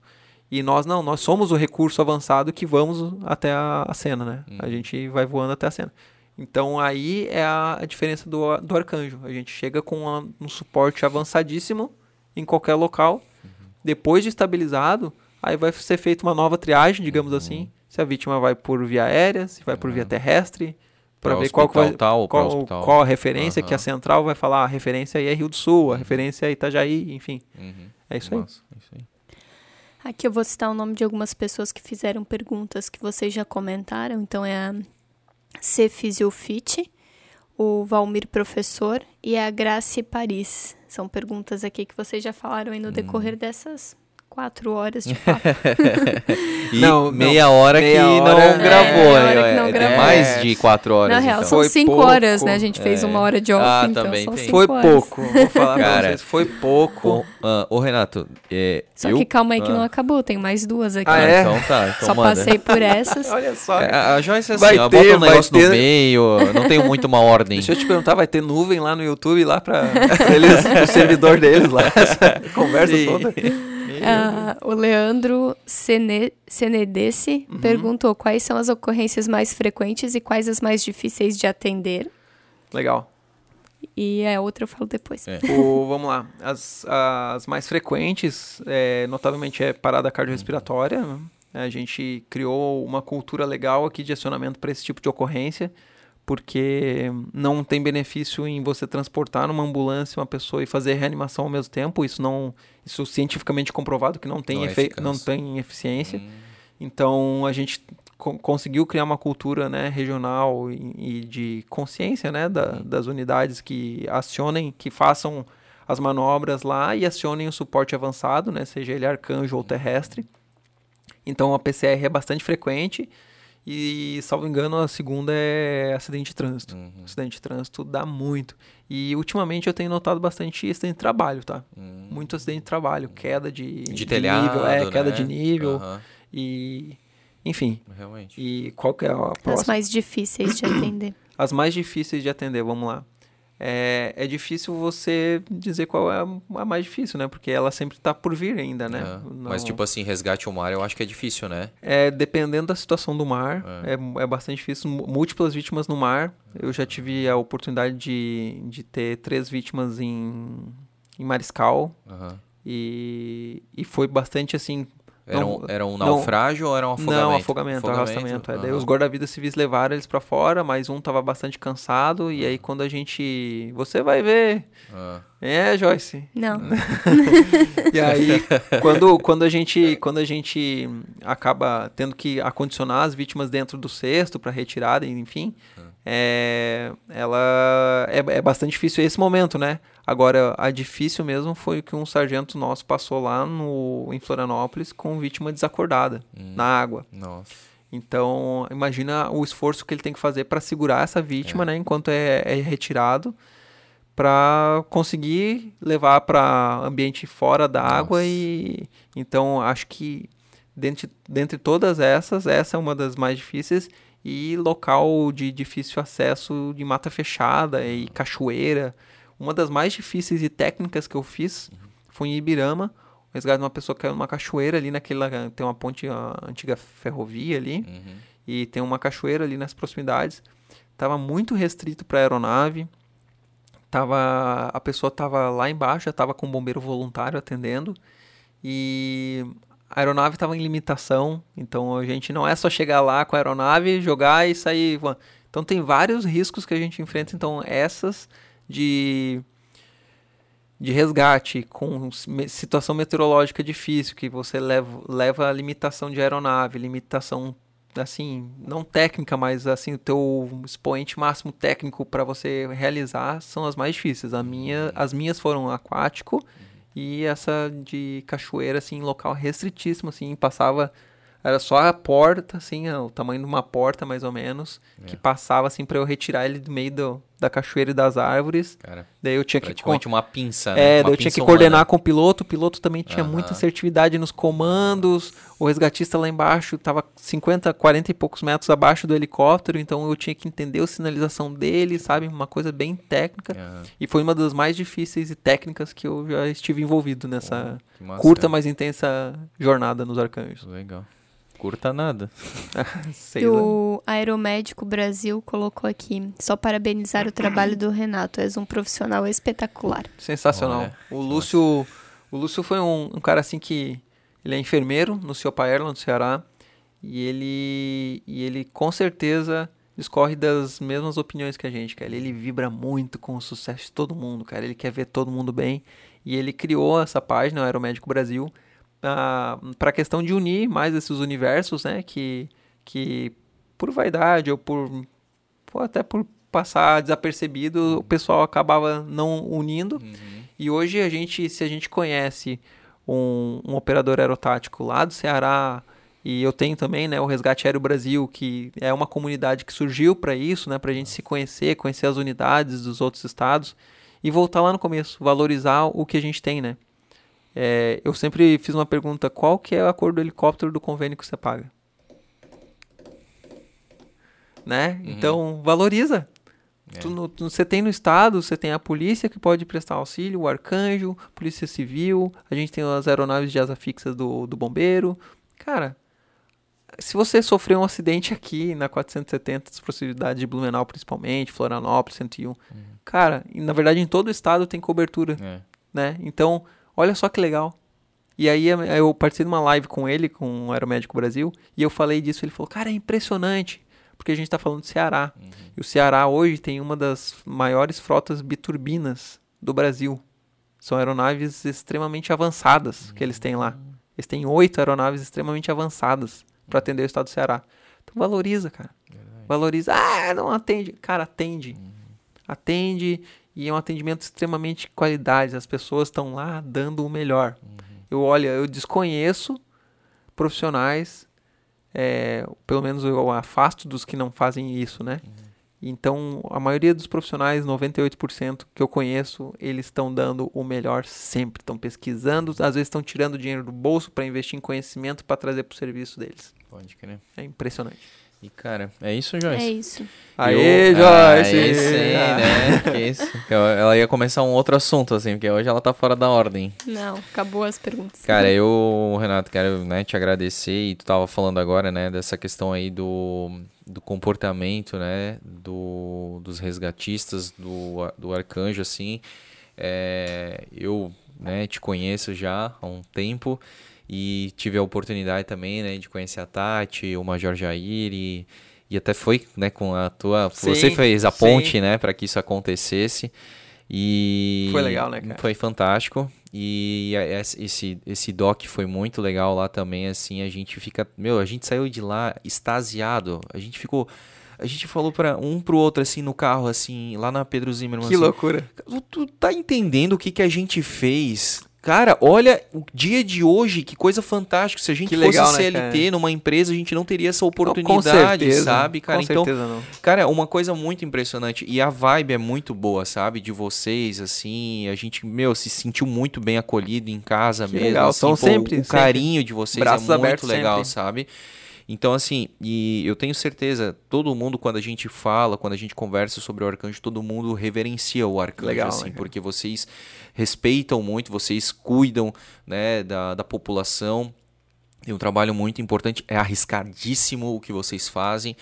E nós não, nós somos o recurso avançado que vamos até a, a cena, né? A Uhum. gente vai voando até a cena. Então aí é a, a diferença do, do arcanjo. A gente chega com a- um suporte avançadíssimo em qualquer local. Uhum. Depois de estabilizado, aí vai ser feita uma nova triagem, digamos Uhum. assim. Se a vítima vai por via aérea, se vai por via terrestre, para ver qual, que vai, tal qual, qual a referência que a central vai falar. A referência aí é Rio do Sul, a referência é Itajaí, enfim. Uhum. É isso aí. Massa, é isso aí. Aqui eu vou citar o nome de algumas pessoas que fizeram perguntas que vocês já comentaram. Então é a C Fisiofit, o Valmir Professor e a Grace Paris. São perguntas aqui que vocês já falaram aí no decorrer dessas quatro horas de papo. E Não, não. meia hora Meia que hora não é- gravou, meia né? hora que não É, gravou. mais de quatro horas. Na real, então. são Foi cinco pouco. horas, né? A gente fez É. uma hora de off, Ah, então também são tem. Foi horas. pouco, vou falar pra Cara, vocês. Foi pouco. Ô, ô, Renato, é, Só eu... que calma aí que Ah. não acabou, tem mais duas aqui. Ah, Ah, é? Então tá, então Só manda. passei por essas. Olha só. É, A, Joyce é assim, Vai ela ter, bota um negócio ter. no meio, não tem muito uma ordem. Deixa eu te perguntar, vai ter nuvem lá no YouTube, lá pra eles, pro servidor deles lá, essa conversa toda. Ah, o Leandro Sene- Senedesse Uhum. perguntou quais são as ocorrências mais frequentes e quais as mais difíceis de atender. Legal. E a outra eu falo depois. É. O- vamos lá. As, as mais frequentes, é, notavelmente, é parada cardiorrespiratória. né? A gente criou uma cultura legal aqui de acionamento para esse tipo de ocorrência, porque não tem benefício em você transportar numa ambulância uma pessoa e fazer reanimação ao mesmo tempo. Isso não, isso cientificamente comprovado que não tem, Não é efe- não tem eficiência. Hum, Então a gente co- conseguiu criar uma cultura né, regional e, e de consciência né, da- das unidades que acionem, que façam as manobras lá e acionem o suporte avançado, né, seja ele arcanjo ou terrestre. Então a PCR é bastante frequente e, salvo engano, a segunda é acidente de trânsito. uhum, Acidente de trânsito dá muito. E ultimamente eu tenho notado bastante acidente de trabalho, tá? hum. Muito acidente de trabalho, queda de, De telhado, nível, é, queda né? de nível. Aham, E, enfim, realmente. e qual que é a As próxima? mais difíceis de atender. As mais difíceis de atender, vamos lá. É, é difícil você dizer qual é a- mais difícil, né? Porque ela sempre tá por vir ainda, né? É, Não- Mas tipo assim, resgate ao mar eu acho que é difícil, né? É, dependendo da situação do mar, é, é bastante difícil. Mú- Múltiplas vítimas no mar. Eu já tive a oportunidade de, de ter três vítimas em, em Mariscal. Aham. E, e foi bastante assim. Era, Não, um, era um não. naufrágio ou era um afogamento? Não, afogamento, arrastamento. É. Daí os guarda-vidas civis levaram eles pra fora, mas um tava bastante cansado. E aí quando a gente. Você vai ver. Ah, É, Joyce. Não. E aí, quando, quando, a gente, quando a gente acaba tendo que acondicionar as vítimas dentro do cesto para retirada, enfim, é, ela é, é bastante difícil esse momento, né? Agora, a difícil mesmo foi o que um sargento nosso passou lá no, em Florianópolis com vítima desacordada na água. nossa. Então, imagina o esforço que ele tem que fazer para segurar essa vítima, né, enquanto é, é retirado, para conseguir levar para ambiente fora da água e então acho que dentre, dentre todas essas essa é uma das mais difíceis e local de difícil acesso de mata fechada e cachoeira uma das mais difíceis e técnicas que eu fiz foi em Ibirama o resgate de uma pessoa que caiu numa cachoeira ali naquela tem uma ponte a antiga ferrovia ali Uhum. e tem uma cachoeira ali nas proximidades. Tava muito restrito para aeronave. Tava a pessoa tava lá embaixo, já tava com um bombeiro voluntário atendendo e a aeronave estava em limitação, então a gente não é só chegar lá com a aeronave, jogar e sair. Então tem vários riscos que a gente enfrenta, então essas de de resgate com situação meteorológica difícil, que você leva, leva a limitação de aeronave, limitação assim, não técnica, mas assim, o teu expoente máximo técnico para você realizar são as mais difíceis. A minha, as minhas foram aquático e essa de cachoeira assim, local restritíssimo assim, passava era só a porta assim, o tamanho de uma porta mais ou menos, que passava assim para eu retirar ele do meio do, da cachoeira e das árvores. Cara, Daí eu tinha que praticamente uma pinça, né? é, Uma daí eu tinha que coordenar humana. com o piloto. O piloto também tinha Aham. muita assertividade nos comandos. O resgatista lá embaixo estava 50, 40 e poucos metros abaixo do helicóptero. Então eu tinha que entender a sinalização dele, sabe? Uma coisa bem técnica. Aham. E foi uma das mais difíceis e técnicas que eu já estive envolvido nessa curta, mas intensa jornada nos arcanjos. Legal. Curta nada. Sei E lá. o Aeromédico Brasil colocou aqui. Só parabenizar o trabalho do Renato. És um profissional espetacular. Sensacional. Olha, o Lúcio, o Lúcio foi um, um cara assim que ele é enfermeiro no Ciopa Airland, no Ceará, e ele e ele com certeza discorre das mesmas opiniões que a gente, cara. Ele vibra muito com o sucesso de todo mundo, cara. Ele quer ver todo mundo bem e ele criou essa página, o Aeromédico Brasil, para a questão de unir mais esses universos, né, que que por vaidade ou por ou até por passar desapercebido, o pessoal acabava não unindo. E hoje a gente, se a gente conhece um, um operador aerotático lá do Ceará, e eu tenho também, né, o Resgate Aéreo Brasil, que é uma comunidade que surgiu para isso, né, para a gente se conhecer, conhecer as unidades dos outros estados e voltar lá no começo, valorizar o que a gente tem, né. É, eu sempre fiz uma pergunta, qual que é a cor do helicóptero do convênio que você paga? Né? Então, valoriza. Tu no- tu- você tem no estado, você tem a polícia que pode prestar auxílio, o arcanjo, polícia civil, a gente tem as aeronaves de asa fixa do, do bombeiro. Cara, se você sofreu um acidente aqui na 470, as proximidades de Blumenau principalmente, Florianópolis, 101, cara, e na verdade em todo o estado tem cobertura É. né? Então, olha só que legal. E aí eu- eu participei de uma live com ele, com o Aeromédico Brasil, e eu falei disso, ele falou, cara, é impressionante, porque a gente tá falando do Ceará. E o Ceará hoje tem uma das maiores frotas biturbinas do Brasil. São aeronaves extremamente avançadas que eles têm lá. Eles têm oito aeronaves extremamente avançadas para atender o estado do Ceará. Então valoriza, cara. Valoriza. Ah, não atende. Cara, atende. Atende e é um atendimento extremamente de qualidade. As pessoas estão lá dando o melhor. Eu olha, eu desconheço profissionais, é, pelo menos eu afasto dos que não fazem isso, né? Então, a maioria dos profissionais, 98% que eu conheço, eles estão dando o melhor sempre. Estão pesquisando, às vezes estão tirando dinheiro do bolso para investir em conhecimento para trazer para o serviço deles. Pode crer. É impressionante. E, cara, é isso, Joyce? É isso. Aê, Eu- Joyce! Aí sim, Ah. né? Que isso. Ela ia começar um outro assunto, assim, porque hoje ela tá fora da ordem. Não, acabou as perguntas. Cara, eu, Renato, quero né, te agradecer e tu tava falando agora, né, dessa questão aí do, do comportamento, né, do, dos resgatistas, do, do arcanjo, assim. É, eu, né, te conheço já há um tempo e tive a oportunidade também, né, de conhecer a Tati, o Major Jair e, e até foi, né, com a tua... Sim, você fez a sim. ponte, né, para que isso acontecesse. E Foi legal, né, cara? Foi fantástico. E esse esse doc foi muito legal lá também, assim, a gente fica, meu, a gente saiu de lá extasiado. A gente ficou a gente falou para um pro outro assim no carro assim, lá na Pedro Zimmermann Que assim, loucura. Tu, tu tá entendendo o que que a gente fez Cara, olha o dia de hoje, que coisa fantástica. Se a gente Que fosse legal, né, CLT cara? numa empresa, a gente não teria essa oportunidade, sabe, cara? Com então, certeza não. Cara, é uma coisa muito impressionante. E a vibe é muito boa, sabe? De vocês, assim. A gente, meu, se sentiu muito bem acolhido em casa Que mesmo. legal, assim, são pô, sempre- O carinho de vocês Braços é muito legal, sempre. sabe? Então, assim, e eu tenho certeza, todo mundo, quando a gente fala, quando a gente conversa sobre o arcanjo, todo mundo reverencia o arcanjo, Legal, assim, cara? porque vocês respeitam muito, vocês cuidam, né, da, da população. Tem um trabalho muito importante, é arriscadíssimo o que vocês fazem,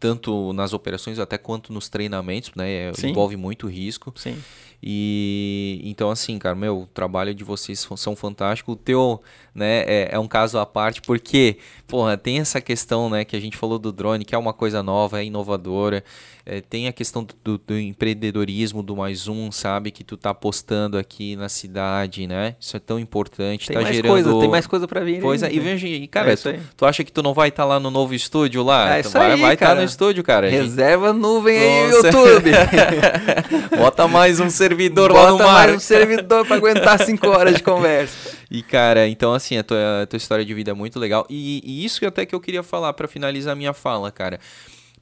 tanto nas operações até quanto nos treinamentos, né? é- Sim. Envolve muito risco. Sim. E então, assim, cara, meu, o trabalho de vocês são fantástico. O teu, né, é, é um caso à parte, porque, porra, tem essa questão, né, que a gente falou do drone, que é uma coisa nova, é inovadora. É, tem a questão do, do- do empreendedorismo do mais um, sabe? Que tu tá apostando aqui na cidade, né? Isso é tão importante. Tem tá mais gerando. coisa, tem mais coisa pra vir. Pois é, ainda. e veja, cara, É tu, tu acha que tu não vai estar lá no novo estúdio lá? É Tu isso vai aí, vai estar cara. no estúdio, cara. Reserva nuvem aí. YouTube. Bota mais um servidor lá no Bota mar. mais um servidor pra aguentar cinco horas de conversa. E, cara, então, assim, a tua, a tua história de vida é muito legal. E, e isso que até que eu queria falar pra finalizar a minha fala, cara.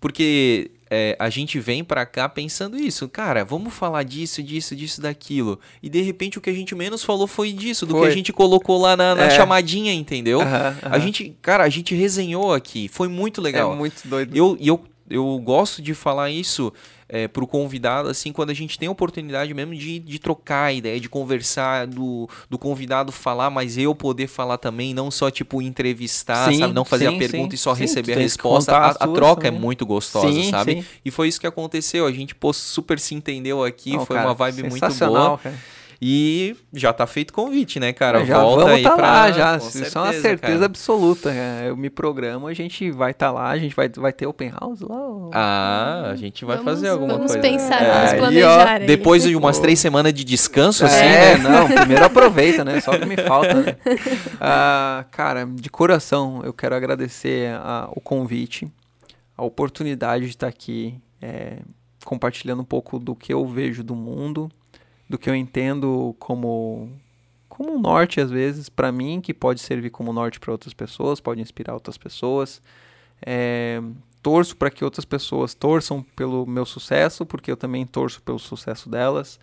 Porque é, a gente vem pra cá pensando isso. Cara, vamos falar disso, disso, disso, daquilo. E, de repente, o que a gente menos falou foi disso. Do que Foi. a gente colocou lá na, na É. chamadinha, entendeu? A gente, cara, a gente resenhou aqui. Foi muito legal. É muito doido. Eu, e eu, eu gosto de falar isso é, pro convidado, assim, quando a gente tem a oportunidade mesmo de, de trocar a ideia, de conversar, do, do convidado falar, mas eu poder falar também, não só, tipo, entrevistar, Sim, sabe? Não fazer sim, a pergunta sim. e só receber a resposta. A, a tuas troca é também. muito gostosa, sabe? sim. E foi isso que aconteceu. A gente pô, super se entendeu aqui, Não, foi cara, uma vibe muito boa. cara. E já tá feito convite, né, cara? já Volta vamos aí tá pra... lá, já. com Isso é uma certeza, cara. absoluta. cara. Eu me programo, a gente vai estar lá, a gente vai, vai ter open house lá. ou- Ah, a gente vai Vamos- fazer alguma vamos coisa. pensar, É, vamos aí, ó, planejar. aí. Depois de umas três semanas de descanso, assim, é, né? não, primeiro aproveita, né? Só o que me falta, né? Ah, cara, de coração, eu quero agradecer a- o convite, a oportunidade de estar aqui é, compartilhando um pouco do que eu vejo do mundo, do que eu entendo como como um norte às vezes para mim, que pode servir como norte para outras pessoas, pode inspirar outras pessoas. É, torço para que outras pessoas torçam pelo meu sucesso, porque eu também torço pelo sucesso delas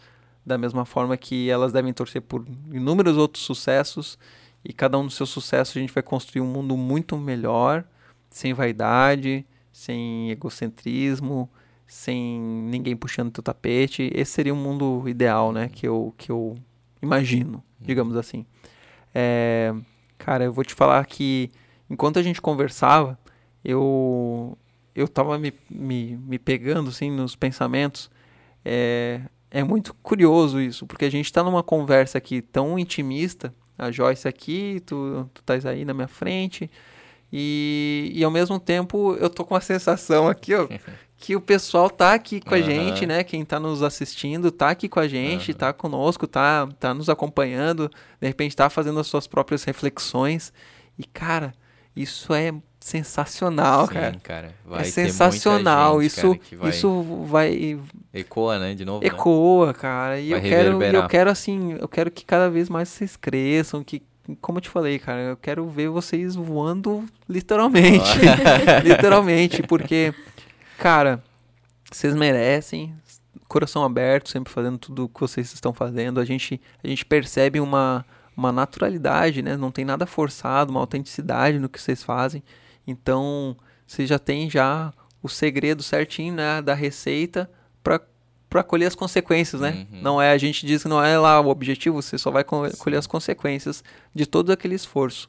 da mesma forma que elas devem torcer por inúmeros outros sucessos e cada um dos seus sucessos a gente vai construir um mundo muito melhor, sem vaidade, sem egocentrismo, sem ninguém puxando teu tapete. Esse seria um mundo ideal, né, que eu que eu imagino, digamos assim. É, cara, eu vou te falar que enquanto a gente conversava, eu eu tava me, me, me pegando assim nos pensamentos. É, é muito curioso isso, porque a gente está numa conversa aqui tão intimista, a Joyce aqui, tu, tu estás aí na minha frente, e, e ao mesmo tempo eu tô com a sensação aqui, ó, que o pessoal tá aqui com a Aham. gente, né? Quem tá nos assistindo tá aqui com a gente, tá conosco, tá, tá nos acompanhando, de repente tá fazendo as suas próprias reflexões. E, cara, isso é sensacional, Sim, cara. cara. É sensacional. gente, isso cara, vai- isso vai Ecoa, né? De novo. né? ecoa, cara. E Vai eu quero, eu quero assim, eu quero que cada vez mais vocês cresçam, que como eu te falei, cara, eu quero ver vocês voando literalmente. literalmente, porque cara, vocês merecem, coração aberto, sempre fazendo tudo o que vocês estão fazendo. A gente a gente percebe uma uma naturalidade, né? Não tem nada forçado, uma autenticidade no que vocês fazem. Então, vocês já têm já o segredo certinho, né, da receita para para colher as consequências, né? Uhum. Não é a gente diz que não é lá o objetivo, você só vai co- colher as consequências de todo aquele esforço,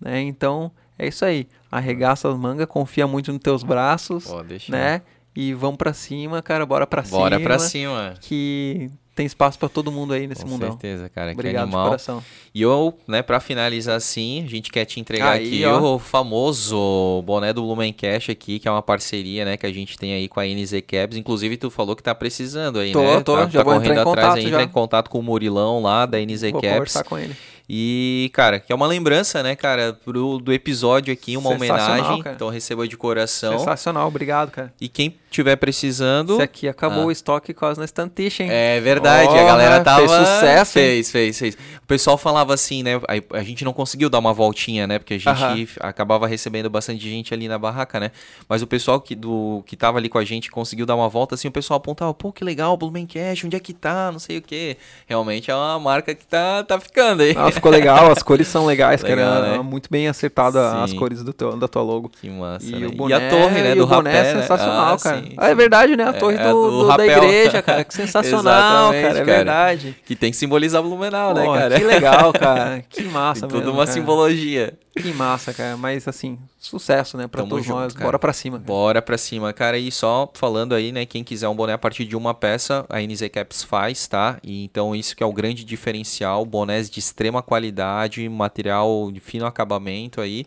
né? Então, é isso aí. Arregaça as mangas, confia muito nos teus braços, Pô, né? E vamos pra cima, cara, bora pra cima. Bora pra cima. Que tem espaço pra todo mundo aí nesse Com mundão. certeza, cara. que Obrigado de animal. coração. E eu, né, pra finalizar assim, a gente quer te entregar Aí, aqui ó. o famoso boné do Blumencast aqui, que é uma parceria, né, que a gente tem aí com a NZ Cabs. Inclusive, tu falou que tá precisando aí, Tô, né? tô, tá, já tá vou entrar correndo em atrás contato aí, já. entra em contato com o Murilão lá da NZ Vou Cabs. conversar com ele. E, cara, que é uma lembrança, né, cara, pro, do episódio aqui, uma homenagem. cara. Então receba de coração. Sensacional, obrigado, cara. E quem tiver precisando. Esse aqui acabou Ah. o estoque quase na estantixa, hein? É verdade, a Porra, galera tava. fez sucesso? Fez, fez, fez. O pessoal falava assim, né? aí A, gente não conseguiu dar uma voltinha, né? Porque a gente Aham. acabava recebendo bastante gente ali na barraca, né? Mas o pessoal que, do, que tava ali com a gente conseguiu dar uma volta, assim, o pessoal apontava, pô, que legal, Blumencast, onde é que tá? Não sei o quê. Realmente é uma marca que tá, tá ficando aí. Ficou legal, as cores são legais, Legal, cara. né? Muito bem acertado a- as Sim. cores do teu, da tua logo. Que massa, E, né? o boné, e a torre, né? Do o boné rapé, é né? sensacional, Ah, cara. sim, Ah, é sim. verdade, né? A É, torre é do, do do- da igreja, cara. Que sensacional, cara. É cara. verdade. Que tem que simbolizar Blumenau, né, Pô, cara? Que legal, cara. Que massa, Tem toda mesmo, uma cara. simbologia. Que massa, cara. Mas assim, sucesso, né? Pra Tamo todos junto, nós. cara. Bora pra cima. cara. Bora pra cima, cara. E só falando aí, né? Quem quiser um boné a partir de uma peça, a NZ Caps faz, tá? E então isso que é o grande diferencial. Bonés de extrema qualidade, material de fino acabamento aí.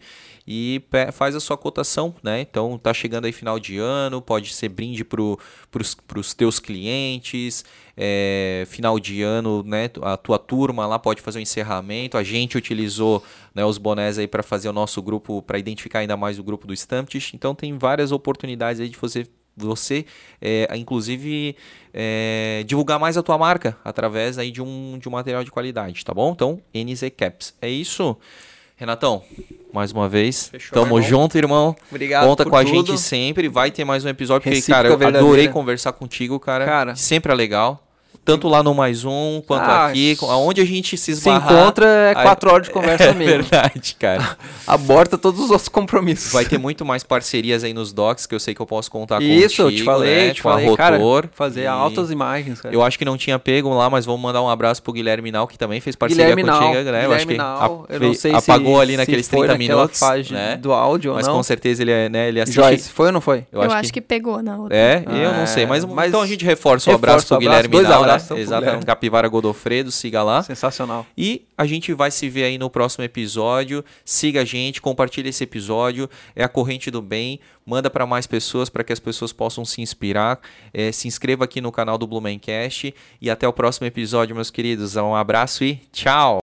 E faz a sua cotação, né? Então tá chegando aí final de ano, pode ser brinde pro, pros, pros teus clientes. É, final de ano, né? A tua turma lá pode fazer o encerramento. A gente utilizou né, os bonés aí para fazer o nosso grupo, para identificar ainda mais o grupo do Stamptish. Então tem várias oportunidades aí de você, você é, inclusive é, divulgar mais a tua marca através aí de um, de um material de qualidade, tá bom? Então, NZ Caps. É isso. Renatão, mais uma vez, Fechou, tamo irmão. junto, irmão. Obrigado Conta com a tudo. gente sempre. Vai ter mais um episódio, porque, Recíproca cara, eu adorei verdadeira. conversar contigo, cara. Cara. Sempre é legal. Tanto lá no Mais Um, quanto Ah, aqui. com- Aonde a gente se Se esbarrar... encontra, é quatro horas de conversa É mesmo. verdade, cara. Aborta todos os outros compromissos. Vai ter muito mais parcerias aí nos docs, que eu sei que eu posso contar Isso, eu contigo, te falei, né? eu te com a falei, cara, Rotor. fazer E altas imagens, cara. Eu acho que não tinha pego lá, mas vamos mandar um abraço pro Guilherme Nau, que também fez parceria Guilherme contigo, Nau, né? eu acho Guilherme que Nau, a- eu não sei apagou se, ali se naqueles foi 30 naquela minutos, fase né? do áudio Mas ou não. com certeza ele, é, né, ele assiste. Joyce, foi ou não foi? Eu, acho que... pegou na outra. É, eu não Ah, sei, mas, mas então a gente reforça o abraço pro Guilherme Nau, né? Exato, Guilherme. Capivara Godofredo, siga lá. Sensacional. E a gente vai se ver aí no próximo episódio. Siga a gente, compartilhe esse episódio. É a corrente do bem. Manda para mais pessoas para que as pessoas possam se inspirar. É, se inscreva aqui no canal do Blumencast. E até o próximo episódio, meus queridos. Um abraço e tchau!